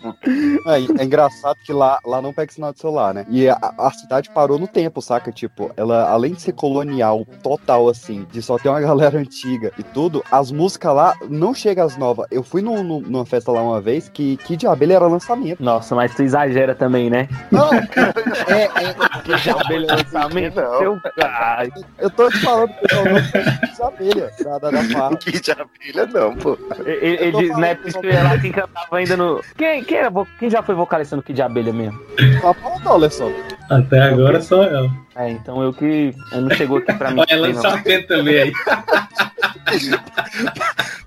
É, é engraçado que lá, lá não pega sinal de celular, né? E a, a cidade parou no tempo, saca? Tipo, ela, além de ser colonial total, assim, de só ter uma <laughs> galera antiga e tudo, as músicas lá não chegam às novas. Eu fui num- num- numa festa lá uma vez que Kid Abelha era lançamento. Nossa, mas tu exagera também, né? Não, é, é, <laughs> Kid Abelha é lançamento. Seu... Ai. eu tô te falando, pessoal, não Kid Abelha, da, da, da farra. <laughs> Kid Abelha não, pô. Ele, ele na época que eu ia lá, quem cantava ainda no. Quem, quem, era, quem já foi vocalista no Kid Abelha mesmo? Só falta, Alisson. Até agora só eu. É, então eu que. Eu não chegou aqui pra mim. Olha, não. lançamento também aí. <laughs>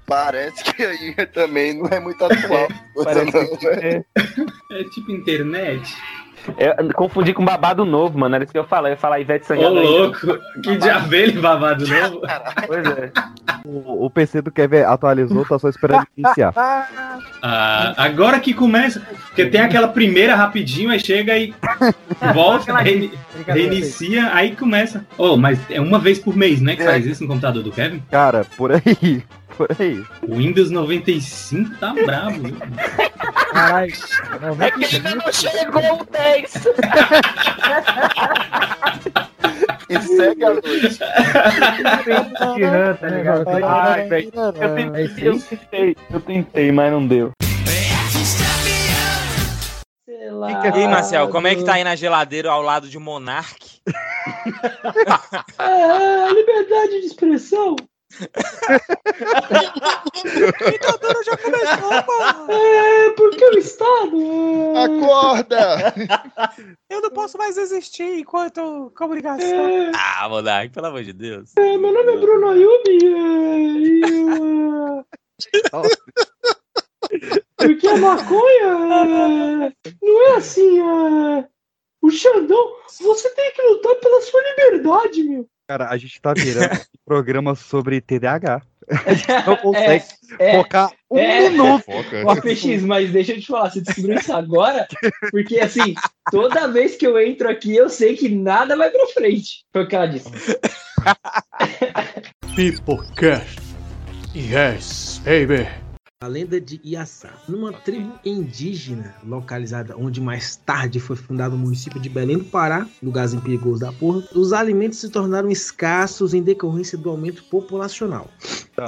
Parece que aí também não é muito atual. Parece não, que é. É tipo internet. Eu confundi com babado novo, mano. Era isso que eu falei. Eu ia falar Ivete Ô, Sangalo. aí. louco. Que de abelha babado novo. <laughs> Pois é. O, o PC do Kevin atualizou, tá só esperando iniciar. <laughs> Ah, agora que começa. Porque tem aquela primeira rapidinho, aí chega e volta, reini- reinicia, aí começa. Oh, mas é uma vez por mês, né? Que faz isso no computador do Kevin? Cara, por aí. Por aí. O Windows 95 tá brabo. viu? Caralho. É que ainda não chegou o 10. E segue a? Ai, velho. Eu tentei, eu tentei, eu tentei, mas não deu. Gelado. E aí, Marcel, como é que tá aí na geladeira ao lado de Monark? É, <laughs> liberdade de expressão. Ditadura já começou, pô. É, porque o Estado. é- Acorda! Eu não posso mais existir enquanto comunicação. É. Ah, Monark, pelo amor de Deus. É, meu nome é Bruno Ayubi. É, e eu, é, porque a maconha é, não é assim. É, o Xandão, você tem que lutar pela sua liberdade, meu. Cara, a gente tá virando <laughs> um programa sobre TDAH. A gente <laughs> não consegue é, focar um é. minuto. Ó, PX, mas deixa eu te falar, você descobriu isso agora? Porque assim, toda vez que eu entro aqui, eu sei que nada vai pra frente. Foi o que ela disse. Peoplecast. Yes, baby. A lenda de Iaçá. Numa tribo indígena localizada onde mais tarde foi fundado o município de Belém do Pará, lugarzinho perigoso da porra, os alimentos se tornaram escassos em decorrência do aumento populacional.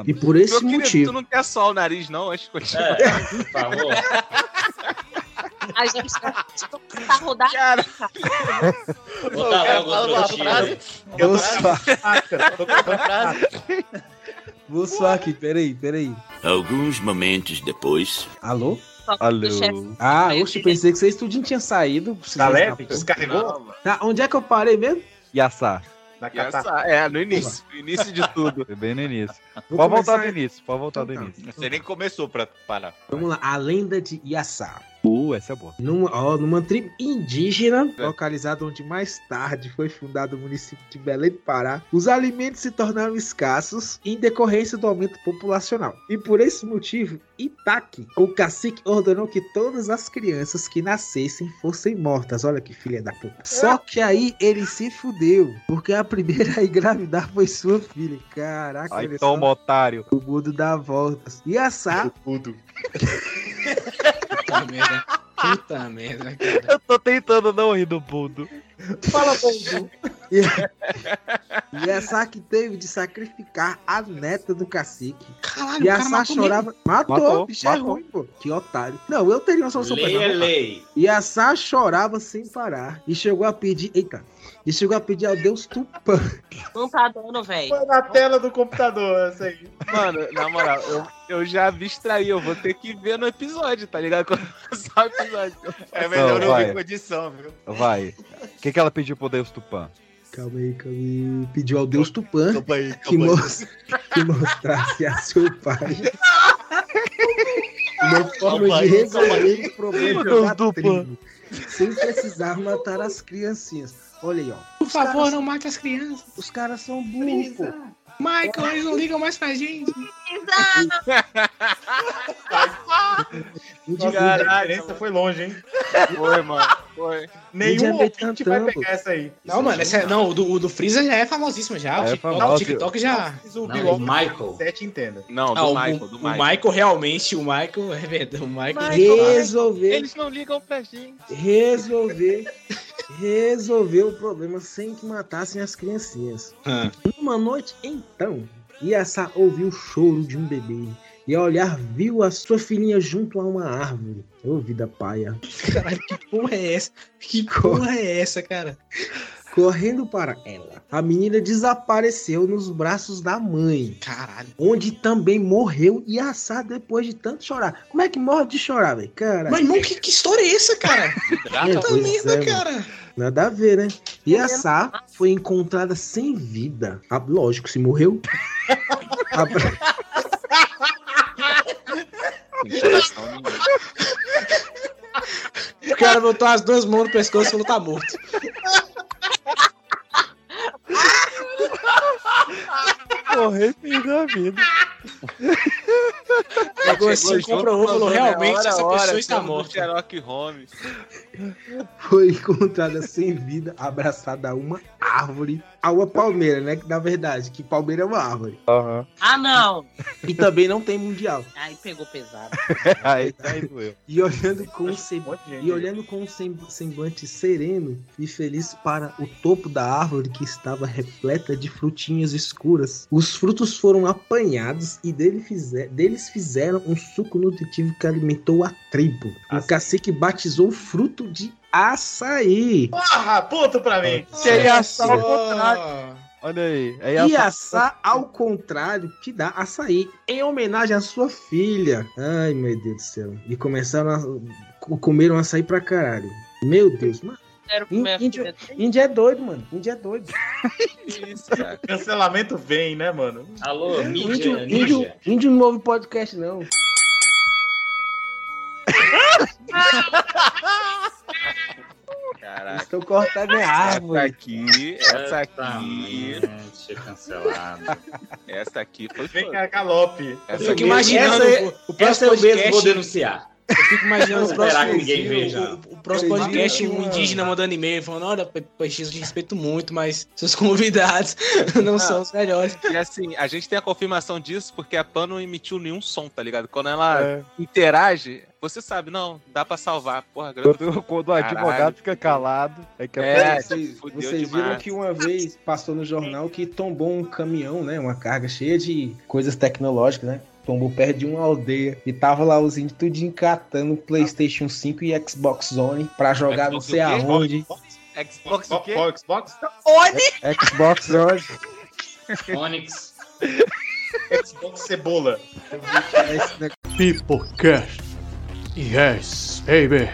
E por esse Meu querido, motivo. Tu não quer só o nariz, não, antes de continuar. É, por favor. <laughs> A gente tá rodando. Cara. Ô, tá logo outro tiro. Eu Vou suar aqui, peraí, peraí. Alguns momentos depois. Alô? Alô? Ah, oxe, pensei que vocês tudinho tinha saído. Tá leve? Descarregou? Tá, onde é que eu parei mesmo? Yassá. Essa- é, no início. No início de tudo. Bem no início. Vou Pode voltar do início, pode voltar do Então tá. início. Você nem começou pra parar. Vamos lá, a lenda de Iaçá. Uh, essa é boa. Numa, ó, numa tribo indígena, localizada onde mais tarde foi fundado o município de Belém do Pará, os alimentos se tornaram escassos em decorrência do aumento populacional. E por esse motivo, Itaque, o cacique, ordenou que todas as crianças que nascessem fossem mortas. Olha que filha da puta. Só que aí ele se fudeu, porque a primeira a engravidar foi sua filha. Caraca, Ai, toma, só. otário. O mundo dá voltas. E assar. Tudo. Puta merda. Puta merda, cara. Eu tô tentando não rir do Budo. Fala. E, <laughs> e essa que teve de sacrificar a neta do cacique. Caralho, e Sá chorava. Matou, Matou, bicho é matou. ruim, pô. Que otário. Não, eu teria uma solução pra Lei é lei. E a Sá chorava sem parar. E chegou a pedir. Eita. E chegou a pedir ao Deus Tupã. Não tá dando, velho. Foi na tela do computador, essa aí. Mano, na moral, eu, eu já abstraí, eu vou ter que ver no episódio, tá ligado? Quando começar o episódio. É melhor Não, eu vai. ver com edição, viu? Vai. O que, que ela pediu pro Deus Tupã? Calma aí, calma aí. Pediu ao Deus Tupã Calma aí, que, calma aí. mos- que mostrasse a seu pai. Uma forma Calma de resolver o problema da Tupã. tribo. Sem precisar matar as criancinhas. Olha aí, ó. Por favor, não mate as crianças. Os caras são burros. Michael, eles não ligam mais pra gente. <laughs> Caralho, a diferença foi longe, hein? Foi, mano. Foi. Nenhum ouvinte vai pegar essa aí. Não, mano, essa, é- não, o do, o do Freeza já é famosíssimo já. O É TikTok, famoso. o TikTok já. O Não, o Michael. 7 entenda. Não, do Ah, o, Michael, o- do o Michael. Michael realmente, o Michael, é verdade, o Michael. Resolver, Eles não ligam pra gente. resolver, resolver o problema sem que matassem as criancinhas. Ah. Uma noite, então, Yassa ouviu o choro de um bebê. E ao olhar, viu a sua filhinha junto a uma árvore. Ô, vida paia. Caralho, que porra é essa? Que porra é essa, cara? Correndo para ela, a menina desapareceu nos braços da mãe. Caralho. Onde também morreu Yassá depois de tanto chorar. Como é que morre de chorar, velho? Cara. Mas, irmão, que, que história é essa, cara? <laughs> É, Puta pois merda, é, mano. cara. Nada a ver, né? Yassá foi encontrada sem vida. Ah, lógico, se morreu. <laughs> O cara botou as duas mãos no pescoço e falou: tá morto. Morrer feliz da vida. Pegou assim, comprovou, falou: realmente essa pessoa está morta. Sherlock Holmes. foi encontrada sem vida, abraçada a uma árvore. A uma palmeira, né? Que na verdade, que palmeira é uma árvore. Aham. Ah, não. E também não tem mundial. Aí pegou pesado. <laughs> Aí, aí doeu. E olhando com um sem- e olhando com um sem- semblante sereno e feliz para o topo da árvore que estava repleta de frutinhas escuras. Os frutos foram apanhados e dele fize- deles fizeram era um suco nutritivo que alimentou a tribo. O cacique batizou o fruto de açaí. Porra, ponto pra mim. Que é açaí ao contrário. Olha aí. É E açaí- assar, ao contrário, te dá açaí. Em homenagem à sua filha. Ai, meu Deus do céu. E começaram a co- comer um açaí pra caralho. Meu Deus, mano. Quero comer a Índio, é doido, mano. Índio é doido. Isso, cara. Cancelamento vem, né, mano? Alô, Índio, índio, índio não ouve podcast, não. Caraca. Estou cortando Essa árvore. aqui, essa aqui. cancelado. Essa aqui foi Vem cá, galope. Essa aqui imaginando Essa é- o, o essa próximo eu mesmo podcast. vou denunciar. Eu fico imaginando o Esperar <laughs> próximo ninguém veja. o- o próximo Vocês podcast, viram um indígena mandando e-mail falando, olha, PX, eu te respeito muito, mas seus <laughs> convidados <laughs> não são os melhores. E assim, a gente tem a confirmação disso porque a Pan não emitiu nenhum som, tá ligado? Quando ela É. interage, você sabe, não, dá pra salvar. Porra, grande. Quando, quando o advogado fica calado, é que É, vocês, fudeu vocês viram demais. que uma vez passou no jornal que tombou um caminhão, né? Uma carga cheia de coisas tecnológicas, né? Tombou perto de uma aldeia e tava lá os índios tudo encatando PlayStation 5 e Xbox One pra jogar não Xbox sei o quê? aonde. Xbox o quê? Xbox? Xbox One. Onix. <laughs> Xbox Cebola. Peoplecast. Yes, baby.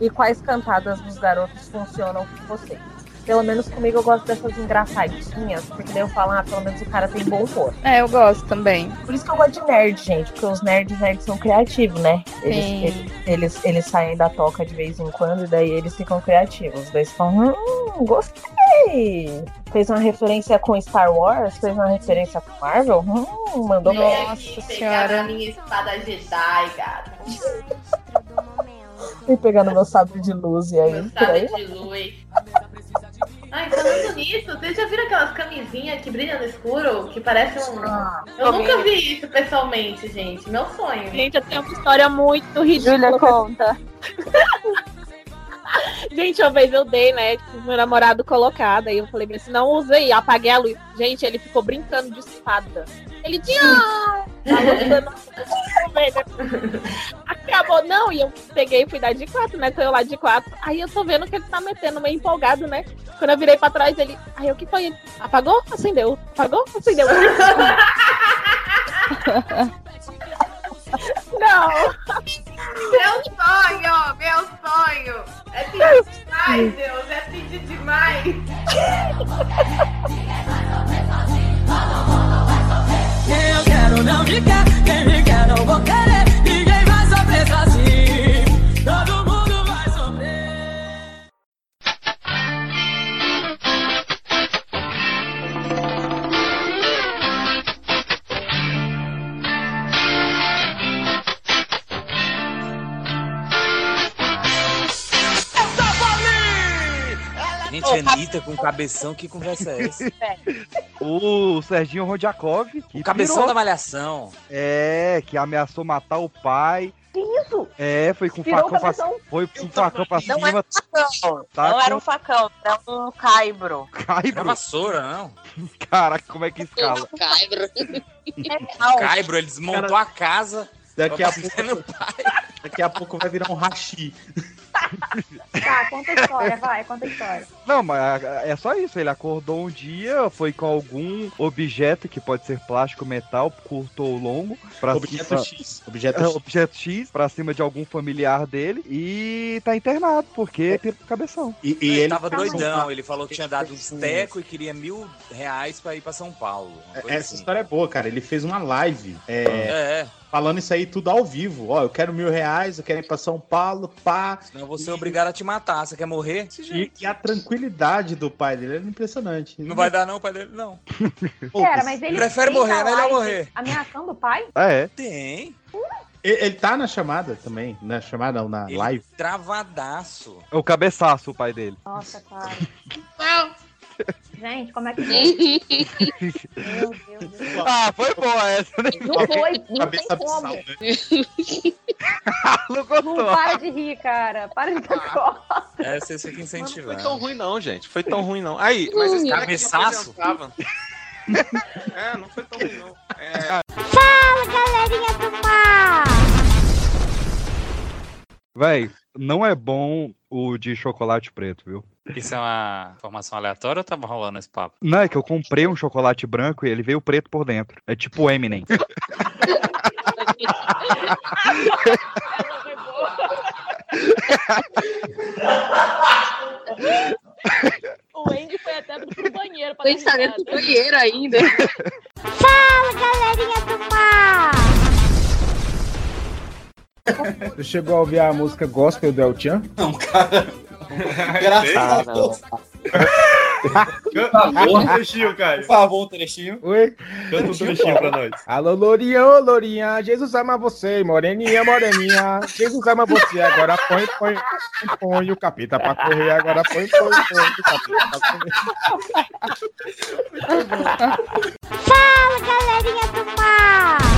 E quais cantadas dos garotos funcionam com você? Pelo menos comigo eu gosto dessas engraçadinhas, porque daí eu falo, ah, pelo menos o cara tem bom humor. É, eu gosto também. Por isso que eu gosto de nerd, gente, porque os nerds, nerds são criativos, né? Eles, eles, eles, eles saem da toca de vez em quando e daí eles ficam criativos. Daí você fala, hum, gostei! Fez uma referência com Star Wars, fez uma referência com Marvel, hum, mandou bem. Nossa senhora. a minha espada Jedi, gato. E pegando meu sabre de luz e aí, Meu por aí. sabre de luz. Ai, falando nisso, vocês já viram aquelas camisinhas que brilham no escuro? Que parecem um. eu tô nunca vi isso pessoalmente, gente. Meu sonho. Gente, eu tenho uma história muito ridícula. Júlia, conta. <laughs> <laughs> Gente, uma vez eu dei, né? Tipo, meu namorado colocado. Aí eu falei bem assim, não usei, apaguei a luz. Gente, ele ficou brincando de espada. Ele tinha. <laughs> Acabou, não, e eu peguei e fui dar de quatro, né? Tô eu lá de quatro. Aí eu tô vendo que ele tá metendo meio empolgado, né? Quando eu virei pra trás, ele. Aí o que foi? Ele, Apagou? Acendeu. Apagou? Acendeu. <laughs> não! Meu sonho, meu sonho. É pedir demais, Deus. É pedir demais. Quem eu quero não me quer, quem me quer não vou querer. Anitta com cabeção, que conversa é essa? <laughs> O Serginho Rodjakov. que O cabeção pirou. da malhação. É, que ameaçou matar o pai. Isso! É, foi com Pirou o facão pra, foi com facão pra Não cima. era um facão. Tá não era com- um facão, era um caibro. Caibro? Era vassoura, não? <laughs> Caraca, como é que escala? <laughs> Caibro. Caibro, ele desmontou a casa. Daqui a pai. Daqui a pouco vai virar um hashi. Tá, conta a história, vai, conta a história. Não, mas é só isso. Ele acordou um dia, foi com algum objeto que pode ser plástico, metal, curto ou longo. Pra Objeto cima- X. Objeto É, X. objeto X pra cima de algum familiar dele e tá internado porque pirou o cabeção. E, ele tava doidão, ele falou que tinha dado uns teco e queria mil reais pra ir pra São Paulo. Essa assim. história é boa, cara. Ele fez uma live. é, É, é. Falando isso aí tudo ao vivo. Ó, eu quero mil reais, eu quero ir pra São Paulo, pá. Senão eu vou ser obrigado a te matar. Você quer morrer? E, e a tranquilidade do pai dele é impressionante. Não vai dar não, o pai dele, não. <laughs> Pera, mas ele Prefere morrer, né? Ele morrer. Ameaçando o pai? Ah, é? Tem. Ele, ele tá na chamada também. Na chamada, não, na Ele live. Travadaço. É o cabeçaço, o pai dele. Nossa, cara. Gente, como é que foi? Meu Deus do céu. Ah, foi boa essa, né? Não foi, não tem como. né? Não <laughs> Não gostou. para de rir, cara. Para de dar costa. É, você fica Não foi incentivando. tão ruim, não, gente. Foi tão ruim, não. Aí, mas esse cara que Cabeçaço? apresentava. <laughs> É, não foi tão ruim, não. É, Fala, Fala, galerinha do mar! Véi, não é bom o de chocolate preto, viu? Isso é uma informação aleatória ou tava rolando esse papo? Não, é que eu comprei um chocolate branco e ele veio preto por dentro. É tipo o Eminem. <laughs> O Andy foi até pro banheiro pra sair do banheiro ainda. Fala, galerinha do mar! Você chegou a ouvir a música gospel do El Chan? Não, cara. <laughs> Engraçado. Canta um trechinho, Caio. Por favor, um trechinho. Oi? Canta um trechinho pra nós. Alô, Lourinha, ô Lourinha, Jesus ama você, moreninha, moreninha. Jesus ama você, agora põe, põe, põe, põe o capeta pra correr, agora põe, põe, põe o capeta pra correr. Fala, galerinha do mar!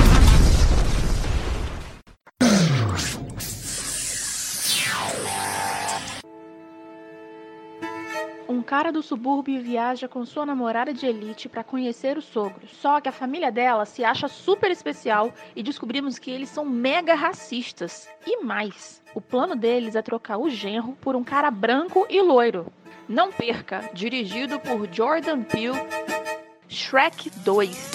Cara do subúrbio viaja com sua namorada de elite para conhecer o sogro. Só que a família dela se acha super especial e descobrimos que eles são mega racistas. E mais, o plano deles é trocar o genro por um cara branco e loiro. Não perca, dirigido por Jordan Peele, Shrek 2.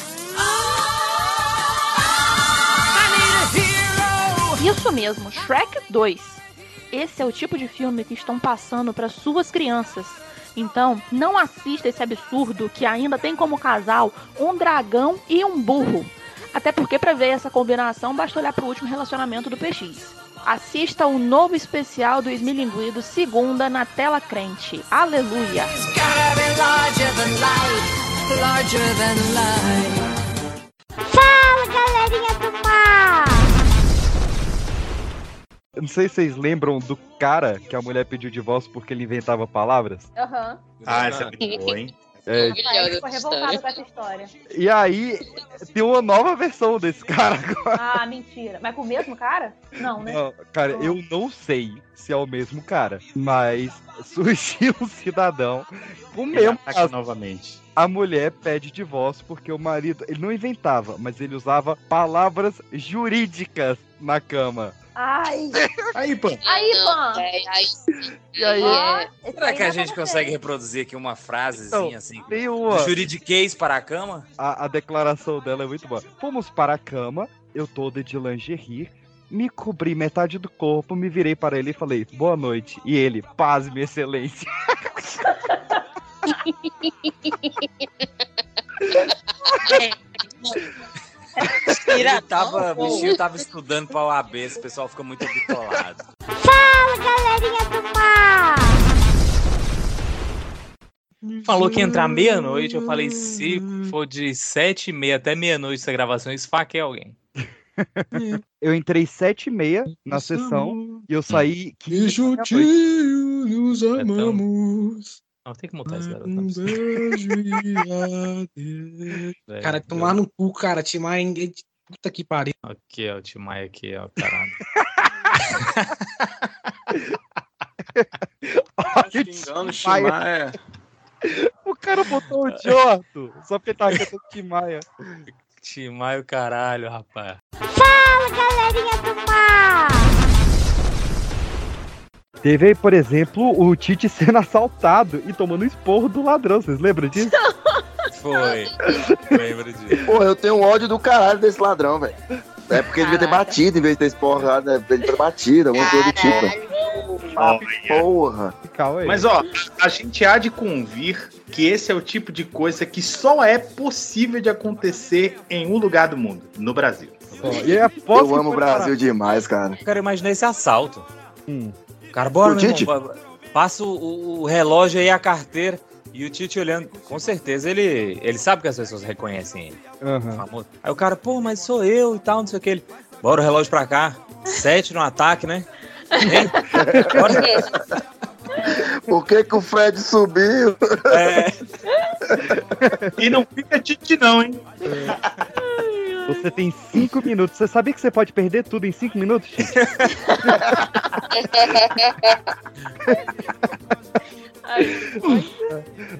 Isso mesmo, Shrek 2. Esse é o tipo de filme que estão passando para suas crianças. Então, não assista esse absurdo que ainda tem como casal um dragão e um burro. Até porque para ver essa combinação basta olhar para o último relacionamento do PX. Assista o novo especial do Esmilinguido segunda na tela crente. Aleluia! Fala, galerinha do mar! Eu não sei se vocês lembram do cara que a mulher pediu divórcio porque ele inventava palavras. Aham. Ah, essa é muito boa, hein? É, ficou revoltado com essa história. e aí, tem uma nova versão desse cara agora. Ah, mentira. Mas com o mesmo cara? Não, né? Não, cara, eu não sei se é o mesmo cara, mas surgiu um cidadão com o mesmo caso. novamente. A mulher pede divórcio porque o marido, ele não inventava, mas ele usava palavras jurídicas na cama. Ai. Aí, pô. Aí, Pan. E aí, esse Será que a dá gente consegue reproduzir aqui uma frasezinha Então, assim? tem uma- juridiquês para a cama? A, a declaração dela é muito boa. Fomos para a cama, eu toda de lingerie, me cobri metade do corpo, me virei para ele e falei, boa noite. E ele, paz, minha excelência. <laughs> Ele tava, o bichinho tava estudando pra OAB, esse pessoal fica muito bitolado. Fala, galerinha do mar! Falou que ia entrar meia-noite, eu falei, se for de sete e meia até meia-noite essa gravação, esfaquei alguém. <laughs> Eu entrei sete e meia na sessão e eu saí Que 15 juntinho nos amamos. Não, tem que mutar esse garoto. Um beijo e <laughs> adeus. É, Cara, tomar no cu, cara. Timar em... Puta que pariu. Aqui, ó, o Timai aqui, ó, caralho. Olha Xingando o Timaya. Timaya. O cara botou o Jorto, só porque tá cantando Timaya. Timai o caralho, rapaz. Fala, galerinha do mar! Teve aí, por exemplo, o Tite <laughs> sendo assaltado e tomando esporro do ladrão. Vocês lembram disso? Foi. Lembro disso. Pô, eu tenho ódio do caralho desse ladrão, velho. É porque ele devia ter batido em vez de ter esporrado, né? Ele ter batido, alguma coisa do tipo. Ah, porra. Calma aí. Mas ó, a gente há de convir que esse é o tipo de coisa que só é possível de acontecer em um lugar do mundo, no Brasil. e é Eu amo o Brasil demais, cara. Eu quero imaginar esse assalto. Hum. O cara, bora, O meu Tite? irmão, passa o, o relógio aí, a carteira. E o Tite olhando, com certeza ele, ele sabe que as pessoas reconhecem ele. Famoso. Aí o cara, pô, mas sou eu e tal, não sei o que. Ele, bora o relógio pra cá. Sete no ataque, né? Hein? Bora. <laughs> Por que, que o Fred subiu? É. <laughs> E não fica Tite, não, hein? <laughs> Você tem cinco minutos. Você sabia que você pode perder tudo em cinco minutos, <laughs>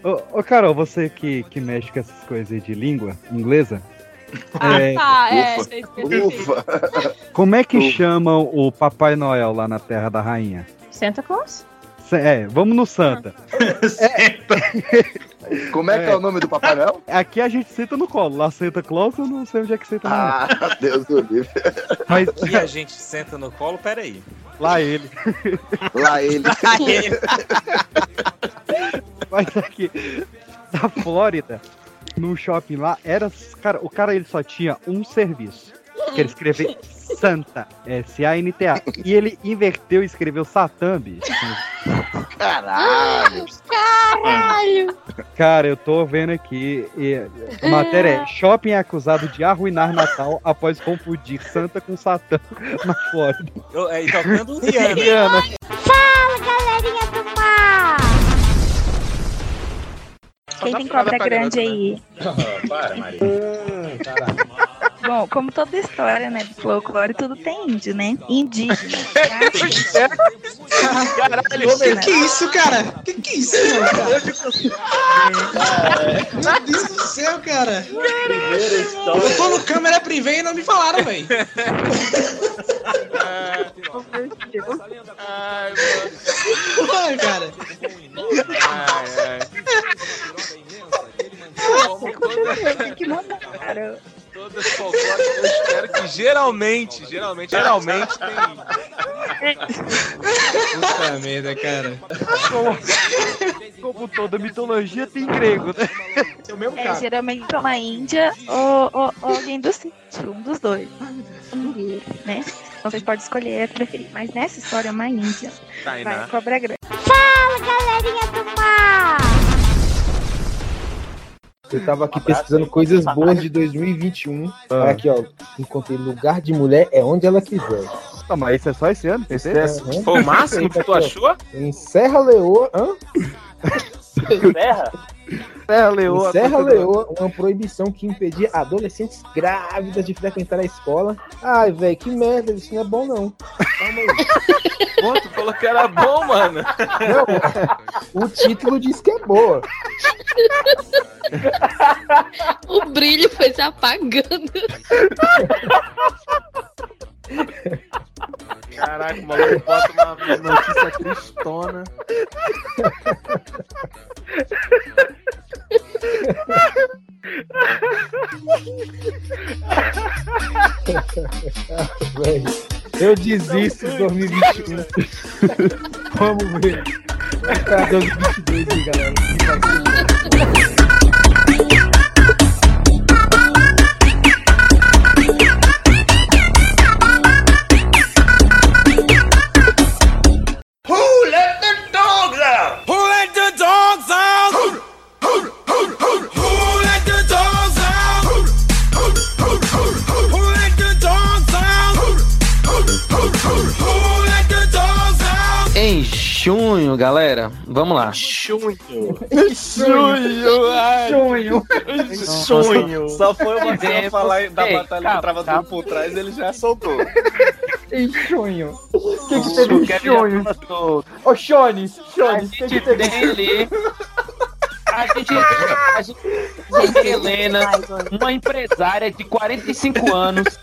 ô, ô, Carol, você que, que mexe com essas coisas aí de língua inglesa, É, Ah, é, Ufa. fez perfeito. Ufa. como é que chamam o Papai Noel lá na Terra da Rainha? Santa Claus? Se- É, vamos no Santa. <laughs> Como é que é o nome do Papai Noel? <laughs> Aqui a gente senta no colo. Lá Santa Claus, eu não sei onde é que senta. não. Ah, <laughs> Deus do livre. Mas E a gente senta no colo, peraí. lá ele. Lá ele. <laughs> Mas aqui, da Flórida, num shopping lá, era. Cara, o cara ele só tinha um serviço. Que era escrever Santa. S-A-N-T-A. E ele inverteu e escreveu Satã, bicho. Caralho. Caralho! Cara, eu tô vendo aqui. E a matéria é: Shopping é acusado de arruinar Natal após confundir Santa com Satã na Flórida. Eu, é, e tocando Rihanna. Rihanna. Fala, galerinha do mal! Quem tem cobra grande aí? <laughs> Para, Maria. Bom, como toda história, né, do folclore, tudo tem índio, né? Indígena. <laughs> Caralho, que que é isso, cara? Que que é isso, meu, cara? Meu Deus do céu, cara. Eu tô no câmera privê e não me falaram, velho. Ai, cara. Tem que mandar, cara. Todas folclóricas, eu espero que geralmente, geralmente, geralmente tem. Puta merda, cara. Como, como toda mitologia tem grego, né? É o mesmo É, geralmente é uma índia ou, ou- ou alguém do sítio, um dos dois. Né? Então vocês podem escolher a preferir. Mas nessa história é uma índia. Tainá. Vai, cobra grande. Fala, galerinha do mal! Eu tava aqui pesquisando coisas boas de 2021. Ah. Aqui, ó. Encontrei lugar de mulher é onde ela quiser. Tá, mas isso é só esse ano? Esse Tem é- certeza? Foi o máximo que tu achou? Em Serra Leoa. Hã? Serra? Serra Leoa. Serra Leoa, uma proibição que impedia adolescentes grávidas de frequentar a escola. Ai, velho, que merda, isso não é bom não. Calma aí. Pô, tu falou que era bom, mano. Não, o título diz que é boa. O brilho foi se apagando. Caraca, o maluco bota uma notícia tristona. Velho, eu desisto em 2021. Vamos ver. Vai pra 2022 aí, galera. Who let the dogs out? Who Em junho, galera, vamos lá. Junho. Junho, ai. Junho. Junho. Só foi uma pessoa Exemplo. falar da Ei, batalha calma, que trava calma. tudo por trás, ele já soltou. Em junho. O que que teve em junho? Ô, Shone, A Shone, o que que gente teve ali. A gente, a gente tem Helena, uma empresária de 45 anos,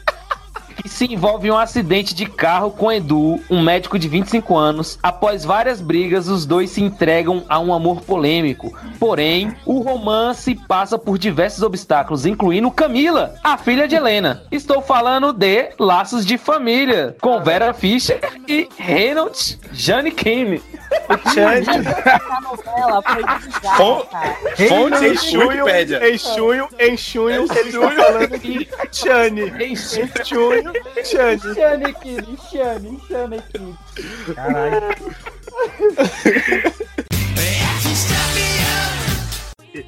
que se envolve em um acidente de carro com Edu, um médico de 25 anos. Após várias brigas, os dois se entregam a um amor polêmico. Porém, o romance passa por diversos obstáculos, incluindo Camila, a filha de Helena. Estou falando de Laços de Família, com Vera Fischer e Reynolds Jane Kim. Fon- Fonte em junho, em junho, em junho, falando de Chane. Em junho, Chane. Shane Kid, Shane, Shane Kid. Caralho.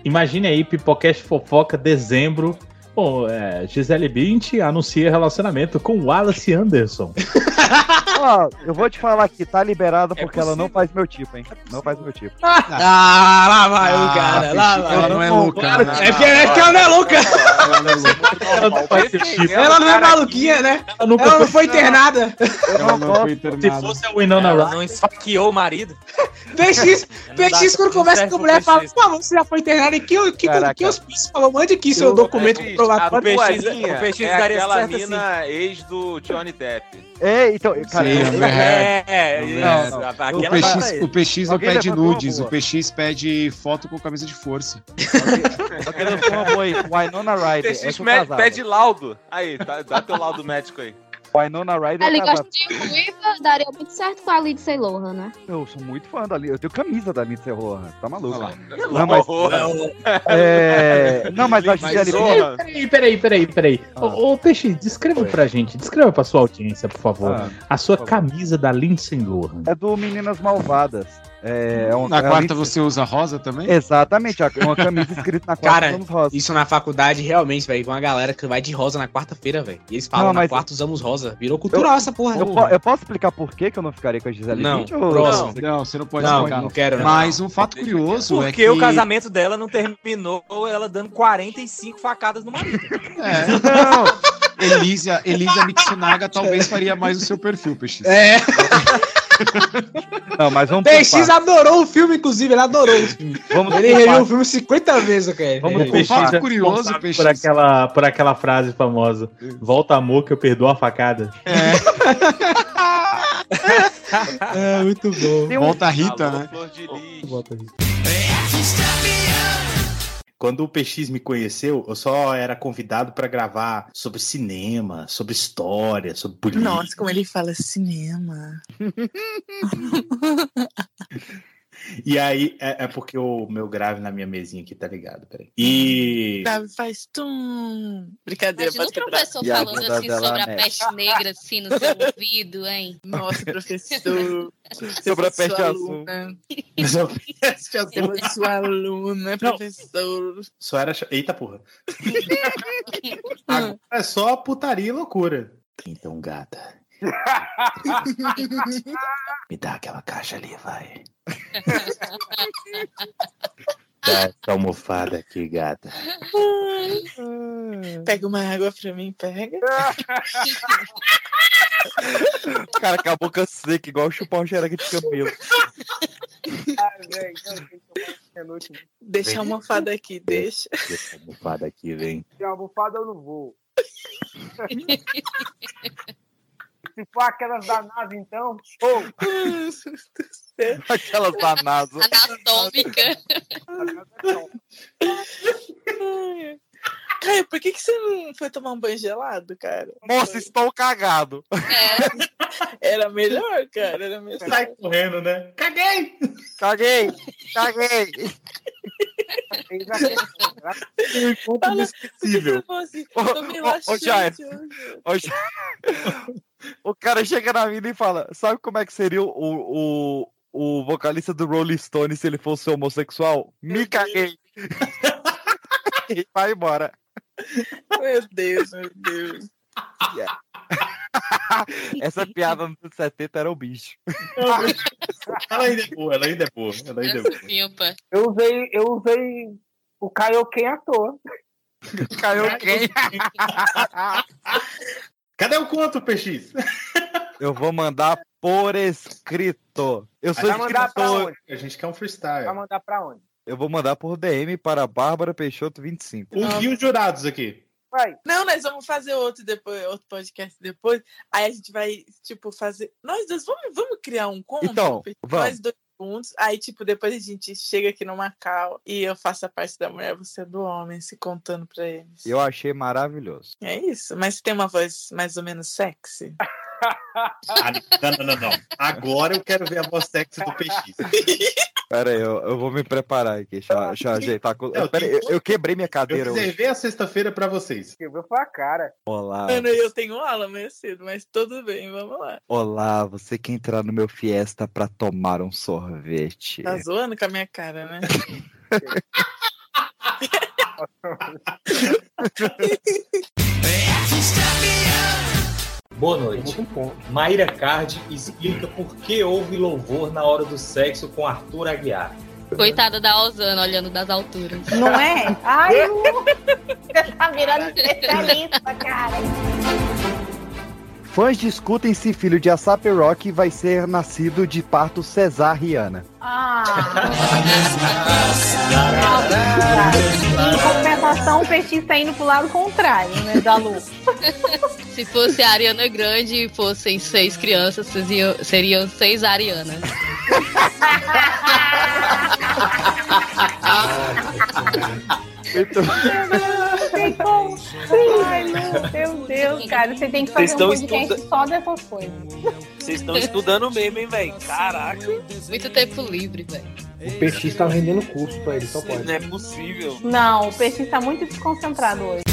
Imagine aí, Pipocast Fofoca, dezembro. Bom, é, Gisele Bint anuncia relacionamento com Wallace Anderson. <laughs> Ó, eu vou te falar que tá liberada porque ela não faz meu tipo, hein? Não faz meu tipo. Ah, lá vai o cara, lá vai. Ela não é louca, né? É porque, é porque ela não é louca. Ela não faz seu tipo. Ela não é maluquinha, né? Ela nunca Ela não foi- internada. Ela não foi Se fosse a Winona Ela Ryder. não esfaqueou o marido. PX, Não PX quando não conversa com a pro mulher, fala, pô, você já foi internado e que, que, que hospício? Falou, mande aqui seu documento A comprovatório. Boazinha o PX é aquela mina ex do Johnny Depp. É, então, cara, Sim, eu- Amber Heard. É, Não, isso, não. O aquela PX, o PX não Alguém pede levantou nudes, o. PX pede foto com camisa de força. Só que sou uma boa aí. Winona Ryder. PX é me- casava. pede laudo. Aí, tá- dá teu laudo médico aí. Winona Ryder Ele eu casava. gosta de ruiva, daria muito certo com a Lindsay Lohan, né? Eu sou muito fã da Lindsay. Eu tenho camisa da Lindsay Lohan. Tá maluco? Não, mas... É... Não, mas a Gisele Zorra, Peraí, peraí, peraí, peraí. Ô, ô, Peixe, descreva pra gente, descreva pra sua audiência, por favor, Ah, a sua camisa da Lindsay Lohan. É do Meninas Malvadas. É, é um- Na é a quarta você usa rosa também? Exatamente, é uma camisa escrita na quarta Cara, usamos rosa. isso na faculdade, realmente, velho, com uma galera que vai de rosa na quarta-feira, velho. E eles falam, Não, na quarta usamos rosa. Virou cultural essa porra. Eu, po- eu posso explicar por que, que eu não ficaria com a Gisele Não, Bündchen, ou- próximo. Não, você não pode Não, explicar. não quero, não. Mas um fato curioso é Porque que... o casamento dela não terminou ela dando 45 facadas no marido. <laughs> É, não. Elisa, Elisa Mitsunaga talvez faria mais o seu perfil, PX. É. <laughs> Não, mas vamos por PX adorou o filme, inclusive, ele adorou o filme. <laughs> Vamos ele reviu o filme 50 vezes, cara. Vamos É. por PX é curioso, PX. Por aquela, por aquela frase famosa: Volta amor que eu perdoo a facada. É, <laughs> muito bom. Volta a Rita, né? Flor de Lis. Volta aí. Quando o PX me conheceu, eu só era convidado pra gravar sobre cinema, sobre história, sobre política. Nossa, como ele fala cinema. <laughs> E aí, é, é porque o meu grave na minha mesinha aqui, tá ligado? Peraí. E. Davi faz tum. Brincadeira, Imagina o pode quebrar. professor falando assim dela sobre a mexe. peste negra, assim, no seu <laughs> ouvido, hein? Nossa, professor. <laughs> Sobre a peste sua azul. Eu sou sua aluna, professor. Só era. Eita porra. <laughs> Agora é só putaria e loucura. Então, gata. Me dá aquela caixa ali, vai. <laughs> Dá essa almofada aqui, gata. Pega uma água pra mim, pega. <laughs> Cara, com a boca seca, igual chupar um xereque de cabelo. Deixa a almofada aqui, deixa. Deixa a almofada aqui, vem. Se a almofada eu não vou. <laughs> Se for aquelas da nave, então, show! <laughs> <laughs> Aquelas da NASA. Anatômica. <laughs> Caio, por que, que você não foi tomar um banho gelado, cara? Nossa, estou cagado. <laughs> Era melhor, cara. Era melhor. Sai correndo, né? Caguei! Caguei! Caguei! Um encontro inesquecível. Hoje. ô, Jair. O cara chega na vida e fala: Sabe como é que seria o, o, o vocalista do Rolling Stone se ele fosse homossexual? Me caguei. <laughs> e vai embora. Meu Deus, meu Deus. <laughs> Essa piada nos anos 70 era o bicho. Ela ainda é boa, ela ainda é boa. Ela ainda é boa. Pimpa. Eu usei, eu usei o Kaioken à toa. Kaioken. Cadê o conto, PX? Eu vou mandar por escrito. Eu sou Vai mandar pra escritor. onde? A gente quer um freestyle. Vai mandar pra onde? Eu vou mandar por DM para Bárbara Peixoto 25. E os jurados aqui? Vai. Não, nós vamos fazer outro depois, outro podcast depois. Aí a gente vai, tipo, fazer. Nós dois, vamos, vamos criar um conto? Então, vamos. Nós dois juntos. Aí, tipo, depois a gente chega aqui no Macau e eu faço a parte da mulher, você é do homem, se contando pra eles. Eu achei maravilhoso. É isso. Mas você tem uma voz mais ou menos sexy? <laughs> Ah, não, não, não, não. Agora eu quero ver a voz sexy do PX. Pera aí, eu, eu vou me preparar aqui. Deixa, deixa eu ajeitar. Não, Pera aí, eu, eu quebrei minha Eu cadeira hoje. reservei a sexta-feira pra vocês. Eu vou pra cara. Olá. Mano, eu tenho aula amanhã cedo, mas tudo bem, vamos lá. Olá, você quer entrar no meu Fiesta pra tomar um sorvete? Tá zoando com a minha cara, né? <laughs> <laughs> <laughs> Boa noite. Mayra Card explica por que houve louvor na hora do sexo com Arthur Aguiar. Coitada da Osana olhando das alturas. Não é? <laughs> Ai, Lu, você tá virando especialista, cara. Fãs discutem se filho de Asap Rock vai ser nascido de parto cesariana. Ah. Em compensação, o peixe está indo pro lado contrário, né, da Lu. <laughs> Se fosse a Ariana Grande e fossem seis crianças, seriam, seriam seis Arianas. <laughs> Como. Ai, meu Deus, cara. Você tem que fazer um estão podcast estuda- só dessas coisas. Vocês estão estudando mesmo, hein, velho? Caraca. Muito tempo livre, velho. O PX tá vendendo curso pra ele, só pode. Não é possível. Não, o peixe está muito desconcentrado hoje.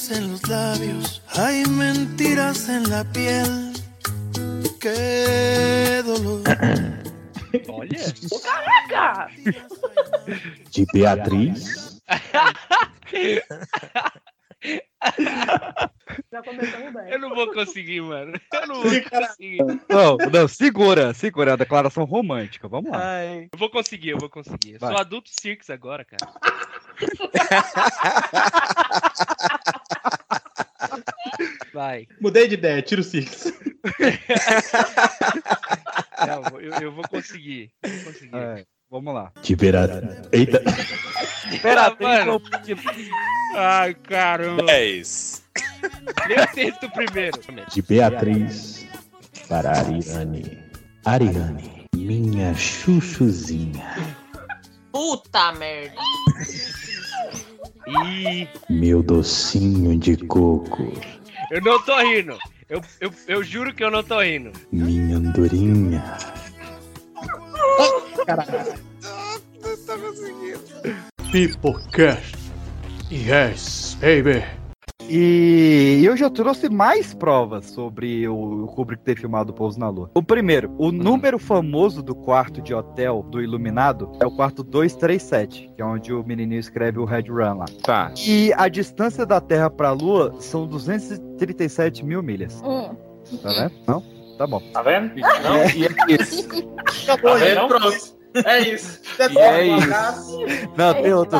Mentiras en los labios, hay mentiras en la piel. Qué dolor. Olha. Caraca! De Beatriz. Já começamos bem. Eu não vou conseguir, mano. Eu não vou conseguir. Não, não, segura, segura, é a declaração romântica, vamos lá. Ai, eu vou conseguir, eu vou conseguir. Eu sou adulto circus agora, cara. Vai. Mudei de ideia, tira o Six. <laughs> Não, eu, eu vou conseguir. Vou conseguir. É, vamos lá. Beatriz. Eita. Mano. Ai, caramba. 10. Lê o texto primeiro. De Beatriz para Ariane. Ariane, minha chuchuzinha. Puta merda. Ih, Meu docinho de coco. eu não tô rindo. Eu, eu, eu juro que eu não tô rindo. Minha andorinha. <laughs> Pipocast. Yes, baby. E eu já trouxe mais provas sobre o, Kubrick ter filmado o Pouso na Lua. O primeiro, o número famoso do quarto de hotel do Iluminado é o quarto 237, que é onde o menininho escreve o Red Run lá. Tá. E a distância da Terra pra Lua são 237 mil milhas. Hum. Tá vendo? Não? Tá bom. Tá vendo? Não? É. E é isso. <laughs> Tá vendo? Pronto. É isso. E é Um isso. Não, tem outro.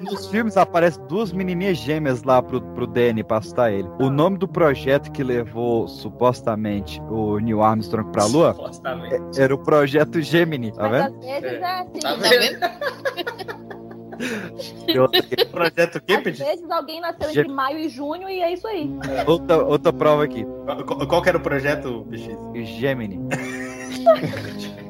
Nos filmes aparecem duas menininhas gêmeas lá pro, pro Danny pra assustar ele. O nome do projeto que levou supostamente o Neil Armstrong pra Lua Supostamente. era o projeto Gemini, tá Mas vendo? às vezes é assim. Tá né? vendo? Tem outra, aqui. Projeto o quê, Às vezes alguém nasceu Ge- entre maio e junho e é isso aí. outra, outra prova aqui. Qual, qual que era o projeto, PX? Gemini. <laughs>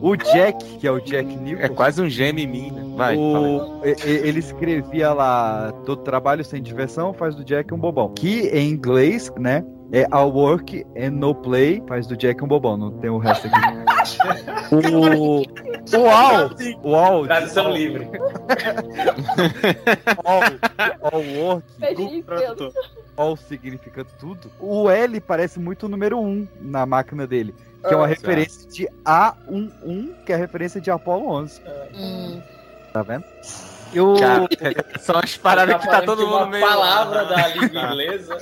O Jack, que é o Jack Nicholson. É quase um gêmeo em mim, né? Vai, o, ele escrevia lá todo trabalho sem diversão faz do Jack um bobão. Que em inglês, né? É All Work and No Play faz do Jack um bobão. Não tem o resto aqui. <laughs> o o All, o All, Tradução livre. <laughs> all, all Work. All significa tudo. O L parece muito o número 1 na máquina dele. Que é uma Ah, referência de A11, que é a referência de Apollo 11. Hum. Tá vendo? Eu... São as paradas que tá falando todo mundo meio. palavra da língua <laughs> inglesa.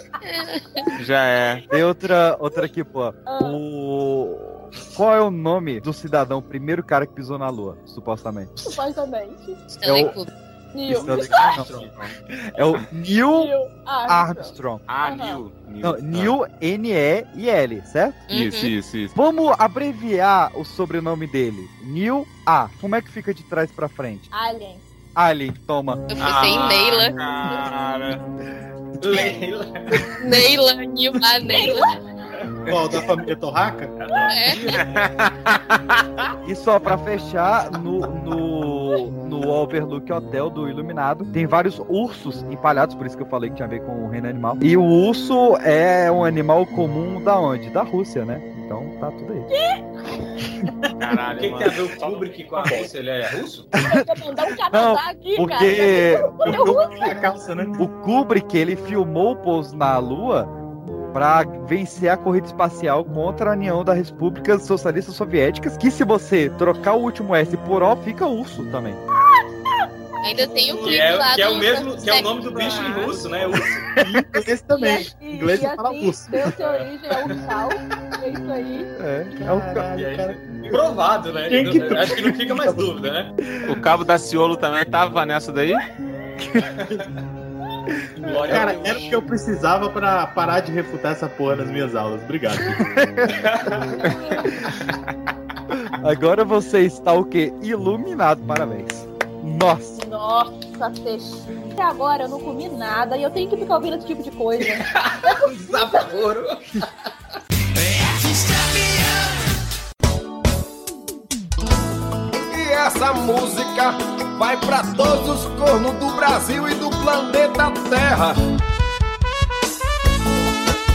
Já é. Tem outra, outra aqui, pô. O... Qual é o nome do cidadão, primeiro cara que pisou na lua, supostamente? Supostamente. É o-. Neil. Stanley- <laughs> não. É o Neil Neil Armstrong. Armstrong. Ah. Neil. Neil. Neil N-E-I-L, certo? Isso, Uhum. isso, isso. Vamos abreviar o sobrenome dele. Neil A. Como é que fica de trás pra frente? Alien. Alien, toma. Eu pensei em Neila. Cara. Leila. <laughs> Neila, Nilma, Neila. Qual, da família Torraca? É. <laughs> E só pra fechar, no, no, no Overlook Hotel do Iluminado, tem vários ursos empalhados, por isso que eu falei que tinha a ver com o reino animal. E o urso é um animal comum da onde? Da Rússia, né? Então, tá tudo aí. Caralho, o que, que tem a ver o Kubrick com a Rússia? Ele é russo? Eu vou mandar um Não, aqui, porque cara. o, né? o Kubrick, ele filmou o pouso na Lua pra vencer a corrida espacial contra a União das Repúblicas Socialistas Soviéticas, que se você trocar o último S por O, fica urso também. Ainda tem o Que clipe é, lá que é o mesmo, que é o nome do bicho em russo, né? Urso. Inglês também. E, Inglês e fala assim, russo. deu-se origem ao sal. É isso aí. É, E aí, Provado, né? Quem que- Acho que não fica mais dúvida, né? O Cabo da Ciolo também tava nessa daí? <laughs> Glória Cara, era o que eu precisava pra parar de refutar essa porra nas minhas aulas. Obrigado. <laughs> Agora você está o quê? Iluminado, parabéns. Nossa. Nossa, Teixeira. Até agora eu não comi nada e eu tenho que ficar ouvindo esse tipo de coisa. <laughs> Desaforo. <laughs> essa música vai pra todos os cornos do Brasil e do planeta Terra.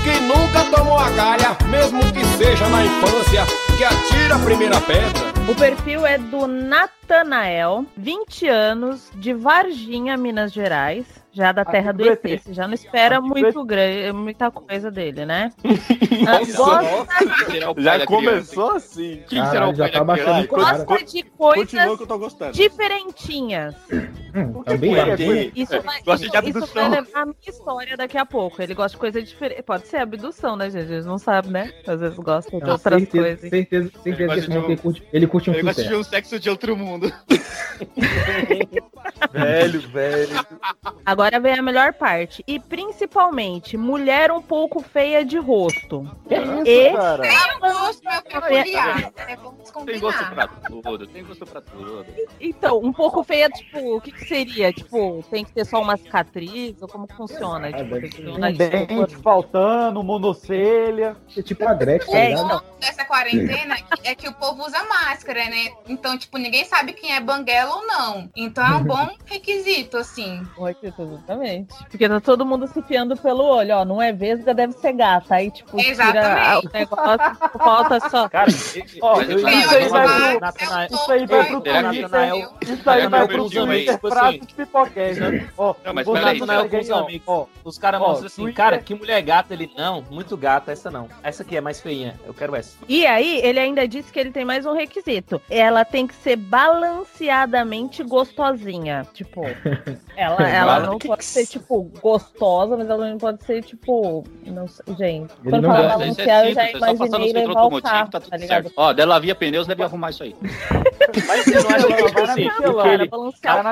Que nunca tomou a galha, mesmo que seja na infância, que atira a primeira pedra. O perfil é do Natanael, 20 anos, de Varginha, Minas Gerais. Já da terra do ET. Você já não espera muito grande, muita coisa dele, né? <laughs> Ah, gosta, Já começou assim. Quem será o Caralho, já pai tá da criança? gosta de Continua coisas que eu tô gostando. diferentinhas. Também foi? lá. Foi? Isso, É, vai, gosta isso, de isso abdução. vai levar a minha história daqui a pouco. Ele gosta de coisa diferente. Pode ser abdução, né, gente? Eles não sabem, né? Às vezes gostam de Não, outras certeza, coisas. certeza, certeza gosta que um- ele curte, ele curte um Eu gosto de um sexo de outro mundo. <laughs> <laughs> Velho, velho. Agora vem a melhor parte. E principalmente, mulher um pouco feia de rosto. Que isso, E- cara? Eu gosto, meu peculiar. É, vamos Tem gosto pra tudo, tem gosto pra tudo. Então, um pouco feia, tipo, o que, que seria? Tipo, tem que ter só uma cicatriz? Ou como que funciona? Tipo, tem que ter um Um dente faltando, monocelha. É tipo a Gretchen, tá É, ligado? então. Dessa quarentena é que o povo usa máscara, né? Então, tipo, ninguém sabe quem é banguela ou não. Então é um bom requisito, assim. Oi, Exatamente. Porque tá todo mundo se fiando pelo olho, ó. Não é vesga, deve ser gata. Aí, tipo, tira Exatamente. o negócio, falta só. Cara, <laughs> ó, Mas eu- eu isso aí vai pro. Isso aí vai pro Twitter. Isso aí vai pro Twitter, assim, de pipoquete, né? Ó, dar Natanael com os amigos. ó, Os caras mostram assim, cara, que mulher gata ele. Não, muito gata, essa não. Essa aqui é mais feinha. Eu quero essa. E aí, ele ainda disse que ele tem mais um requisito. Ela tem que ser balanceadamente gostosinha. Tipo, <laughs> ela, ela não pode ser, tipo, gostosa, mas ela não pode ser, tipo. Não sei, gente. Ele Quando fala. Isso é balancear, eu já imaginei levar o carro, tá tá tudo ligado? certo. Ó, dela via pneus, deve arrumar isso aí. <laughs> Mas vocês não acham que, tipo assim, o que ele, balancear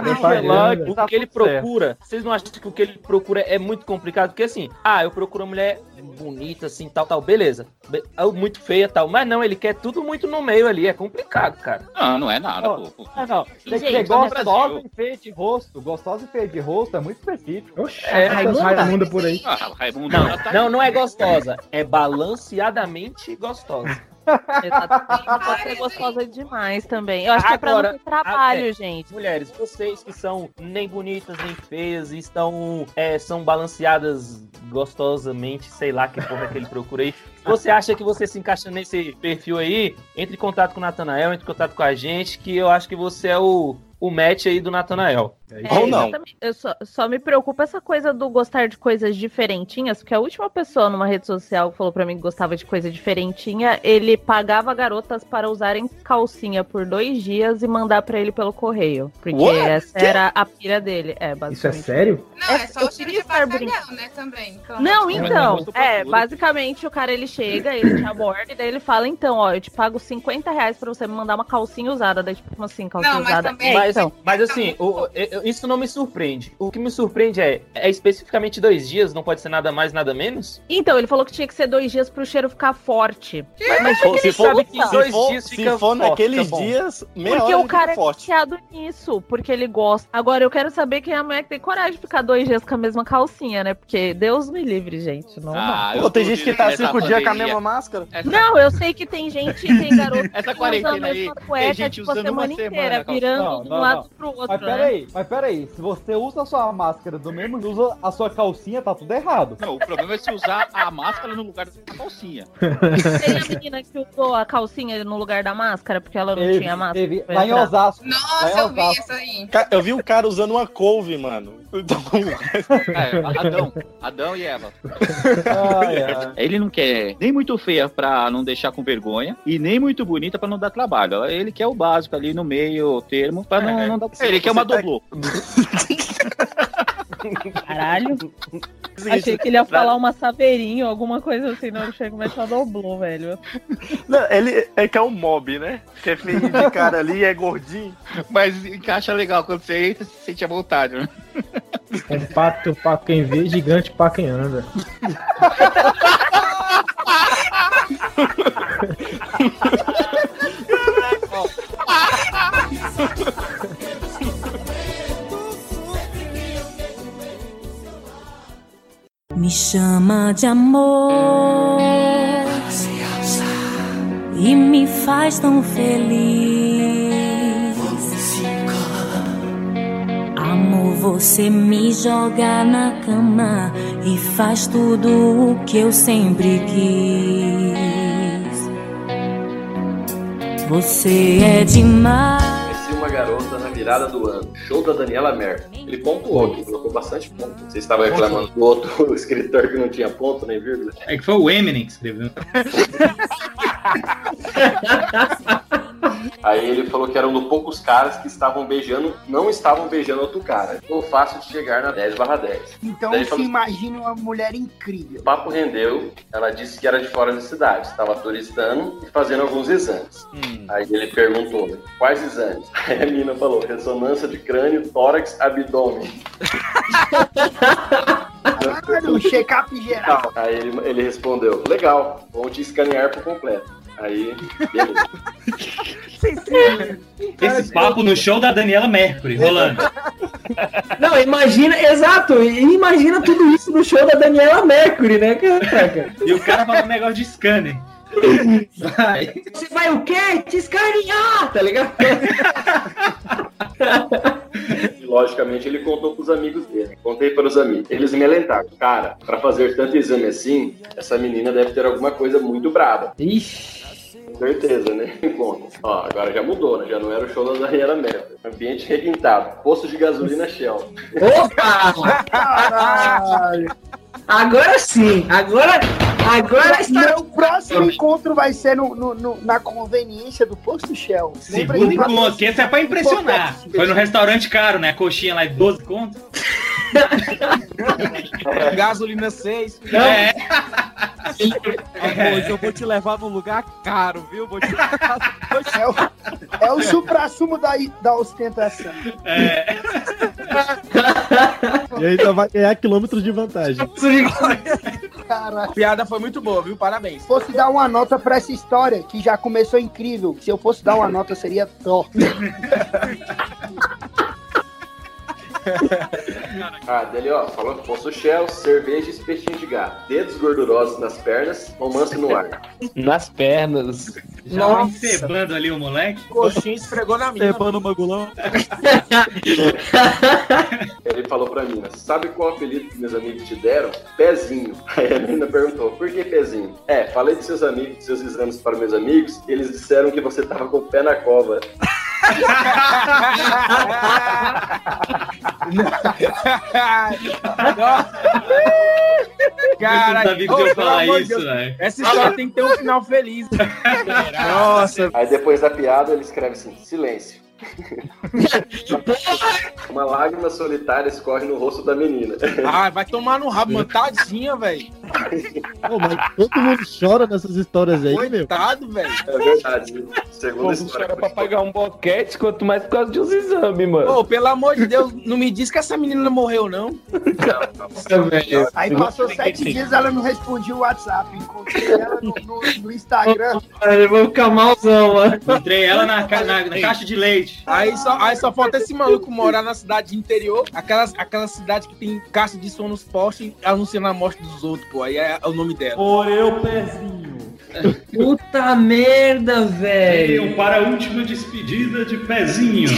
Tá o que ele procura, vocês não acham que o que ele procura é muito complicado? Porque assim, ah, eu procuro uma mulher bonita, assim, tal, tal, beleza. Be- ah, Muito feia, tal. Mas não, ele quer tudo muito no meio ali, é complicado, cara. Não, não é nada, Ó, pô. Ah, não. Tem que ser gostosa e feia de rosto. Gostosa e feia de rosto é muito específico. Oxi, É, Raimundo. Raimunda por aí. Ah, Raimundo Não, tá não, não é gostosa. É balanceadamente gostosa. Exatamente. Pode ser gostosa demais também. Eu acho que é pra não ter trabalho, a- é, gente. Mulheres, vocês que são nem bonitas nem feias e estão é, são balanceadas gostosamente, sei lá que porra que ele procura aí. Você acha que você se encaixa nesse perfil aí, entre em contato com o Natanael, entre em contato com a gente, que eu acho que você é o, o match aí do Natanael. É, Ou não. exatamente. Eu só, só me preocupa essa coisa do gostar de coisas diferentinhas, porque a última pessoa numa rede social que falou pra mim que gostava de coisa diferentinha, ele pagava garotas para usarem calcinha por dois dias e mandar pra ele pelo correio. Porque What? essa era a pira dele. É, Isso é sério? Não, é só eu o cheiro de bacalhau, né, também. Então, Não, então, é, tudo. basicamente o cara ele chega, ele te aborda e daí ele fala, então, ó, eu te pago 50 reais pra você me mandar uma calcinha usada. Daí, tipo, assim, calcinha Não, mas usada? também- Mas, então. mas assim, o- eu- isso não me surpreende. O que me surpreende é, é especificamente dois dias, não pode ser nada mais, nada menos? Então, ele falou que tinha que ser dois dias pro cheiro ficar forte. Mas Se ele for, sabe que se dois for- dias se fica for forte, naqueles dias, meia Porque hora o cara fica é forte. viciado nisso, porque ele gosta. Agora, eu quero saber quem é a mulher que tem coragem de ficar dois dias com a mesma calcinha, né? Porque Deus me livre, gente. Não dá. Ah, eu Pô, tem gente que tá duvido cinco nessa com a mesma máscara. Essa- Não, eu sei que tem gente, tem <laughs> garoto Essa que usa a aí, mesma tem cueca, gente tipo, a usando semana inteira, a calcinha. virando Não, do um lado pro outro, Mas né? peraí, mas peraí. Se você usa a sua máscara do mesmo jeito, usa a sua calcinha, tá tudo errado. Não, o problema é se usar a máscara no lugar da calcinha. Tem a menina que usou a calcinha no lugar da máscara, porque ela não Teve, tinha máscara. teve. Lá em. Osasco. Nossa, eu vi isso aí. Eu vi um cara usando uma couve, mano. Então, É, Adão, Adão e Eva. Ai, ai. Ele não quer nem muito feia pra não deixar com vergonha e nem muito bonita pra não dar trabalho. Ele quer o básico ali no meio termo pra não, não dar. Ele quer uma tá- doblô. Caralho. Achei que ele ia falar uma saveirinho, alguma coisa assim, não, ele chega e mete uma doblô, velho. Não, ele é que é um mob, né? Que é feio de cara ali, é gordinho. Mas encaixa legal quando você entra, você sente a vontade, né? Compacto pra quem vê, gigante pra quem anda. <laughs> <laughs> Me chama de amor e me faz tão feliz. Amor, você me joga na cama e faz tudo o que eu sempre quis. Você é demais. Conheci uma garota na virada do ano. Show da Daniela Merkel. Ele pontuou aqui, colocou bastante ponto. Você estava reclamando do outro <laughs> escritor que não tinha ponto nem vírgula. É que foi o Eminem que escreveu. <laughs> Aí ele falou que eram no poucos caras que estavam beijando, não estavam beijando outro cara. Ficou fácil de chegar na 10 barra 10. Então Daí se falou- imagine uma mulher incrível. O papo rendeu, ela disse que era de fora da cidade, estava turistando e fazendo alguns exames. Aí ele perguntou, quais exames? <laughs> Aí a menina falou, ressonância de crânio, tórax, abdômen. Caralho, um check-up geral. Aí ele, ele respondeu, legal, vamos te escanear por completo. Aí, beleza. <laughs> Esse papo no show da Daniela Mercury rolando. Não, imagina, exato, imagina tudo isso no show da Daniela Mercury, né, cara? E o cara falando negócio de scanner. Vai. Você vai o quê? Te escanear, tá ligado? <laughs> Logicamente ele contou pros amigos dele. Contei para os amigos. Eles me alentaram. Cara, pra fazer tanto exame assim, essa menina deve ter alguma coisa muito braba. Ixi. Com certeza, né? <laughs> Encontro. Ó, agora já mudou, né? Já não era o show da Daniela Merkel. Ambiente requintado. Posto de gasolina Shell. Opa! Caralho! Agora sim, agora, agora está... Meu próximo encontro vai ser no, no- no- na conveniência do Posto Shell. Lembra Segundo encontro, que esse é pra impressionar. Foi no restaurante caro, né? Coxinha lá de 12 conto. <laughs> Gasolina 6. É. Amor, eu vou te levar num lugar caro, viu? Vou te É o, é o supra-sumo da, da ostentação. E ainda vai ganhar quilômetros de vantagem. <laughs> Cara, A piada foi muito boa, viu? Parabéns. se fosse dar uma nota pra essa história, que já começou incrível, se eu fosse dar uma nota, seria top. <laughs> <laughs> Ah, dele, ó, falou poço Shell, cerveja e espetinho de gato. Dedos gordurosos nas pernas, romance no ar. Nas pernas. Já vai encebando ali o moleque. Coxinha esfregou na minha. Epa no magulão. <laughs> Ele falou pra mina, sabe qual apelido que meus amigos te deram? Pezinho. <laughs> Aí a menina perguntou, por que pezinho? É, falei de seus amigos, de seus exames para meus amigos, e eles disseram que você tava com o pé na cova. Cara, Eu não sabia que eu ia falar isso, velho. Essa história tem que ter um final feliz. Nossa. Aí depois da piada ele escreve assim, silêncio. <laughs> Uma lágrima solitária escorre no rosto da menina. Ah, vai tomar no rabo. Tadinha, velho. Pô, mas todo mundo chora nessas histórias aí, meu. Coitado, velho. É verdade. Segundo não história. chora pra pagar um boquete, quanto mais por causa de uns exames, mano. Pô, pelo amor de Deus, não me diz que essa menina morreu, não. Aí passou sete dias ela não respondia o WhatsApp. Encontrei ela no, no- no Instagram. Eu vou ficar malzão, mano. Encontrei ela na, na- na caixa de leite. Aí só, aí só falta esse maluco morar na cidade de interior, aquelas, aquela cidade que tem caixa de som nos postes anunciando a morte dos outros, pô. Aí é, o nome dela. Oreu pezinho. <laughs> Puta merda, velho. Para a última despedida de pezinho. <laughs>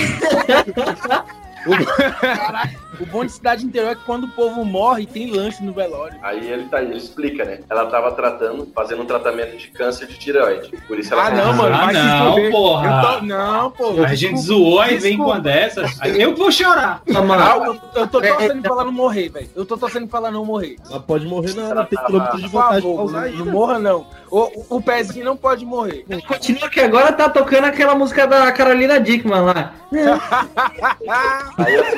<laughs> O bom de cidade interior é que quando o povo morre, tem lanche no velório. Aí ele, tá, ele explica, né? Ela tava tratando, fazendo um tratamento de câncer de tireoide. Por isso ela Ah, não, mano. Ah, não, porra. Eu tô- Não, pô. A gente zoou e vem com a dessas. Eu vou chorar. Ah, eu, eu tô torcendo pra ela não morrer, velho. Eu tô torcendo pra ela não morrer. Ela pode morrer na hora, tem Por quilômetros de vontade de favor, não, não morra, não. O, o pezinho não pode morrer. Continua que agora tá tocando aquela música da Carolina Dickman lá. Aí, assim,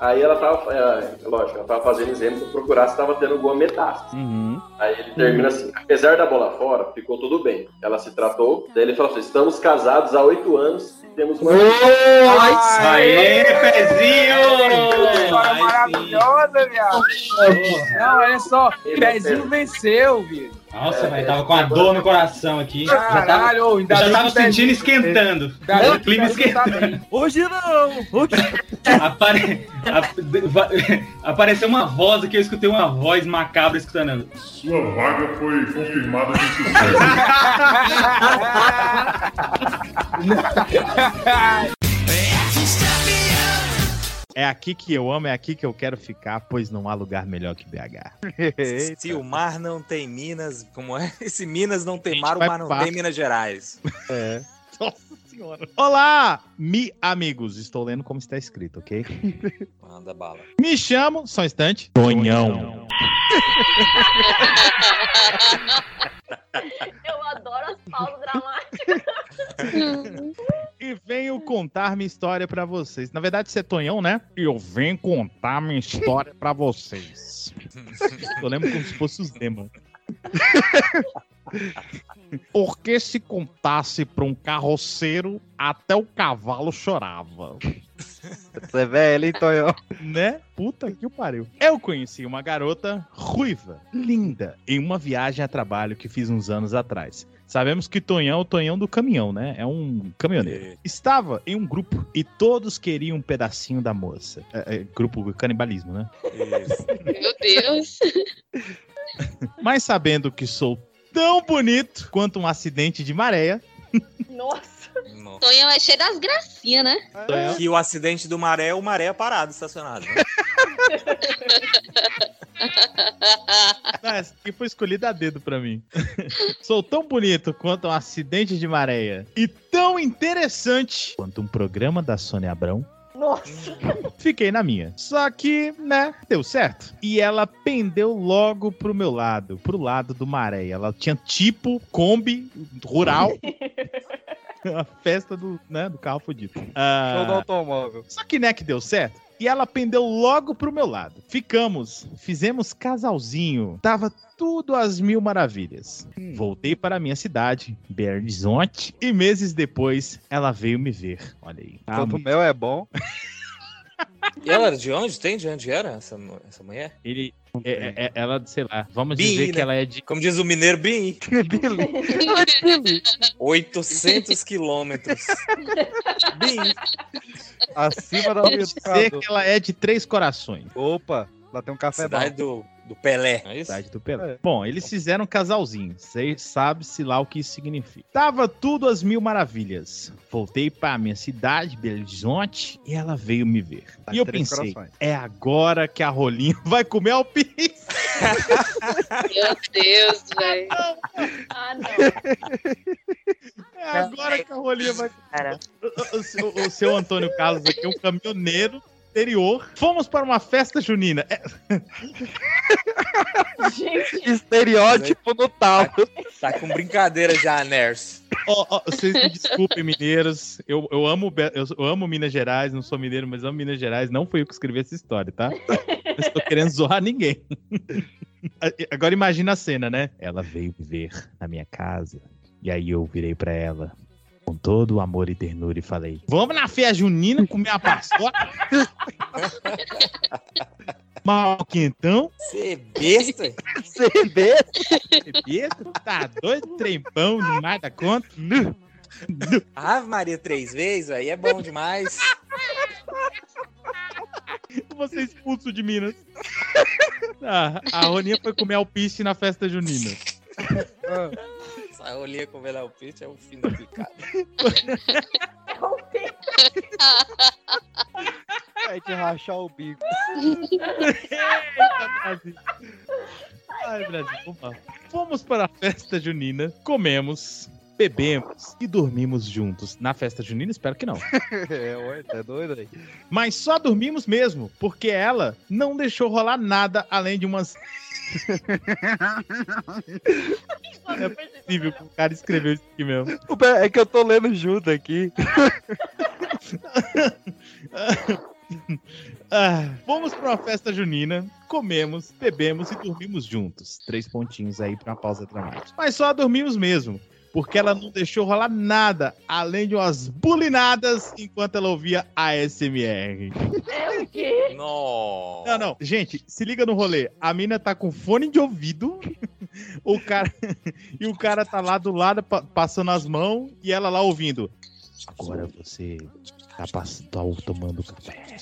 aí ela tava, é, lógico, ela tava fazendo exame pra procurar se tava tendo alguma metástase. Aí ele termina assim, apesar da bola fora, ficou tudo bem. Ela se tratou, daí ele falou assim, estamos casados há oito anos e temos uma... Aê, pezinho! História maravilhosa, viado. Não, olha só. Pezinho venceu, viu? Nossa, velho, tava com a dor no coração aqui. Caralho, já tava o Pezinho- sentindo esquentando. O clima Pezinho tá esquentando. Hoje não! Hoje... <laughs> Apare... <laughs> Apareceu uma voz aqui, eu escutei uma voz macabra escutando. Sua vaga foi confirmada de É aqui que eu amo, é aqui que eu quero ficar, pois não há lugar melhor que BH. Se o mar não tem Minas, como é? <laughs> Se Minas não tem mar, o mar não tem Minas Gerais. É. Nossa <laughs> senhora. Olá, mi amigos. Estou lendo como está escrito, ok? <laughs> Manda bala. Me chamo, só um instante, Tonhão. <laughs> Eu adoro as pausas dramáticas. <laughs> E venho contar minha história pra vocês. Na verdade, você é Tonhão, né? E eu venho contar minha história pra vocês. Eu lembro como se fosse os demos. <laughs> Porque se contasse pra um carroceiro, até o cavalo chorava. Você é velho, hein, Tonhão? Né? Puta que o pariu. Eu conheci uma garota ruiva, linda, em uma viagem a trabalho que fiz uns anos atrás. Sabemos que Tonhão é o Tonhão do caminhão, né? É um caminhoneiro. Estava em um grupo e todos queriam um pedacinho da moça. É, é, grupo canibalismo, né? Meu Deus. <laughs> Mas sabendo que sou tão bonito quanto um acidente de maré, Nossa. Tonhão é cheio das gracinhas, né? Que o acidente do maré é o maré parado, estacionado. né? <laughs> Não, essa aqui foi escolhida a dedo pra mim. <laughs> Sou tão bonito quanto um acidente de maré e tão interessante quanto um programa da Sônia Abrão. Nossa. Fiquei na minha. Só que, né, deu certo. E ela pendeu logo pro meu lado, pro lado do maré. Ela tinha tipo Kombi rural. <laughs> A festa do, né, do carro fudido. Ah, Show do automóvel. só que né que deu certo. E ela pendeu logo pro meu lado. Ficamos, fizemos casalzinho. Tava tudo às mil maravilhas. Voltei para minha cidade, Belo Horizonte, e meses depois ela veio me ver. Olha aí. Quanto o mel é bom. E ela era de onde? Tem de onde era essa, essa mulher? Ele, é- é- é- ela, sei lá, vamos Bi, dizer né? que ela é de. Como diz o mineiro, Bim. 800 <laughs> quilômetros. Bim. Acima da Vamos dizer que ela é de Três Corações. Opa, lá tem um café Cidade do, do Pelé. É isso? Cidade do Pelé. Bom, eles fizeram um casalzinho. Você sabe-se lá o que isso significa. Tava tudo às mil maravilhas. Voltei pra minha cidade, Belo Horizonte, e ela veio me ver. Tá e eu pensei, Corações. é agora que a Rolinha <laughs> vai comer alpiste. Meu Deus, velho. Ah, não. É agora que a Rolinha vai. O, o seu- o seu Antônio Carlos aqui é um caminhoneiro interior. Fomos para uma festa junina. É- Gente. Estereótipo no talo. Tá com brincadeira já, Ners. Ó, ó, vocês me desculpem, mineiros. Eu, eu, amo, eu, amo Minas Gerais, não sou mineiro, mas amo Minas Gerais. Não fui eu que escrevi essa história, tá? Não estou querendo zoar ninguém. Agora imagina a cena, né? Ela veio me ver na minha casa. E aí eu virei pra ela com todo o amor e ternura e falei: Vamos na festa junina comer uma paçoca? <laughs> Mal quentão? Você besta? <laughs> Você besta? Besta? Tá doido? Trempão demais da conta? Ave Maria três vezes, aí é bom demais. Ser expulso de Minas. Ah, a Roninha foi comer alpiste na festa junina. Essa rolinha com o peixe é o fim da picada. Vai te rachar o bico. Ai, Brasil, vamos lá. Fomos para a festa junina, comemos, bebemos e dormimos juntos. Na festa junina, espero que não. <laughs> É, ué, tá doido aí. Mas só dormimos mesmo, porque ela não deixou rolar nada além de umas. <laughs> é possível que o cara escreveu isso aqui mesmo. É que eu tô lendo junto aqui. <laughs> Ah, fomos para uma festa junina, comemos, bebemos e dormimos juntos. Três pontinhos aí para uma pausa dramática. Mas só dormimos mesmo, porque ela não deixou rolar nada, além de umas bulinadas enquanto ela ouvia ASMR. É o quê? Não. Não, não. Gente, se liga no rolê. A mina tá com fone de ouvido, <laughs> o cara e o cara tá lá do lado pa- passando as mãos e ela lá ouvindo. Agora você tá, pass- tá tomando café.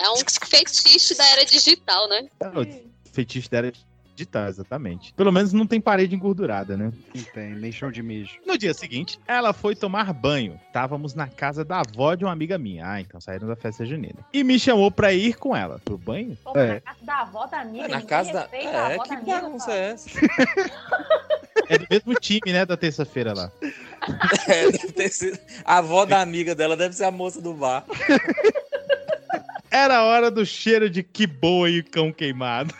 É um fetiche da era digital, né? É fetiche dela é exatamente. Pelo menos não tem parede engordurada, né? Não tem, nem chão de mijo. No dia seguinte, ela foi tomar banho. Estávamos na casa da avó de uma amiga minha. Ah, então saíram da festa junina. E me chamou pra ir com ela. Pro banho? Pô, Na casa da avó da amiga. Na ninguém casa da. a É, avó que da amiga, bagunça é essa? É do mesmo time, né? Da terça-feira lá. <laughs> É, deve ter sido- A avó da amiga dela deve ser a moça do bar. Era a hora do cheiro de que boa e cão queimado.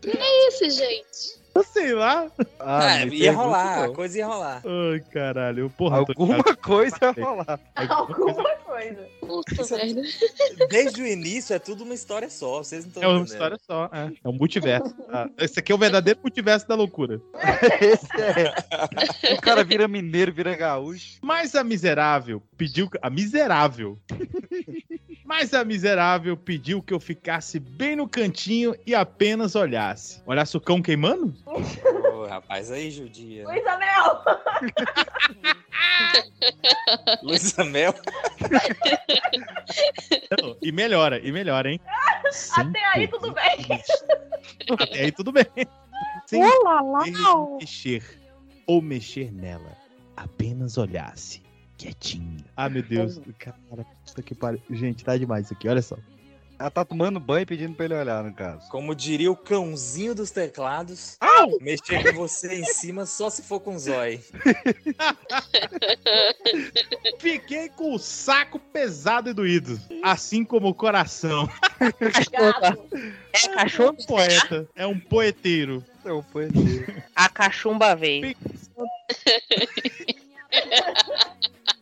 Que é isso, gente? Eu sei lá. Ah, ia rolar, a coisa ia rolar. Ai, caralho. Porra, Alguma coisa ia rolar. Alguma coisa. Puta merda. Desde o início é tudo uma história só, vocês não estão É uma entendendo. história só. É, é um multiverso. <laughs> Ah, esse aqui é o verdadeiro multiverso da loucura. Esse é. <laughs> O cara vira mineiro, vira gaúcho. Mas a miserável pediu. A miserável. <laughs> Mas a miserável pediu que eu ficasse bem no cantinho e apenas olhasse. Olhasse o cão queimando? Ô, rapaz, aí judia. Luísa Mel! Luísa Mel. Não, E melhora, e melhora, hein? Até aí tudo bem. Até aí tudo bem. Sem Olá, lá. mesmo mexer ou mexer nela. Apenas olhasse. Quietinho. Ah, meu Deus. Cara, puta que pariu. Gente, tá demais isso aqui, olha só. Ela tá tomando banho e pedindo pra ele olhar, no caso. Como diria o cãozinho dos teclados, mexer com você em cima só se for com zói. <laughs> Fiquei com o saco pesado e doído. Assim como o coração. <laughs> É cachorro? um poeta. É um poeteiro. É um poeteiro. A cachumba veio. <laughs>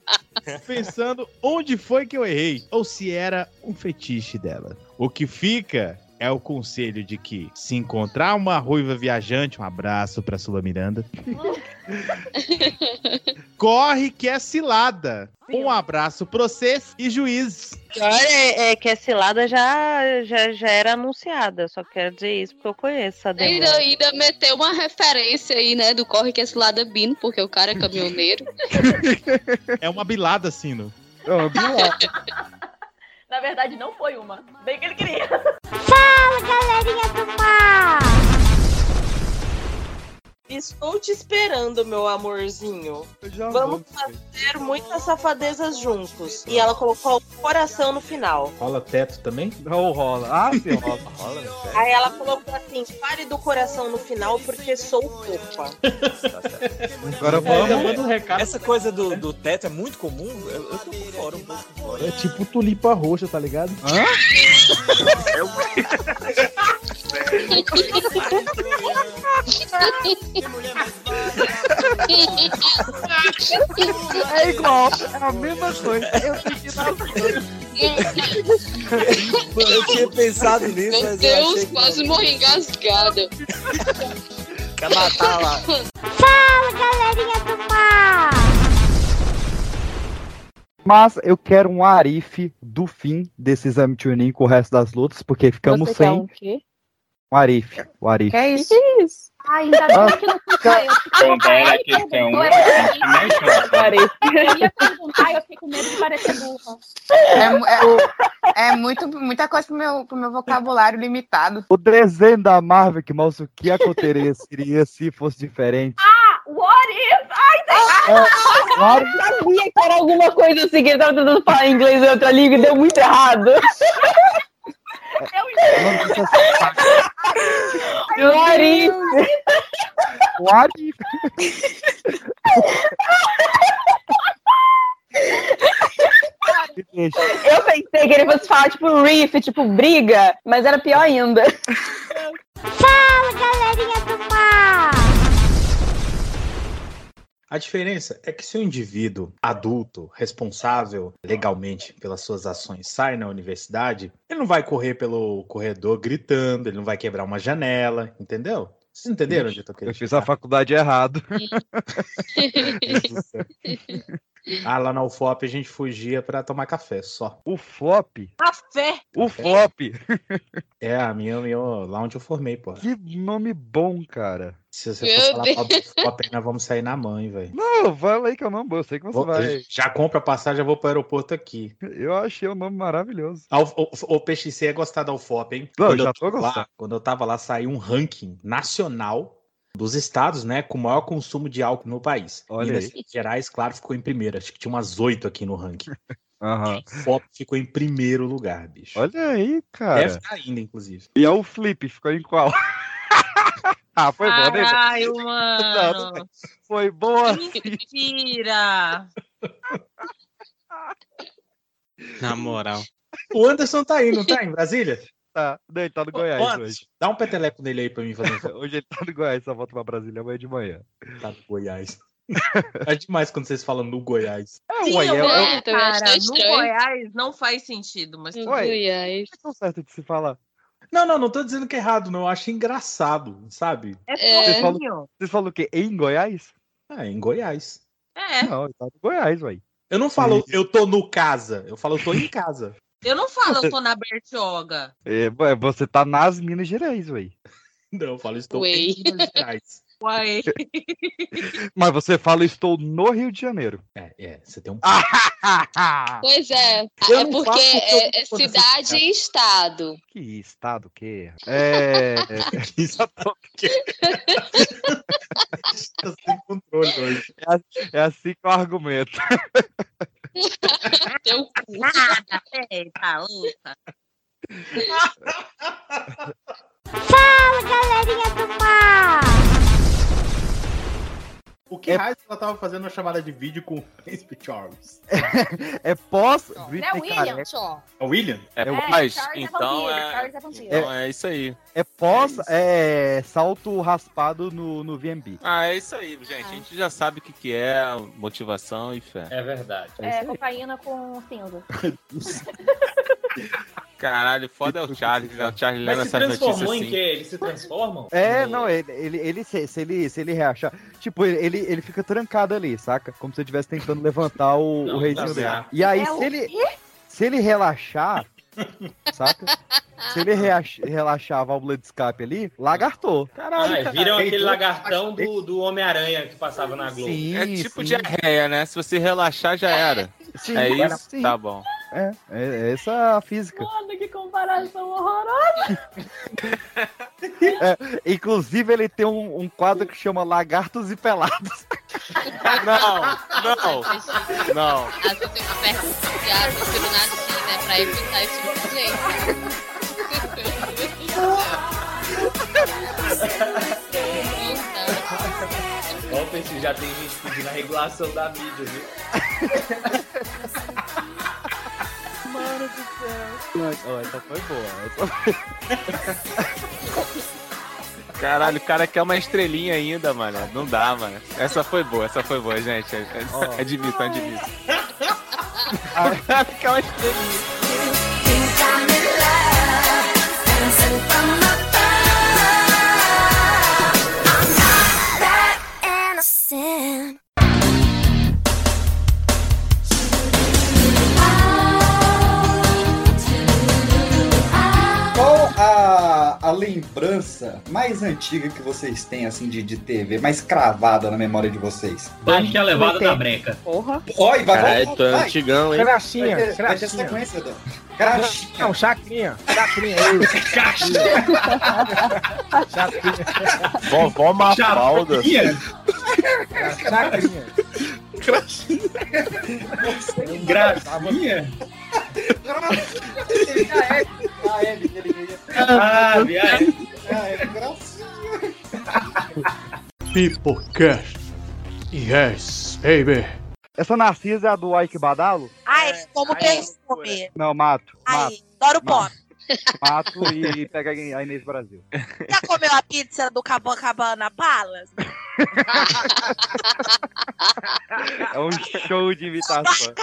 Pensando onde foi que eu errei. Ou se era um fetiche dela. O que fica é o conselho de que se encontrar uma ruiva viajante, um abraço pra Sula Miranda. <laughs> Corre que é cilada. Um abraço pra vocês e juiz. Olha, é, é que a cilada já, já, já era anunciada. Só quero dizer isso porque eu conheço a Ainda, demora. ainda meteu uma referência aí, né? Do corre que é lado Bino, porque o cara é caminhoneiro. <laughs> É uma bilada, Sino. É uma bilada. <laughs> Na verdade, não foi uma. Bem que ele queria. Fala, galerinha do mar! Estou te esperando, meu amorzinho. Vamos fazer muitas safadezas juntos. E ela colocou o coração no final. Rola teto também? Não rola. Ah, sim, rola. rola? Aí ela colocou assim: pare do coração no final porque sou fofa. <laughs> Agora vamos. Essa coisa do, do teto é muito comum. Eu, eu tô por fora, um pouco fora. É tipo tulipa roxa, tá ligado? <laughs> É <laughs> igual, é a mesma coisa. Eu pedi na Eu tinha pensado nisso, Meu mas eu Deus, achei que quase morri engasgada. quer matar lá. Fala, galerinha do mar! Mas eu quero um Arif do fim desse exame tuning com o resto das lutas, porque ficamos Você quer sem um quê? Um Arif. O Arif. Que é isso? Ah, ainda bem que não foi eu. A questão. Eu ia perguntar, eu fiquei com medo de parecer burra. É, é- é muito, muita coisa pro meu, pro meu vocabulário limitado. O desenho da Marvel que mostra o que aconteceria se fosse diferente. Ah, what if? Ai, tem... claro. Eu sabia que era alguma coisa assim que ele tava tentando falar inglês em outra língua e deu muito errado. What if? What if? Eu pensei que ele fosse falar tipo riff, tipo briga, mas era pior ainda. Fala, galerinha do mar! A diferença é que se o indivíduo adulto, responsável legalmente pelas suas ações, sai na universidade, ele não vai correr pelo corredor gritando, ele não vai quebrar uma janela, entendeu? Vocês entenderam onde eu tô Eu querendo? fiz a faculdade errado. <laughs> <laughs> Ah, lá na UFOP a gente fugia pra tomar café, só. O FOP? Café! O FOP! É, a minha, minha, lá onde eu formei, pô. Que nome bom, cara. Se você Meu for falar Deus. UFOP, nós vamos sair na mãe, velho. Não, fala aí que é o nome bom. Eu sei que você Vou- vai. Já compra a passagem, já vou pro aeroporto aqui. Eu achei o nome maravilhoso. Ah, O, o, o PXC é gostar da UFOP, hein? Não, Quando já eu tô tava gostando. lá, Quando eu tava lá, saiu um ranking nacional dos estados, né, com maior consumo de álcool no país. Olha Minas aí. Gerais, claro, ficou em primeiro. Acho que tinha umas oito aqui no ranking. Aham. FOP ficou em primeiro lugar, bicho. Olha aí, cara. Deve estar ainda, inclusive. E é o Flip, ficou em qual? <laughs> ah, foi bom, né? Caralho, <laughs> Não, mano. não Foi boa. Mentira. <laughs> Na moral. O Anderson tá aí, não tá? Em Brasília? Tá. Não, ele tá no Goiás hoje. Dá um peteleco nele aí pra mim fazer. <laughs> Hoje ele tá no Goiás, só volta pra Brasília amanhã de manhã. Tá no Goiás. É demais quando vocês falam no Goiás. Sim, ué, eu, é- também acho cara, no estranho. Goiás não faz sentido, mas bem. Goiás. Não é certo de se falar. Não, não, não tô dizendo que é errado, não. Eu acho engraçado, sabe? É Vocês falam, vocês falam o quê? Em Goiás? É, em Goiás. É. Não, tá no Goiás, ué. Eu não falo, eu tô no casa. Eu falo, eu tô em casa. Eu não falo, eu tô na Bertioga. É, ué, você tá nas Minas Gerais, ué. <laughs> Não, eu falo, estou Ué. em Minas Gerais. <laughs> Uai. <laughs> Mas você fala, estou no Rio de Janeiro. É, é, você tem um. Pois é, Eu é porque é, é cidade e estado. Que estado que é? É. Tá sem controle hoje. É É assim que eu argumento. <laughs> Teu cu. Nada, tá louca. Fala, galerinha do mar! O que raio ela tava fazendo uma chamada de vídeo com o Príncipe Charles? É pós Não é William Careca. só. É o William? É, É, Charles é então é, é vampiro. então é isso aí. É pós é, salto raspado no, no VMB. Ah, é isso aí, gente. A gente já sabe o que, que é motivação e fé. É verdade. É, cocaína com cinza. <laughs> Caralho, foda é o Charles, né? O Charles lendo Mas se transformou em assim. quê? Eles se transformam? É, não, ele, ele, ele se, se ele se ele reachar. Tipo, ele, ele fica trancado ali, saca? Como se ele estivesse tentando levantar o, Não, o reizinho tá dele. certo. E aí, É se ele, quê? se ele relaxar, saca? Se ele relaxar a válvula de escape ali, lagartou. Caralho, Ah, cara. viram aquele lagartão do, do Homem-Aranha que passava na Globo. Sim, É tipo sim. diarreia, né? Se você relaxar, já era. Sim, é isso? sim. Tá bom. É, é essa a física. Mano, que comparação horrorosa. É, inclusive, ele tem um, um quadro que chama Lagartos e Pelados. Não, não, não. Ah, eu tenho uma pergunta piada, pelo nada assim, né? Pra evitar esse tipo de gente. Ó, já tem gente pedindo a regulação da mídia, viu? Do céu. Ó, essa foi boa. Essa Caralho, o cara quer uma estrelinha ainda, mano. Não dá, mano. Essa foi boa, essa foi boa, gente. Ó. admito, admito. O cara quer uma estrelinha. Qual a, lembrança mais antiga que vocês têm, assim, de, de TV, mais cravada na memória de vocês? Que é a levada da breca. Porra. Oi, vai, vai, Caralho, tu é antigão, hein? Gracinha, Vai ter, vai ter gracinha. sequência, Dan. Gracinha. Não, chacrinha. Chacrinha. <laughs> Chacrinha. Vovó Mafalda. Chacrinha. Gracinha? Ah, é, ele Ah, viagem. Ah, é, gracinha. Pipocast. Yes, baby. Essa Narcisa é a do Ike Badalo? Ai, como perfume. Não, mato. Mato, Ai, adoro pó. Mato e pega a Inês Brasil. Já comeu a pizza do Cabana Palace? É um show de imitação.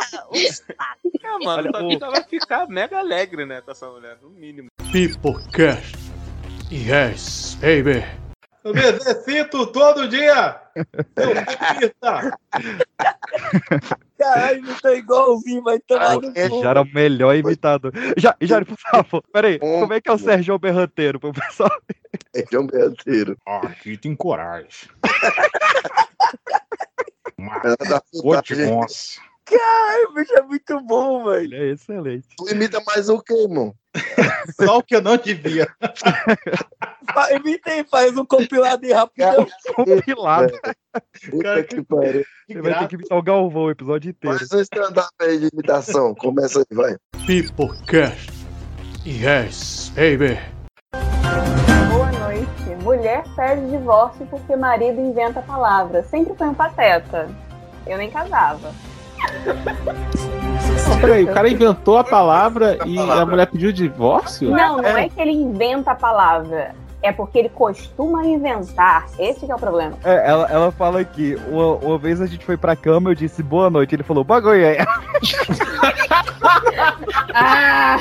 Ah, mano, Olha, o- vida vai ficar mega alegre, né, com essa mulher, no mínimo. Pipocast. Yes, baby. Eu me exercito todo dia! Eu repita! <laughs> Caralho, não tô igualzinho, vai tomar no cu. Já era o melhor imitador. Já, já, por favor, peraí. Como é que é o Sérgio Berranteiro pro pessoal? Sérgio Berranteiro. Aqui tem coragem. <laughs> Pote onça. Caralho, o bicho é muito bom, velho. Ele é excelente. Tu imita mais o que, irmão? <laughs> Só o que eu não devia. Aí, faz um compilado aí rapidão. <laughs> Compilado. Puta que pariu. Você vai ter que imitar o Galvão o episódio inteiro. Faz um stand-up aí de imitação. Começa aí, vai. Pipocast. Yes, baby. Boa noite. Mulher pede divórcio porque marido inventa palavras. Sempre foi um pateta. Eu nem casava. Não, peraí, o cara inventou a palavra e a mulher pediu divórcio? Não, não é que ele inventa a palavra. É porque ele costuma inventar. Esse que é o problema. É, ela, ela fala aqui, uma, uma vez a gente foi pra cama, eu disse boa noite, ele falou bagulho aí. <laughs> Ah!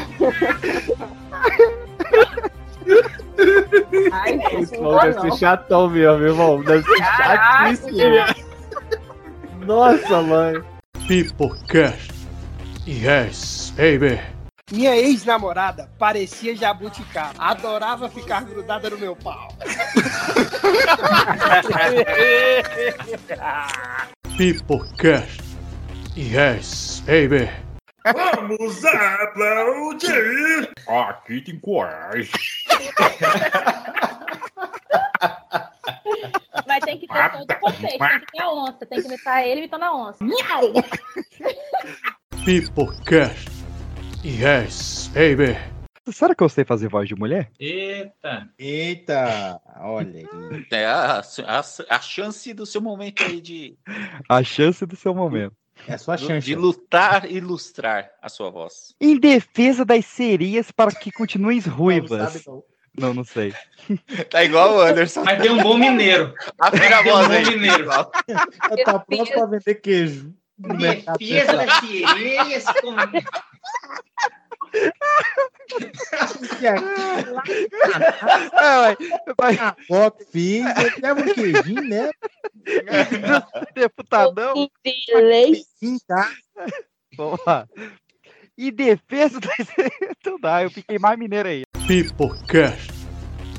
Ai, gente, dá deve ser chatão mesmo, meu irmão. Deve ser chatíssimo. Nossa, mãe. Pipocast. Yes, baby. Minha ex-namorada parecia jabuticaba. Adorava ficar grudada no meu pau. <laughs> Pipocast. Yes, baby. Vamos aplaudir! Aqui tem coragem. <laughs> Mas tem que ter todo o contexto. Tem que ter a onça. Tem que imitar ele imitando a onça. Miau! Pipocast. Yes, baby. Será que eu sei fazer voz de mulher? Eita. Eita, olha aí. É a, a, a chance do seu momento aí de, A chance do seu momento. É a sua chance. de lutar e ilustrar a sua voz. Em defesa das serias para que continuem ruivas. Não, não sei. <laughs> Tá igual o Anderson. Mas tem um bom mineiro. Afina a Tem um voz bom aí. mineiro. Eu tô pronto pra vender queijo. Defesa das sereias com... É, vai. Foco, fiz, leva um queijinho, né? Deputadão. Sim, tá? Vamos lá. Em defesa das <laughs> Então dá, eu fiquei mais mineiro aí. Pipocast.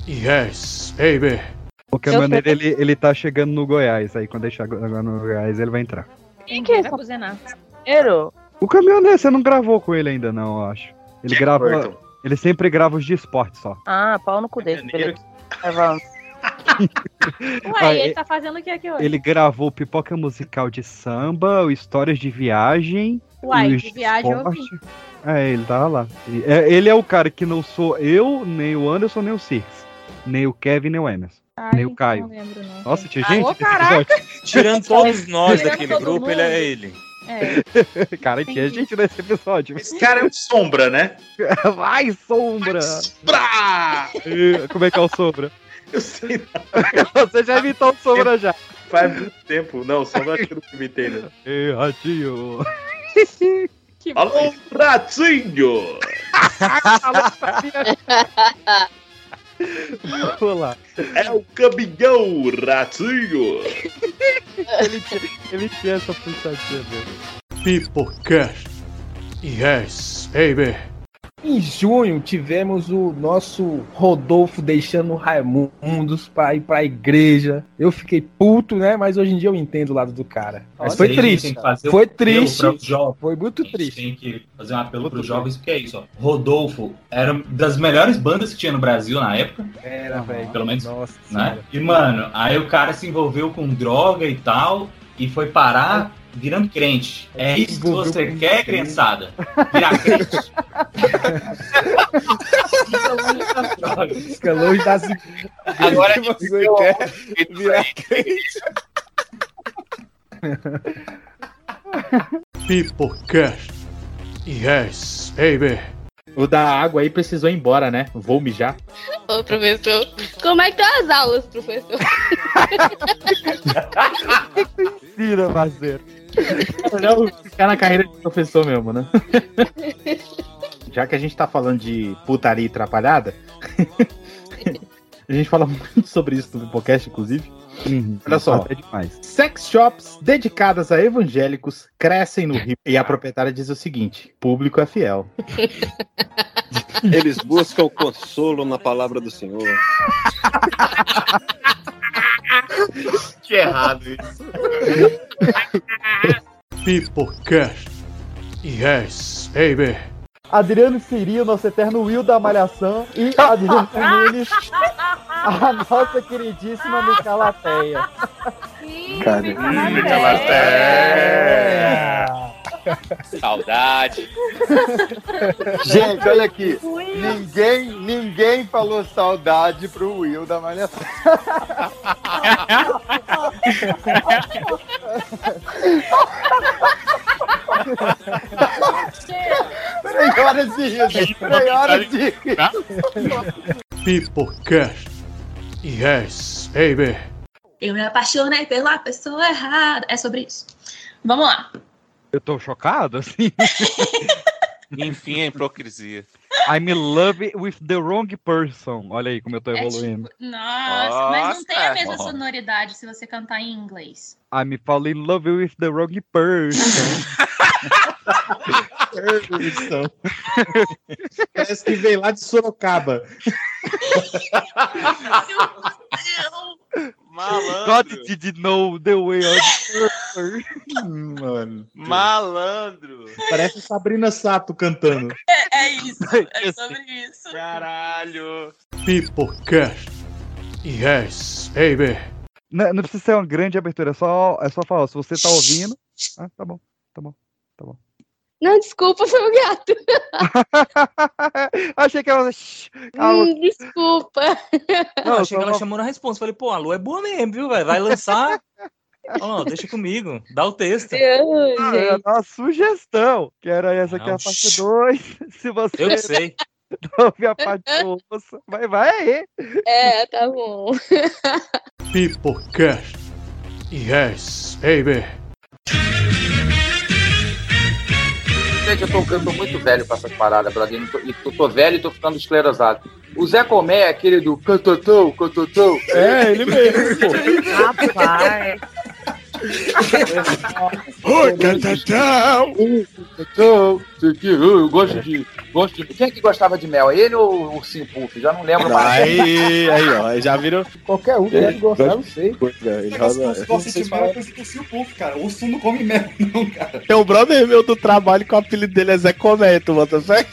Yes, baby. De qualquer maneira, ele, ele tá chegando no Goiás. Aí quando ele chegar no Goiás, ele vai entrar. Quem que é esse. Mineiro? O caminhoneiro, você não gravou com ele ainda, não, eu acho. Ele Jack grava. Burton. Ele sempre grava os de esporte só. Ah, pau no cu dele. Beleza. Vamos. <laughs> Ué, ele tá fazendo o que aqui hoje? Ele gravou pipoca musical de samba, o histórias de viagem. Uai, de viagem eu vi. É, ele tava lá. É, ele é o cara que não sou eu, nem o Anderson, nem o Six. Nem o Kevin, nem o Emerson. nem o Caio. Não lembro, não. Nossa, tinha Ah, gente caraca! <laughs> Tirando todos nós Tirando daquele grupo, ele é mundo. ele. É. <laughs> Cara, tinha gente nesse episódio. Esse cara é um sombra, né? <laughs> Vai, Sombra! E Como é que é o Sombra? Eu sei Você já imitou o Sombra já. Faz muito tempo. Não, sombra acho que eu não imitei, né? Ei, Ratinho! <laughs> Alô, ratinho! <laughs> Vamos lá. É o caminhão, ratinho! Ele tinha, ele tinha essa puxadinha mesmo. Pipocast. Yes, baby. Em junho tivemos o nosso Rodolfo deixando o Raimundos pra ir pra igreja. Eu fiquei puto, né? Mas hoje em dia eu entendo o lado do cara. Mas Nossa, foi a triste. Foi triste. para. Foi muito A triste. Tem que fazer um apelo para os jovens, porque é isso, ó. Rodolfo era das melhores bandas que tinha no Brasil na época. Era, velho. Pelo menos. Nossa Né? E, mano, aí o cara se envolveu com droga e tal, e foi parar virando crente. É isso que você quer, crente. criançada? Virar crente. Fica longe das Agora que você quer virar <laughs> Pipocast. Yes, baby. O da água aí precisou ir embora, né? Vou mijar. Ô, professor, como é que estão as aulas, professor? <laughs> Ensina, parceiro. Melhor ficar na carreira de professor mesmo, né? <laughs> Já que a gente tá falando de putaria e atrapalhada, <laughs> a gente fala muito sobre isso no podcast, inclusive. Olha só, É demais. sex shops dedicadas a evangélicos crescem no Rio. E a proprietária diz o seguinte: público é fiel. Eles buscam consolo na palavra do Senhor. <laughs> Que errado isso. Pipocast. Yes, baby. Adriano Siri, o nosso eterno Will da Malhação. E Adriano Nunes, a nossa queridíssima Micalateia. Cara, <laughs> Saudade. Gente, olha aqui. Ninguém, ninguém falou saudade pro Will da Malhação. Três horas de rir. Três horas de rir. Pipocast. Yes, baby. Eu me apaixonei pela pessoa errada. É sobre isso. Vamos lá. Eu tô chocado, assim. <laughs> Enfim, a hipocrisia. I'm in love with the wrong person. Olha aí como eu tô É evoluindo. Nossa, mas não tem a mesma Nossa. sonoridade se você cantar em inglês. I'm fall in love with the wrong person. Perfeição. Parece que veio lá de Sorocaba. <laughs> God did know the way of <laughs> Mano. Malandro. Parece Sabrina Sato cantando. É, é isso, <laughs> é sobre isso. Caralho. Pipocast. Yes, baby. Não, não precisa ser uma grande abertura, é só, é só falar. Se você tá ouvindo. Ah, tá bom, tá bom, tá bom. Não, desculpa, foi o gato. Achei que ela. Hum, desculpa. Não, achei que ela chamou na resposta. Falei, pô, a Lu é boa mesmo, viu, velho? Vai lançar. <laughs> Ó, deixa comigo. Dá o texto. Ah, era uma sugestão, que era essa aqui, a Não. parte 2. <laughs> Se você Eu sei. <laughs> não ouvir a parte 1, vai, vai aí. É, tá bom. Pipocast. Yes, baby. Gente, eu tô, eu tô muito velho pra essas paradas, brother. Eu tô, e tô, tô velho e tô ficando esclerosado. O Zé Comé é aquele do cantotão, cantotão. É, ele mesmo. Rapaz. Que, Eu gosto de. Gosto de. Quem é que gostava de mel? Ele ou o Ursinho Puff? Já não lembro mais. Aí, aí, ó, já viram. Qualquer um deve gostar, não sei. Roda- que você gosta de mel, eu pensei que fosse o Puff, cara. O urso não come mel, <laughs> não, cara. Tem um brother meu do trabalho que o apelido dele é Zé Comé, tu bota fé?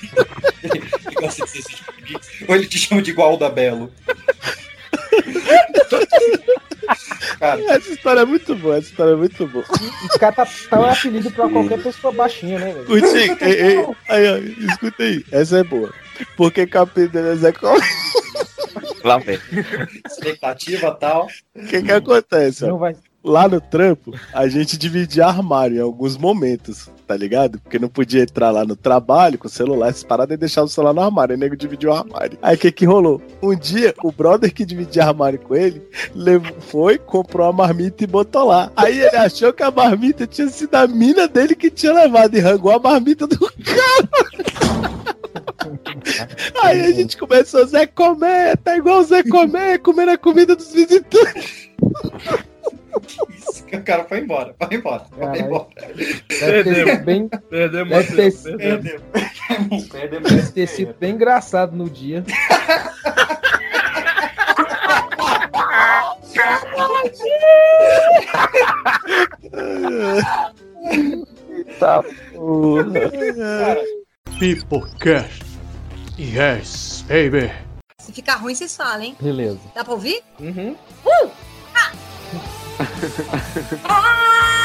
Ele gosta de ser esse de- Ou ele te chama de igual da Belo. <laughs> Cara, Essa história é muito boa, essa história é muito boa. Os caras tá, tá um apelido pra qualquer pessoa baixinha, né, velho? Curti, ei, ei, aí, ó, escuta aí, essa é boa. Porque que o apelido dele é Zé Comé? Lá vem. expectativa e tal. O que que acontece? ó? Lá no trampo, a gente dividia armário em alguns momentos, tá ligado? Porque não podia entrar lá no trabalho com o celular, essas paradas e deixar o celular no armário. O nego dividiu o armário. Aí o que que rolou? Um dia, o brother que dividia armário com ele, levou, foi, comprou a marmita e botou lá. Aí ele achou que a marmita tinha sido a mina dele que tinha levado e rangou a marmita do cara. Aí a gente começou, Zé Comé, tá igual o Zé Comé, comendo a comida dos visitantes. Cara foi embora, foi embora, foi embora. Deve ter sido bem. Perdemos, Deve ter, perdemos. Perdemos. deve ter sido bem engraçado no dia. Tá Pipocast. Yes, baby. Se ficar ruim, vocês falam, hein? Beleza. Dá pra ouvir? Uhum. Uh! Ah! <laughs> I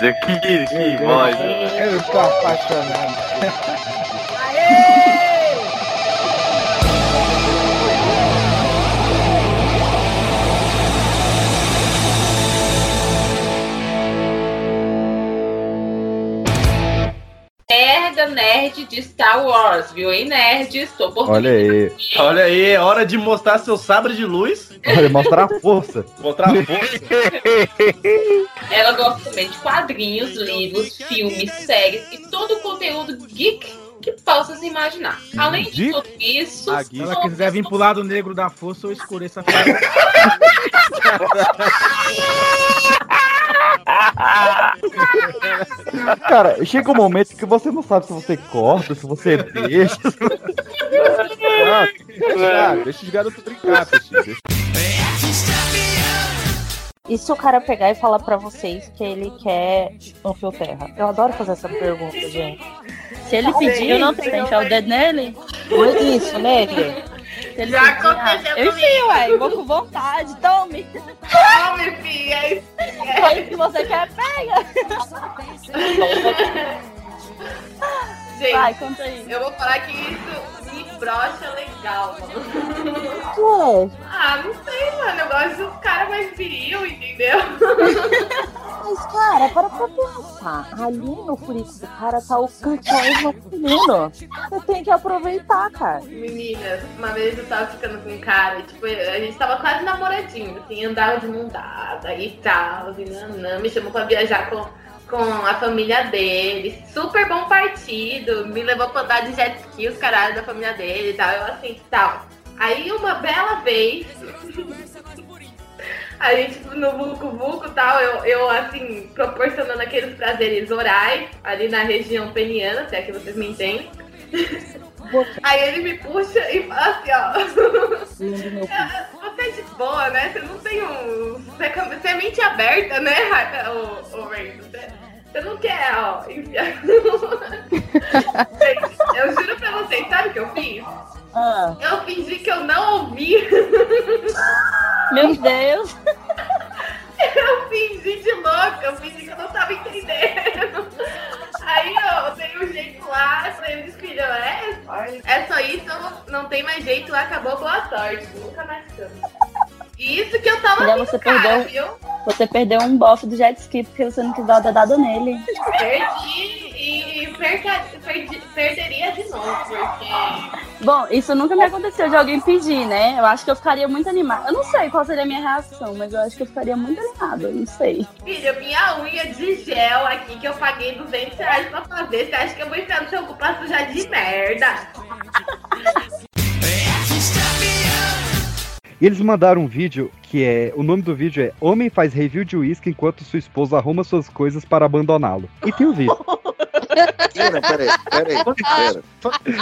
Que, que voz. né? Eu tô apaixonado. Nerd de Star Wars, viu, hein, nerd? Estou por Olha aí. Olha aí, é hora de mostrar seu sabre de luz. Olha, mostrar a força. Mostrar a força. Ela gosta também de quadrinhos, livros, filmes, séries e todo o conteúdo geek que possa se imaginar. Além de tudo isso, Se ela quiser vir pro lado negro da força, eu escureço a cara. <laughs> Cara, chega um momento que você não sabe se você corta, se você deixa. Ah, <laughs> deixa, deixa os garotos brincar, peixinho. Deixa- E se o cara pegar e falar pra vocês que ele quer um fio terra? Eu adoro fazer essa pergunta, gente. Se ele pedir, eu não você tenho. enfiar o dedo nele? Isso, nele. Se ele Já pedir, aconteceu ah, Eu enfio, ué. Vou com vontade. Tome. Tome, filha. Foi o que você quer, pega. <laughs> Gente, Vai, conta aí. eu vou falar que isso me brocha legal, mano. Ué, Ah, não sei, mano. Eu gosto dos caras mais viril, entendeu? mas cara, para pra pensar. Ali no furico do cara tá o cantinho masculino. Você tem que aproveitar, cara. Meninas, uma vez eu tava ficando com um cara, e, tipo, a gente tava quase namoradinho, assim, andava de mão dada e tal, e nanã, me chamou pra viajar com, com a família dele, super bom partido, me levou pra andar de jet ski, os caralhos da família dele e tal, eu assim, tal. Aí uma bela vez, <laughs> a gente no Vucu Vucu e tal, eu, eu assim, proporcionando aqueles prazeres orais ali na região peniana, se é que vocês me entendem. <laughs> Aí ele me puxa e fala assim, ó. <laughs> Lindo meu "Ah, Você é de boa, né? Você não tem um. Você é, é mente aberta, né, o, o? Você, você não quer, ó, enfiar. Gente, <laughs> eu juro pra vocês, sabe o que eu fiz? Ah. Eu fingi que eu não ouvi. Meu Deus. <laughs> <laughs> Eu fingi de louca, eu fingi que eu não tava entendendo. Aí eu dei um jeito lá, falei, eles filho, é, é só isso, não, tem mais jeito, acabou, boa sorte. Nunca mais ficamos. Isso que eu tava Filha, vendo, você cara, perdeu, viu? você perdeu um bofe do jet ski porque você não quis dar o dedado nele. Perdi e perca, perdi, perderia de novo, porque. Bom, isso nunca me aconteceu de alguém pedir, né? Eu acho que eu ficaria muito animada. Eu não sei qual seria a minha reação, mas eu acho que eu ficaria muito animada. Eu não sei. Filho, minha unha de gel aqui que eu paguei 200 reais pra fazer, você acha que eu vou enfiar no seu cu pra sujar de merda? E eles mandaram um vídeo que é. O nome do vídeo é Homem faz review de uísque enquanto sua esposa arruma suas coisas para abandoná-lo. E tem o vídeo. <laughs> Pera, peraí, peraí, pera.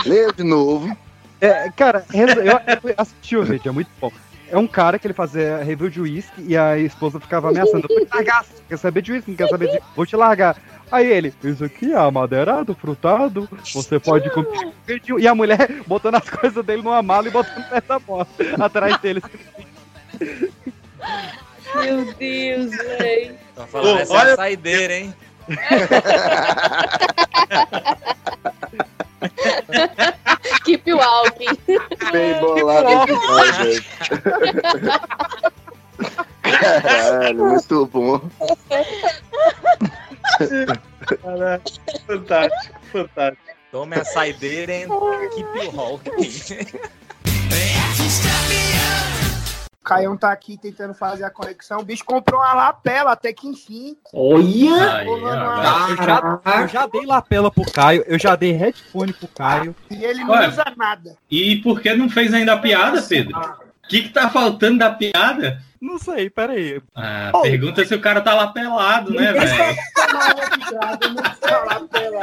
Leia de novo. É, cara, eu, assisti o vídeo, é muito bom. É um cara que ele fazia review de uísque e a esposa ficava ameaçando. Vou te largar, você quer saber de uísque? Não quer saber de. Vou te largar. Aí ele, isso aqui é amadeirado, frutado, você pode comer. E a mulher <laughs> botando as coisas dele numa mala e botando da moto, atrás dele. Meu Deus, velho. Tô falando, Ô, essa é olha- a saideira, hein? <laughs> Keep walking. Bem bolado. <laughs> Caralho, muito bom. Fantástico, fantástico. Tome a saideira e keep walking. O Caião tá aqui tentando fazer a conexão. O bicho comprou uma lapela até que enfim. Olha! Eu já, eu já dei lapela pro Caio, eu já dei headphone pro Caio. E ele não Ué. usa nada. E por que não fez ainda a piada, Pedro? O que, que tá faltando da piada? Não sei, peraí. Ah, pergunta se o cara tá lá pelado, né, velho? precisa lapela.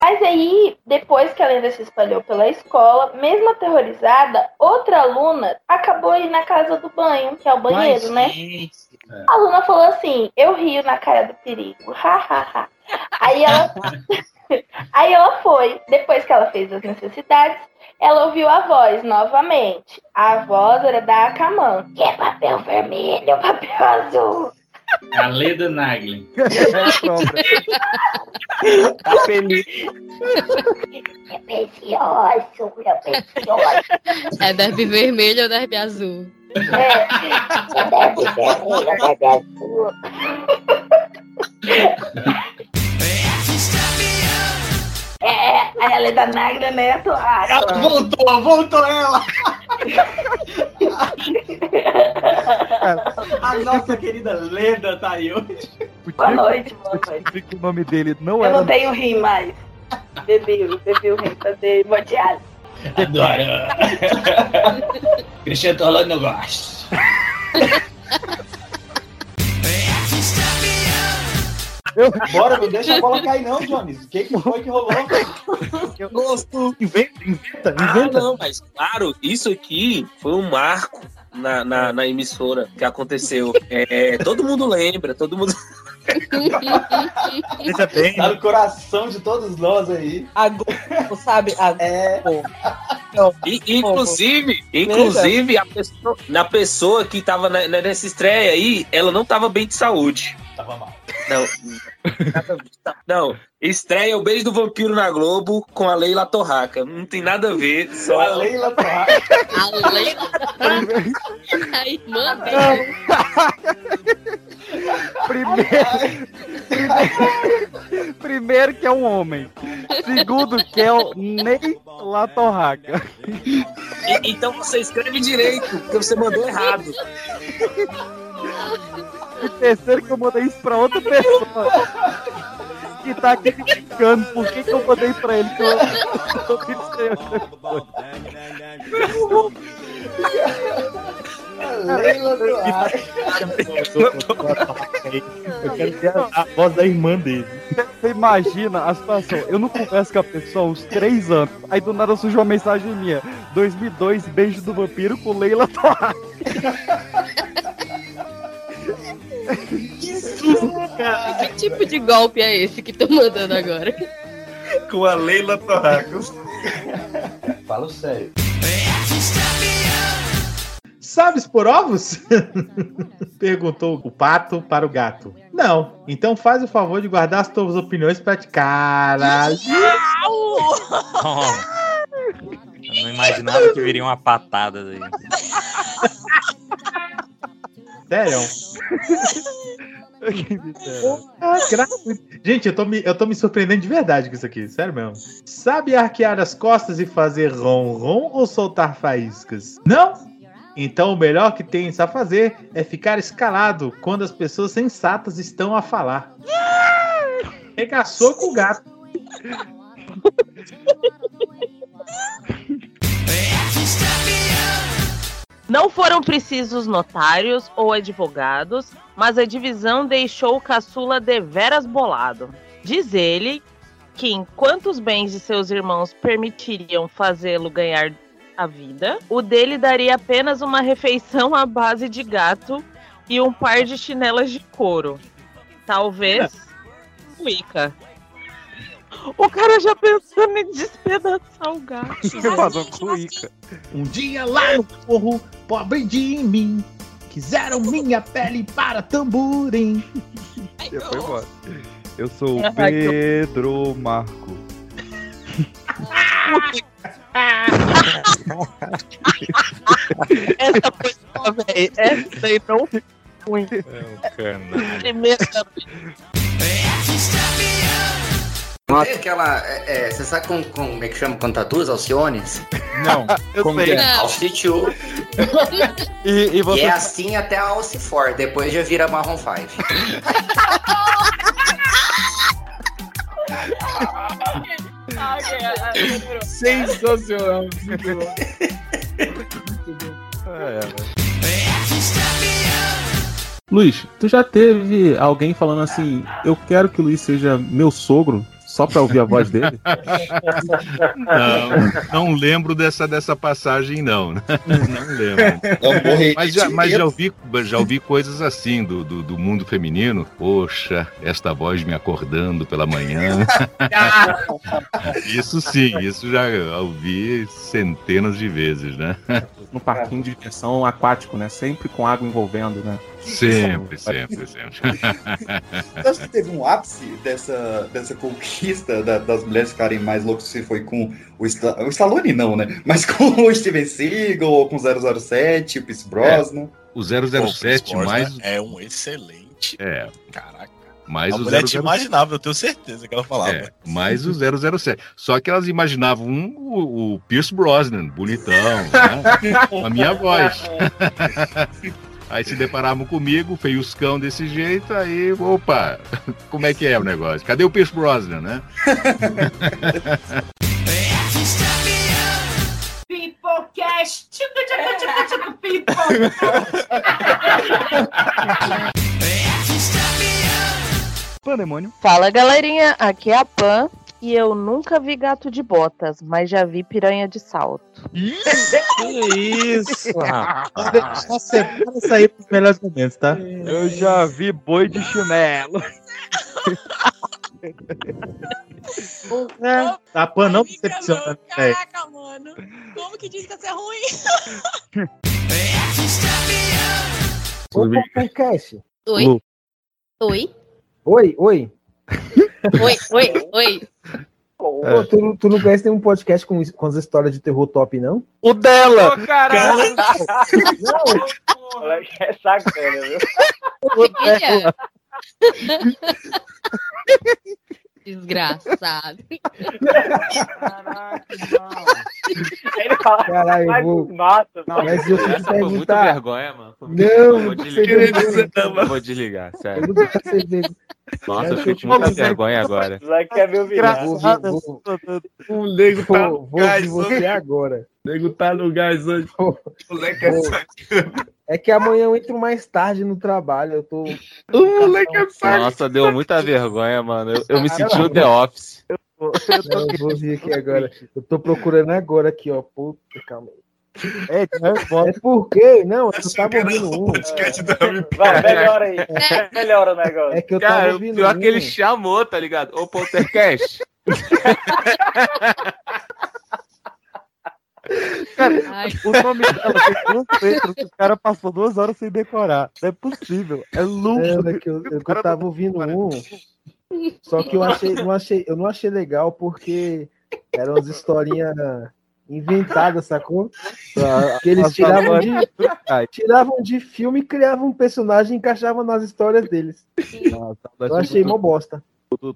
Mas aí, depois que a lenda se espalhou pela escola, mesmo aterrorizada, outra aluna acabou indo na casa do banho, que é o banheiro, né? A aluna falou assim: Eu rio na cara do perigo. Ha, ha, ha. Aí ela, <laughs> <laughs> aí ela foi. Depois que ela fez as necessidades, ela ouviu a voz novamente. A voz era da Akaman. Que é papel vermelho, papel azul. A Leda Nagli. <laughs> Tá feliz. É precioso, meu precioso. É derby vermelho ou derby azul? É, é derby vermelho, derby azul. <laughs> É, a Helena Nagra, né, atuada. Voltou, voltou ela. A nossa querida Leda tá aí hoje. Boa noite, boa noite. Que o nome dele não Eu era. não tenho rim mais. Bebi, bebi o rim fazer hemodiálise. Adoro. Cristiano Rolando não gosta. Bora, não deixa a bola cair não, Jones. O que, que foi que rolou? Gosto. Inventa, inventa, Ah, inventa. não, mas claro, isso aqui foi um marco na, na, na emissora que aconteceu. É, todo mundo lembra, todo mundo. Veja bem. Tá no coração de todos nós aí. Agora, sabe? É. E, inclusive, inclusive a pessoa, na pessoa que tava na- nessa estreia aí, ela não tava bem de saúde. Tava mal. Não. Não, estreia o Beijo do Vampiro na Globo com a Leila Torraca. Não tem nada a ver. Só A Leila Torraca. A Leila. <laughs> A irmã dele. Primeiro, primeiro, primeiro que é um homem. Segundo que é o Ney Latorraca. E- então você escreve direito, porque você mandou errado. E terceiro que eu mandei isso pra outra pessoa. Que tá aqui me brincando. Por que, que eu mandei pra ele? Que eu, eu <laughs> coisa. Leila. Eu quero ter a, a voz da irmã dele. Você imagina a situação. Eu não converso com a pessoa há uns três anos. Aí do nada surgiu uma mensagem minha. 2002, beijo do vampiro com Leila Torraca. Que susto, cara. Que tipo de golpe é esse que tô mandando agora? Com a Leila Torracos. Fala sério. Sabes por ovos? <laughs> Perguntou o pato para o gato. Não. Então faz o favor de guardar as tuas opiniões pra te. Caralho. Eu não imaginava que viria uma patada daí. Sério? <laughs> Ah. Gente, eu tô, me, eu tô me surpreendendo de verdade com isso aqui, sério mesmo. Sabe arquear as costas e fazer ron-ron ou soltar faíscas? Não? Então o melhor que tem a fazer é ficar escalado quando as pessoas sensatas estão a falar. Regaçou com o gato. Não foram precisos notários ou advogados, mas a divisão deixou o caçula deveras bolado. Diz ele que enquanto os bens de seus irmãos permitiriam fazê-lo ganhar a vida, o dele daria apenas uma refeição à base de gato e um par de chinelas de couro. Talvez Wicca. O cara já pensando em despedaçar o gato. Um. Um dia lá no forro, pobre de mim, quiseram minha pele para tamborim. Foi embora. Eu sou o Pedro Marco. <laughs> Essa foi boa, velho. Essa aí não foi ruim. Primeira Tem aquela. é, é, você sabe como, como é que chama quando tá duas alciones? Não, <laughs> eu como que é? Não. Alcitiu. <laughs> E, e é assim até a Alce for, depois já vira Marron 5. Sensacional. <laughs> Luiz, tu já teve alguém falando assim, eu quero que o Luiz seja meu sogro, só pra ouvir a voz dele? Não, não lembro dessa, dessa passagem, não. né? Não lembro. Mas já, mas já, ouvi, já ouvi coisas assim do, do, do mundo feminino. Poxa, esta voz me acordando pela manhã. <laughs> Isso sim, isso já ouvi centenas de vezes, né? No parquinho de diversão aquático, né? Sempre com água envolvendo, né? Sempre, sempre, sempre. <laughs> Você acha que teve um ápice dessa, dessa conquista da- das mulheres ficarem mais loucas se foi com o, Sta- o Stallone, não, né? Mas <laughs> com o Steven Seagal ou com o 007, o Pierce Brosnan? O 007 Pô, mais. É um excelente. É. Caraca. Mais a o mulher 007. te imaginava, eu tenho certeza que ela falava. É, mais o 007. Só que elas imaginavam um, o, o Pierce Brosnan, bonitão, né? <laughs> a minha voz. Aí se deparavam comigo, feioscão desse jeito, aí, opa, <laughs> como é que é o negócio? Cadê o Pierce Brosnan, né? <laughs> Peoplecast. Pandemônio. Fala galerinha, aqui é a Pan e eu nunca vi gato de botas, mas já vi piranha de salto. <laughs> Que isso. <laughs> Só separa isso aí pros melhores momentos, tá? Eu já vi boi de chinelo. A Pan não decepciona, velho. Caraca, mano. Como que diz que essa é ruim? Ô, podcast. Oi. Lu. Oi. Oi, oi. Oi, oi, oi. Ô, tu, não- tu não conhece nenhum podcast com, com as histórias de terror top, não? O dela! Ô, caralho! <laughs> Moleque é sacana, viu? Filha. Desgraçado. Ele fala, Caralho, eu "Ai, vou- Massa, Mas eu Essa foi muita perguntar. vergonha, mano. Não, Eu não vou desligar. Eu vou desligar, Eu sério. não tô entendendo. Nossa, Eu eu tô com muita vergonha agora. Moleque quer ver o O nego vou, tá vou gás você hoje. agora. O nego tá no gás hoje. O moleque é. É que amanhã eu entro mais tarde no trabalho. Eu tô. O moleque é sacana. Nossa, deu muita vergonha, mano. Eu, eu me senti no The Office. Não, eu vou vir aqui agora. Eu tô procurando agora aqui, ó. Puta, calma aí. É, é porque, não, eu tava ouvindo um. Vai, melhora aí. Melhora o negócio. É que eu Cara, tava o ouvindo pior é um. que ele chamou, tá ligado? Ô, Poltercast. <laughs> Cara, o nome dela tem duas letras que o cara passou duas horas sem decorar. Não é possível. É louco. Não, é que eu, eu, eu tava ouvindo um. Só que eu achei, não achei, eu não achei legal porque eram as historinhas inventadas, sacou? Que eles tiravam de, <laughs> tiravam de filme e criavam um personagem e encaixavam nas histórias deles. Eu achei mó bosta.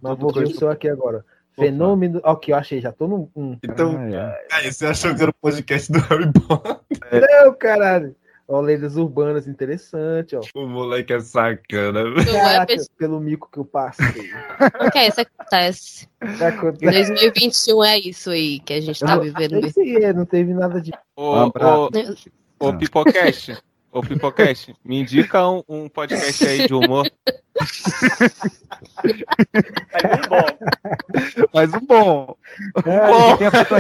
Mas vou ver o seu aqui agora. Fenômeno. Ok, eu achei, já tô no. Um. Então, aí, você achou que era o podcast do Harry Potter? Não, caralho. Ó, lendas urbanas, interessante, ó. O moleque é sacana. Caraca, pelo mico que eu passei. O que é isso acontece? Acontece. 2021 é isso aí que a gente tá Eu- vivendo. Esse é, não teve nada de. Ô, ô, ô, Pipocast. Ô, Pipocast, me indica um, um podcast aí de humor. Mas um bom. É, bom. que tem a pessoa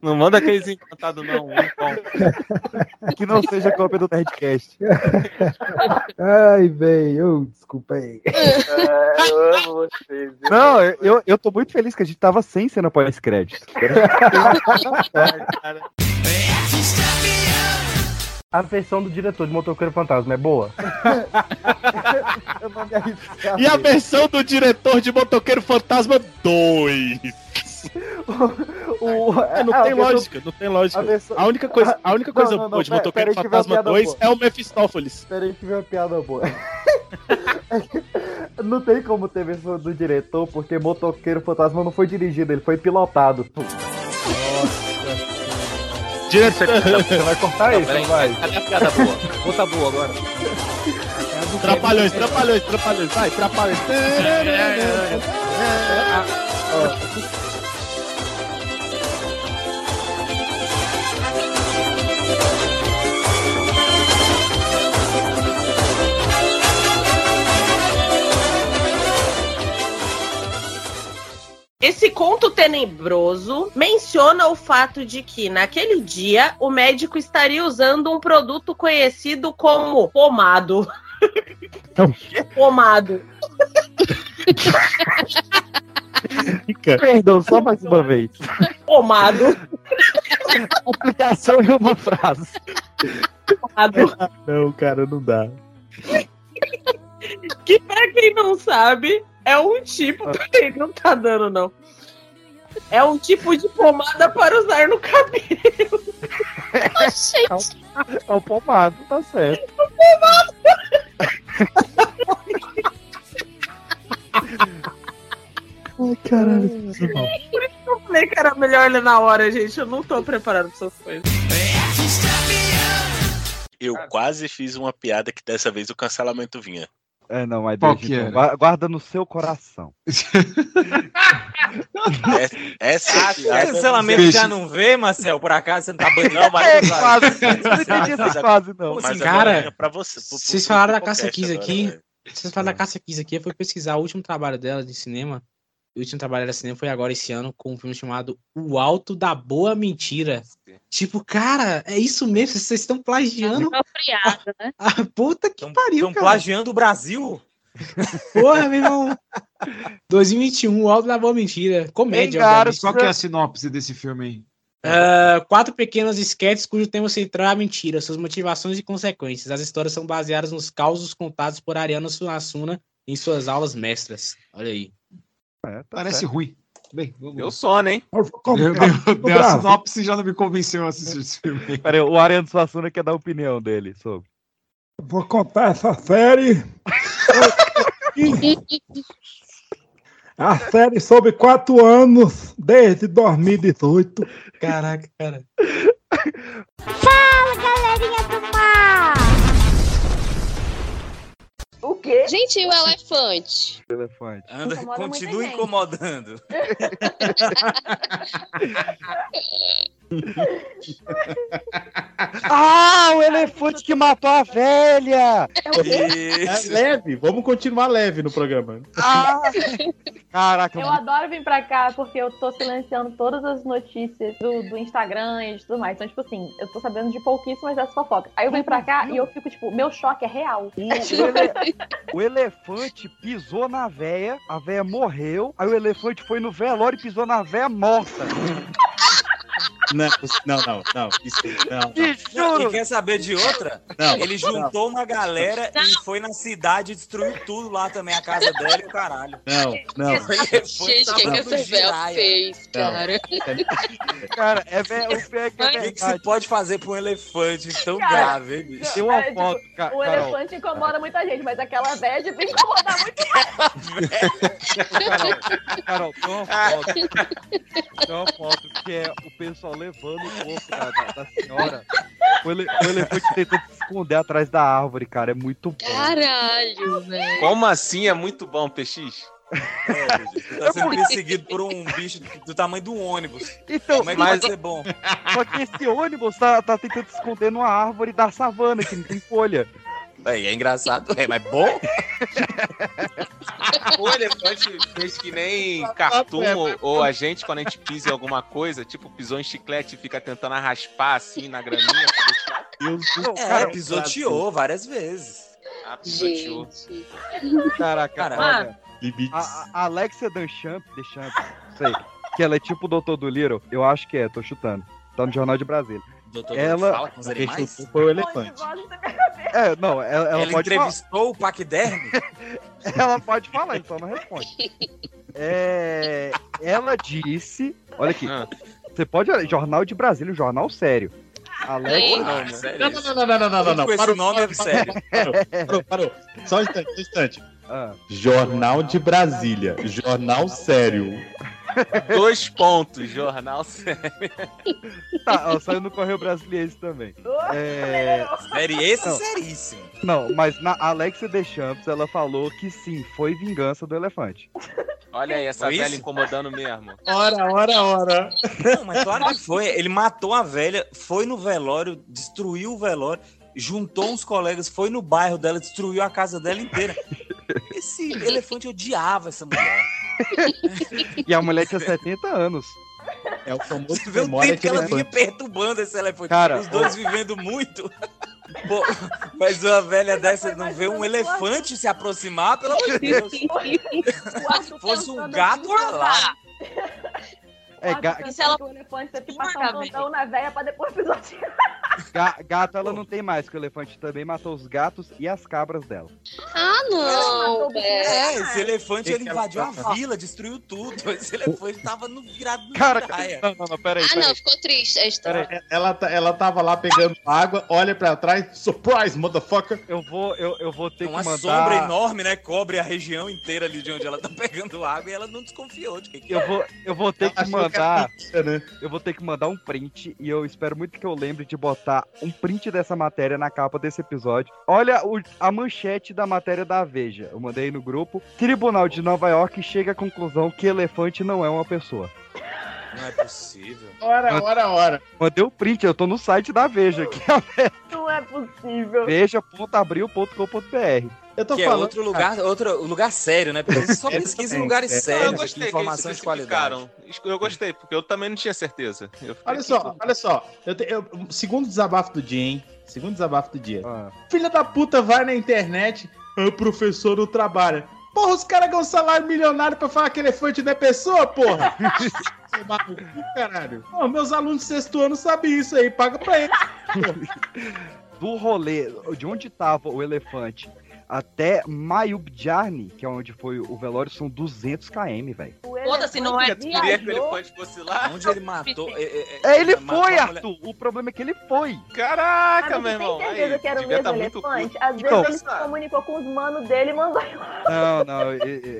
Não manda aqueles encantados, não. Um bom. Que não seja cópia do Nerdcast. Ai, velho, desculpa aí. É, eu amo vocês. Não, eu- eu, eu tô muito feliz que a gente tava sem cena pós-crédito. A versão do diretor de Motoqueiro Fantasma é boa? <laughs> E a versão do diretor de Motoqueiro Fantasma 2. O, É, não a tem versão- lógica, não tem lógica. a versão- A única coisa, a única <laughs> coisa Não, não, boa de Motoqueiro pera Fantasma piada 2 boa. é o Mephistófeles. Peraí que veio uma piada boa. <laughs> não tem como ter versão do diretor, porque Motoqueiro Fantasma não foi dirigido, ele foi pilotado. Diretor. Você vai cortar isso, não vai? Cadê a piada boa? Conta boa agora. Trapalhões, trapalhões, trapalhões. Vai, trapalhões. Esse conto tenebroso menciona o fato de que, naquele dia, o médico estaria usando um produto conhecido como pomado. Pomado. Perdão, só mais uma vez. Pomado. Aplicação em uma frase. Pomado. Não, cara, não dá. Que, pra quem não sabe, é um tipo. Peraí, não tá dando, não. É um tipo de pomada para usar no cabelo. <laughs> É o pomado, tá certo. <laughs> Ai, caralho. Por isso que eu falei que era melhor ler na hora, gente. Eu não tô preparado pra essas coisas. Eu quase fiz uma piada que dessa vez o cancelamento vinha. É, não, mas Qual que era? Gua- Guarda no seu coração. <laughs> Essa Ah, cancelamento já não vê, Marcel? Por acaso você não tá <laughs> banindo? Não, mas É, quase. Não entendi essa frase, não. Mas Assim, cara, pra você. pro- pro- Vocês falaram da Cássia Kiss aqui. Vocês falaram da Cássia Kiss aqui. Eu fui pesquisar o último trabalho dela de cinema. O último trabalho de cinema foi agora esse ano com um filme chamado O Alto da Boa Mentira. Tipo, cara, é isso mesmo. Vocês estão plagiando. Apropriado, né? A puta que pariu, Estão cara. plagiando o Brasil? Porra, meu irmão. 2021, O Alto da Boa Mentira. Comédia, obviamente. Qual que é a sinopse desse filme aí? Ah, quatro pequenos esquetes cujo tema central é a mentira, suas motivações e consequências. As histórias são baseadas nos causos contados por Ariano Suassuna em suas aulas mestras. Olha aí. Parece ruim. Bem, vamos Eu sono, hein? Eu, eu, eu, a sinopse já não me convenceu a assistir esse filme. aí. <laughs> Peraí, o Ariano Suassuna quer dar a opinião dele sobre. Vou contar essa série. <laughs> A série sobre quatro anos, desde 2018. Caraca, cara. Fala, galerinha do mar! O quê? Gente, e o elefante? Elefante. Anda, Incomoda gente. incomodando. <laughs> <laughs> Ah, o elefante que matou a velha! É leve, vamos continuar leve no programa. Ah, caraca, Eu adoro vir pra cá porque eu tô silenciando todas as notícias do, do Instagram e de tudo mais. Então, tipo assim, eu tô sabendo de pouquíssimas dessas fofocas. Aí eu venho pra cá e eu fico, tipo, meu choque é real. O, ele- o elefante pisou na véia, a véia morreu, aí o elefante foi no velório e pisou na véia morta. <laughs> Não, não, não, não. Isso, não, Não, e quer saber de outra? Não, Ele juntou uma galera e foi na cidade e destruiu tudo lá também, a casa dela e o caralho. não, não. Gente, o que, que essa véia fez, cara? Cara, é o pé é que é O que, que se pode fazer pra um elefante tão Cara, grave, hein, bicho? Tem uma É, tipo, foto, ca- O elefante incomoda muita gente, mas aquela véia devia incomodar muito Carol, Carol, tem uma foto. Tem uma foto que é o pessoal levando o corpo da, da- da senhora. O, ele- o elefante tentando se esconder atrás da árvore, cara. É muito bom. Caralho, velho. Como assim é muito bom, PX? Tá sendo perseguido por um bicho do tamanho do ônibus. Então, Como é que mas- vai ser bom? Só que esse ônibus tá, tá tentando se esconder numa árvore da savana que não tem folha. É, é engraçado, é, mas bom? <laughs> O elefante fez que nem cartoon ou, ou a gente, quando a gente pisa em alguma coisa, tipo, pisou em chiclete e fica tentando raspar assim na graminha. pra deixar- É, pisoteou várias vezes. Ah, pisoteou. Caraca, Cara, olha. A, a Alexia Deschamps, Deschamps, sei, que ela é tipo o Doutor do Little, eu acho que é, tô chutando. Tá no Jornal de Brasília. Doutor ela fala com os animais? Foi o elefante. É, não, ela, ela Ela pode falar. entrevistou o Paquiderme? <laughs> Ela pode falar, então não responde. É, ela disse. Olha aqui. Ah. Você pode Jornal de Brasília, um jornal sério. Alex. Não, não, não, não, não, não, não, não. Esse Parou, nome é sério. Parou, parou, parou. Só um instante, só um instante. Ah. Jornal de Brasília, jornal sério. Dois pontos, jornal sério. Tá, ela saiu no Correio Brasiliense também. É... Sério, esse Não. seríssimo. Não, mas na Alexia Deschamps ela falou que sim, foi vingança do elefante. Olha aí, essa Foi velha isso? incomodando mesmo. Ora, ora, ora. Não, mas claro que foi. Ele matou a velha, foi no velório, destruiu o velório, juntou uns colegas, foi no bairro dela, destruiu a casa dela inteira. Esse elefante odiava essa mulher. E a mulher tinha 70 anos. É o famoso Você vê o tempo que ela vinha perturbando esse elefante. Cara, Os dois vivendo muito. Pô, mas uma velha dessa não vê um elefante se aproximar, pelo amor de Deus. Se fosse um gato, olha lá. É, ga- se ela... o elefante teve que passar um plantão na véia pra depois pisotear. ga- <laughs> gato ela não tem mais, porque o elefante também matou os gatos e as cabras dela. Ah, não, É, esse elefante ele invadiu a vila, destruiu tudo. <laughs> Esse elefante tava no virado no Cara, praia. não, não, não, peraí, Ah, peraí. não, ficou triste a história. É, Ela, tá- ela tava lá pegando água, olha pra trás, surprise, motherfucker. Eu vou, eu, eu vou ter Uma que mandar. sombra enorme, né? Cobre a região inteira ali de onde ela tá pegando água e ela não desconfiou de que que Eu vou, eu vou ter Ela que era mandar. <laughs> né? Eu vou ter que mandar um print e eu espero muito que eu lembre de botar um print dessa matéria na capa desse episódio. Olha o- a manchete da matéria da Veja. Eu mandei no grupo. Tribunal de Nova York chega à conclusão que elefante não é uma pessoa. Não é possível. Ora, ora, ora. Mandei o print, eu tô no site da Veja, que <laughs> é Não é possível. veja.abril.com.br. Eu tô que é falando. outro lugar, outro lugar sério, né? Porque só <laughs> É, pesquisa em é, lugares é. eu sérios, gostei aqui, que eles informações de qualidade. Eu gostei, porque eu também não tinha certeza. Eu Olha só, olha só. Eu te- eu- segundo desabafo do dia, hein? Segundo desabafo do dia. Ah. Filha da puta vai na internet, o professor não trabalha. Porra, os caras ganham um salário milionário pra falar que elefante não é pessoa, porra! <laughs> Caralho. Pô, meus alunos de sexto ano sabem isso aí, paga pra eles. <laughs> Do rolê, de onde tava o elefante até Mayubjarni, que é onde foi o velório, são 200 km, velho. Foda-se, não é Tu queria que o elefante fosse lá? Onde ele matou. <laughs> É, é, É, ele matou foi, Arthur. O problema é que ele foi. Caraca, Mas meu irmão. tem certeza Aí, que era o mesmo tá muito elefante? Às vezes Então. ele se comunicou com os manos dele e mandou. Não, não,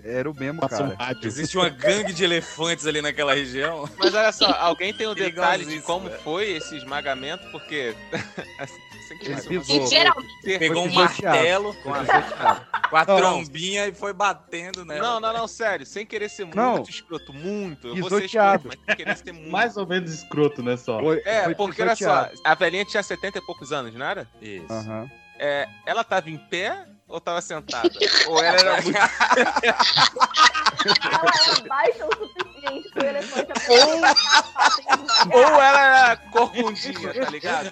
era o mesmo, um cara. Existe uma gangue de elefantes ali naquela região. Mas olha só, alguém tem <laughs> o detalhe de como né? foi esse esmagamento? Porque. <laughs> sem querer Ele ser pisou. Geralmente. Pegou um martelo com a, com a Não, não. trombinha e foi batendo nela. Não, não, não, sério. Sem querer ser Não. muito escroto, muito. Eu vou ser escroto, mas sem querer ser muito. Mais ou menos escroto, né, só? Foi, É, foi porque olha só, a velhinha tinha 70 e poucos anos, não era? Isso. Aham. É, ela tava em pé ou tava sentada? ou ela era muito. <laughs> Ela era baixa o suficiente pro elefante aprender. ou ela era corcundinha, tá ligado?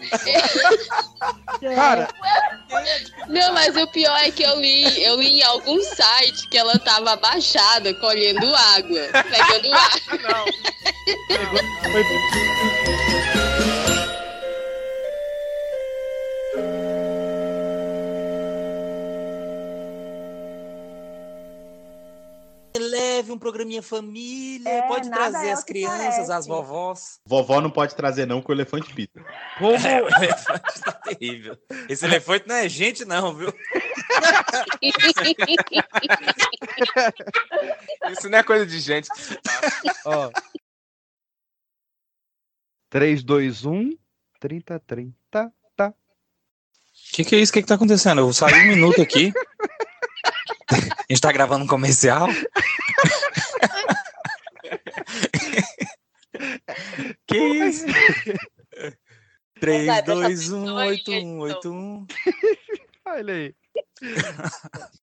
Cara, Não, mas o pior é que eu li, eu li em algum site que ela tava abaixada, colhendo água, pegando <laughs> água. Não. Leve um programinha família, É, pode trazer é o as crianças, parece. as vovós. Vovó não pode trazer, não, que o elefante pita. como, É, <laughs> o elefante tá terrível. Esse elefante não é gente, não, viu? <laughs> Isso não é coisa de gente ó. 3, 2, 1, 30, 30, tá. Que que é isso? O que, que tá acontecendo? Eu saí um minuto aqui. A gente tá gravando um comercial? que isso? 3, Vai, presta 2, 1, atenção 8, aí, 1, 8, 1. Olha aí.